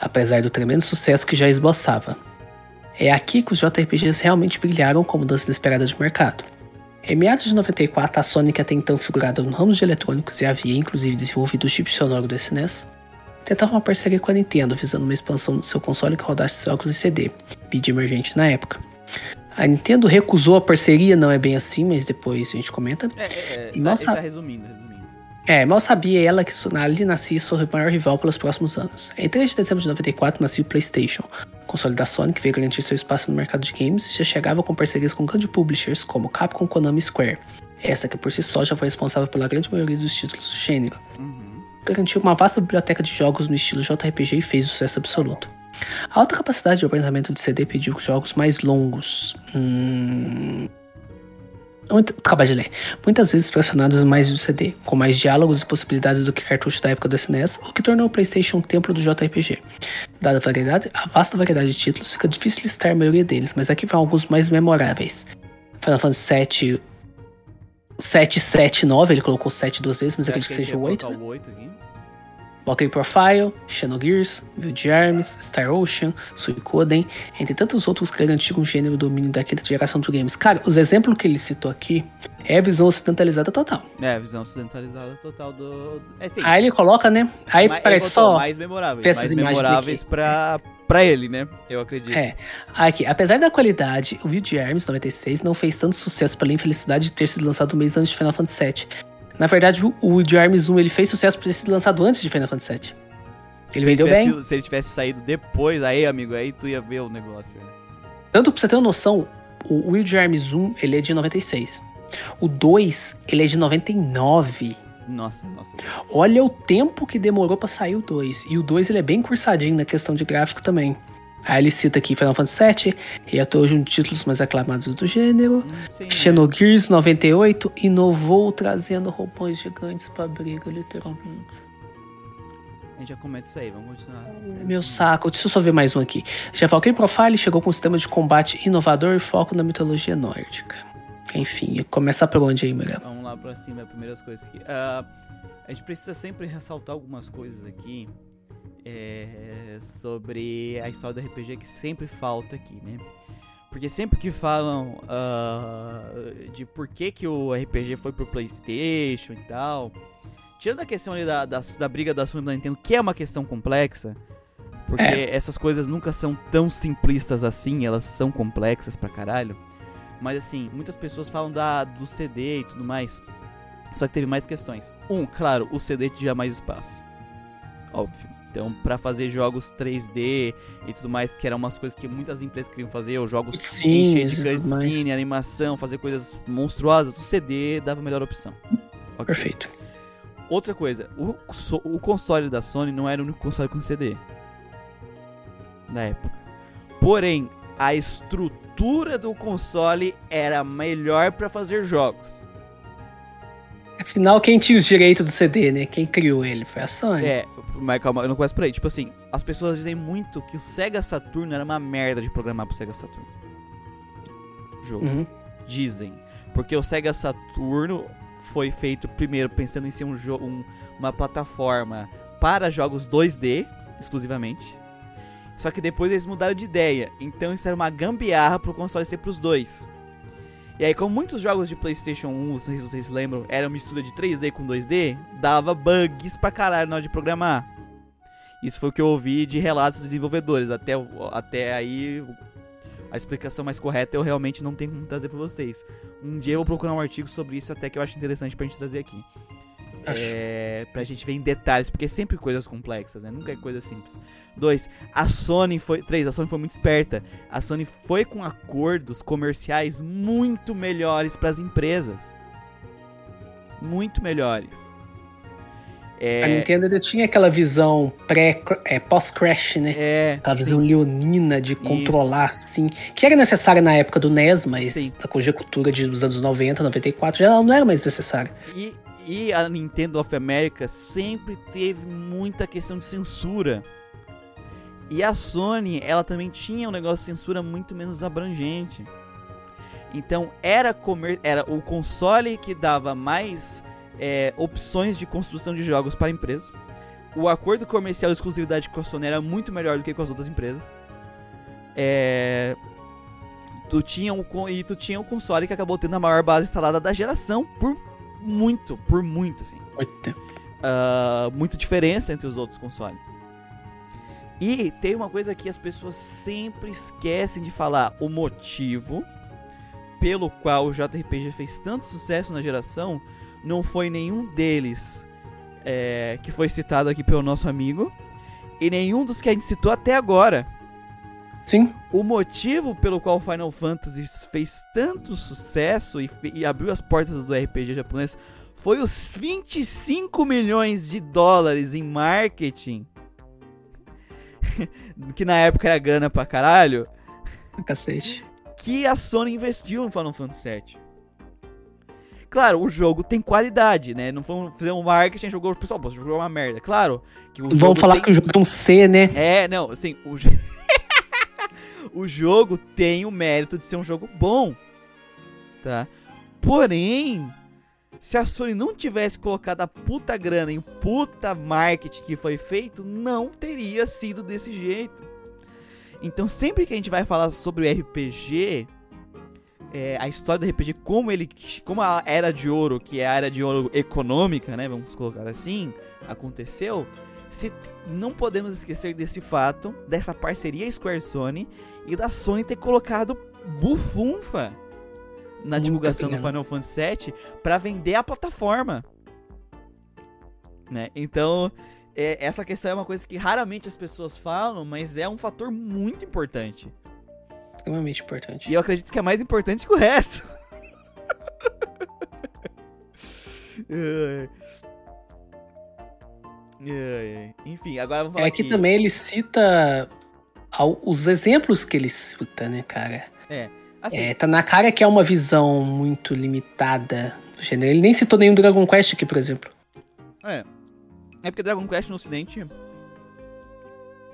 [SPEAKER 2] apesar do tremendo sucesso que já esboçava. É aqui que os JRPGs realmente brilharam como dança inesperada de mercado. Em meados de 94, a Sony, que até então figurada no ramo de eletrônicos e havia inclusive desenvolvido o chip sonoro do SNES, tentava uma parceria com a Nintendo visando uma expansão do seu console que rodasse jogos em CD, mídia emergente na época. A Nintendo recusou a parceria, não é bem assim, mas depois a gente comenta.
[SPEAKER 1] É, é, é,
[SPEAKER 2] Nossa.
[SPEAKER 1] tá resumindo, resumindo.
[SPEAKER 2] É, mal sabia ela que ali nascia sua maior rival pelos próximos anos. Em 3 de dezembro de 94 nascia o PlayStation, console da Sony que veio garantir seu espaço no mercado de games e já chegava com parcerias com grandes publishers como Capcom, Konami e Square. Essa que por si só já foi responsável pela grande maioria dos títulos do gênero.
[SPEAKER 1] Uhum.
[SPEAKER 2] Garantiu uma vasta biblioteca de jogos no estilo JRPG e fez sucesso absoluto. A alta capacidade de armazenamento de CD pediu jogos mais longos. Hum... Muito, acabei de ler. Muitas vezes fracionados mais do CD, com mais diálogos e possibilidades do que cartucho da época do SNES, o que tornou o PlayStation um templo do JRPG. Dada a variedade, a vasta variedade de títulos, fica difícil listar a maioria deles, mas aqui vão alguns mais memoráveis. Final Fantasy VII 779, ele colocou 7 duas vezes, mas acredito que seja o
[SPEAKER 1] ele
[SPEAKER 2] 8.
[SPEAKER 1] quer colocar o 8 aqui?
[SPEAKER 2] Valkyrie Profile, Xenogears, Wild Arms, Star Ocean, Suikoden, entre tantos outros que garantiram o gênero domínio da quinta geração do games. Cara, os exemplos que ele citou aqui é a visão ocidentalizada total.
[SPEAKER 1] É, a visão ocidentalizada total do. É.
[SPEAKER 2] Aí ele coloca, né? Aí parece só.
[SPEAKER 1] mais memoráveis. Mais memoráveis pra, pra ele, né? Eu acredito.
[SPEAKER 2] É. Aqui, apesar da qualidade, o Wild Arms 96 não fez tanto sucesso pela infelicidade de ter sido lançado um mês antes de Final Fantasy VII. Na verdade, o Wild Arms 1 ele fez sucesso por ter sido lançado antes de Final Fantasy VII. Ele
[SPEAKER 1] se,
[SPEAKER 2] vendeu
[SPEAKER 1] ele
[SPEAKER 2] bem.
[SPEAKER 1] tivesse, se ele tivesse saído depois, aí, amigo, aí tu ia ver o negócio. né?
[SPEAKER 2] Tanto pra você ter uma noção, o Wild Arms 1 ele é de 96. O 2 ele é de 99.
[SPEAKER 1] Nossa, nossa.
[SPEAKER 2] Olha o tempo que demorou pra sair o 2. E o 2 ele é bem cursadinho na questão de gráfico também. Aí ele cita aqui Final Fantasy VII, e até hoje um dos títulos mais aclamados do gênero.
[SPEAKER 1] Sim?
[SPEAKER 2] Xenogears 98 inovou trazendo robôs gigantes pra briga, literalmente.
[SPEAKER 1] A gente já comenta isso aí, vamos continuar.
[SPEAKER 2] Meu saco, deixa eu só ver mais um aqui. Já Valkyrie Profile chegou com um sistema de combate inovador e foco na mitologia nórdica. Enfim, começa por onde aí, Miguel?
[SPEAKER 1] Vamos lá pra cima, primeiras coisas aqui. Ah, a gente precisa sempre ressaltar algumas coisas aqui é, sobre a história do RPG que sempre falta aqui, né? Porque sempre que falam ah, de por que, que o RPG foi pro PlayStation e tal, tirando a questão ali da, da, da briga da Sony e da Nintendo, que é uma questão complexa, porque
[SPEAKER 2] É.
[SPEAKER 1] essas coisas nunca são tão simplistas assim, elas são complexas pra caralho. Mas assim, muitas pessoas falam da, do CD e tudo mais. Só que teve mais questões. Um, claro, o CD tinha mais espaço. Óbvio. Então, pra fazer jogos 3D e tudo mais, que eram umas coisas que muitas empresas queriam fazer, ou jogos encher de cutscene, animação, fazer coisas monstruosas, o CD dava a melhor opção. Ok.
[SPEAKER 2] Perfeito.
[SPEAKER 1] Outra coisa, o, o console da Sony não era o único console com CD. Na época. Porém, a estrutura do console era melhor pra fazer jogos.
[SPEAKER 2] Afinal, quem tinha os direitos do CD, né? Quem criou ele foi a Sony.
[SPEAKER 1] É, mas calma, eu não começo por aí. Tipo assim, as pessoas dizem muito que o Sega Saturn era uma merda de programar pro Sega Saturn. Jogo.
[SPEAKER 2] Uhum.
[SPEAKER 1] Dizem. Porque o Sega Saturno foi feito primeiro pensando em ser um jogo, um- uma plataforma para jogos 2D exclusivamente. Só que depois eles mudaram de ideia. Então isso era uma gambiarra pro console ser pros dois. E aí, como muitos jogos de PlayStation 1, não sei se vocês lembram, eram mistura de 3D com 2D, dava bugs pra caralho na hora de programar. Isso foi o que eu ouvi de relatos dos desenvolvedores. Até, até aí, a explicação mais correta eu realmente não tenho como trazer pra vocês. Um dia eu vou procurar um artigo sobre isso, até que eu acho interessante pra gente trazer aqui. É, pra gente ver em detalhes, porque é sempre coisas complexas, né? Nunca é coisa simples. Dois, a Sony foi. Três, a Sony foi muito esperta. A Sony foi com acordos comerciais muito melhores pras empresas. Muito melhores. É,
[SPEAKER 2] A Nintendo ainda tinha aquela visão pré, é, pós-crash, né?
[SPEAKER 1] é,
[SPEAKER 2] Aquela visão leonina de controlar, assim. Que era necessária na época do NES, mas
[SPEAKER 1] Sim.
[SPEAKER 2] a conjectura de, dos anos 90, 94 já não era mais necessária.
[SPEAKER 1] E, e a Nintendo of America sempre teve muita questão de censura. E a Sony, ela também tinha um negócio de censura muito menos abrangente. Então era, comer, era o console que dava mais é, opções de construção de jogos para a empresa. O acordo comercial de exclusividade com a Sony era muito melhor do que com as outras empresas. É, tu tinha um, e tu tinha um console que acabou tendo a maior base instalada da geração por muito, por muito, assim.
[SPEAKER 2] Muito.
[SPEAKER 1] Ah, muita diferença entre os outros consoles. E tem uma coisa que as pessoas sempre esquecem de falar: o motivo pelo qual o JRPG fez tanto sucesso na geração não foi nenhum deles é, que foi citado aqui pelo nosso amigo, e nenhum dos que a gente citou até agora.
[SPEAKER 2] Sim,
[SPEAKER 1] O motivo pelo qual Final Fantasy fez tanto sucesso e, e abriu as portas do RPG japonês foi os 25 milhões de dólares em marketing. que na época era grana pra caralho.
[SPEAKER 2] cacete.
[SPEAKER 1] Que a Sony investiu no Final Fantasy VII. Claro, o jogo tem qualidade, né? Não foi fazer um marketing, jogou o pessoal, pô, o jogo é uma merda. Claro que o jogo
[SPEAKER 2] Vamos falar
[SPEAKER 1] tem-
[SPEAKER 2] que o jogo tem um C, né?
[SPEAKER 1] é, não, assim, o, o jogo tem o mérito de ser um jogo bom, tá? Porém, se a Sony não tivesse colocado a puta grana e o puta marketing que foi feito, não teria sido desse jeito. Então, sempre que a gente vai falar sobre o RPG, é, a história do RPG, como ele, como a era de ouro, que é a era de ouro econômica, né? Vamos colocar assim, aconteceu. Se não podemos esquecer desse fato, dessa parceria Square Sony e da Sony ter colocado bufunfa na
[SPEAKER 2] Muita
[SPEAKER 1] divulgação do. Final Fantasy VII para vender a plataforma. Né? Então, é, essa questão é uma coisa que raramente as pessoas falam, mas é um fator muito importante.
[SPEAKER 2] Extremamente importante.
[SPEAKER 1] E eu acredito que é mais importante que o resto. Ai, ai. Enfim, agora vamos falar
[SPEAKER 2] É que
[SPEAKER 1] aqui.
[SPEAKER 2] também ele cita ao- os exemplos que ele cita, né, cara?
[SPEAKER 1] Assim,
[SPEAKER 2] É, tá na cara que é uma visão muito limitada do gênero. Ele nem citou nenhum Dragon Quest aqui, por exemplo.
[SPEAKER 1] é. É porque Dragon Quest no ocidente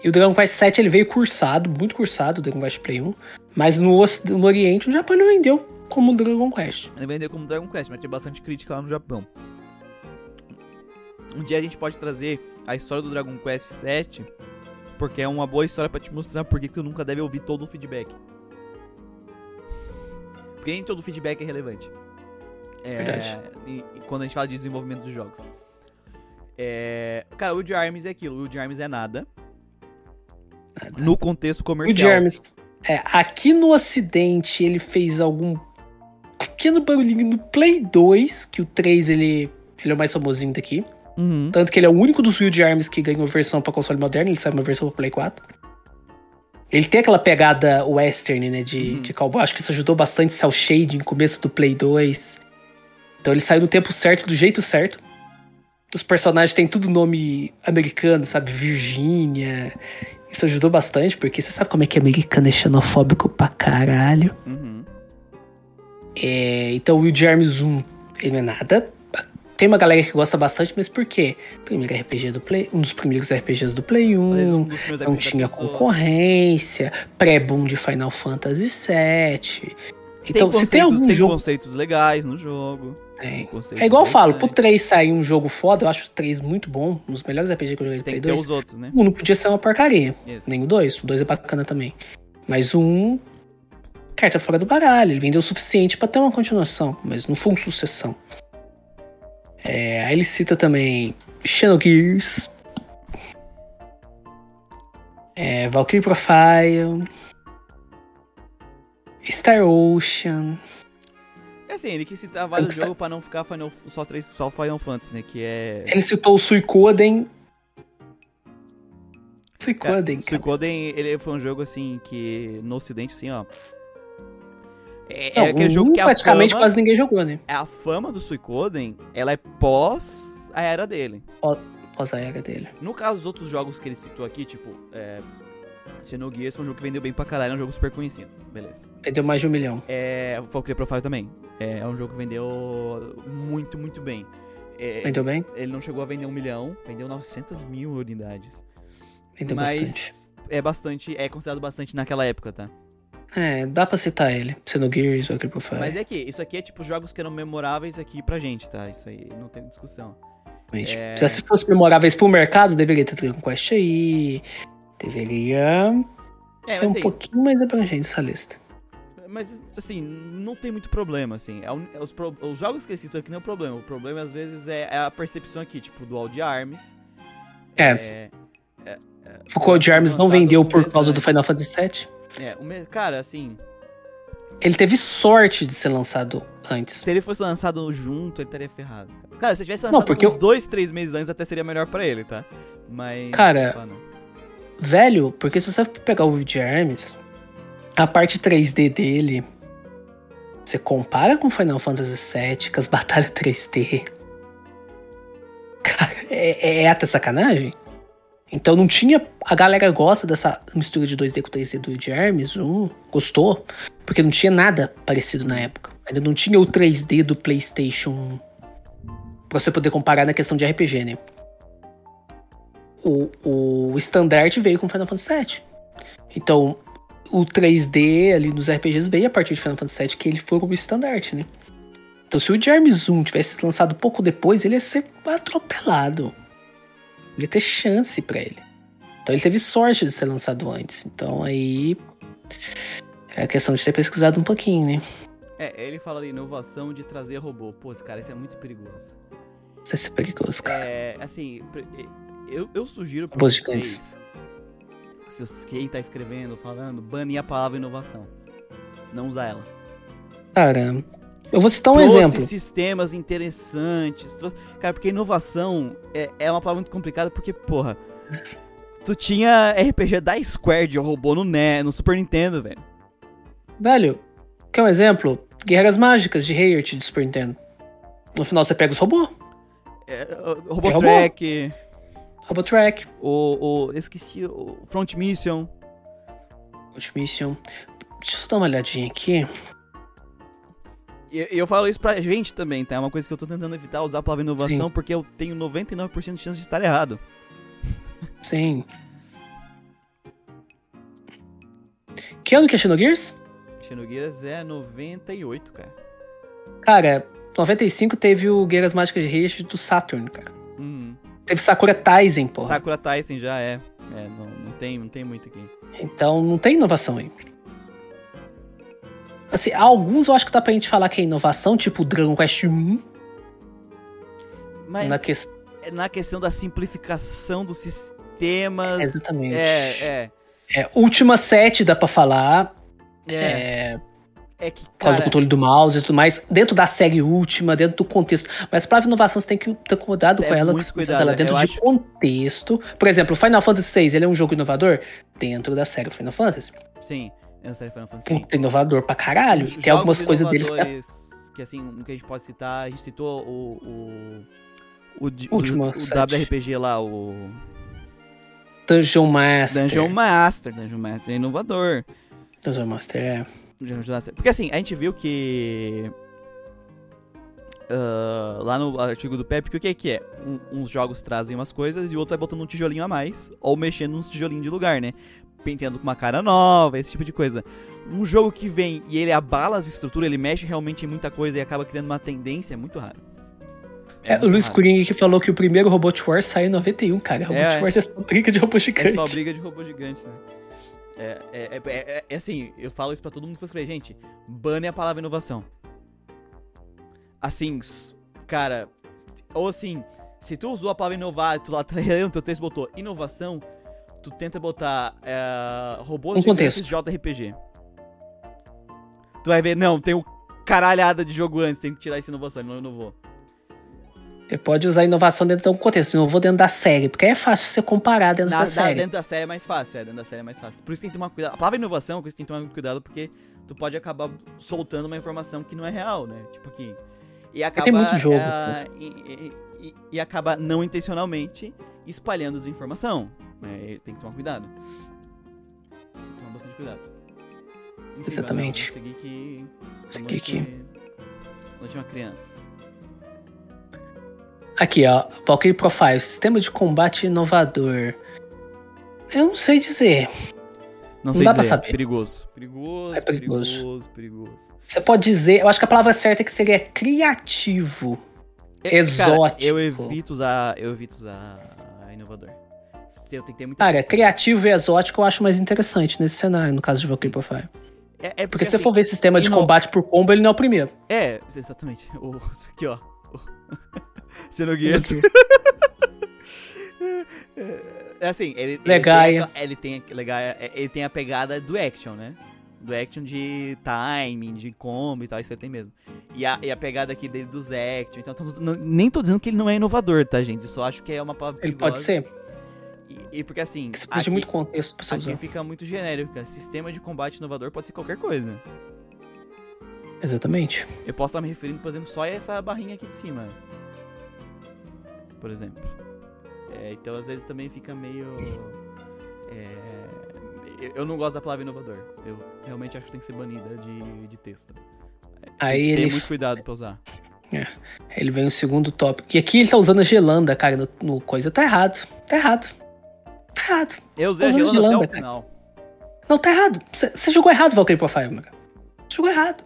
[SPEAKER 2] E o Dragon Quest VII ele veio cursado, muito cursado, o Dragon Quest Play 1. Mas no, no Oriente, o Japão não vendeu como Dragon Quest.
[SPEAKER 1] ele vendeu como Dragon Quest, mas tem bastante crítica lá no Japão. Um dia a gente pode trazer a história do Dragon Quest 7, porque é uma boa história pra te mostrar por que que tu nunca deve ouvir todo o feedback. Porque nem todo o feedback é relevante. É,
[SPEAKER 2] Verdade.
[SPEAKER 1] e- e quando a gente fala de desenvolvimento dos jogos. É, cara, o Wood Arms é aquilo, o Wood Arms é nada. No contexto
[SPEAKER 2] O
[SPEAKER 1] comercial.
[SPEAKER 2] Jermis, é, aqui no Ocidente ele fez algum pequeno barulhinho no Play 2, que o 3 ele, ele é o mais famosinho daqui.
[SPEAKER 1] Uhum.
[SPEAKER 2] Tanto que ele é o único dos Wild Arms que ganhou versão pra console moderno, ele saiu uma versão pra Play 4. Ele tem aquela pegada western, né, de,
[SPEAKER 1] Uhum.
[SPEAKER 2] de cowboy. Acho que isso ajudou bastante cel shading no começo do Play 2. Então ele saiu no tempo certo, do jeito certo. Os personagens têm tudo nome americano, sabe? Virgínia. Isso ajudou bastante, porque você sabe como é que americano é xenofóbico pra caralho.
[SPEAKER 1] Uhum.
[SPEAKER 2] É, então o Wild Arms 1, ele não é nada. Tem uma galera que gosta bastante, mas por quê? Primeiro RPG do Play, um dos primeiros RPGs do Play 1,
[SPEAKER 1] Aliás, um
[SPEAKER 2] não tinha concorrência, pré-boom de Final Fantasy VII. Então, se tem algum
[SPEAKER 1] tem
[SPEAKER 2] jogo.
[SPEAKER 1] conceitos legais no jogo.
[SPEAKER 2] Tem. É igual eu falo, pro
[SPEAKER 1] interessantes.
[SPEAKER 2] 3 sair um jogo foda, eu acho o 3 muito bom, um dos melhores RPG que eu joguei no
[SPEAKER 1] Tem
[SPEAKER 2] Play
[SPEAKER 1] que ter
[SPEAKER 2] 2.
[SPEAKER 1] os outros, né?
[SPEAKER 2] 1 não podia ser uma porcaria,
[SPEAKER 1] Isso.
[SPEAKER 2] nem o 2, o 2 é bacana também. Mas o 1. carta fora do baralho. Ele vendeu o suficiente pra ter uma continuação, mas não foi uma sucessão. É, aí ele cita também Xenogears, é, Valkyrie Profile, Star Ocean.
[SPEAKER 1] É assim, ele quis citar vários
[SPEAKER 2] Está-
[SPEAKER 1] jogos pra não ficar Final, só, três, só Final Fantasy, né? Que é.
[SPEAKER 2] Ele citou o Suicoden. Suicoden, cara.
[SPEAKER 1] Suicoden, ele foi um jogo assim que no ocidente, assim, ó. É,
[SPEAKER 2] Não,
[SPEAKER 1] é aquele jogo que a
[SPEAKER 2] praticamente
[SPEAKER 1] fama,
[SPEAKER 2] quase ninguém jogou, né?
[SPEAKER 1] a fama do Suicoden, ela é pós a era dele.
[SPEAKER 2] Após a era dele.
[SPEAKER 1] No caso dos outros jogos que ele citou aqui, tipo, é, Xenogears foi um jogo que vendeu bem pra caralho, é um jogo super conhecido. Beleza.
[SPEAKER 2] Ele deu mais de um milhão.
[SPEAKER 1] É, o Valkyrie Profile também. É, é um jogo que vendeu muito, muito bem. É,
[SPEAKER 2] Vendeu bem?
[SPEAKER 1] ele não chegou a vender um milhão, vendeu 900 mil unidades.
[SPEAKER 2] Vendeu
[SPEAKER 1] mas
[SPEAKER 2] bastante.
[SPEAKER 1] é bastante, é considerado bastante naquela época, tá?
[SPEAKER 2] É, dá pra citar ele. Xenogears, Valkyrie Profile.
[SPEAKER 1] Mas é que isso aqui é tipo jogos que eram memoráveis aqui pra gente, tá? Isso aí não tem discussão.
[SPEAKER 2] Realmente.
[SPEAKER 1] é-
[SPEAKER 2] Se fosse memoráveis pro mercado, deveria ter Dragon Quest aí. Deveria
[SPEAKER 1] É,
[SPEAKER 2] ser um
[SPEAKER 1] assim,
[SPEAKER 2] pouquinho mais abrangente essa lista.
[SPEAKER 1] mas assim, não tem muito problema, assim. É é os, pro- os jogos que ele citou aqui não é o problema. O problema, às vezes, é, é a percepção aqui, tipo, Dual de Arms.
[SPEAKER 2] É,
[SPEAKER 1] É,
[SPEAKER 2] Foucault de Arms não vendeu
[SPEAKER 1] um
[SPEAKER 2] por causa do
[SPEAKER 1] antes.
[SPEAKER 2] Final Fantasy VII.
[SPEAKER 1] É, o cara, assim,
[SPEAKER 2] Ele teve sorte de ser lançado antes.
[SPEAKER 1] se ele fosse lançado junto, ele estaria ferrado. Cara, se ele tivesse
[SPEAKER 2] Não,
[SPEAKER 1] lançado
[SPEAKER 2] porque
[SPEAKER 1] uns
[SPEAKER 2] eu-
[SPEAKER 1] dois, três meses antes, até seria melhor pra ele, tá? Mas.
[SPEAKER 2] Cara,
[SPEAKER 1] não.
[SPEAKER 2] Velho, porque se você pegar o de Hermes, a parte 3D dele, você compara com Final Fantasy VII, com as batalhas 3D. Cara, é, é até sacanagem. Então não tinha. A galera gosta dessa mistura de 2D com 3D do de Hermes, gostou, porque não tinha nada parecido na época. Ainda não tinha o 3D do PlayStation 1. Pra você poder comparar na questão de RPG, né? o, o estandarte veio com Final Fantasy VII. Então, o 3D ali nos RPGs veio a partir de Final Fantasy VII, que ele foi como estandarte, né? Então, se o Jarmis 1 tivesse lançado pouco depois, ele ia ser atropelado. Ia ter chance pra ele. Então, ele teve sorte de ser lançado antes. Então, aí. É a questão de ter pesquisado um pouquinho, né?
[SPEAKER 1] É, ele fala de inovação de trazer robô. Pô, esse cara, isso é muito perigoso.
[SPEAKER 2] Isso é perigoso, cara.
[SPEAKER 1] É, assim, eu, eu sugiro pra
[SPEAKER 2] Robôs
[SPEAKER 1] vocês, se os- quem tá escrevendo, falando, banir a palavra inovação. Não usar ela.
[SPEAKER 2] Cara, eu vou citar um
[SPEAKER 1] trouxe
[SPEAKER 2] exemplo.
[SPEAKER 1] sistemas interessantes. trou- Cara, porque inovação é, é uma palavra muito complicada, porque, porra, tu tinha RPG da Square de robô no, NE, no Super Nintendo, velho.
[SPEAKER 2] Velho, quer um exemplo? Guerras Mágicas de Hayert de Super Nintendo. No final você pega os robôs.
[SPEAKER 1] É, o- robô
[SPEAKER 2] É robô.
[SPEAKER 1] Track,
[SPEAKER 2] Robotrack,
[SPEAKER 1] o, o. Esqueci o Front Mission.
[SPEAKER 2] Ultimation. Deixa eu dar uma olhadinha aqui.
[SPEAKER 1] E e eu falo isso pra gente também, tá? É uma coisa que eu tô tentando evitar usar a palavra inovação, porque eu tenho 99% de chance de estar errado.
[SPEAKER 2] Sim. Que ano que é Xenogears?
[SPEAKER 1] Xenogears é 98, cara.
[SPEAKER 2] Cara, 95 teve o Guerras Mágicas de Hayert do Saturn, cara.
[SPEAKER 1] Uhum.
[SPEAKER 2] Teve Sakura Taisen, porra.
[SPEAKER 1] Sakura Tyson já é. É, não, não, tem, não tem muito aqui.
[SPEAKER 2] Então não tem inovação aí. Assim, alguns eu acho que dá pra gente falar que é inovação, tipo o Dragon Quest 1,
[SPEAKER 1] Mas
[SPEAKER 2] na questão.
[SPEAKER 1] é na questão da simplificação dos sistemas.
[SPEAKER 2] Exatamente.
[SPEAKER 1] É, é.
[SPEAKER 2] É, Última 7 dá pra falar.
[SPEAKER 1] É,
[SPEAKER 2] É,
[SPEAKER 1] é que,
[SPEAKER 2] por causa do
[SPEAKER 1] cara,
[SPEAKER 2] controle do mouse e tudo mais, dentro da série última, dentro do contexto. Mas pra inovação você tem que ter cuidado
[SPEAKER 1] É
[SPEAKER 2] com ela,
[SPEAKER 1] muito
[SPEAKER 2] que
[SPEAKER 1] cuidado,
[SPEAKER 2] ela dentro
[SPEAKER 1] eu
[SPEAKER 2] de
[SPEAKER 1] acho-
[SPEAKER 2] contexto. Por exemplo, Final Fantasy VI, ele é um jogo inovador dentro da série Final Fantasy.
[SPEAKER 1] sim, é na série Final Fantasy.
[SPEAKER 2] Puta, inovador pra caralho. Tem algumas coisas dele que é
[SPEAKER 1] assim, que a gente pode citar, a gente citou o o o,
[SPEAKER 2] Último
[SPEAKER 1] o, o. WRPG lá, o
[SPEAKER 2] Dungeon Master.
[SPEAKER 1] Dungeon Master, Dungeon Master é inovador.
[SPEAKER 2] Dungeon Master, é.
[SPEAKER 1] Dungeon Master. Porque assim, a gente viu que ah, lá no artigo do Pepe, que o que que é? Um- uns jogos trazem umas coisas e outros vai botando um tijolinho a mais, ou mexendo uns tijolinhos de lugar, né? Penteando com uma cara nova, esse tipo de coisa. Um jogo que vem e ele abala as estruturas, ele mexe realmente em muita coisa e acaba criando uma tendência, é muito raro.
[SPEAKER 2] É, o Luiz. Kuring que falou que o primeiro Robot Wars saiu em 91, cara. Robot
[SPEAKER 1] É,
[SPEAKER 2] Wars é só briga de robô
[SPEAKER 1] É
[SPEAKER 2] gigante.
[SPEAKER 1] só briga de robô gigante, né? É, é, é, é- é assim, eu falo isso pra todo mundo que for escrever. Gente, bane a palavra inovação. Assim, cara, ou assim, se tu usou a palavra inovar, tu lá tá lendo teu texto e botou inovação, tu tenta botar é, robôs
[SPEAKER 2] Um
[SPEAKER 1] gigantes
[SPEAKER 2] contexto.
[SPEAKER 1] JRPG. Tu vai ver, não, tem um caralhada de jogo antes, tem que tirar essa inovação, ele não inovou.
[SPEAKER 2] Você pode usar inovação dentro de um contexto, inovou dentro da série, porque aí é fácil você comparar dentro
[SPEAKER 1] Na-
[SPEAKER 2] da série.
[SPEAKER 1] dentro da série é mais fácil, é, dentro da série é mais fácil. Por isso tem que tomar cuidado. A palavra inovação, por isso tem que tomar cuidado, porque tu pode acabar soltando uma informação que não é real, né? Tipo aqui. E acaba.
[SPEAKER 2] muito jogo,
[SPEAKER 1] ah, e, e- e- e acaba não intencionalmente espalhando desinformação. Né? Tem que tomar cuidado. Tem que tomar bastante cuidado. Enfim,
[SPEAKER 2] Exatamente.
[SPEAKER 1] Vamos seguir que.
[SPEAKER 2] Seguir aqui.
[SPEAKER 1] Noite uma criança.
[SPEAKER 2] Aqui, ó. Valkyrie Profile, sistema de combate inovador. Eu não sei dizer.
[SPEAKER 1] Não,
[SPEAKER 2] Não
[SPEAKER 1] sei
[SPEAKER 2] dá pra
[SPEAKER 1] dizer.
[SPEAKER 2] saber.
[SPEAKER 1] Perigoso. Perigoso.
[SPEAKER 2] É perigoso.
[SPEAKER 1] Perigoso, perigoso.
[SPEAKER 2] Você pode dizer, eu acho que a palavra certa é que seria criativo.
[SPEAKER 1] É,
[SPEAKER 2] Exótico.
[SPEAKER 1] Cara, eu evito usar. Eu evito usar inovador. Tenho que ter muita
[SPEAKER 2] Cara, criativo e exótico eu acho mais interessante nesse cenário, no caso de Valkyrie Profile.
[SPEAKER 1] É, é
[SPEAKER 2] Porque se você
[SPEAKER 1] assim,
[SPEAKER 2] for ver sistema de
[SPEAKER 1] ino-
[SPEAKER 2] combate por combo, ele não é o primeiro.
[SPEAKER 1] É, exatamente. O, aqui, ó. Xenogears. É assim, ele, ele
[SPEAKER 2] Legaia.
[SPEAKER 1] tem, a, ele tem a- Legaia, é, ele tem a pegada do action, né? Do action de timing, de combo e tal, isso ele tem mesmo. E a, e a pegada aqui dele dos action, então tô- não- nem tô dizendo que ele não é inovador, tá, gente? Eu só acho que é uma palavra
[SPEAKER 2] Ele pode ser.
[SPEAKER 1] E, e porque assim,
[SPEAKER 2] você precisa de muito contexto pra você
[SPEAKER 1] aqui
[SPEAKER 2] usar.
[SPEAKER 1] fica muito genérico. Sistema de combate inovador pode ser qualquer coisa.
[SPEAKER 2] Exatamente.
[SPEAKER 1] Eu posso estar me referindo, por exemplo, só a essa barrinha aqui de cima. Por exemplo. É, então, às vezes, também fica meio... é, eu- não gosto da palavra inovador. Eu realmente acho que tem que ser banida de, de texto. É,
[SPEAKER 2] Aí
[SPEAKER 1] tem que ter
[SPEAKER 2] ele-
[SPEAKER 1] muito cuidado pra usar.
[SPEAKER 2] Ele vem o segundo tópico. E aqui ele tá usando a gelanda, cara, no, no coisa. Tá errado. Tá errado. Tá errado.
[SPEAKER 1] Eu usei a
[SPEAKER 2] Usando
[SPEAKER 1] gelanda até o
[SPEAKER 2] cara.
[SPEAKER 1] final.
[SPEAKER 2] Não, tá errado. Você jogou errado, Valkyrie Profile, meu cara. Você jogou errado.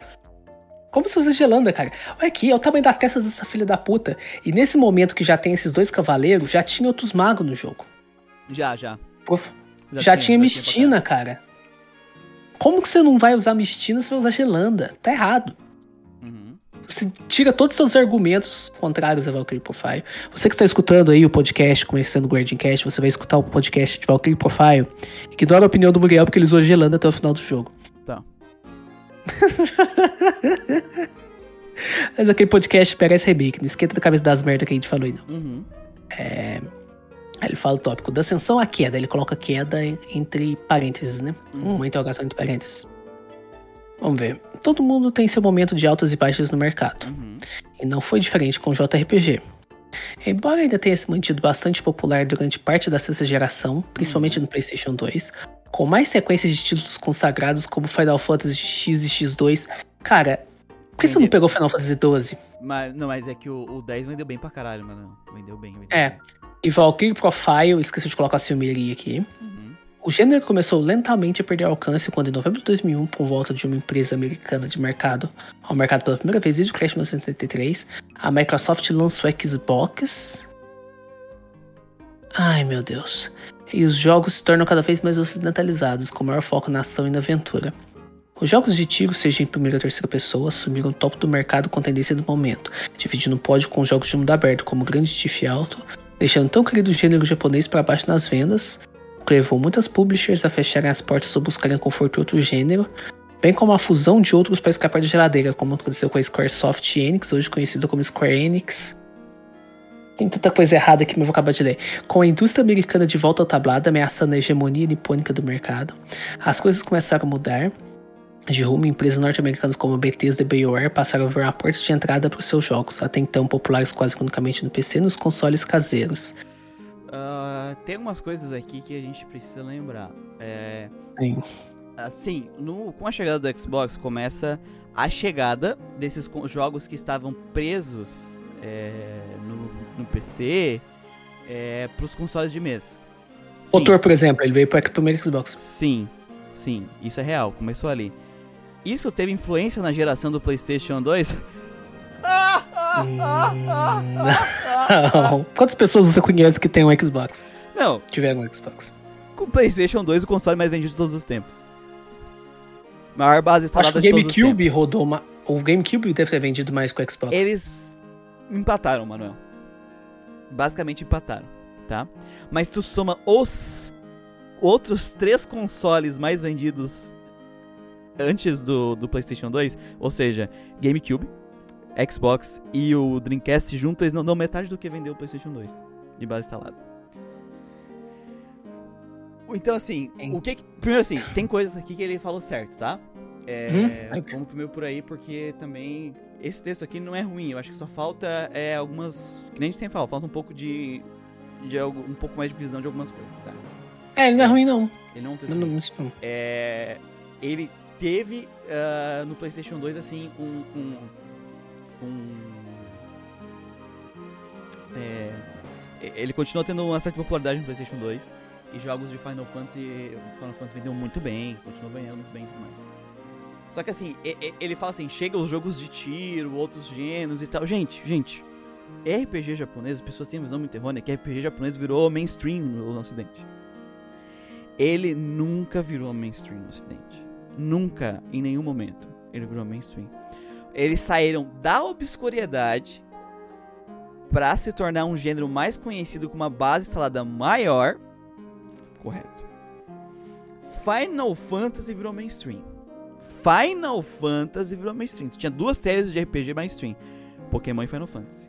[SPEAKER 2] Como você usa gelanda, cara? Olha aqui, é o tamanho da testa dessa filha da puta. E nesse momento que já tem esses dois cavaleiros, já tinha outros magos no jogo.
[SPEAKER 1] Já, já.
[SPEAKER 2] Pô, Já, tinha,
[SPEAKER 1] pra
[SPEAKER 2] Mistina, cara. Como que você não vai usar Mistina se vai usar gelanda? Tá errado. Você tira todos os seus argumentos contrários a Valkyrie Profile. Você que está escutando aí o podcast, conhecendo o Guardian Cast, você vai escutar o podcast de Valkyrie Profile. Ignora a opinião do Muriel porque ele usou gelanda até o final do jogo.
[SPEAKER 1] Tá.
[SPEAKER 2] Mas aquele podcast parece remake, não esquenta da cabeça das merdas que a gente falou aí, não.
[SPEAKER 1] Uhum.
[SPEAKER 2] Aí ele fala o tópico da ascensão à queda. Ele coloca queda en- entre parênteses, né?
[SPEAKER 1] Uhum.
[SPEAKER 2] Uma interrogação entre parênteses. Vamos ver. Todo mundo tem seu momento de altas e baixas no mercado.
[SPEAKER 1] Uhum.
[SPEAKER 2] E não foi diferente com o JRPG. Embora ainda tenha se mantido bastante popular durante parte da sexta geração, principalmente no PlayStation 2, com mais sequências de títulos consagrados como Final Fantasy X e X2. Cara, por que você não pegou Final Fantasy 12?
[SPEAKER 1] Mas, não, mas é que o, o 10 vendeu bem pra caralho, mano. Vendeu bem. Vendeu
[SPEAKER 2] É.
[SPEAKER 1] bem.
[SPEAKER 2] E Valkyrie Profile, esqueci de colocar a Silmeria aqui.
[SPEAKER 1] Uhum.
[SPEAKER 2] O gênero começou lentamente a perder alcance quando, em novembro de 2001, por volta de uma empresa americana de mercado ao mercado pela primeira vez desde o Crash 1973, a Microsoft lançou o Xbox. Ai meu Deus. E os jogos se tornam cada vez mais ocidentalizados, com maior foco na ação e na aventura. Os jogos de tiro, seja em primeira ou terceira pessoa, assumiram o topo do mercado com tendência do momento, dividindo o pódio com jogos de mundo aberto como Grande Tiff Alto, deixando tão querido gênero japonês para baixo nas vendas, que levou muitas publishers a fecharem as portas ou buscarem conforto em outro gênero, bem como a fusão de outros para escapar da geladeira, como aconteceu com a Squaresoft Enix, hoje conhecida como Square Enix. Tem tanta coisa errada aqui, mas vou acabar de ler. Com a indústria americana de volta ao tablado, ameaçando a hegemonia nipônica do mercado, as coisas começaram a mudar. De rumo, empresas norte-americanas como a Bethesda e BioWare passaram a ver a porta de entrada para os seus jogos, até então populares quase unicamente no PC e nos consoles caseiros.
[SPEAKER 1] Ah, tem algumas coisas aqui que a gente precisa lembrar. É,
[SPEAKER 2] Sim.
[SPEAKER 1] assim, no- com a chegada do Xbox começa a chegada desses jogos que estavam presos é, no, no PC é, pros consoles de mesa. Sim,
[SPEAKER 2] Motor, por exemplo, ele veio para o primeiro Xbox.
[SPEAKER 1] sim, sim, isso é real, começou ali. Isso teve influência na geração do PlayStation 2?
[SPEAKER 2] Não. Quantas pessoas você conhece que tem um Xbox?
[SPEAKER 1] Não,
[SPEAKER 2] Tiveram um Xbox?
[SPEAKER 1] com o PlayStation 2 o console mais vendido de todos os tempos. Maior base
[SPEAKER 2] Acho que
[SPEAKER 1] instalada
[SPEAKER 2] o GameCube rodou uma. O GameCube deve ter vendido mais que o Xbox.
[SPEAKER 1] Eles empataram, Manuel. Basicamente empataram, tá? Mas tu soma os outros três consoles mais vendidos antes do, do PlayStation 2, ou seja, GameCube, Xbox e o Dreamcast juntos, eles não dão metade do que vendeu o PlayStation 2 de base instalada. Então, assim,
[SPEAKER 2] Sim.
[SPEAKER 1] o que. que- Primeiro, assim, tem coisas aqui que ele falou certo, tá? É,
[SPEAKER 2] Uhum.
[SPEAKER 1] Vamos primeiro por aí, porque também esse texto aqui não é ruim. Eu acho que só falta é, algumas. Que nem a gente tem falado, falta um pouco de. de algo, um pouco mais de visão de algumas coisas, tá?
[SPEAKER 2] É, ele não é ruim, não.
[SPEAKER 1] Ele não é um texto
[SPEAKER 2] Não,
[SPEAKER 1] ruim.
[SPEAKER 2] não, não.
[SPEAKER 1] É, ele teve ah, no PlayStation 2 assim um um, um- é, ele continua tendo uma certa popularidade no PlayStation 2 e jogos de Final Fantasy Final Fantasy vendeu muito bem, continua vendendo muito bem e tudo mais. Só que assim, ele fala assim, chega os jogos de tiro, outros gêneros e tal. Gente, gente, RPG japonês, as pessoas têm visão muito errônea que RPG japonês virou mainstream no ocidente. Ele nunca virou mainstream no ocidente. Nunca, em nenhum momento, ele virou mainstream. Eles saíram da obscuridade pra se tornar um gênero mais conhecido com uma base instalada maior. Correto. Final Fantasy virou mainstream. Final Fantasy virou mainstream. Tinha duas séries de RPG mainstream: Pokémon e Final Fantasy.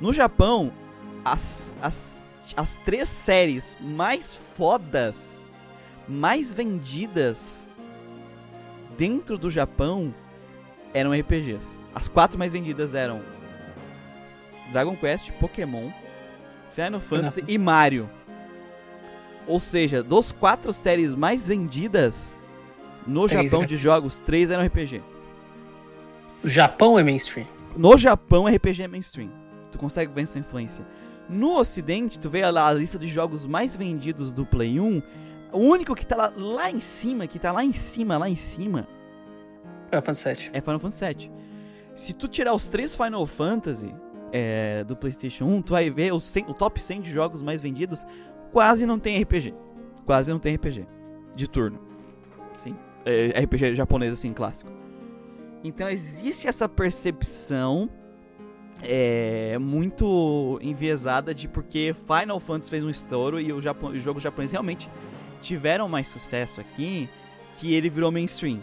[SPEAKER 1] No Japão, as, as, as três séries mais fodas, mais vendidas dentro do Japão eram RPGs. As quatro mais vendidas eram Dragon Quest, Pokémon, Final Fantasy e Mario. Ou seja, dos quatro séries mais vendidas no
[SPEAKER 2] Três
[SPEAKER 1] Japão
[SPEAKER 2] é-
[SPEAKER 1] de jogos, três eram RPG.
[SPEAKER 2] O Japão é mainstream.
[SPEAKER 1] No Japão, RPG é mainstream. Tu consegue ver essa influência. No Ocidente, tu vê lá a lista de jogos mais vendidos do Play 1. O único que tá lá, lá em cima, que tá lá em cima, lá em cima,
[SPEAKER 2] Final Fantasy VII.
[SPEAKER 1] é Final Fantasy VII. Se tu tirar os três Final Fantasy é, do PlayStation 1, tu vai ver os 100 o top 100 de jogos mais vendidos. Quase não tem RPG. Quase não tem RPG. De turno. Sim. É, RPG japonês, assim, clássico. Então existe essa percepção é, muito enviesada de porque Final Fantasy fez um estouro e o Japão, os jogos japoneses realmente tiveram mais sucesso aqui que ele virou mainstream.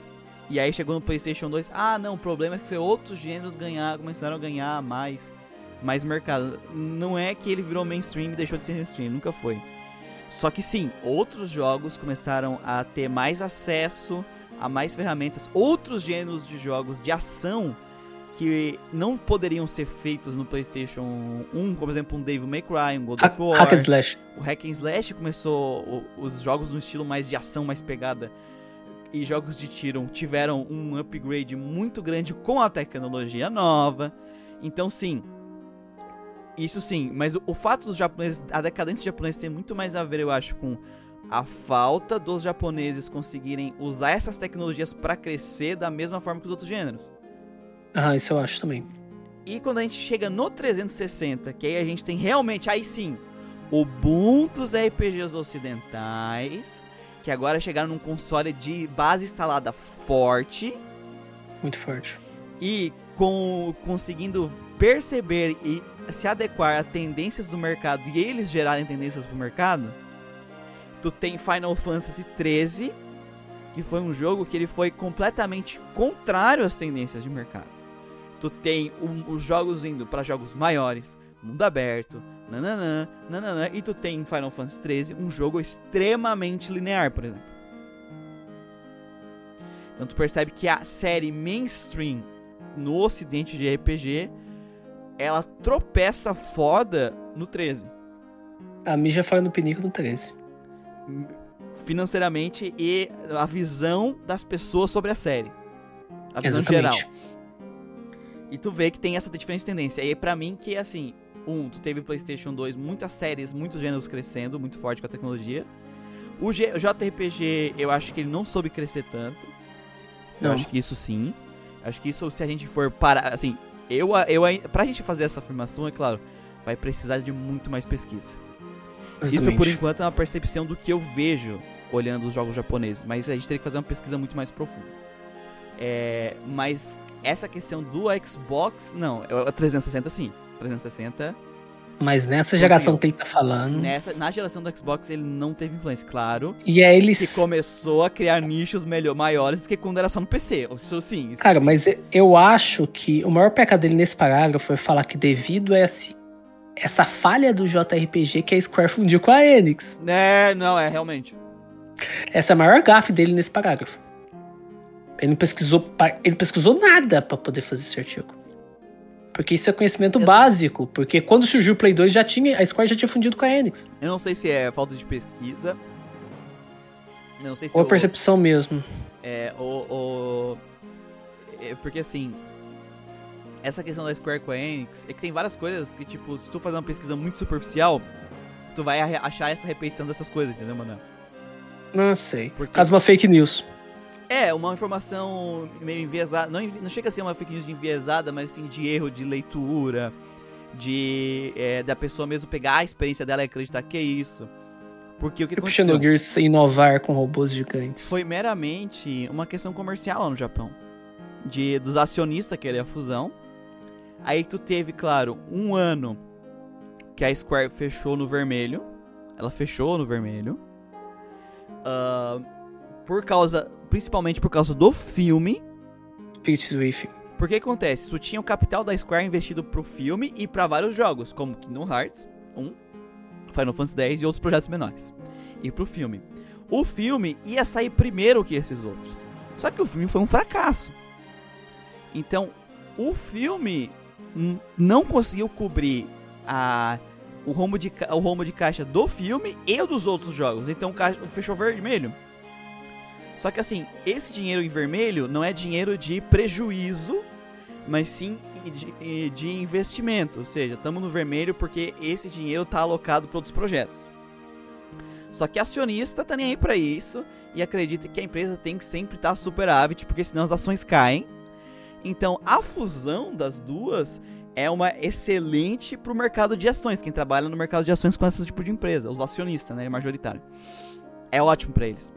[SPEAKER 1] E aí chegou no PlayStation 2, ah, não, o problema é que foi outros gêneros ganhar, começaram a ganhar mais, mais mercado. Não é que ele virou mainstream e deixou de ser mainstream, nunca foi. Só que sim, outros jogos começaram a ter mais acesso a mais ferramentas, outros gêneros de jogos de ação que não poderiam ser feitos no PlayStation 1, como por exemplo um Devil May Cry, um God of War.
[SPEAKER 2] Hack and Slash.
[SPEAKER 1] O Hack and Slash começou os jogos no estilo mais de ação, mais pegada e jogos de tiro tiveram um upgrade muito grande com a tecnologia nova. Então sim, isso sim, mas o, o fato dos japoneses, a decadência dos japoneses tem muito mais a ver, eu acho, com a falta dos japoneses conseguirem usar essas tecnologias para crescer da mesma forma que os outros gêneros.
[SPEAKER 2] Ah, isso eu acho também.
[SPEAKER 1] E quando a gente chega no 360, que aí a gente tem realmente, aí sim, o boom dos RPGs ocidentais, que agora chegaram num console de base instalada forte
[SPEAKER 2] Muito forte.
[SPEAKER 1] e com conseguindo perceber e se adequar a tendências do mercado e eles gerarem tendências pro mercado. Tu tem Final Fantasy 13, que foi um jogo que ele foi completamente contrário às tendências de mercado. Tu tem um- os jogos indo para jogos maiores, mundo aberto, nananã, nananã, e tu tem em Final Fantasy 13 um jogo extremamente linear, por exemplo. Então tu percebe que a série mainstream no ocidente de RPG, ela tropeça foda no 13.
[SPEAKER 2] A mídia fala no pinico no 13.
[SPEAKER 1] Financeiramente e a visão das pessoas sobre a série. A visão
[SPEAKER 2] Exatamente.
[SPEAKER 1] geral. E tu vê que tem essa diferente tendência. E aí, pra mim, que assim, um, tu teve PlayStation 2, muitas séries, muitos gêneros crescendo, muito forte com a tecnologia. O, G- o JRPG, eu acho que ele não soube crescer tanto. Eu
[SPEAKER 2] Não.
[SPEAKER 1] acho que isso sim. Acho que isso, se a gente for parar, assim, eu, eu, pra gente fazer essa afirmação, é claro, vai precisar de muito mais pesquisa. Isso
[SPEAKER 2] Exatamente.
[SPEAKER 1] por enquanto é uma percepção do que eu vejo olhando os jogos japoneses, mas a gente teria que fazer uma pesquisa muito mais profunda. É, mas essa questão do Xbox, não, é o 360 sim. 360,
[SPEAKER 2] Mas nessa
[SPEAKER 1] Conseguiu.
[SPEAKER 2] geração que ele tá falando.
[SPEAKER 1] nessa, na geração do Xbox ele não teve influência, claro.
[SPEAKER 2] E aí
[SPEAKER 1] Que
[SPEAKER 2] eles.
[SPEAKER 1] começou a criar nichos melhor, maiores do que quando era só no PC. Isso sim. Isso
[SPEAKER 2] Cara,
[SPEAKER 1] sim.
[SPEAKER 2] mas eu acho que o maior pecado dele nesse parágrafo foi falar que devido a esse, essa falha do JRPG que a Square fundiu com a Enix.
[SPEAKER 1] É, não, é realmente.
[SPEAKER 2] Essa é a maior gafe dele nesse parágrafo. Ele não pesquisou, ele pesquisou nada pra poder fazer esse artigo. Porque isso é conhecimento
[SPEAKER 1] Eu-
[SPEAKER 2] básico. Porque quando surgiu o Play 2, já tinha, a Square já tinha fundido com a Enix.
[SPEAKER 1] Eu não sei se é falta de pesquisa. Eu não sei se
[SPEAKER 2] Ou
[SPEAKER 1] o-
[SPEAKER 2] percepção mesmo.
[SPEAKER 1] É, o, o- é, Porque assim. Essa questão da Square com a Enix é que tem várias coisas que, tipo, se tu fazer uma pesquisa muito superficial, tu vai achar essa repetição dessas coisas, entendeu, mano?
[SPEAKER 2] Não sei.
[SPEAKER 1] Porque-
[SPEAKER 2] Caso uma fake news.
[SPEAKER 1] É, uma informação meio enviesada. Não, não chega a ser uma fake news de enviesada, mas assim, de erro de leitura. De. é, da pessoa mesmo pegar a experiência dela e acreditar que é isso. Porque o que aconteceu?
[SPEAKER 2] Xenogears inovar com robôs gigantes.
[SPEAKER 1] foi meramente uma questão comercial lá no Japão. De, dos acionistas querer a fusão. Aí tu teve, claro, um ano que a Square fechou no vermelho. Ela fechou no vermelho. Ah, por causa. Principalmente por causa do filme.
[SPEAKER 2] Swift.
[SPEAKER 1] Porque acontece? Tu tinha o capital da Square investido pro filme e pra vários jogos, como Kingdom Hearts 1, Final Fantasy X e outros projetos menores. E pro filme. O filme ia sair primeiro que esses outros. Só que o filme foi um fracasso. Então, o filme não conseguiu cobrir a, o, rombo de, o rombo de caixa do filme e dos outros jogos. Então, o fechou vermelho. Só que assim, esse dinheiro em vermelho não é dinheiro de prejuízo, mas sim de, de investimento. Ou seja, estamos no vermelho porque esse dinheiro está alocado para outros projetos. Só que acionista tá nem aí para isso e acredita que a empresa tem que sempre estar superávit, porque senão as ações caem. Então, a fusão das duas é uma excelente para o mercado de ações, quem trabalha no mercado de ações com esse tipo de empresa, os acionistas, né, majoritário. É ótimo para eles.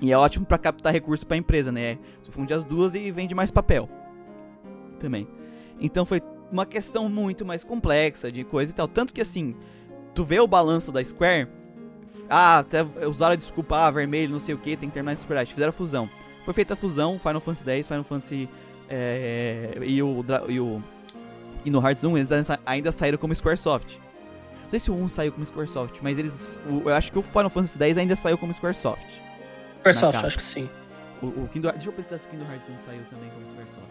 [SPEAKER 1] E é ótimo para captar recursos para a empresa, né? Tu funde as duas e vende mais papel. Também. Então foi uma questão muito mais complexa de coisa e tal. Tanto que assim, tu vê o balanço da Square. Ah, até usaram a desculpa, ah, vermelho, não sei o que, tem que terminar de superar. Fizeram a fusão. Foi feita a fusão, Final Fantasy X, Final Fantasy. é, e o. E o. E no Hearts 1 eles ainda- ainda saíram como Squaresoft. Não sei se o 1 saiu como Squaresoft, mas eles. o- eu acho que o Final Fantasy X ainda saiu como Squaresoft. Cara.
[SPEAKER 2] acho que sim.
[SPEAKER 1] O, o Kingdom, deixa eu pensar se o Kingdom Hearts não saiu também como Squaresoft.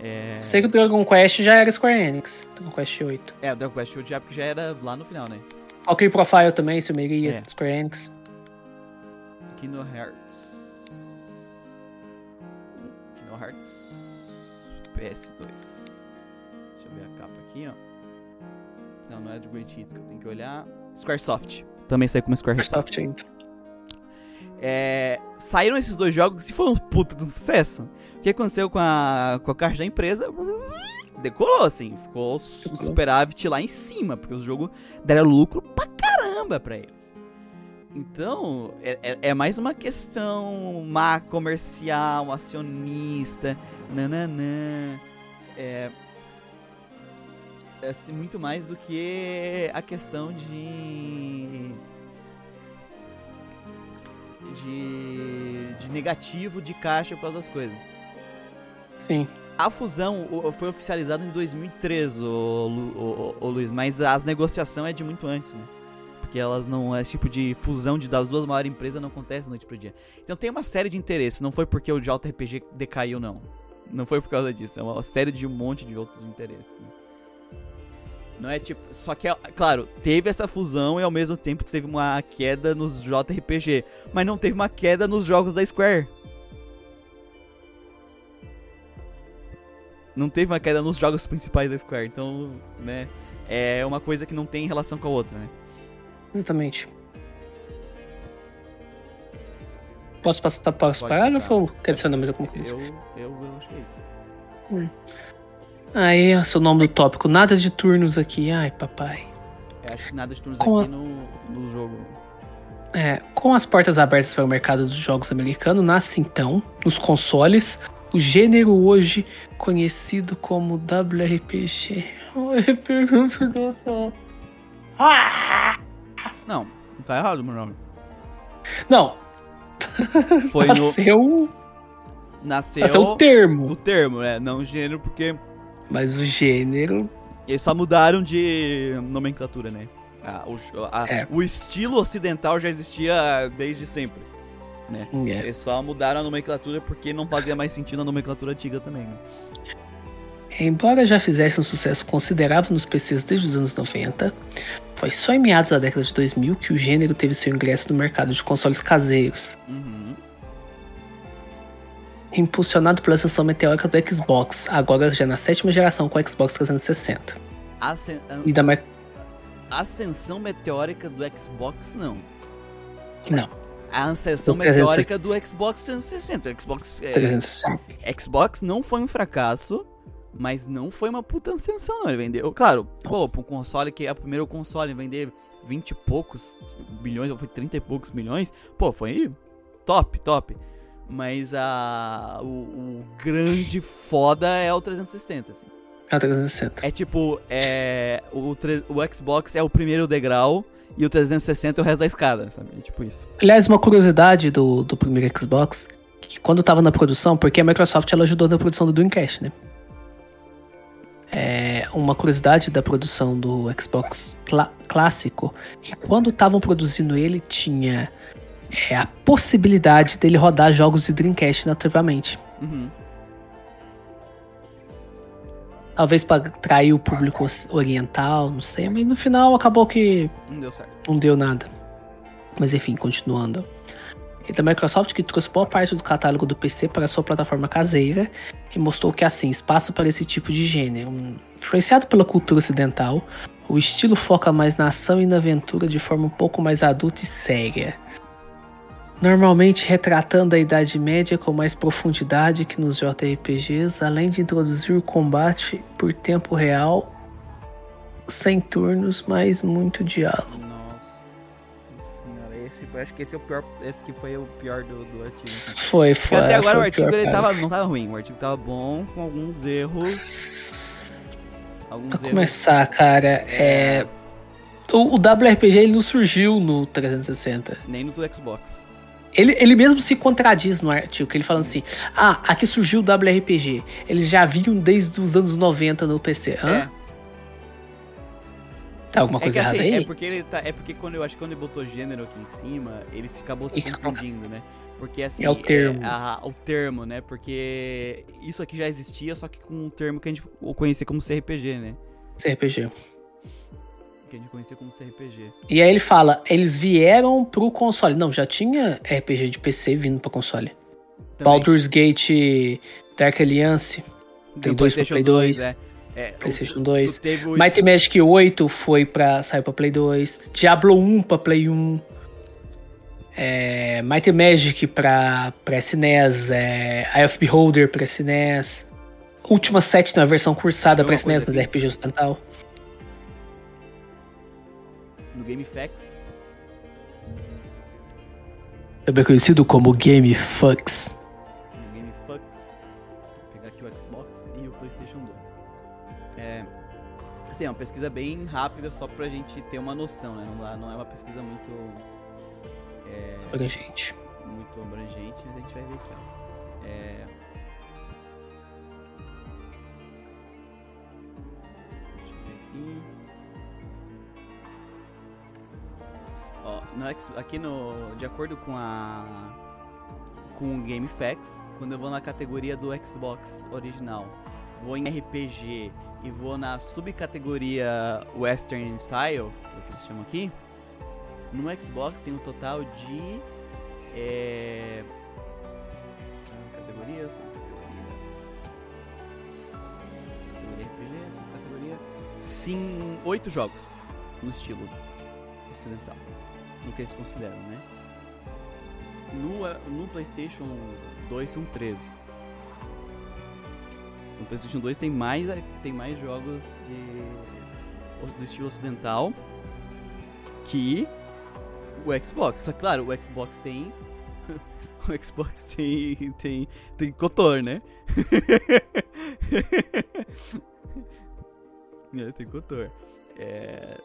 [SPEAKER 1] É,
[SPEAKER 2] Sei que o Dragon Quest já era Square Enix. Dragon Quest 8.
[SPEAKER 1] é, o Dragon Quest eu já porque já era lá no final, né?
[SPEAKER 2] Valkyrie Profile também, Silmeria,
[SPEAKER 1] É.
[SPEAKER 2] Square Enix.
[SPEAKER 1] Kingdom Hearts. Kingdom Hearts PS2. Deixa eu ver a capa aqui, ó. Não, não é do Great Hits que eu tenho que olhar. Squaresoft. Também saiu como Squaresoft.
[SPEAKER 2] Microsoft ainda.
[SPEAKER 1] É, saíram esses dois jogos e foi um puta de um sucesso. O que aconteceu com a, com a caixa da empresa? Decolou, assim. Ficou
[SPEAKER 2] Decolou.
[SPEAKER 1] superávit lá em cima, porque os jogos deram lucro pra caramba pra eles. Então, é, é- é mais uma questão má comercial, acionista, nananã. É, é assim, muito mais do que a questão de de, de negativo de caixa por causa das coisas.
[SPEAKER 2] Sim.
[SPEAKER 1] A fusão o- foi oficializada em 2013, ô, Lu- ô- ô- ô, Luiz, mas as negociações é de muito antes, né? Porque elas não. Esse tipo de fusão de, das duas maiores empresas não acontece da noite pro dia. Então tem uma série de interesses, não foi porque o JRPG decaiu, não. Não foi por causa disso, é uma série de um monte de outros interesses. né? Não é tipo. Só que, é- claro, teve essa fusão e ao mesmo tempo teve uma queda nos JRPG. Mas não teve uma queda nos jogos da Square. Não teve uma queda nos jogos principais da Square. Então, né. É uma coisa que não tem relação com a outra, né?
[SPEAKER 2] Exatamente. Posso passar para
[SPEAKER 1] Pode passar.
[SPEAKER 2] ou quer adicionar mais alguma coisa?
[SPEAKER 1] Eu, eu, eu acho que é isso.
[SPEAKER 2] Aí, ó, seu nome do tópico. Nada de turnos aqui. Ai, papai.
[SPEAKER 1] Eu acho que nada de turnos
[SPEAKER 2] Com a-
[SPEAKER 1] aqui no, no jogo.
[SPEAKER 2] É, com as portas abertas para o mercado dos jogos americanos, nasce então, nos consoles, o gênero hoje conhecido como WRPG. O RPG.
[SPEAKER 1] Não, não tá errado, meu nome.
[SPEAKER 2] Não,
[SPEAKER 1] Foi no.
[SPEAKER 2] nasceu,
[SPEAKER 1] Nasceu.
[SPEAKER 2] nasceu o termo,
[SPEAKER 1] o termo, né? Não o gênero, porque
[SPEAKER 2] mas o gênero
[SPEAKER 1] eles só mudaram de nomenclatura, né? Ah, o, a-
[SPEAKER 2] É.
[SPEAKER 1] o estilo ocidental já existia desde sempre. Né?
[SPEAKER 2] é,
[SPEAKER 1] Eles só mudaram a nomenclatura porque não fazia mais sentido a nomenclatura antiga também, né?
[SPEAKER 2] Embora já fizesse um sucesso considerável nos PCs desde os anos 90, foi só em meados da década de 2000 que o gênero teve seu ingresso no mercado de consoles caseiros,
[SPEAKER 1] Uhum.
[SPEAKER 2] Impulsionado pela ascensão meteórica do Xbox, agora já na sétima geração com o Xbox 360.
[SPEAKER 1] Ascen-
[SPEAKER 2] E da
[SPEAKER 1] Ascensão meteórica do Xbox, não.
[SPEAKER 2] Não,
[SPEAKER 1] A ascensão meteórica
[SPEAKER 2] 360.
[SPEAKER 1] do Xbox 360. O Xbox, é,
[SPEAKER 2] 360.
[SPEAKER 1] Xbox não foi um fracasso, mas não foi uma puta ascensão, não. Ele vendeu. Claro, pô, pra um console que é o primeiro console vender 20 e poucos bilhões, ou foi 30 e poucos milhões, pô, foi top, top. Mas a, o, o grande foda é o 360, assim.
[SPEAKER 2] É o 360.
[SPEAKER 1] É tipo, é, o, o Xbox é o primeiro degrau e o 360 é o resto da escada, sabe? É tipo isso.
[SPEAKER 2] Aliás, uma curiosidade do, do primeiro Xbox, que quando tava na produção, porque a Microsoft ela ajudou na produção do Dreamcast, né? É uma curiosidade da produção do Xbox clá- clássico, que quando estavam produzindo ele, tinha é, a possibilidade dele rodar jogos de Dreamcast nativamente.
[SPEAKER 1] Uhum.
[SPEAKER 2] Talvez para atrair o público oriental, não sei, mas no final acabou que
[SPEAKER 1] Não deu certo.
[SPEAKER 2] não deu nada. Mas enfim, continuando. E da Microsoft que trouxe boa parte do catálogo do PC para sua plataforma caseira e mostrou que assim, espaço para esse tipo de gênero. Influenciado pela cultura ocidental, o estilo foca mais na ação e na aventura de forma um pouco mais adulta e séria. Normalmente retratando a Idade Média com mais profundidade que nos JRPGs, além de introduzir o combate por tempo real, sem turnos, mas muito diálogo.
[SPEAKER 1] Nossa senhora, esse, eu acho que esse é o pior. Esse que foi o pior do, do artigo.
[SPEAKER 2] Foi,
[SPEAKER 1] Porque
[SPEAKER 2] foi.
[SPEAKER 1] até agora o artigo ele tava, não tava ruim, o artigo tava bom, com alguns erros. Alguns
[SPEAKER 2] Pra
[SPEAKER 1] erros.
[SPEAKER 2] começar, cara, é. O, o WRPG ele não surgiu no 360.
[SPEAKER 1] Nem no Xbox.
[SPEAKER 2] Ele, ele mesmo se contradiz no artigo, que ele fala assim: Ah, aqui surgiu o WRPG. Eles já vinham desde os anos 90 no PC. Hã?
[SPEAKER 1] É.
[SPEAKER 2] Tá alguma
[SPEAKER 1] É
[SPEAKER 2] coisa
[SPEAKER 1] que assim,
[SPEAKER 2] errada aí?
[SPEAKER 1] é porque ele tá. É porque quando eu acho que quando ele botou gênero aqui em cima, ele se acabou se confundindo, né? Porque assim.
[SPEAKER 2] É o termo.
[SPEAKER 1] a- o termo, né? Porque isso aqui já existia, só que com um termo que a gente conhecia como CRPG, né?
[SPEAKER 2] RPG.
[SPEAKER 1] Que a gente conhecia como CRPG.
[SPEAKER 2] E aí ele fala: eles vieram pro console. Não, já tinha RPG de PC vindo pro console.
[SPEAKER 1] Também.
[SPEAKER 2] Baldur's Gate Dark Alliance,
[SPEAKER 1] Tem
[SPEAKER 2] 2 pra Play
[SPEAKER 1] 2,
[SPEAKER 2] 2,
[SPEAKER 1] é. É,
[SPEAKER 2] PlayStation
[SPEAKER 1] tu-
[SPEAKER 2] 2.
[SPEAKER 1] tu teve o
[SPEAKER 2] Might and Magic 8 foi pra, saiu pra Play 2. Diablo 1 pra Play 1. É, Might and Magic pra, pra SNES. É, Eye of Beholder pra SNES. Última 7 na versão cursada
[SPEAKER 1] ver
[SPEAKER 2] pra SNES, mas é. RPG ocidental.
[SPEAKER 1] No GameFAQs.
[SPEAKER 2] Também conhecido como Game Fucks.
[SPEAKER 1] no GameFAQs. Vou pegar aqui o Xbox e o PlayStation 2. É, assim, é uma pesquisa bem rápida só pra gente ter uma noção, né? Não, não é uma pesquisa muito. É,
[SPEAKER 2] Olha, gente.
[SPEAKER 1] muito abrangente, mas a gente vai ver aqui, ó. É... Deixa eu ver aqui. Ó, no aqui no. De acordo com a. Com o GameFAQs, quando eu vou na categoria do Xbox original, vou em RPG e vou na subcategoria Western Style, que é o que eles chamam aqui, no Xbox tem um total de é... Categoria, subcategoria. RPG, subcategoria. Sim, oito jogos no estilo ocidental. No que eles consideram, né? No, eh, no PlayStation 2 são 13. No PlayStation 2 tem mais, tem mais jogos de, do estilo ocidental. que o Xbox. Só que, claro, o Xbox tem. o Xbox tem. tem. tem Cotor, né? é, tem Cotor. É.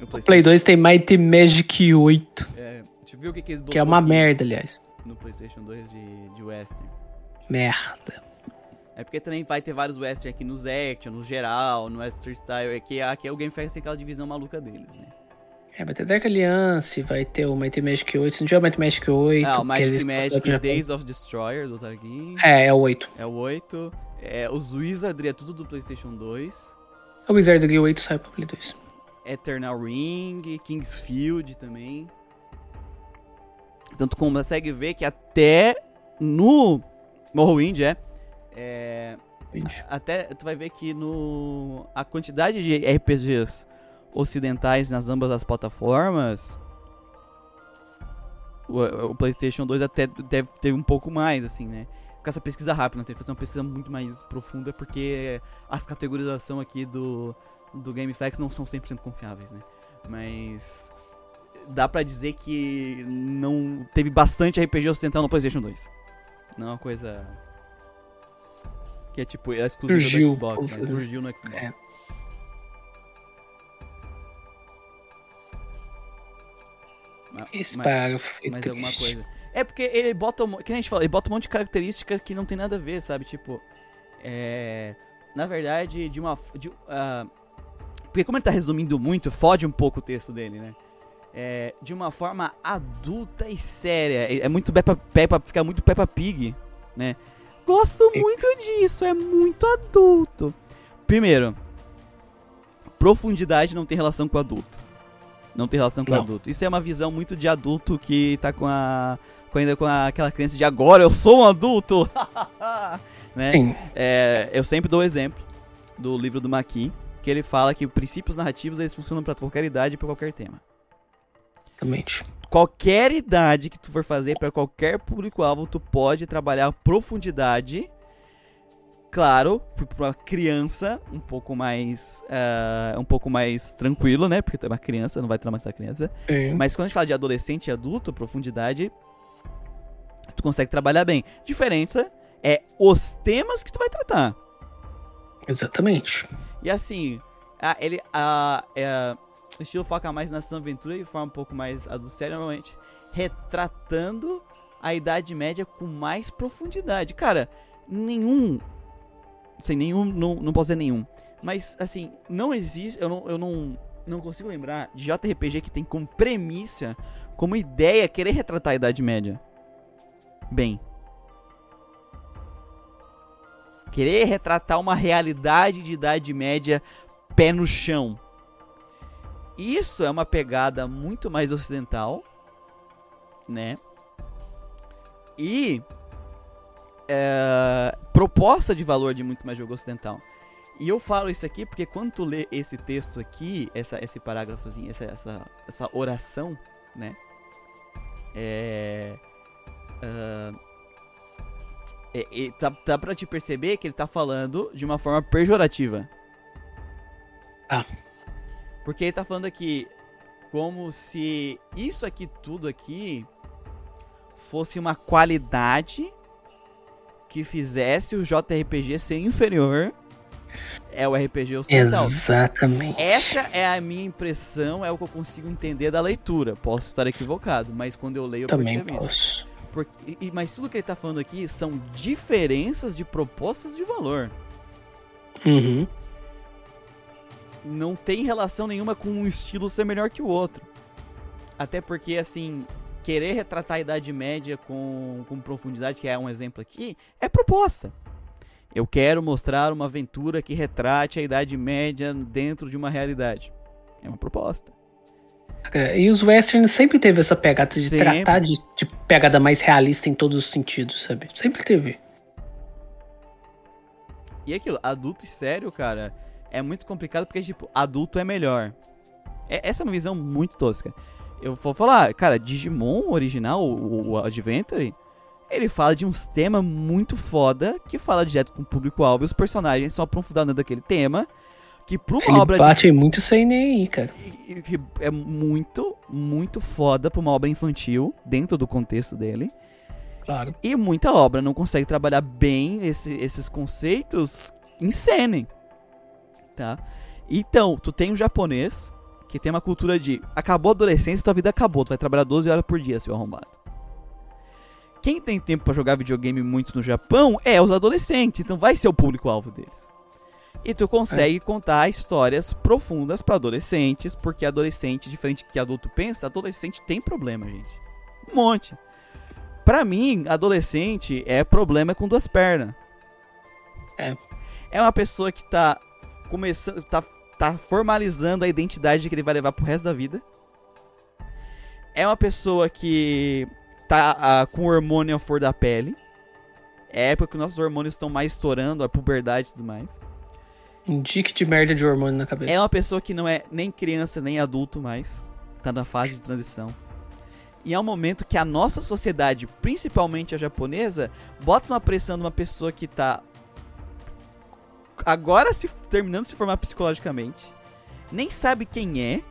[SPEAKER 2] O, o Play 2 tem Mighty Magic 8.
[SPEAKER 1] É, deixa eu ver o que, que
[SPEAKER 2] Que é uma merda, aliás.
[SPEAKER 1] No PlayStation 2 de, de Western.
[SPEAKER 2] Merda.
[SPEAKER 1] É porque também vai ter vários western aqui nos action, no geral, no western style. Aqui, aqui é o Game Fest tem aquela divisão maluca deles, né?
[SPEAKER 2] É, vai ter Dark Alliance, vai ter o Mighty Magic 8. Se não tiver o Mighty Magic 8...
[SPEAKER 1] Ah, o Mighty Magic Days of Destroyer do Targuin.
[SPEAKER 2] É, é o 8.
[SPEAKER 1] É o 8. É, os Wizardry é tudo do Playstation 2.
[SPEAKER 2] O Wizardry 8 sai pro Play 2.
[SPEAKER 1] Eternal Ring, Kingsfield também. Então tu consegue ver que até no Morrowind, é, é até tu vai ver que no a quantidade de RPGs ocidentais nas ambas as plataformas o, o, PlayStation 2 até deve ter um pouco mais assim, né? Com essa pesquisa rápida, né? tem que fazer uma pesquisa muito mais profunda porque as categorização aqui do do GameFAQs não são 100% confiáveis, né? Mas dá para dizer que não teve bastante RPG ocidental no PlayStation 2. Não é uma coisa que é tipo, era exclusiva surgiu, do Xbox, mas surgiu no Xbox. É.
[SPEAKER 2] Esse parágrafo.
[SPEAKER 1] Mas alguma coisa. É porque ele bota, que a gente fala, ele bota um monte de características que não tem nada a ver, sabe? Tipo, é, na verdade, de uma, de, uh, porque como ele tá resumindo muito, fode um pouco o texto dele, né? É, de uma forma adulta e séria. É, é muito Peppa, Peppa, fica muito Peppa Pig, né? Gosto muito disso, é muito adulto. Primeiro, profundidade não tem relação com adulto. Não tem relação com não. adulto. Isso é uma visão muito de adulto que tá com a. Com ainda com a, aquela crença de agora eu sou um adulto! né? É, eu sempre dou o exemplo do livro do Maqui, que ele fala que princípios narrativos eles funcionam para qualquer idade e para qualquer tema.
[SPEAKER 2] Exatamente
[SPEAKER 1] qualquer idade que tu for fazer para qualquer público-alvo, tu pode trabalhar profundidade. Claro, para uma criança um pouco mais uh, um pouco mais tranquilo, né? Porque tu é uma criança, não vai traumatizar a criança. É. Mas quando a gente fala de adolescente e adulto, profundidade, tu consegue trabalhar bem. Diferença é os temas que tu vai tratar.
[SPEAKER 2] Exatamente.
[SPEAKER 1] E assim, a, ele, a, a, o estilo foca mais na ação aventura de forma um pouco mais adulta, normalmente retratando a Idade Média com mais profundidade. Cara, nenhum. Sem nenhum, não, não posso dizer nenhum. Mas, assim, não existe. Eu não, eu não, não consigo lembrar de JRPG que tem como premissa, como ideia, querer retratar a Idade Média. Bem. Querer retratar uma realidade de Idade Média pé no chão. Isso é uma pegada muito mais ocidental, né? E é, proposta de valor de muito mais jogo ocidental. E eu falo isso aqui porque quando tu lê esse texto aqui, essa, esse parágrafozinho, essa, essa, essa oração, né? É, uh, é, é, tá, tá pra te perceber que ele tá falando de uma forma pejorativa.
[SPEAKER 2] Ah.
[SPEAKER 1] Porque ele tá falando aqui como se isso aqui tudo aqui fosse uma qualidade que fizesse o JRPG ser inferior é o RPG ocidental.
[SPEAKER 2] Exatamente.
[SPEAKER 1] Essa é a minha impressão, é o que eu consigo entender da leitura. Posso estar equivocado, mas quando eu leio eu
[SPEAKER 2] Também
[SPEAKER 1] percebo
[SPEAKER 2] posso.
[SPEAKER 1] isso. Porque, mas tudo que ele está falando aqui são diferenças de propostas de valor.
[SPEAKER 2] Uhum
[SPEAKER 1] não tem relação nenhuma com um estilo ser melhor que o outro. Até porque, assim, querer retratar a Idade Média com, com profundidade, que é um exemplo aqui, é proposta. Eu quero mostrar uma aventura que retrate a Idade Média dentro de uma realidade. É uma proposta.
[SPEAKER 2] É, e os westerns sempre teve essa pegada de sempre. tratar de, de pegada mais realista em todos os sentidos, sabe? Sempre teve.
[SPEAKER 1] E aquilo, adulto e sério, cara, é muito complicado porque, tipo, adulto é melhor. É, essa é uma visão muito tosca. Eu vou falar, cara, Digimon original, o, o Adventure, ele fala de uns temas muito foda que fala direto com o público-alvo e os personagens são aprofundados daquele tema Que pra uma
[SPEAKER 2] Ele
[SPEAKER 1] obra
[SPEAKER 2] bate muito sem nem aí, cara.
[SPEAKER 1] de, que é muito, muito foda pra uma obra infantil, dentro do contexto dele.
[SPEAKER 2] Claro.
[SPEAKER 1] E muita obra não consegue trabalhar bem esse- esses conceitos em cena. Tá? Então, tu tem um japonês que tem uma cultura de acabou a adolescência, tua vida acabou, tu vai trabalhar 12 horas por dia, seu arrombado. Quem tem tempo pra jogar videogame muito no Japão é os adolescentes, então vai ser o público-alvo deles. E tu consegue contar histórias profundas pra adolescentes, porque adolescente, diferente do que adulto pensa, adolescente tem problema, gente. Um monte. Pra mim, adolescente é problema com duas pernas.
[SPEAKER 2] É.
[SPEAKER 1] É uma pessoa que tá começando, tá, tá formalizando a identidade que ele vai levar pro resto da vida. É uma pessoa que tá ah, com hormônio à flor da pele. É época que nossos hormônios estão mais estourando, a puberdade e tudo mais.
[SPEAKER 2] Um dique de merda de hormônio na cabeça.
[SPEAKER 1] É uma pessoa que não é nem criança nem adulto mais. Tá na fase de transição. E é um momento que a nossa sociedade, principalmente a japonesa, bota uma pressão numa pessoa que tá agora se terminando de se formar psicologicamente, nem sabe quem é,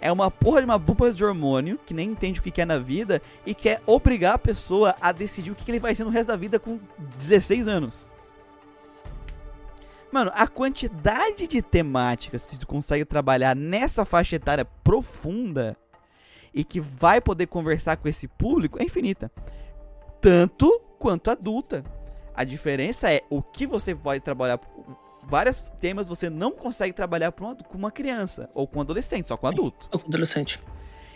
[SPEAKER 1] é uma porra de uma bomba de hormônio que nem entende o que quer na vida e quer obrigar a pessoa a decidir o que ele vai ser no resto da vida com 16 anos. Mano, a quantidade de temáticas que tu consegue trabalhar nessa faixa etária profunda e que vai poder conversar com esse público é infinita. Tanto quanto adulta. A diferença é o que você vai trabalhar. Vários temas você não consegue trabalhar pra com uma criança ou com um adolescente, só com um adulto.
[SPEAKER 2] Eu, Adolescente.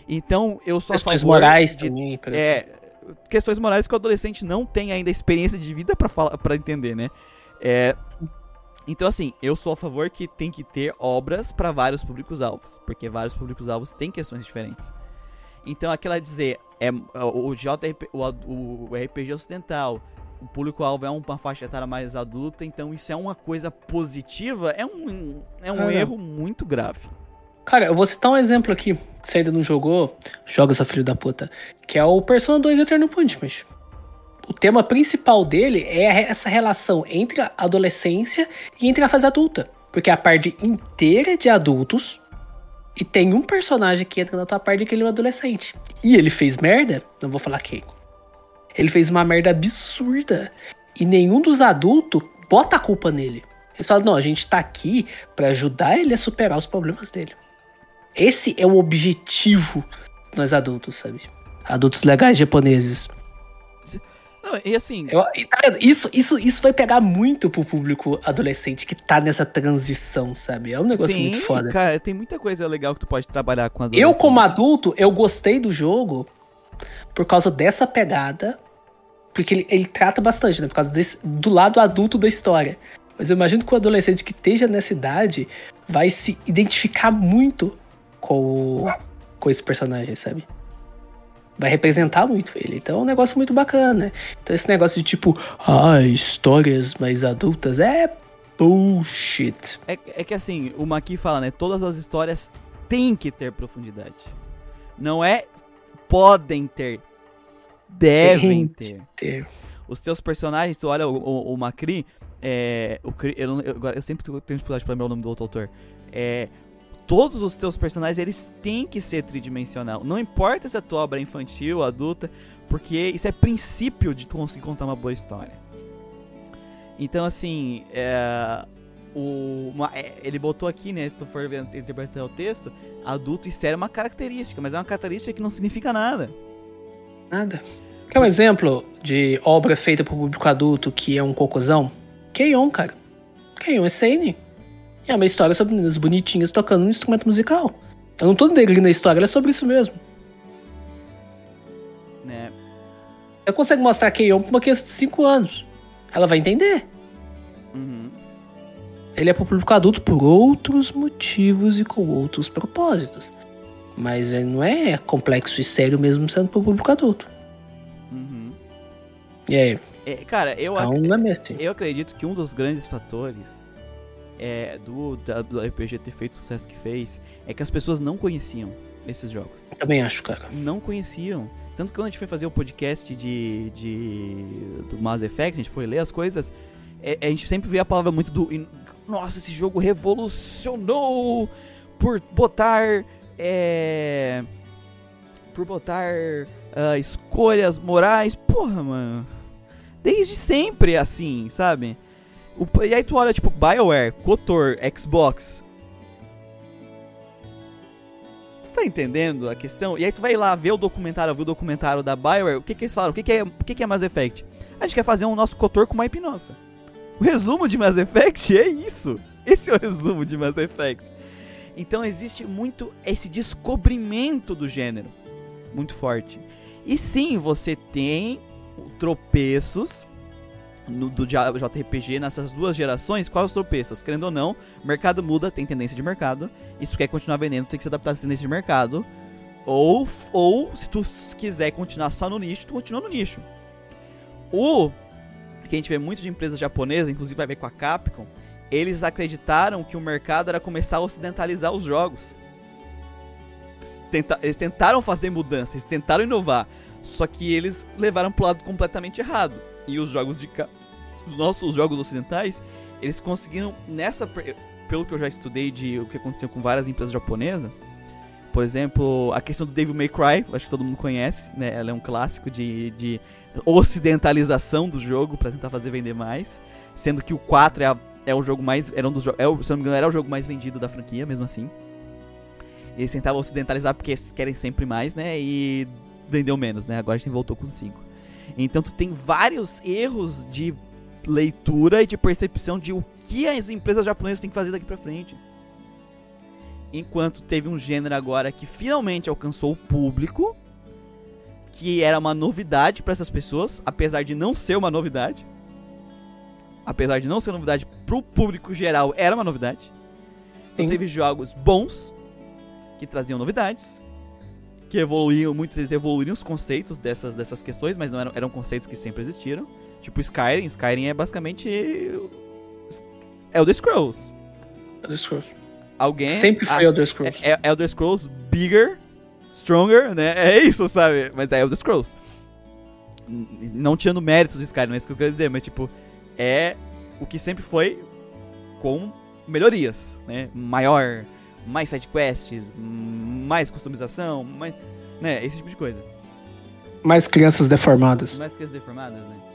[SPEAKER 1] Então eu a
[SPEAKER 2] Questões morais
[SPEAKER 1] de
[SPEAKER 2] também. exemplo.
[SPEAKER 1] é, questões morais que o adolescente não tem ainda experiência de vida pra falar, para entender, né? É, então assim, eu sou a favor que tem que ter obras pra vários públicos alvos, porque vários públicos alvos têm questões diferentes. Então aquela dizer é o JRP, o, o RPG ocidental, o público alvo é uma faixa etária mais adulta, então isso é uma coisa positiva, é um é um
[SPEAKER 2] Cara.
[SPEAKER 1] erro muito grave.
[SPEAKER 2] Cara, eu vou citar um exemplo aqui, que você ainda não jogou, joga seu filho da puta, que é o Persona 2 Eternal Punishment. O tema principal dele é essa relação entre a adolescência e entre a fase adulta. Porque é a parte inteira de adultos e tem um personagem que entra na tua parte que ele é um adolescente. E ele fez merda, não vou falar quem. Ele fez uma merda absurda. E nenhum dos adultos bota a culpa nele. Eles falam, não, a gente tá aqui pra ajudar ele a superar os problemas dele. Esse é o objetivo nós adultos, sabe? Adultos legais japoneses.
[SPEAKER 1] Não, e assim,
[SPEAKER 2] Eu- e tá vendo? isso, isso, isso vai pegar muito pro público adolescente que tá nessa transição, sabe? É um negócio
[SPEAKER 1] sim,
[SPEAKER 2] muito foda.
[SPEAKER 1] cara, tem muita coisa legal que tu pode trabalhar com
[SPEAKER 2] Eu,
[SPEAKER 1] adolescente.
[SPEAKER 2] como adulto, eu gostei do jogo por causa dessa pegada. Porque ele, ele trata bastante, né? Por causa desse, do lado adulto da história. Mas eu imagino que o adolescente que esteja nessa idade vai se identificar muito com, o- com esse personagem, sabe? Vai representar muito ele. Então é um negócio muito bacana, né? Então esse negócio de tipo, ah, histórias mais adultas é bullshit.
[SPEAKER 1] É, é que assim, o Maki fala, né? Todas as histórias têm que ter profundidade. Não é podem ter. Devem ter.
[SPEAKER 2] Ter.
[SPEAKER 1] Os teus personagens, tu olha o, o, o Macri, é. O, eu, eu- agora, eu sempre tenho dificuldade pra lembrar o nome do outro autor. É. Todos os teus personagens, eles têm que ser tridimensional. Não importa se a tua obra é infantil, adulta, porque isso é princípio de tu conseguir contar uma boa história. Então, assim, é, o, uma- é, ele botou aqui, né? Se tu for ver- interpretar o texto, adulto e sério é uma característica, mas é uma característica que não significa nada.
[SPEAKER 2] Nada. Quer um exemplo de obra feita pro público adulto que é um cocôzão? Keion, cara. Keion é Seinen. É uma história sobre meninas bonitinhas tocando um instrumento musical. Eu não tô denegrindo a história, ela é sobre isso mesmo.
[SPEAKER 1] Né?
[SPEAKER 2] Eu consigo mostrar Keion pra uma criança de 5 anos. Ela vai entender.
[SPEAKER 1] Uhum.
[SPEAKER 2] Ele é pro público adulto por outros motivos e com outros propósitos. Mas ele não é complexo e sério mesmo sendo pro público adulto.
[SPEAKER 1] Uhum.
[SPEAKER 2] E aí?
[SPEAKER 1] É, cara, eu,
[SPEAKER 2] Então
[SPEAKER 1] ac-
[SPEAKER 2] é
[SPEAKER 1] eu acredito que um dos grandes fatores é, do, da- do RPG ter feito o sucesso que fez é que as pessoas não conheciam esses jogos.
[SPEAKER 2] Também acho, cara.
[SPEAKER 1] Não conheciam. Tanto que quando a gente foi fazer o podcast de, de do Mass Effect, a gente foi ler as coisas, é- a gente sempre vê a palavra muito do. nossa, esse jogo revolucionou por botar. É, por botar uh, escolhas morais. Porra, mano. Desde sempre é assim, sabe? E aí tu olha, tipo, BioWare, KOTOR, Xbox. Tu tá entendendo a questão? E aí tu vai lá ver o documentário, ver o documentário da BioWare, o que que eles falaram? O que que é, o que que é Mass Effect? A gente quer fazer um nosso KOTOR com uma IP nossa. O resumo de Mass Effect é isso. Esse é o resumo de Mass Effect. Então existe muito esse descobrimento do gênero. Muito forte. E sim, você tem tropeços no, do JRPG nessas duas gerações. Quais os tropeços? Querendo ou não, mercado muda, tem tendência de mercado. Tu quer continuar vendendo, tem que se adaptar às tendências de mercado. Ou, ou se tu quiser continuar só no nicho, tu continua no nicho. O que a gente vê muito de empresas japonesas, inclusive vai ver com a Capcom, eles acreditaram que o mercado era começar a ocidentalizar os jogos. Tenta, eles tentaram fazer mudanças, tentaram inovar, só que eles levaram pro lado completamente errado. E os jogos de os nossos jogos ocidentais, eles conseguiram nessa pelo que eu já estudei de o que aconteceu com várias empresas japonesas, por exemplo, a questão do Devil May Cry, acho que todo mundo conhece, né? Ela é um clássico de, de ocidentalização do jogo para tentar fazer vender mais, sendo que o 4 é, a, é o jogo mais era um dos é o, se não me engano era o jogo mais vendido da franquia, mesmo assim. Eles tentavam ocidentalizar porque eles querem sempre mais, né? E vendeu menos, né? Agora a gente voltou com 5. Então tu tem vários erros de leitura e de percepção de o que as empresas japonesas têm que fazer daqui para frente. Enquanto teve um gênero agora que finalmente alcançou o público, que era uma novidade para essas pessoas, apesar de não ser uma novidade. Apesar de não ser novidade pro público geral, era uma novidade. Então teve jogos bons que traziam novidades, que evoluíam, muitos deles evoluíram os conceitos dessas, dessas questões, mas não eram, eram conceitos que sempre existiram. Tipo Skyrim, Skyrim é basicamente é o The Scrolls.
[SPEAKER 2] Elder Scrolls
[SPEAKER 1] alguém.
[SPEAKER 2] Sempre foi Elder Scrolls.
[SPEAKER 1] É, é Elder Scrolls bigger, stronger, né? É isso, sabe? Mas é Elder Scrolls. Não tirando méritos de Skyrim, não é isso que eu quero dizer, mas tipo, é o que sempre foi com melhorias, né? Maior, mais sidequests, mais customização, mais. né? Esse tipo de coisa.
[SPEAKER 2] Mais crianças deformadas.
[SPEAKER 1] Mais crianças deformadas, né?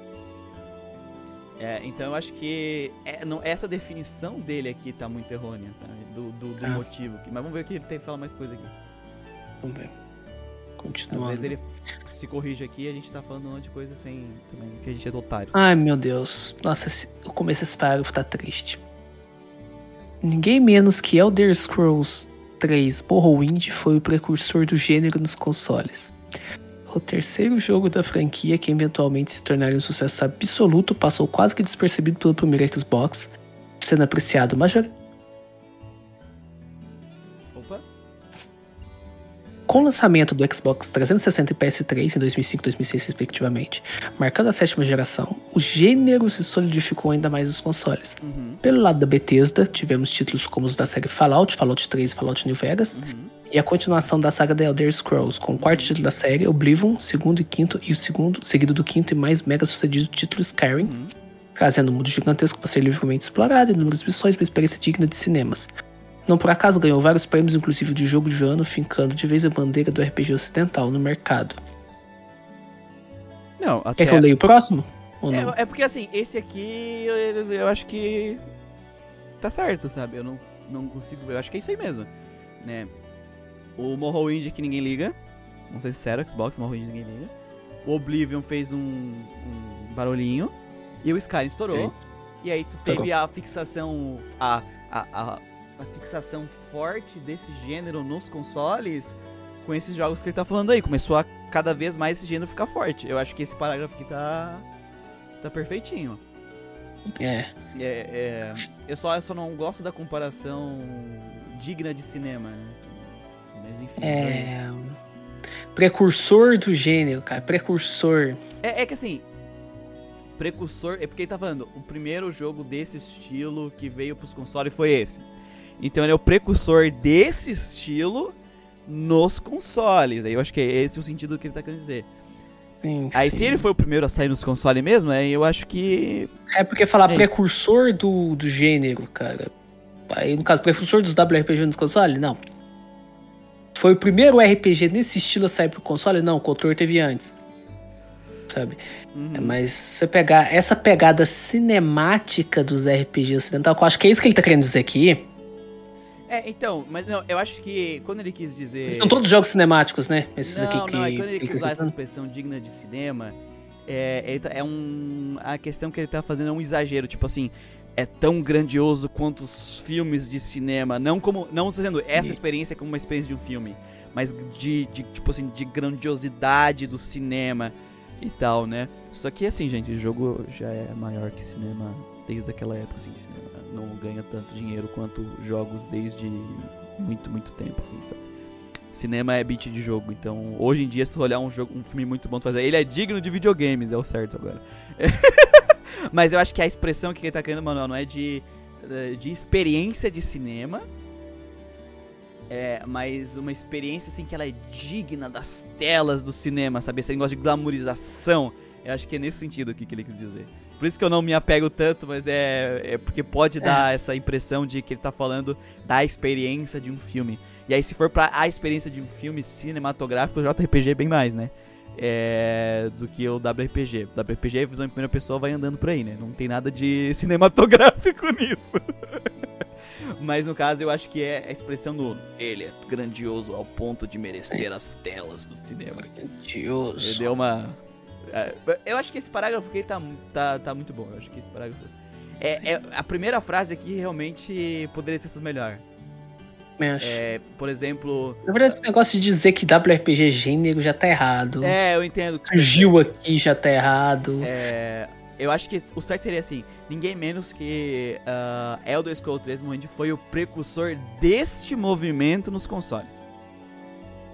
[SPEAKER 1] É, então eu acho que é, não, essa definição dele aqui tá muito errônea, sabe? Do, do, do ah. motivo. Mas vamos ver o que ele tem que falar mais coisa aqui.
[SPEAKER 2] Vamos ver. Continuando.
[SPEAKER 1] Às vezes ele se corrige aqui e a gente tá falando um monte de coisa sem também, que a gente é do otário.
[SPEAKER 2] Ai meu Deus. Nossa, o começo desse parágrafo tá triste. Ninguém menos que Elder Scrolls 3 Morrowind foi o precursor do gênero nos consoles o terceiro jogo da franquia que eventualmente se tornaria um sucesso absoluto passou quase que despercebido pelo primeiro Xbox, sendo apreciado majoritariamente. Com o lançamento do Xbox 360 e PS3 em 2005 e 2006, respectivamente, marcando a sétima geração, o gênero se solidificou ainda mais nos consoles. Uhum. Pelo lado da Bethesda, tivemos títulos como os da série Fallout, Fallout 3 e Fallout New Vegas, uhum e a continuação da saga The Elder Scrolls, com o quarto título da série, Oblivion, segundo e quinto, e o segundo, seguido do quinto e mais mega sucedido título Skyrim, uhum. trazendo um mundo gigantesco para ser livremente explorado e inúmeras missões para experiência digna de cinemas. Não por acaso ganhou vários prêmios, inclusive de jogo de ano, fincando de vez a bandeira do RPG ocidental no mercado.
[SPEAKER 1] Não, até...
[SPEAKER 2] Quer que eu leia o próximo?
[SPEAKER 1] É, é, porque assim, esse aqui eu, eu, acho que tá certo, sabe? Eu não, não consigo ver. Eu acho que é isso aí mesmo, né? O Morrowind que ninguém liga. Não sei se era Xbox, Morrowind ninguém liga. O Oblivion fez um, um barulhinho. E o Skyrim estourou. E aí tu teve a fixação. A, a, a, a, fixação forte desse gênero nos consoles com esses jogos que ele tá falando aí. Começou a cada vez mais esse gênero ficar forte. Eu acho que esse parágrafo aqui tá. tá perfeitinho.
[SPEAKER 2] É.
[SPEAKER 1] é, é eu, só, eu só não gosto da comparação digna de cinema. Né? Mas enfim.
[SPEAKER 2] É. Precursor do gênero, cara. Precursor.
[SPEAKER 1] É, é que assim. Precursor. É porque ele tá falando. O primeiro jogo desse estilo que veio pros consoles foi esse. Então ele é o precursor desse estilo nos consoles. Aí eu acho que é esse o sentido que ele tá querendo dizer.
[SPEAKER 2] Sim,
[SPEAKER 1] Aí
[SPEAKER 2] sim.
[SPEAKER 1] se ele foi o primeiro a sair nos consoles mesmo, aí eu acho que.
[SPEAKER 2] É porque falar
[SPEAKER 1] É isso.
[SPEAKER 2] precursor do, do gênero, cara. Aí, no caso, precursor dos WRPG nos consoles? Não. Foi o primeiro RPG nesse estilo a sair pro console? Não, o Cotor teve antes. Sabe?
[SPEAKER 1] Uhum.
[SPEAKER 2] Mas se você pegar essa pegada cinemática dos RPG ocidental, que eu acho que é isso que ele tá querendo dizer aqui.
[SPEAKER 1] É, então, mas não, eu acho que quando ele quis dizer.
[SPEAKER 2] São todos jogos cinemáticos, né? Esses
[SPEAKER 1] não,
[SPEAKER 2] aqui que.
[SPEAKER 1] não, é quando ele
[SPEAKER 2] que
[SPEAKER 1] quis usar essa expressão digna de cinema, é, ele tá- é um. A questão que ele tá fazendo é um exagero, tipo assim. É tão grandioso quanto os filmes de cinema. Não como. Não estou dizendo essa experiência como uma experiência de um filme. Mas de, de, tipo assim, de grandiosidade do cinema e tal, né? Só que assim, gente, o jogo já é maior que cinema desde aquela época, assim, cinema não ganha tanto dinheiro quanto jogos desde muito, muito tempo, assim, sabe? Cinema é beat de jogo, então hoje em dia se tu olhar um jogo, um filme muito bom tu fazer, ele é digno de videogames, é o certo agora. Mas eu acho que a expressão que ele tá querendo, Manuel, não é de, eh, de experiência de cinema, é, mas uma experiência assim que ela é digna das telas do cinema, sabe? Esse negócio de glamorização. Eu acho que é nesse sentido que ele quis dizer. Por isso que eu não me apego tanto, mas é, é porque pode dar essa impressão de que ele tá falando da experiência de um filme. E aí, se for pra a experiência de um filme cinematográfico, o JRPG é bem mais, né? É, do que o WRPG. O WRPG, a visão em primeira pessoa, vai andando por aí, né? Não tem nada de cinematográfico nisso. Mas no caso, eu acho que é a expressão do. Ele é grandioso ao ponto de merecer as telas do cinema. Ele
[SPEAKER 2] Grandioso.
[SPEAKER 1] deu uma. é, Eu acho que esse parágrafo aqui tá, tá, tá muito bom. Eu acho que esse parágrafo. É, é- a primeira frase aqui realmente poderia ter sido melhor. É, por exemplo.
[SPEAKER 2] Na verdade, esse negócio de dizer que WRPG é gênero já tá errado.
[SPEAKER 1] É, eu entendo. que-
[SPEAKER 2] Surgiu aqui já tá errado.
[SPEAKER 1] É, eu acho que o certo seria assim: ninguém menos que uh, Elder Scrolls 3 Morrowind foi o precursor deste movimento nos consoles.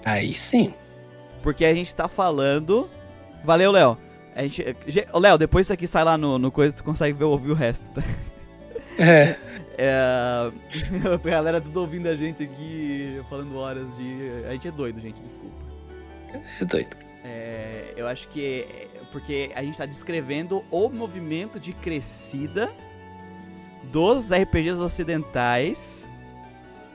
[SPEAKER 2] Aí sim.
[SPEAKER 1] Porque a gente tá falando. Valeu, Léo. A gente. Léo, depois isso aqui sai lá no, no coisa, tu consegue ver, ouvir o resto, tá?
[SPEAKER 2] É.
[SPEAKER 1] É, a galera tudo ouvindo a gente aqui, falando horas de. A gente é doido, gente, desculpa.
[SPEAKER 2] É doido.
[SPEAKER 1] É, eu acho que. é Porque a gente tá descrevendo o movimento de crescida dos RPGs ocidentais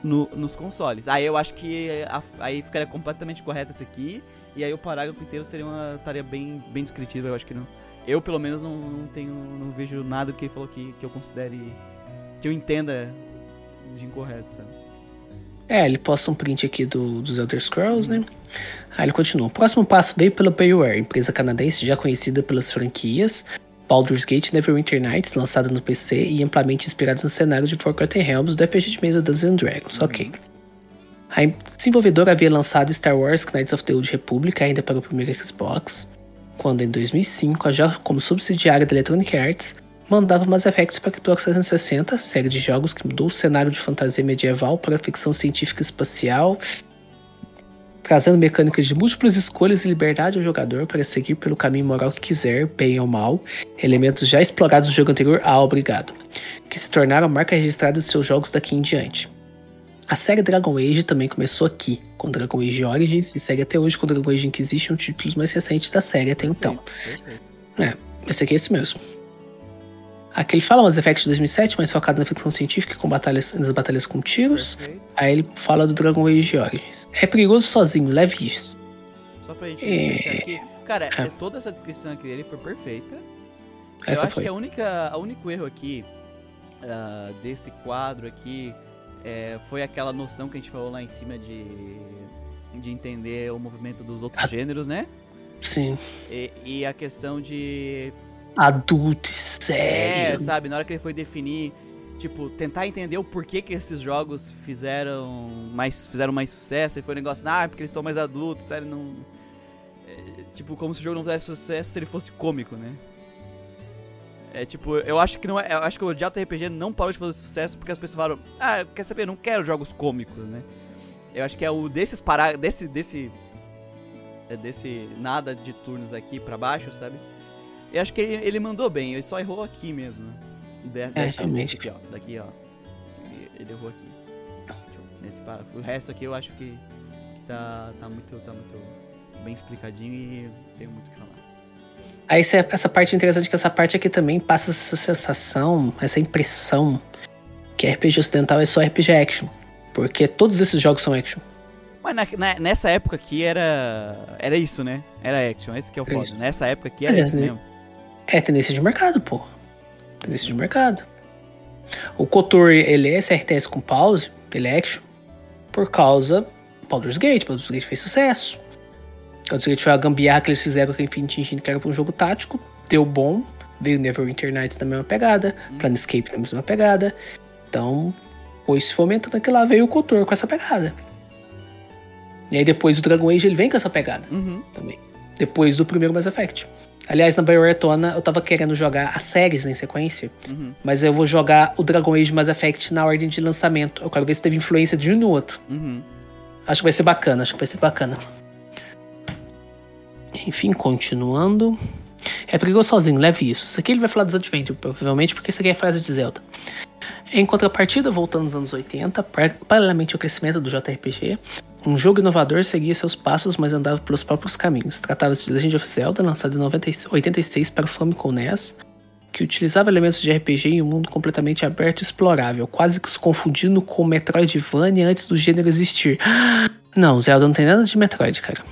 [SPEAKER 1] no- nos consoles. Aí eu acho que a- aí ficaria completamente correto isso aqui. E aí o parágrafo inteiro seria uma tarefa bem, bem descritiva. Eu acho que não. Eu, pelo menos, não, não tenho. não vejo nada que ele falou que, que eu considere. Que eu entenda de incorreto, sabe?
[SPEAKER 2] É, ele posta um print aqui do, dos Elder Scrolls, né? Aí ele continua. O próximo passo veio pela BioWare, empresa canadense já conhecida pelas franquias Baldur's Gate Neverwinter Nights, lançada no PC e amplamente inspirada no cenário de Forgotten Realms do RPG de mesa Dungeons Dragons. Ok. A desenvolvedora havia lançado Star Wars Knights of the Old Republic ainda para o primeiro Xbox, quando em 2005, já como subsidiária da Electronic Arts, mandava Mass Effect para o Xbox 360, série de jogos que mudou o cenário de fantasia medieval para ficção científica espacial, trazendo mecânicas de múltiplas escolhas e liberdade ao jogador para seguir pelo caminho moral que quiser, bem ou mal, elementos já explorados no jogo anterior, ah, obrigado, que se tornaram a marca registrada de seus jogos daqui em diante. A série Dragon Age também começou aqui, com Dragon Age Origins, e segue até hoje com Dragon Age Inquisition, títulos mais recentes da série até então.
[SPEAKER 1] Perfeito.
[SPEAKER 2] Esse aqui é esse mesmo. Aqui ele fala Mass Effect 2007, mais focado na ficção científica com batalhas, nas batalhas com tiros.
[SPEAKER 1] Perfeito.
[SPEAKER 2] Aí ele fala do Dragon Age Origins. É perigoso sozinho, leve isso.
[SPEAKER 1] Só pra gente
[SPEAKER 2] É.
[SPEAKER 1] aqui. Cara,
[SPEAKER 2] É.
[SPEAKER 1] é, toda essa descrição aqui dele foi perfeita. Eu
[SPEAKER 2] Essa
[SPEAKER 1] acho
[SPEAKER 2] foi.
[SPEAKER 1] que a única, a único erro aqui ah, desse quadro aqui é, foi aquela noção que a gente falou lá em cima de, de entender o movimento dos outros
[SPEAKER 2] Ah.
[SPEAKER 1] gêneros, né?
[SPEAKER 2] Sim.
[SPEAKER 1] E, e a questão de.
[SPEAKER 2] Adulto e
[SPEAKER 1] É,
[SPEAKER 2] sério.
[SPEAKER 1] sabe? Na hora que ele foi definir, tipo, tentar entender o porquê que esses jogos fizeram mais, fizeram mais sucesso. E foi um negócio, ah, é porque eles são mais adultos, sério, não. é, tipo, como se o jogo não tivesse sucesso se ele fosse cômico, né? É tipo, eu acho que não é. Eu acho que o JRPG não parou de fazer sucesso porque as pessoas falaram, ah, quer saber, eu não quero jogos cômicos, né? Eu acho que é o desses parar. desse. desse. é desse nada de turnos aqui pra baixo, sabe? Eu acho que ele, ele mandou bem, ele só errou aqui mesmo. né? De,
[SPEAKER 2] realmente.
[SPEAKER 1] desse aqui, ó. Daqui, ó. Ele, errou aqui. Nesse parágrafo. O resto aqui eu acho que, que tá, tá, muito, tá muito bem explicadinho e tenho muito o que falar.
[SPEAKER 2] Aí essa, essa parte interessante que essa parte aqui também passa essa sensação, essa impressão que RPG ocidental é só RPG action. Porque todos esses jogos são action.
[SPEAKER 1] Mas na- na- nessa época aqui era. Era isso, né? Era action, esse que é o foda. Nessa época aqui era
[SPEAKER 2] Mas é,
[SPEAKER 1] isso
[SPEAKER 2] né? É tendência de mercado, pô. Tendência de mercado. O Kotor, ele é SRTS com pause, ele é action, por causa do Baldur's Gate. Baldur's Gate fez sucesso. Baldur's Gate foi a gambiarra que eles fizeram com Infinite Engine, que era pra um jogo tático. Deu bom. Veio Neverwinter Nights na mesma pegada. Planescape na mesma pegada. Então, foi se fomentando aquilo lá. Veio o Kotor com essa pegada. E aí depois o Dragon Age, ele vem com essa pegada
[SPEAKER 1] Uhum.
[SPEAKER 2] também. Depois do primeiro Mass Effect. Aliás, na Bayonetta eu tava querendo jogar as séries em sequência,
[SPEAKER 1] Uhum.
[SPEAKER 2] mas eu vou jogar o Dragon Age Mass Effect na ordem de lançamento. Eu quero ver se teve influência de um no outro.
[SPEAKER 1] Uhum.
[SPEAKER 2] Acho que vai ser bacana, acho que vai ser bacana. Enfim, continuando. É perigoso sozinho, leve isso. Isso aqui ele vai falar dos Adventure, provavelmente, porque isso aqui é a frase de Zelda. Em contrapartida, voltando nos anos 80, par- paralelamente ao crescimento do JRPG, um jogo inovador seguia seus passos, mas andava pelos próprios caminhos. Tratava-se de Legend of Zelda, lançado em 90 e 86 para o Famicom NES, que utilizava elementos de RPG em um mundo completamente aberto e explorável, quase que os confundindo com Metroidvania antes do gênero existir. Não, Zelda não tem nada de Metroid, cara.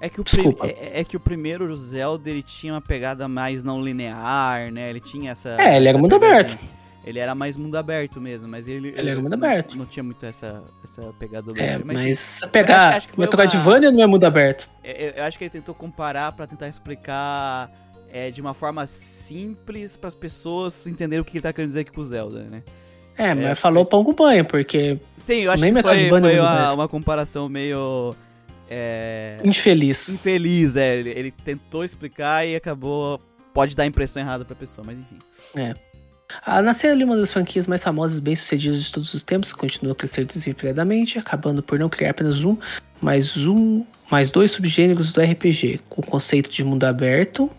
[SPEAKER 1] É que, o
[SPEAKER 2] Desculpa.
[SPEAKER 1] é, é que o primeiro Zelda ele tinha uma pegada mais não linear, né? Ele tinha essa.
[SPEAKER 2] É, ele era
[SPEAKER 1] pegada-
[SPEAKER 2] aberto.
[SPEAKER 1] Ele era mais mundo aberto mesmo, mas ele.
[SPEAKER 2] Ele era mundo
[SPEAKER 1] não-
[SPEAKER 2] aberto.
[SPEAKER 1] Não, tinha muito essa, essa pegada do
[SPEAKER 2] É, mas
[SPEAKER 1] eu
[SPEAKER 2] pegar
[SPEAKER 1] acho- acho que foi
[SPEAKER 2] Metroidvania não é mundo aberto.
[SPEAKER 1] É, Eu, eu acho que ele tentou comparar pra tentar explicar é, de uma forma simples para as pessoas entenderem o que ele tá querendo dizer aqui com o Zelda, né?
[SPEAKER 2] É, mas
[SPEAKER 1] que
[SPEAKER 2] falou
[SPEAKER 1] faz-
[SPEAKER 2] pão com banho, porque
[SPEAKER 1] Sim, eu acho
[SPEAKER 2] Nem
[SPEAKER 1] que foi, foi
[SPEAKER 2] é
[SPEAKER 1] uma, uma comparação meio. É,
[SPEAKER 2] infeliz.
[SPEAKER 1] infeliz, é. Ele, ele tentou explicar e acabou. Pode dar a impressão errada pra pessoa, mas enfim.
[SPEAKER 2] A nascer ali uma das franquias mais famosas e bem-sucedidas de todos os tempos, continua a crescer desenfreadamente, acabando por não criar apenas um, mas um, mais dois subgêneros do RPG, com o conceito de mundo aberto,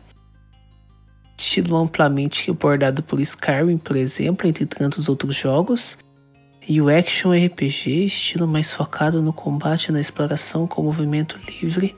[SPEAKER 2] estilo amplamente abordado por Skyrim, por exemplo, entre tantos outros jogos, e o Action RPG, estilo mais focado no combate e na exploração com movimento livre,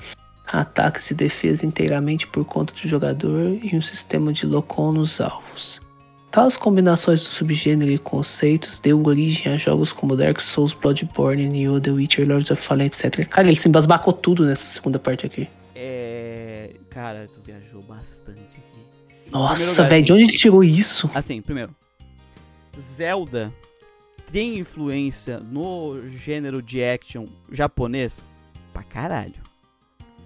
[SPEAKER 2] ataques e defesa inteiramente por conta do jogador e um sistema de locom nos alvos. Tais combinações do subgênero e conceitos deu origem a jogos como Dark Souls, Bloodborne, Nioh, The Witcher, Lords of Fallen, etc. Cara, ele se embasbacou tudo nessa segunda parte aqui.
[SPEAKER 1] É. Cara, tu viajou bastante aqui.
[SPEAKER 2] Nossa, velho, de onde ele tirou isso?
[SPEAKER 1] Assim, primeiro. Zelda tem influência no gênero de action japonês pra caralho.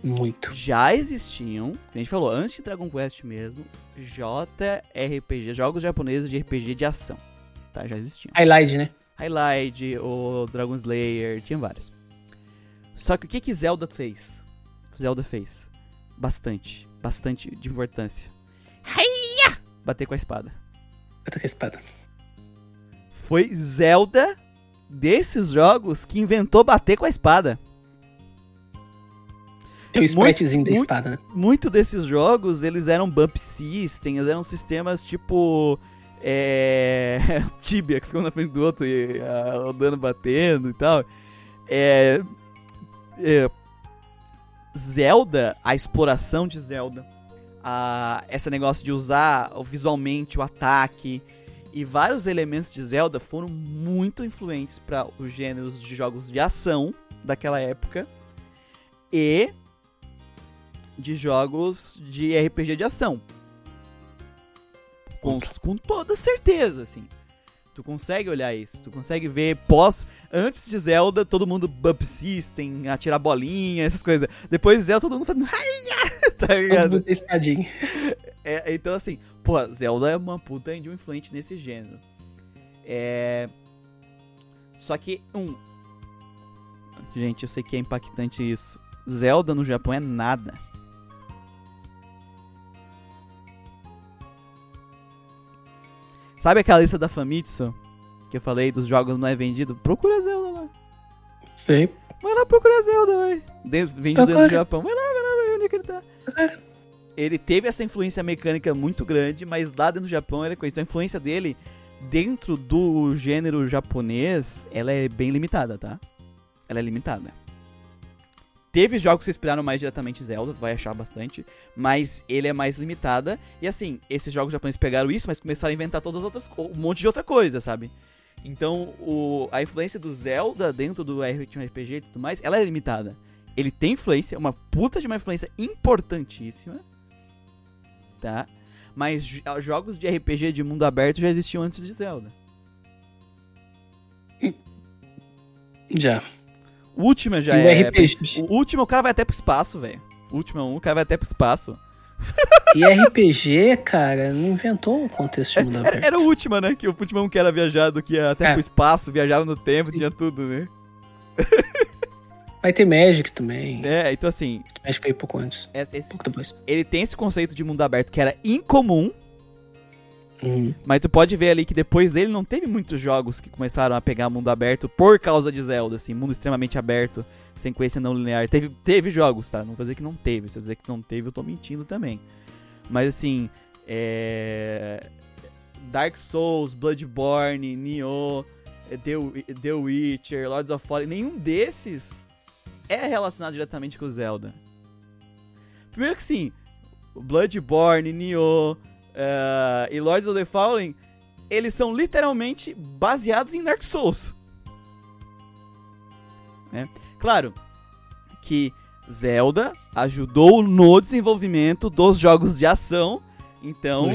[SPEAKER 2] Muito.
[SPEAKER 1] Já existiam, a gente falou, antes de Dragon Quest mesmo, JRPG, jogos japoneses de RPG de ação. Tá, já existiam.
[SPEAKER 2] Highlight, né?
[SPEAKER 1] Highlight, o Dragon Slayer, tinha vários. Só que o que que Zelda fez? Zelda fez bastante, bastante de importância. Hiya! Bater com a espada.
[SPEAKER 2] Tô com a espada.
[SPEAKER 1] Foi Zelda desses jogos que inventou bater com a espada.
[SPEAKER 2] Tem o
[SPEAKER 1] Muito-
[SPEAKER 2] spritezinho da espada, né?
[SPEAKER 1] Muito desses jogos, eles eram bump systems, eram sistemas tipo é, Tibia, que ficam na frente do outro e ah, o dano batendo e tal. É, é, Zelda, a exploração de Zelda, a, esse negócio de usar visualmente o ataque e vários elementos de Zelda foram muito influentes para os gêneros de jogos de ação daquela época e de jogos de RPG de ação. Com, com toda certeza, assim. Tu consegue olhar isso, tu consegue ver pós, antes de Zelda, todo mundo bump system, atirar bolinha, essas coisas. Depois de Zelda, todo mundo fazendo tá
[SPEAKER 2] Todo
[SPEAKER 1] ligado?
[SPEAKER 2] espadinha.
[SPEAKER 1] É, então, assim, pô, Zelda é uma puta de um influente nesse gênero. É. Só que, um. Gente, eu sei que é impactante isso. Zelda no Japão é nada. Sabe aquela lista da Famitsu? Que eu falei dos jogos não é vendido? Procura Zelda lá.
[SPEAKER 2] Sei.
[SPEAKER 1] Vai lá procurar Zelda, vai. Dentro- Vendido dentro do. Japão. Vai lá, vai lá, vai onde é que ele tá. Ele teve essa influência mecânica muito grande, mas lá dentro do Japão ele é conhecido. A influência dele dentro do gênero japonês, ela é bem limitada, tá? Ela é limitada. Teve jogos que inspiraram mais diretamente Zelda, vai achar bastante, mas ele é mais limitada. E assim, esses jogos japoneses pegaram isso, mas começaram a inventar todas as outras um monte de outra coisa, sabe? Então, o, a influência do Zelda dentro do RPG e tudo mais, ela é limitada. Ele tem influência, uma puta de uma influência importantíssima, tá? Mas jogos de RPG de mundo aberto já existiam antes de Zelda.
[SPEAKER 2] Já.
[SPEAKER 1] O último já
[SPEAKER 2] E
[SPEAKER 1] é.
[SPEAKER 2] RPG?
[SPEAKER 1] O último o cara vai até pro espaço, velho. O último é um, o cara vai até pro espaço.
[SPEAKER 2] E RPG, cara, não inventou o contexto de mundo
[SPEAKER 1] Era,
[SPEAKER 2] aberto.
[SPEAKER 1] era o último, né? Que o último um que era viajado, que ia até
[SPEAKER 2] É.
[SPEAKER 1] pro espaço, viajava no tempo,
[SPEAKER 2] Sim.
[SPEAKER 1] tinha tudo, né?
[SPEAKER 2] Vai ter Magic também.
[SPEAKER 1] É, então assim,
[SPEAKER 2] Magic veio pouco antes.
[SPEAKER 1] esse- esse-
[SPEAKER 2] Pouco depois.
[SPEAKER 1] ele tem esse conceito de mundo aberto que era incomum,
[SPEAKER 2] Uhum.
[SPEAKER 1] mas tu pode ver ali que depois dele não teve muitos jogos que começaram a pegar mundo aberto por causa de Zelda, assim, mundo extremamente aberto, sequência não linear. Teve, teve jogos, tá? Não vou dizer que não teve. Se eu dizer que não teve, eu tô mentindo também. Mas assim, é. Dark Souls, Bloodborne, Nioh, The, The Witcher, Lords of Fallen, nenhum desses é relacionado diretamente com Zelda. Primeiro que sim, Bloodborne, Nioh eh, e Lords of the Fallen, eles são literalmente baseados em Dark Souls. Né? Claro que Zelda ajudou no desenvolvimento dos jogos de ação, então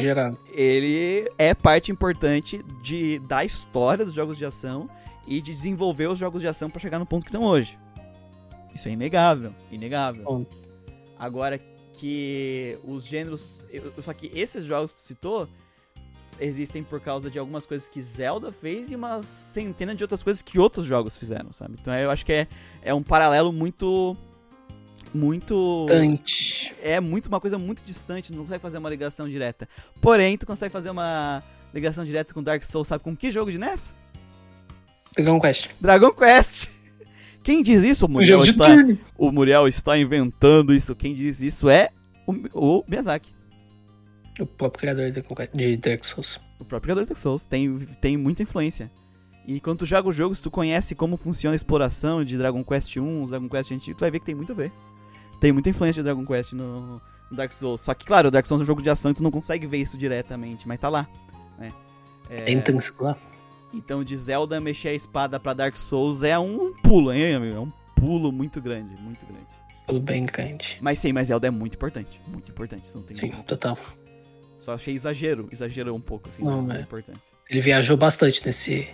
[SPEAKER 1] ele é parte importante de, da história dos jogos de ação e de desenvolver os jogos de ação para chegar no ponto que estão hoje. Isso é inegável, inegável.
[SPEAKER 2] Bom.
[SPEAKER 1] Agora que os gêneros, só que esses jogos que tu citou existem por causa de algumas coisas que Zelda fez e uma centena de outras coisas que outros jogos fizeram, sabe? Então eu acho que é, é um paralelo muito muito
[SPEAKER 2] Dante.
[SPEAKER 1] é muito uma coisa muito distante, não consegue fazer uma ligação direta. Porém, tu consegue fazer uma ligação direta com Dark Souls, sabe com que jogo de NES?
[SPEAKER 2] Dragon Quest.
[SPEAKER 1] Dragon Quest. Quem diz isso? O Muriel, está,
[SPEAKER 2] turno.
[SPEAKER 1] o Muriel está inventando isso. Quem diz isso é o, o Miyazaki.
[SPEAKER 2] O próprio criador de Dragon Quest- de Dark Souls.
[SPEAKER 1] O próprio criador de Dark Souls. Tem, tem muita influência. E quando tu joga os jogos, tu conhece como funciona a exploração de Dragon Quest 1, os Dragon Quest antigos, tu vai ver que tem muito a ver. Tem muita influência de Dragon Quest no, no Dark Souls. Só que, claro, o Dark Souls é um jogo de ação e tu não consegue ver isso diretamente, mas tá lá. Né?
[SPEAKER 2] É, intrínseco lá.
[SPEAKER 1] Então, de Zelda mexer a espada pra Dark Souls é um pulo, hein, amigo? É um pulo muito grande, muito grande.
[SPEAKER 2] Tudo bem grande.
[SPEAKER 1] Mas sim, mas Zelda é muito importante. Muito importante, isso não tem
[SPEAKER 2] Sim, total.
[SPEAKER 1] Só achei exagero, exagerou um pouco, assim,
[SPEAKER 2] Não, é.
[SPEAKER 1] importância.
[SPEAKER 2] Ele viajou bastante nesse.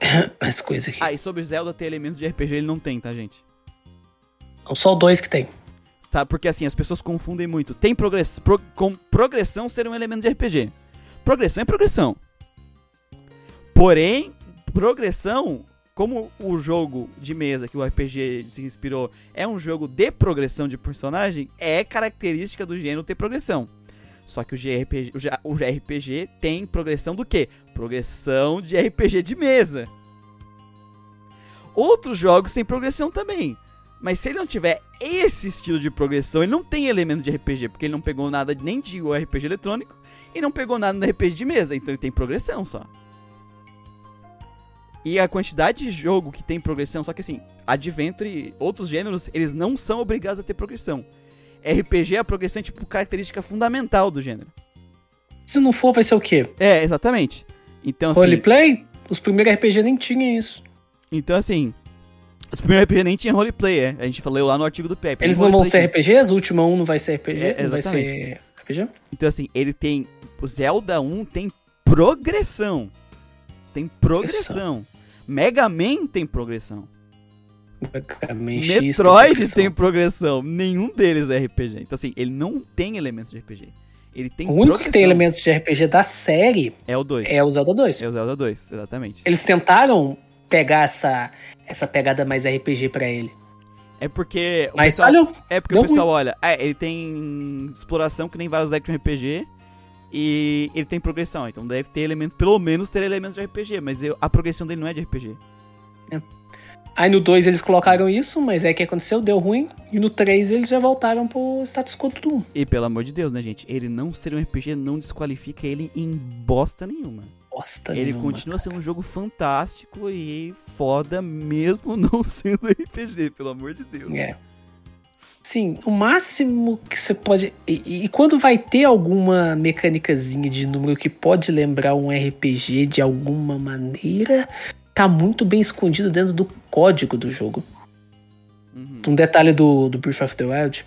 [SPEAKER 2] Essa coisa aqui.
[SPEAKER 1] Ah, e sobre Zelda ter elementos de RPG, ele não tem, tá, gente?
[SPEAKER 2] São só dois que tem.
[SPEAKER 1] Sabe? Porque assim, as pessoas confundem muito. Tem progress... pro- com progressão ser um elemento de RPG. Progressão é progressão. Porém, progressão, como o jogo de mesa que o RPG se inspirou é um jogo de progressão de personagem, é característica do gênero ter progressão. Só que o JRPG, o RPG tem progressão do quê? Progressão de RPG de mesa. Outros jogos têm progressão também. Mas se ele não tiver esse estilo de progressão, ele não tem elemento de RPG, porque ele não pegou nada nem de RPG eletrônico e não pegou nada no RPG de mesa, então ele tem progressão só. E a quantidade de jogo que tem progressão, só que assim, Adventure e outros gêneros, eles não são obrigados a ter progressão. RPG, a progressão é tipo característica fundamental do gênero.
[SPEAKER 2] Se não for, vai ser o quê?
[SPEAKER 1] É, exatamente. Então assim,
[SPEAKER 2] Roleplay? Os primeiros RPG nem tinham isso.
[SPEAKER 1] então assim, os primeiros RPG nem tinha roleplay, é. A gente falou lá no artigo do Pepe.
[SPEAKER 2] Eles não vão ser
[SPEAKER 1] tinha.
[SPEAKER 2] RPGs? O último um não vai ser RPG?
[SPEAKER 1] É,
[SPEAKER 2] não vai ser RPG?
[SPEAKER 1] Então, assim, ele tem. O Zelda 1 tem progressão. Tem progressão. Mega Man tem progressão.
[SPEAKER 2] Mega X
[SPEAKER 1] Metroid
[SPEAKER 2] progressão.
[SPEAKER 1] tem progressão. Nenhum deles é RPG. Então, assim, ele não tem elementos de RPG. Ele tem
[SPEAKER 2] O único que
[SPEAKER 1] progressão.
[SPEAKER 2] tem elementos de RPG da série
[SPEAKER 1] É o 2.
[SPEAKER 2] é o Zelda 2.
[SPEAKER 1] É o Zelda 2, exatamente.
[SPEAKER 2] Eles tentaram pegar essa, essa pegada mais RPG pra ele.
[SPEAKER 1] É porque. o
[SPEAKER 2] Mas
[SPEAKER 1] pessoal-
[SPEAKER 2] falhou.
[SPEAKER 1] É porque o pessoal olha, é, ele tem exploração que nem vários action RPG e ele tem progressão, então deve ter elemento, pelo menos ter elementos de RPG, mas eu- a progressão dele não é de RPG.
[SPEAKER 2] Aí no 2 eles colocaram isso, mas é que aconteceu, deu ruim. E no 3 eles já voltaram pro status quo do 1.
[SPEAKER 1] E pelo amor de Deus, né, gente? Ele não ser um RPG não desqualifica ele em bosta nenhuma.
[SPEAKER 2] Bosta
[SPEAKER 1] ele
[SPEAKER 2] nenhuma,
[SPEAKER 1] continua
[SPEAKER 2] cara.
[SPEAKER 1] sendo um jogo fantástico e foda, mesmo não sendo RPG, pelo amor de Deus.
[SPEAKER 2] É. Sim, o máximo que você pode. E, e, quando vai ter alguma mecânicazinha de número que pode lembrar um RPG de alguma maneira, tá muito bem escondido dentro do código do jogo. Uhum. Um detalhe do, do Breath of the Wild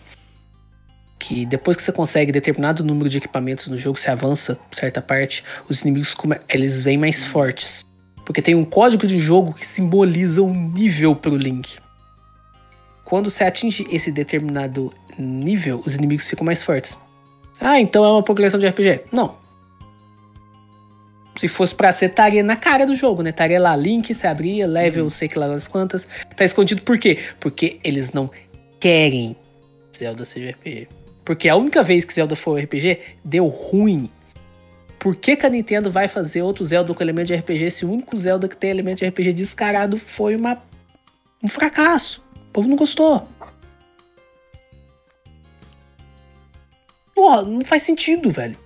[SPEAKER 2] que depois que você consegue determinado número de equipamentos no jogo, você avança certa parte, os inimigos eles vêm mais fortes. Porque tem um código de jogo que simboliza um nível pro Link. Quando você atinge esse determinado nível, os inimigos ficam mais fortes. Ah, então é uma progressão de RPG. Não. Se fosse pra ser, estaria na cara do jogo, né? Estaria lá, Link, se abria, level, uhum. sei que lá das quantas. Tá escondido por quê? Porque eles não querem Zelda seja RPG. Porque a única vez que Zelda for RPG, deu ruim. Por que, que a Nintendo vai fazer outro Zelda com elemento de RPG se o único Zelda que tem elemento de RPG descarado foi uma, um fracasso? O povo não gostou. Porra, não faz sentido, velho.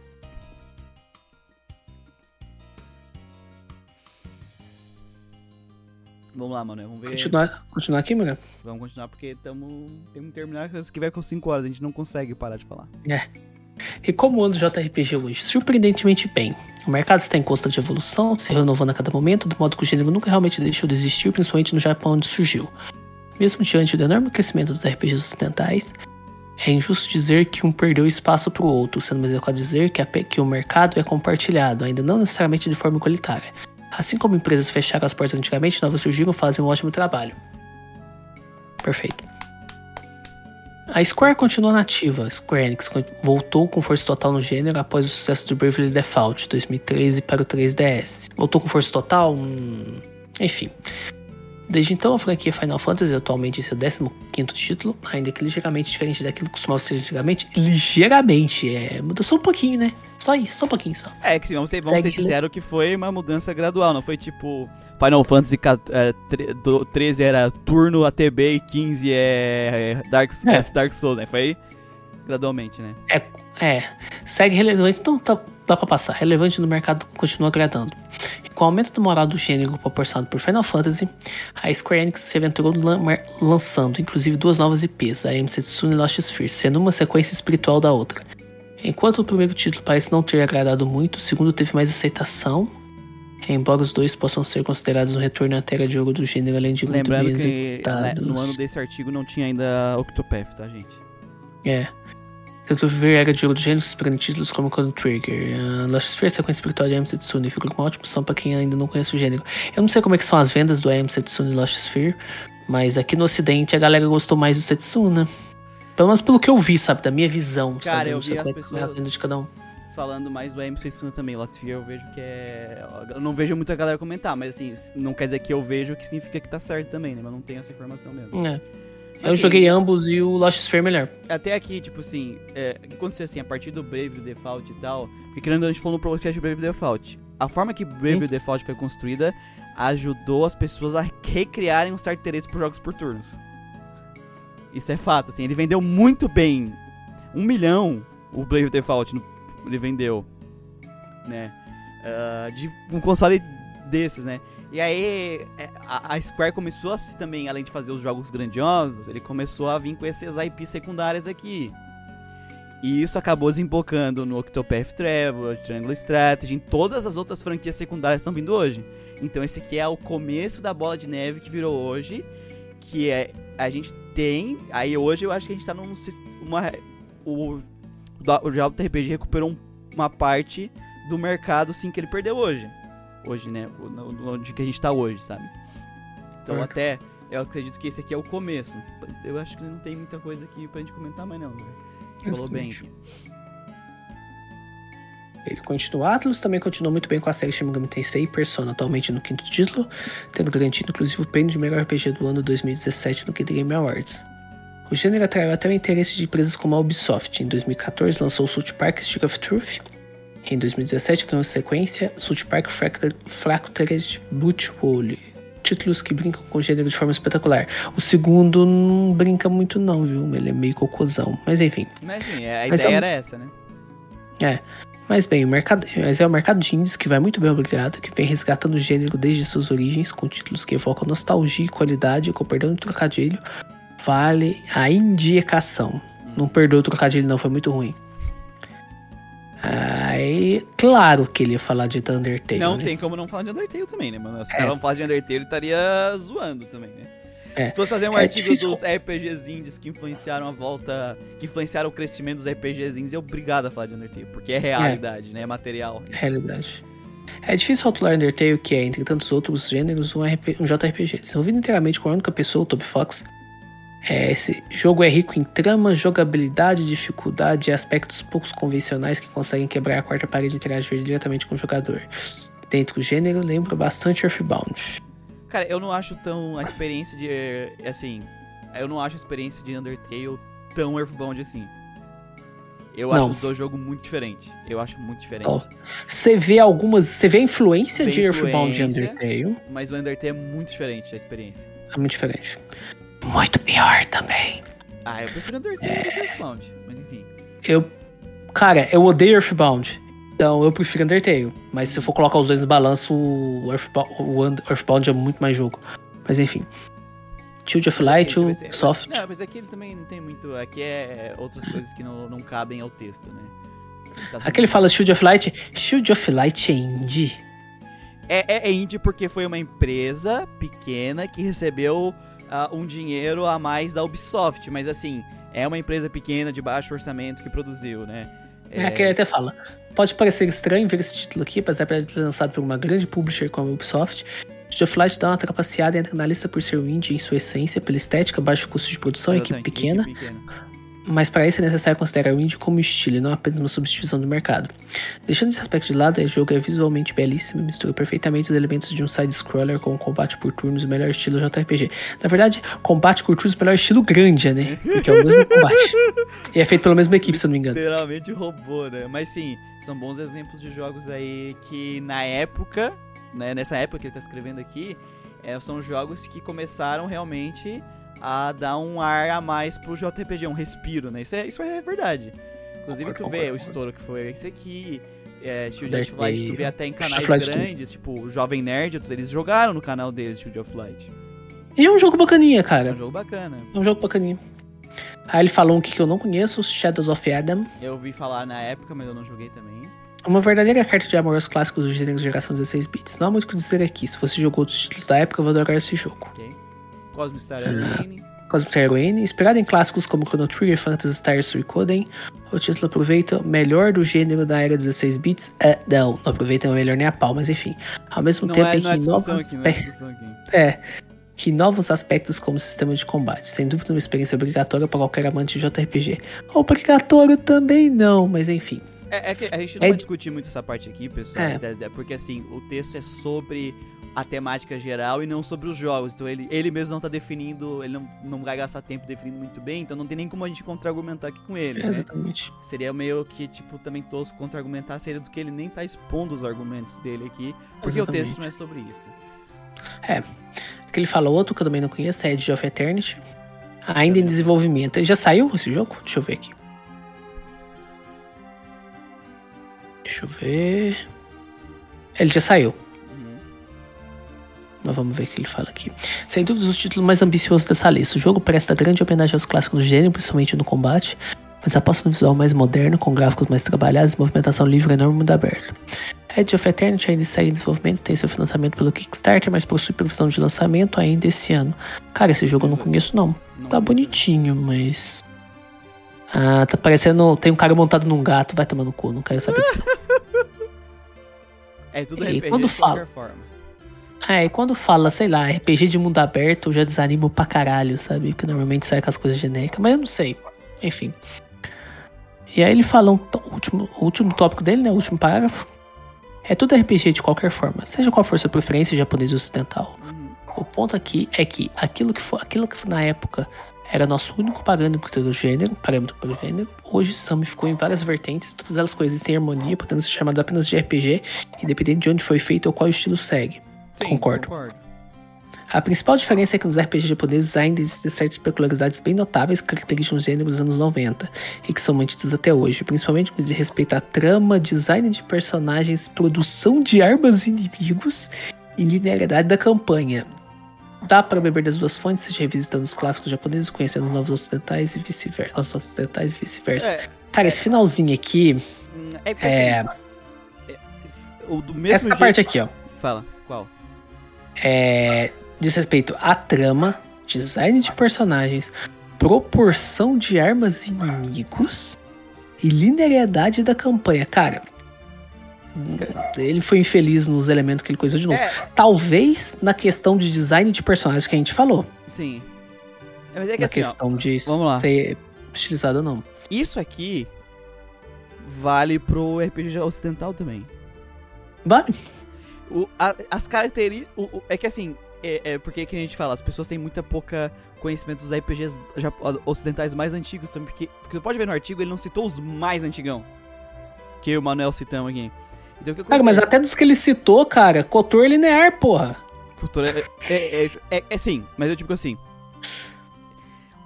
[SPEAKER 1] Vamos lá, mano. Vamos ver.
[SPEAKER 2] Continuar, continuar aqui, mano?
[SPEAKER 1] Vamos continuar porque tamo, temos que terminar que vai com 5 horas. A gente não consegue parar de falar.
[SPEAKER 2] É. E como anda o JRPG hoje? Surpreendentemente bem. O mercado está em constante evolução, se renovando a cada momento, do modo que o gênero nunca realmente deixou de existir, principalmente no Japão onde surgiu. Mesmo diante do enorme crescimento dos RPGs ocidentais, é injusto dizer que um perdeu espaço para o outro, sendo mais adequado dizer que, a, que o mercado é compartilhado, ainda não necessariamente de forma igualitária. Assim como empresas fecharam as portas antigamente, novas surgiram fazem um ótimo trabalho. Perfeito. A Square continua nativa. Square Enix voltou com força total no gênero após o sucesso do Bravely Default 2013 para o 3DS. Voltou com força total? Hum, enfim. Desde então, a franquia Final Fantasy atualmente em seu 15 título, ainda que ligeiramente diferente daquilo que costumava ser antigamente. Ligeiramente, é. Mudou só um pouquinho, né? Só isso, só um pouquinho só.
[SPEAKER 1] É, que vamos ser, vamos ser sinceros que foi uma mudança gradual, não foi tipo. Final Fantasy é, 13 era turno ATB e 15 é, é Dark, é. Dark Souls, né? Foi gradualmente, né?
[SPEAKER 2] É, é. Segue relevante, então tá, dá pra passar. Relevante no mercado continua agradando. Com o aumento do moral do gênero proporcionado por Final Fantasy, a Square Enix se aventurou lançando inclusive duas novas IPs, a M Setsuna e Lost Sphere, sendo uma sequência espiritual da outra. Enquanto o primeiro título parece não ter agradado muito, o segundo teve mais aceitação, embora os dois possam ser considerados um retorno à terra de jogo do gênero, além de
[SPEAKER 1] Lembrando muito bem que né, no ano desse artigo não tinha ainda Octopath, tá, gente?
[SPEAKER 2] É. Tentou viver era de jogo do gênero, esperando títulos como Chrono Trigger. Uh, Lost Sphere, sequência espiritual de AM Setsune, ficou com uma ótima opção para quem ainda não conhece o gênero. Eu não sei como é que são as vendas do AM Setsune e Lost Sphere, mas aqui no ocidente a galera gostou mais do Setsuna. Pelo menos pelo que eu vi, sabe? Da minha visão.
[SPEAKER 1] Cara,
[SPEAKER 2] sabe?
[SPEAKER 1] eu vi as é pessoas de cada um. falando mais do AM Setsuna também. Lost Sphere eu vejo que é... Eu não vejo muita galera comentar, mas assim, não quer dizer que eu vejo que significa que tá certo também, né? Mas não tenho essa informação mesmo.
[SPEAKER 2] É. Eu assim, joguei ambos e o Lost Sphere é melhor.
[SPEAKER 1] Até aqui, tipo assim, é, o que aconteceu assim, a partir do Brave Default e tal, porque querendo a gente falou no podcast do Brave Default, a forma que Brave hum. Default foi construída ajudou as pessoas a recriarem um certo interesse por jogos por turnos. Isso é fato, assim, ele vendeu muito bem. Um milhão o Brave Default ele vendeu, né? Uh, de um console desses, né? E aí é, a, Square começou a também, além de fazer os jogos grandiosos, ele começou a vir com essas IPs secundárias aqui. E isso acabou desembocando no Octopath Traveler, Triangle Strategy, em todas as outras franquias secundárias estão vindo hoje. Então esse aqui é o começo da bola de neve que virou hoje, que é a gente tem, aí hoje eu acho que a gente tá num uma o o JRPG recuperou uma parte do mercado sim que ele perdeu hoje hoje, né? Onde que a gente tá hoje, sabe? Então é. até eu acredito que esse aqui é o começo. Eu acho que não tem muita coisa aqui pra gente comentar, mas não. Né? Falou bem aqui.
[SPEAKER 2] Ele continua, Atlas também continua muito bem com a série Shin Megami Tensei Persona, atualmente no quinto título, tendo garantido inclusive o prêmio de melhor RPG do ano 2017 no Kid Game Awards. O gênero atraiu até o interesse de empresas como a Ubisoft. Em 2014 lançou o South Park Stick of Truth, em 2017 ganhou sequência South Park Fractured Boot Hole. Títulos que brincam com o gênero de forma espetacular. O segundo não brinca muito não, viu? Ele é meio cocôzão. Mas enfim.
[SPEAKER 1] Enfim, a mas ideia é... era essa, né?
[SPEAKER 2] É. Mas bem, o mercado, mas é o mercado de indies que vai muito bem obrigado, que vem resgatando o gênero desde suas origens, com títulos que evocam nostalgia e qualidade, com perdão do trocadilho, vale a indicação. Não perdoa o trocadilho, não, foi muito ruim. Aí, claro que ele ia falar de Undertale.
[SPEAKER 1] Não
[SPEAKER 2] né?
[SPEAKER 1] tem como não falar de Undertale também, né, mano? Se o
[SPEAKER 2] É.
[SPEAKER 1] cara não falasse de Undertale, ele estaria zoando também, né?
[SPEAKER 2] É.
[SPEAKER 1] Se fosse fazer um
[SPEAKER 2] É
[SPEAKER 1] artigo
[SPEAKER 2] difícil-
[SPEAKER 1] dos RPGs indies que influenciaram a volta, que influenciaram o crescimento dos RPGs indies, eu obrigado a falar de Undertale, porque é realidade, né? É material.
[SPEAKER 2] Realidade. É difícil rotular Undertale, que é, entre tantos outros gêneros, um, RP, um JRPG. Desenvolvido inteiramente com a única pessoa, o Toby Fox, é, esse jogo é rico em trama, jogabilidade, dificuldade e aspectos poucos convencionais que conseguem quebrar a quarta parede e interagir diretamente com o jogador. Dentro do gênero, lembra bastante Earthbound.
[SPEAKER 1] Cara, eu não acho tão a experiência de. Assim. Eu não acho a experiência de Undertale tão Earthbound assim. Eu
[SPEAKER 2] Não.
[SPEAKER 1] acho os dois jogos muito diferentes. Eu acho muito diferente.
[SPEAKER 2] Você vê algumas. Você vê a influência
[SPEAKER 1] Vê
[SPEAKER 2] de Earthbound e
[SPEAKER 1] influência.
[SPEAKER 2] Undertale.
[SPEAKER 1] Mas o Undertale é muito diferente a experiência.
[SPEAKER 2] É muito diferente. Muito pior também.
[SPEAKER 1] Ah, eu prefiro Undertale do que Earthbound. Mas enfim.
[SPEAKER 2] Eu. Cara, eu odeio Earthbound. Então eu prefiro Undertale. Mas se eu for colocar os dois no balanço, o Earthbound, o Und- Earthbound é muito mais jogo. Mas enfim. Shield of Light, o Soft.
[SPEAKER 1] Não, mas aqui ele também não tem muito. Aqui é outras coisas que não, não cabem ao texto, né? Tá
[SPEAKER 2] Aqui ele fala Shield of Light. Shield of Light é indie.
[SPEAKER 1] É, é, é indie porque foi uma empresa pequena que recebeu ah, um dinheiro a mais da Ubisoft. Mas assim, é uma empresa pequena de baixo orçamento que produziu, né?
[SPEAKER 2] É, aqui ele até fala. Pode parecer estranho ver esse título aqui, apesar de ter lançado por uma grande publisher como a Ubisoft. Shield of Light dá uma trapaceada e entra na lista por ser indie em sua essência, pela estética, baixo custo de produção e equipe pequena.
[SPEAKER 1] equipe pequena.
[SPEAKER 2] Mas para isso é necessário considerar o indie como estilo e não apenas uma substituição do mercado. Deixando esse aspecto de lado, o jogo é visualmente belíssimo e mistura perfeitamente os elementos de um side-scroller com um combate por turnos, o melhor estilo JRPG. Na verdade, combate por turnos, o melhor estilo grande, né? Porque é o mesmo combate. E é feito pela mesma equipe, se eu não me engano.
[SPEAKER 1] Literalmente robô, né? Mas sim, são bons exemplos de jogos aí que na época, né, nessa época que ele tá escrevendo aqui, é, são jogos que começaram realmente a dar um ar a mais pro JRPG, um respiro, né? Isso é, isso é verdade. Inclusive,
[SPEAKER 2] Concordo,
[SPEAKER 1] tu vê
[SPEAKER 2] concordo,
[SPEAKER 1] o estouro que foi esse aqui, é, Shield of Light, tu vê até em canais grandes, tipo o Jovem Nerd, eles jogaram no canal deles, Shield of Light.
[SPEAKER 2] E é um jogo bacaninha,
[SPEAKER 1] É
[SPEAKER 2] cara.
[SPEAKER 1] um jogo bacana.
[SPEAKER 2] É um jogo bacaninha. Aí ele falou um que eu não conheço, Shadows of Adam.
[SPEAKER 1] Eu ouvi falar na época, mas eu não joguei também.
[SPEAKER 2] Uma verdadeira carta de amor aos clássicos dos gêneros de geração 16 bits. Não há muito o que dizer aqui. Se você jogou outros títulos da época, eu vou adorar esse jogo.
[SPEAKER 1] Ok? Cosmo Star. Heroine.
[SPEAKER 2] Cosmic Heroine, inspirado em clássicos como Chrono Trigger, Phantasy Star Suicoden, o título aproveita o melhor do gênero da era 16 bits. É, não, não aproveita o melhor nem a pau, mas enfim. Ao mesmo
[SPEAKER 1] Não
[SPEAKER 2] tempo
[SPEAKER 1] é,
[SPEAKER 2] em
[SPEAKER 1] é
[SPEAKER 2] que
[SPEAKER 1] discussão
[SPEAKER 2] novos
[SPEAKER 1] é
[SPEAKER 2] aspe-
[SPEAKER 1] discussão aqui.
[SPEAKER 2] é, que novos aspectos como sistema de combate, sem dúvida uma experiência obrigatória para qualquer amante de JRPG. Obrigatório também não, mas enfim.
[SPEAKER 1] É, é que a gente não
[SPEAKER 2] É-
[SPEAKER 1] vai discutir muito essa parte aqui, pessoal,
[SPEAKER 2] É.
[SPEAKER 1] porque assim, o texto é sobre a temática geral e não sobre os jogos. Então ele, ele mesmo não tá definindo, ele não, não vai gastar tempo definindo muito bem, então não tem nem como a gente contra-argumentar aqui com ele, né?
[SPEAKER 2] Exatamente.
[SPEAKER 1] Seria meio que, tipo, também tosco contra-argumentar, seria do que ele nem tá expondo os argumentos dele aqui, porque o
[SPEAKER 2] Exatamente.
[SPEAKER 1] texto não é sobre isso.
[SPEAKER 2] Que ele fala outro que eu também não conheço, é Edge of Eternity. Ainda em desenvolvimento. Ele já saiu esse jogo? Deixa eu ver aqui. Deixa eu ver. Ele já saiu. Nós vamos ver o que ele fala aqui. Sem dúvidas, o título mais ambicioso dessa lista. O jogo presta grande homenagem aos clássicos do gênero, principalmente no combate, mas aposta no visual mais moderno, com gráficos mais trabalhados e movimentação livre e enorme mundo aberto. Edge of Eternity ainda segue em desenvolvimento, tem seu financiamento pelo Kickstarter, mas possui previsão de lançamento ainda esse ano. Cara, esse jogo eu não conheço não. Tá bonitinho, mas... Ah, tá parecendo... Tem um cara montado num gato, vai tomar no cu, não quero saber disso não.
[SPEAKER 1] É tudo
[SPEAKER 2] E
[SPEAKER 1] RPG
[SPEAKER 2] quando
[SPEAKER 1] de
[SPEAKER 2] fala-
[SPEAKER 1] forma.
[SPEAKER 2] É, e quando fala, sei lá, RPG de mundo aberto, eu já desanimo pra caralho, sabe? Porque normalmente sai com as coisas genéricas, mas eu não sei. Enfim. E aí ele fala um o último, último tópico dele, né? O último parágrafo. É tudo RPG de qualquer forma, seja qual for sua preferência japonês ou ocidental. O ponto aqui é que aquilo que, for, aquilo que na época era nosso único parâmetro pelo gênero, parâmetro pelo gênero, hoje Sami ficou em várias vertentes, todas elas coexistem em harmonia, podendo ser chamado apenas de RPG, independente de onde foi feito ou qual estilo segue.
[SPEAKER 1] Sim,
[SPEAKER 2] Concordo.
[SPEAKER 1] concordo.
[SPEAKER 2] A principal diferença é que nos RPGs japoneses ainda existem certas peculiaridades bem notáveis que caracterizam o gênero dos anos 90 e que são mantidas até hoje, principalmente no respeito à trama, design de personagens, produção de armas e inimigos e linearidade da campanha. dá para beber das duas fontes, seja revisitando os clássicos japoneses, conhecendo novos ocidentais e vice-versa. Os ocidentais e vice-versa.
[SPEAKER 1] É,
[SPEAKER 2] Cara, esse finalzinho aqui,
[SPEAKER 1] hum, é
[SPEAKER 2] é,
[SPEAKER 1] assim, do mesmo
[SPEAKER 2] essa
[SPEAKER 1] jeito...
[SPEAKER 2] parte aqui, ó,
[SPEAKER 1] Fala, qual?
[SPEAKER 2] é, diz respeito à trama, design de personagens, proporção de armas e inimigos e linearidade da campanha. Cara, ele foi infeliz nos elementos que ele coisou de novo.
[SPEAKER 1] É,
[SPEAKER 2] Talvez na questão de design de personagens que a gente falou.
[SPEAKER 1] sim. É, mas é que
[SPEAKER 2] na
[SPEAKER 1] assim, ó,
[SPEAKER 2] questão de
[SPEAKER 1] vamos lá.
[SPEAKER 2] ser estilizado ou não.
[SPEAKER 1] isso aqui vale pro RPG ocidental também.
[SPEAKER 2] Vale.
[SPEAKER 1] O, a- as características. É que assim, é, é porque que a gente fala, as pessoas têm muita pouca conhecimento dos RPGs ocidentais mais antigos também. Porque, porque você pode ver no artigo, ele não citou os mais antigão. Que o Manuel citamos aqui. Então que
[SPEAKER 2] Cara, mas até dos que ele citou, cara, Cotor linear, porra.
[SPEAKER 1] Cultura é, é, é, é, é sim, mas eu digo assim.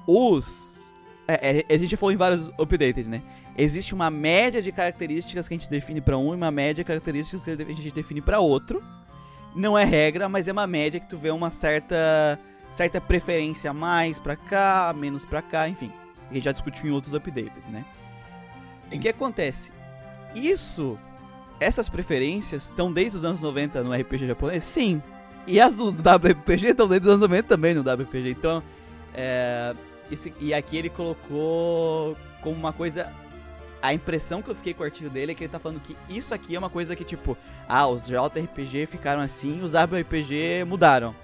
[SPEAKER 1] Os. É, é, a gente já falou em vários updates, né? Existe uma média de características que a gente define pra um e uma média de características que a gente define pra outro. Não é regra, mas é uma média que tu vê uma certa certa preferência mais pra cá, menos pra cá, enfim. A gente já discutiu em outros updates, né? O que acontece? Isso, essas preferências estão desde os anos 90 no RPG japonês? Sim. E as do WPG estão desde os anos 90 também no WPG. Então, é, isso, e aqui ele colocou como uma coisa. A impressão que eu fiquei com o artigo dele é que ele tá falando que isso aqui é uma coisa que, tipo, ah, os JRPG ficaram assim, os WRPG mudaram.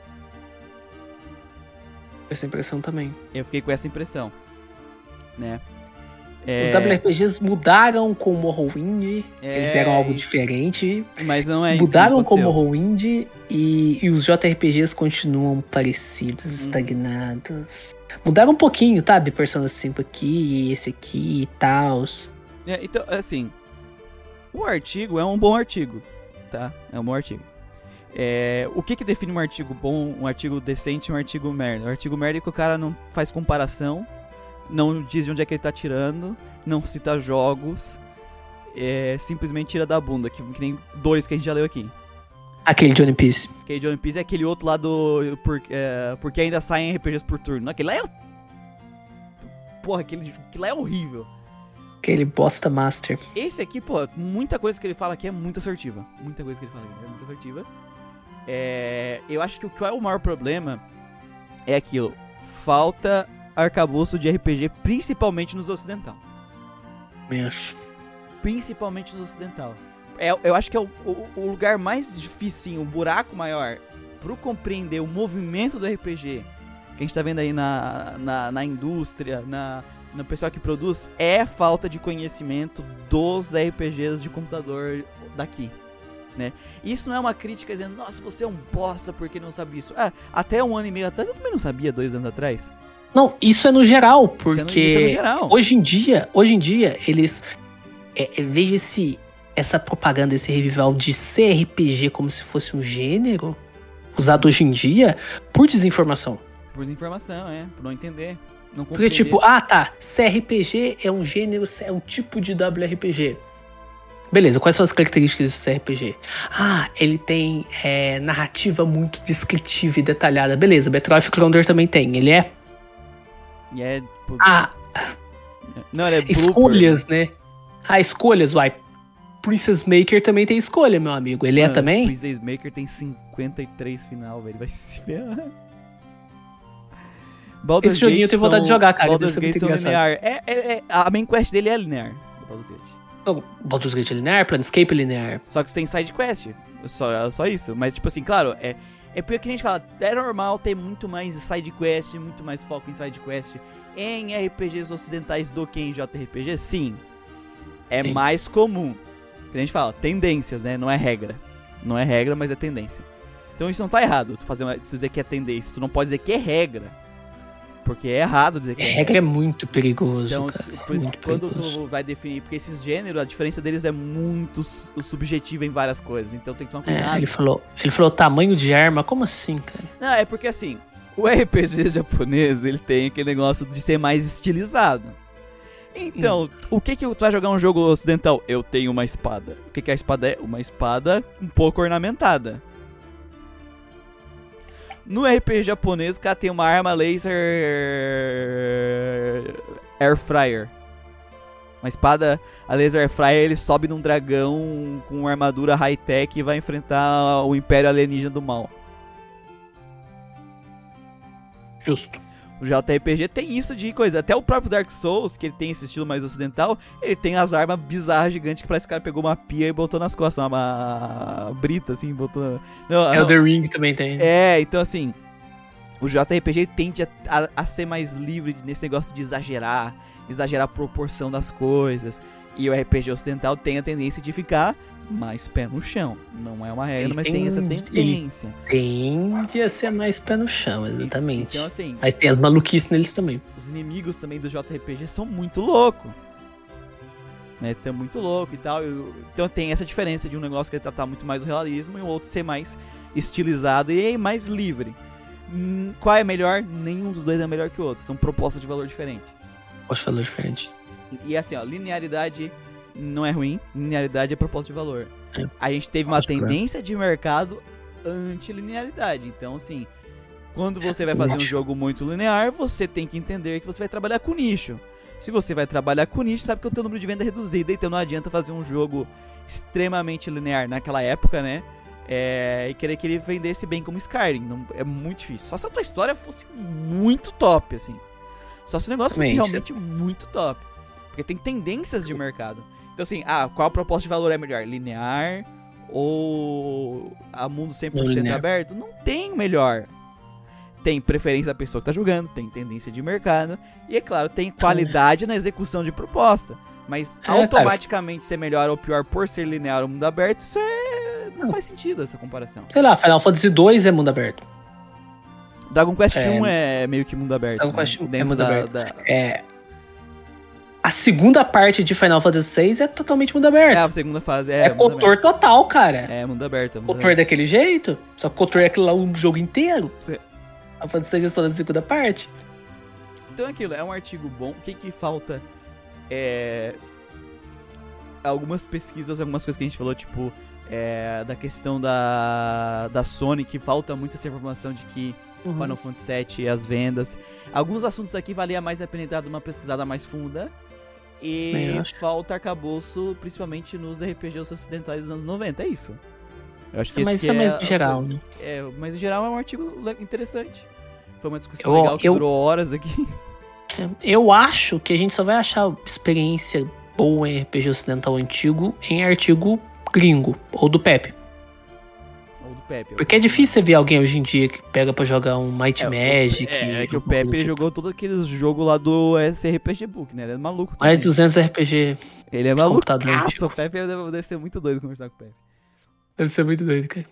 [SPEAKER 2] Essa impressão também.
[SPEAKER 1] Eu fiquei com essa impressão. Né?
[SPEAKER 2] Os
[SPEAKER 1] É,
[SPEAKER 2] WRPGs mudaram com o Morrowind,
[SPEAKER 1] é,
[SPEAKER 2] eles eram algo diferente.
[SPEAKER 1] Mas não é isso.
[SPEAKER 2] mudaram com. Morrowind e, e os JRPGs continuam parecidos,
[SPEAKER 1] Uhum.
[SPEAKER 2] estagnados. Mudaram um pouquinho? De Persona 5 aqui, esse aqui e tal.
[SPEAKER 1] É, então, assim, o artigo é um bom artigo, tá? É um bom artigo. É, o que que define um artigo bom, um artigo decente e um artigo merda? O artigo merda é que o cara não faz comparação, não diz de onde é que ele tá tirando, não cita jogos, é, simplesmente tira da bunda, que, que nem dois que a gente já leu aqui.
[SPEAKER 2] Aquele de One Piece.
[SPEAKER 1] Que de One Piece é aquele outro lá do... Por, é, porque ainda saem RPGs por turno. Aquele lá é... Porra, aquele, aquele lá é horrível.
[SPEAKER 2] Aquele bosta master.
[SPEAKER 1] Esse aqui, pô, muita coisa que ele fala aqui é muito assertiva. Muita coisa que ele fala aqui é muito assertiva. É, eu acho que o que é o maior problema é aquilo. Falta arcabouço de RPG, principalmente nos ocidental.
[SPEAKER 2] Acho.
[SPEAKER 1] Principalmente nos ocidental. É, eu acho que é o, o- o lugar mais difícil, sim, o buraco maior pro compreender o movimento do RPG que a gente tá vendo aí na, na, na indústria, na, no pessoal que produz, é falta de conhecimento dos RPGs de computador daqui. Né? Isso não é uma crítica dizendo, nossa, você é um bosta porque não sabe isso. Ah, até um ano e meio atrás eu também não sabia, dois anos atrás.
[SPEAKER 2] Não, isso é no geral,
[SPEAKER 1] Isso é no-
[SPEAKER 2] porque
[SPEAKER 1] isso é no geral.
[SPEAKER 2] hoje em dia, hoje em dia, eles é, é, vejo esse essa propaganda, esse revival de CRPG como se fosse um gênero usado hoje em dia por desinformação.
[SPEAKER 1] Por desinformação, é, por não entender. Não
[SPEAKER 2] Porque, tipo, ah tá, CRPG é um gênero, é um tipo de WRPG. Beleza, quais são as características desse CRPG? Ah, ele tem é, narrativa muito descritiva e detalhada. Beleza, Betroff Clonder também tem. Ele é.
[SPEAKER 1] E é, tipo,
[SPEAKER 2] Ah,
[SPEAKER 1] não, ele é blooper.
[SPEAKER 2] escolhas, né? Ah, escolhas, uai. Princess Maker também tem escolha, meu amigo. Ele é
[SPEAKER 1] Mano,
[SPEAKER 2] também?
[SPEAKER 1] Princess Maker tem 53 final, velho. Vai se ferrar. Baldur's
[SPEAKER 2] Esse joguinho
[SPEAKER 1] Gate
[SPEAKER 2] eu tenho vontade de
[SPEAKER 1] são-
[SPEAKER 2] jogar, cara,
[SPEAKER 1] Baldur's Gate são linear. É, é, é- a main quest dele é linear. do Baldur's Gate.
[SPEAKER 2] Não, Baldur's Gate é linear, Planescape é linear.
[SPEAKER 1] Só que você tem side quest. Só, só isso. Mas, tipo assim, claro, é, é porque a gente fala, é normal ter muito mais side quest, muito mais foco em side quest em RPGs ocidentais do que em JRPG? Sim. É
[SPEAKER 2] Sim.
[SPEAKER 1] mais comum. Que a gente fala, tendências, né? Não é regra. Não é regra, mas é tendência. Então isso não tá errado, tu fazer uma, tu dizer que é tendência. Tu não pode dizer que é regra. Porque é errado dizer que é regra.
[SPEAKER 2] Regra é muito perigoso,
[SPEAKER 1] Então,
[SPEAKER 2] cara.
[SPEAKER 1] por isso
[SPEAKER 2] muito
[SPEAKER 1] quando
[SPEAKER 2] perigoso.
[SPEAKER 1] tu vai definir, porque esses gêneros, a diferença deles é muito su- subjetiva em várias coisas, então tem que tomar
[SPEAKER 2] É,
[SPEAKER 1] cuidado.
[SPEAKER 2] ele falou, ele falou tamanho de arma, como assim, cara?
[SPEAKER 1] Não, é porque assim, o RPG japonês, ele tem aquele negócio de ser mais estilizado. Então, o que que tu vai jogar um jogo ocidental? Eu tenho uma espada. O que que a espada é? Uma espada um pouco ornamentada. No RPG japonês, o cara tem uma arma laser air fryer. Uma espada a laser air fryer, ele sobe num dragão com uma armadura high-tech e vai enfrentar o Império Alienígena do Mal.
[SPEAKER 2] Justo.
[SPEAKER 1] O JRPG tem isso de coisa. Até o próprio Dark Souls, que ele tem esse estilo mais ocidental, ele tem as armas bizarras gigantes que parece que o cara pegou uma pia e botou nas costas. Uma, uma brita, assim, botou. Não,
[SPEAKER 2] Elder não. Ring também tem.
[SPEAKER 1] É, então assim. O JRPG tende a, a, a, ser mais livre nesse negócio de exagerar, exagerar a proporção das coisas. E o RPG ocidental tem a tendência de ficar mais pé no chão. Não é uma regra, ele mas tem, tem essa tendência.
[SPEAKER 2] Tende a ser mais pé no chão, exatamente.
[SPEAKER 1] Então, assim.
[SPEAKER 2] Mas tem as maluquices neles também.
[SPEAKER 1] Os inimigos também do JRPG são muito loucos. Né, tão muito louco e tal. Então tem essa diferença de um negócio que tratar muito mais o realismo e o outro ser mais estilizado e mais livre. Hum, qual é melhor? Nenhum dos dois é melhor que o outro. São propostas de valor diferente.
[SPEAKER 2] Proposta de valor diferente.
[SPEAKER 1] E assim, ó, linearidade não é ruim, linearidade é proposta de valor. É. A gente teve uma tendência de mercado anti-linearidade. Então, assim, quando você vai fazer um jogo muito linear, você tem que entender que você vai trabalhar com nicho. Se você vai trabalhar com nicho, sabe que o teu número de venda é reduzido, então não adianta fazer um jogo extremamente linear naquela época, né? É, e querer que ele vendesse bem como Skyrim. Não, é muito difícil. Só se a tua história fosse muito top, assim. Só se o negócio fosse realmente muito top. Porque tem tendências de mercado. Então, assim, ah, qual proposta de valor é melhor? Linear ou a mundo 100% aberto? Não tem melhor. Tem preferência da pessoa que tá jogando, tem tendência de mercado e, é claro, tem qualidade na execução de proposta. Mas é, automaticamente cara. ser melhor ou pior por ser linear ou mundo aberto, isso é... não faz sentido essa comparação.
[SPEAKER 2] Sei lá, Final Fantasy 2 é mundo aberto.
[SPEAKER 1] Dragon Quest é... 1 é meio que mundo aberto. Dragon
[SPEAKER 2] né? Quest 1 é mundo da, aberto. Da... É, a segunda parte de Final Fantasy VI é totalmente mundo aberto.
[SPEAKER 1] É, a segunda fase é.
[SPEAKER 2] É Cotor total, cara.
[SPEAKER 1] É, mundo aberto. É mundo
[SPEAKER 2] Cotor daquele jeito, só que Cotor é aquilo lá um jogo inteiro. É. A Fantasy VI é só da segunda parte.
[SPEAKER 1] Então é aquilo, é um artigo bom. O que que falta? É. Algumas pesquisas, algumas coisas que a gente falou, tipo. É, da questão da, da Sony, que falta muito essa informação de que uhum. Final Fantasy VII e as vendas. Alguns assuntos aqui valia mais a pena dar uma pesquisada mais funda. E falta arcabouço, principalmente nos RPGs ocidentais dos anos 90, é isso.
[SPEAKER 2] Eu acho que é, mas isso é mais é, geral, né?
[SPEAKER 1] É, mas em geral é um artigo interessante. Foi uma discussão eu, legal que eu, durou horas aqui.
[SPEAKER 2] Eu acho que a gente só vai achar experiência boa em RPG ocidental antigo em artigo gringo, ou do Pepe. Pepe. Porque é difícil você ver alguém hoje em dia que pega pra jogar um Might é, Magic.
[SPEAKER 1] É, é que o Pepe ele tipo. jogou todos aqueles jogos lá do SRPG Book, né? Ele é maluco.
[SPEAKER 2] Mais de 200 RPG.
[SPEAKER 1] Ele é maluco. O Pepe deve, deve ser muito doido conversar com o Pepe.
[SPEAKER 2] Deve ser muito doido, cara.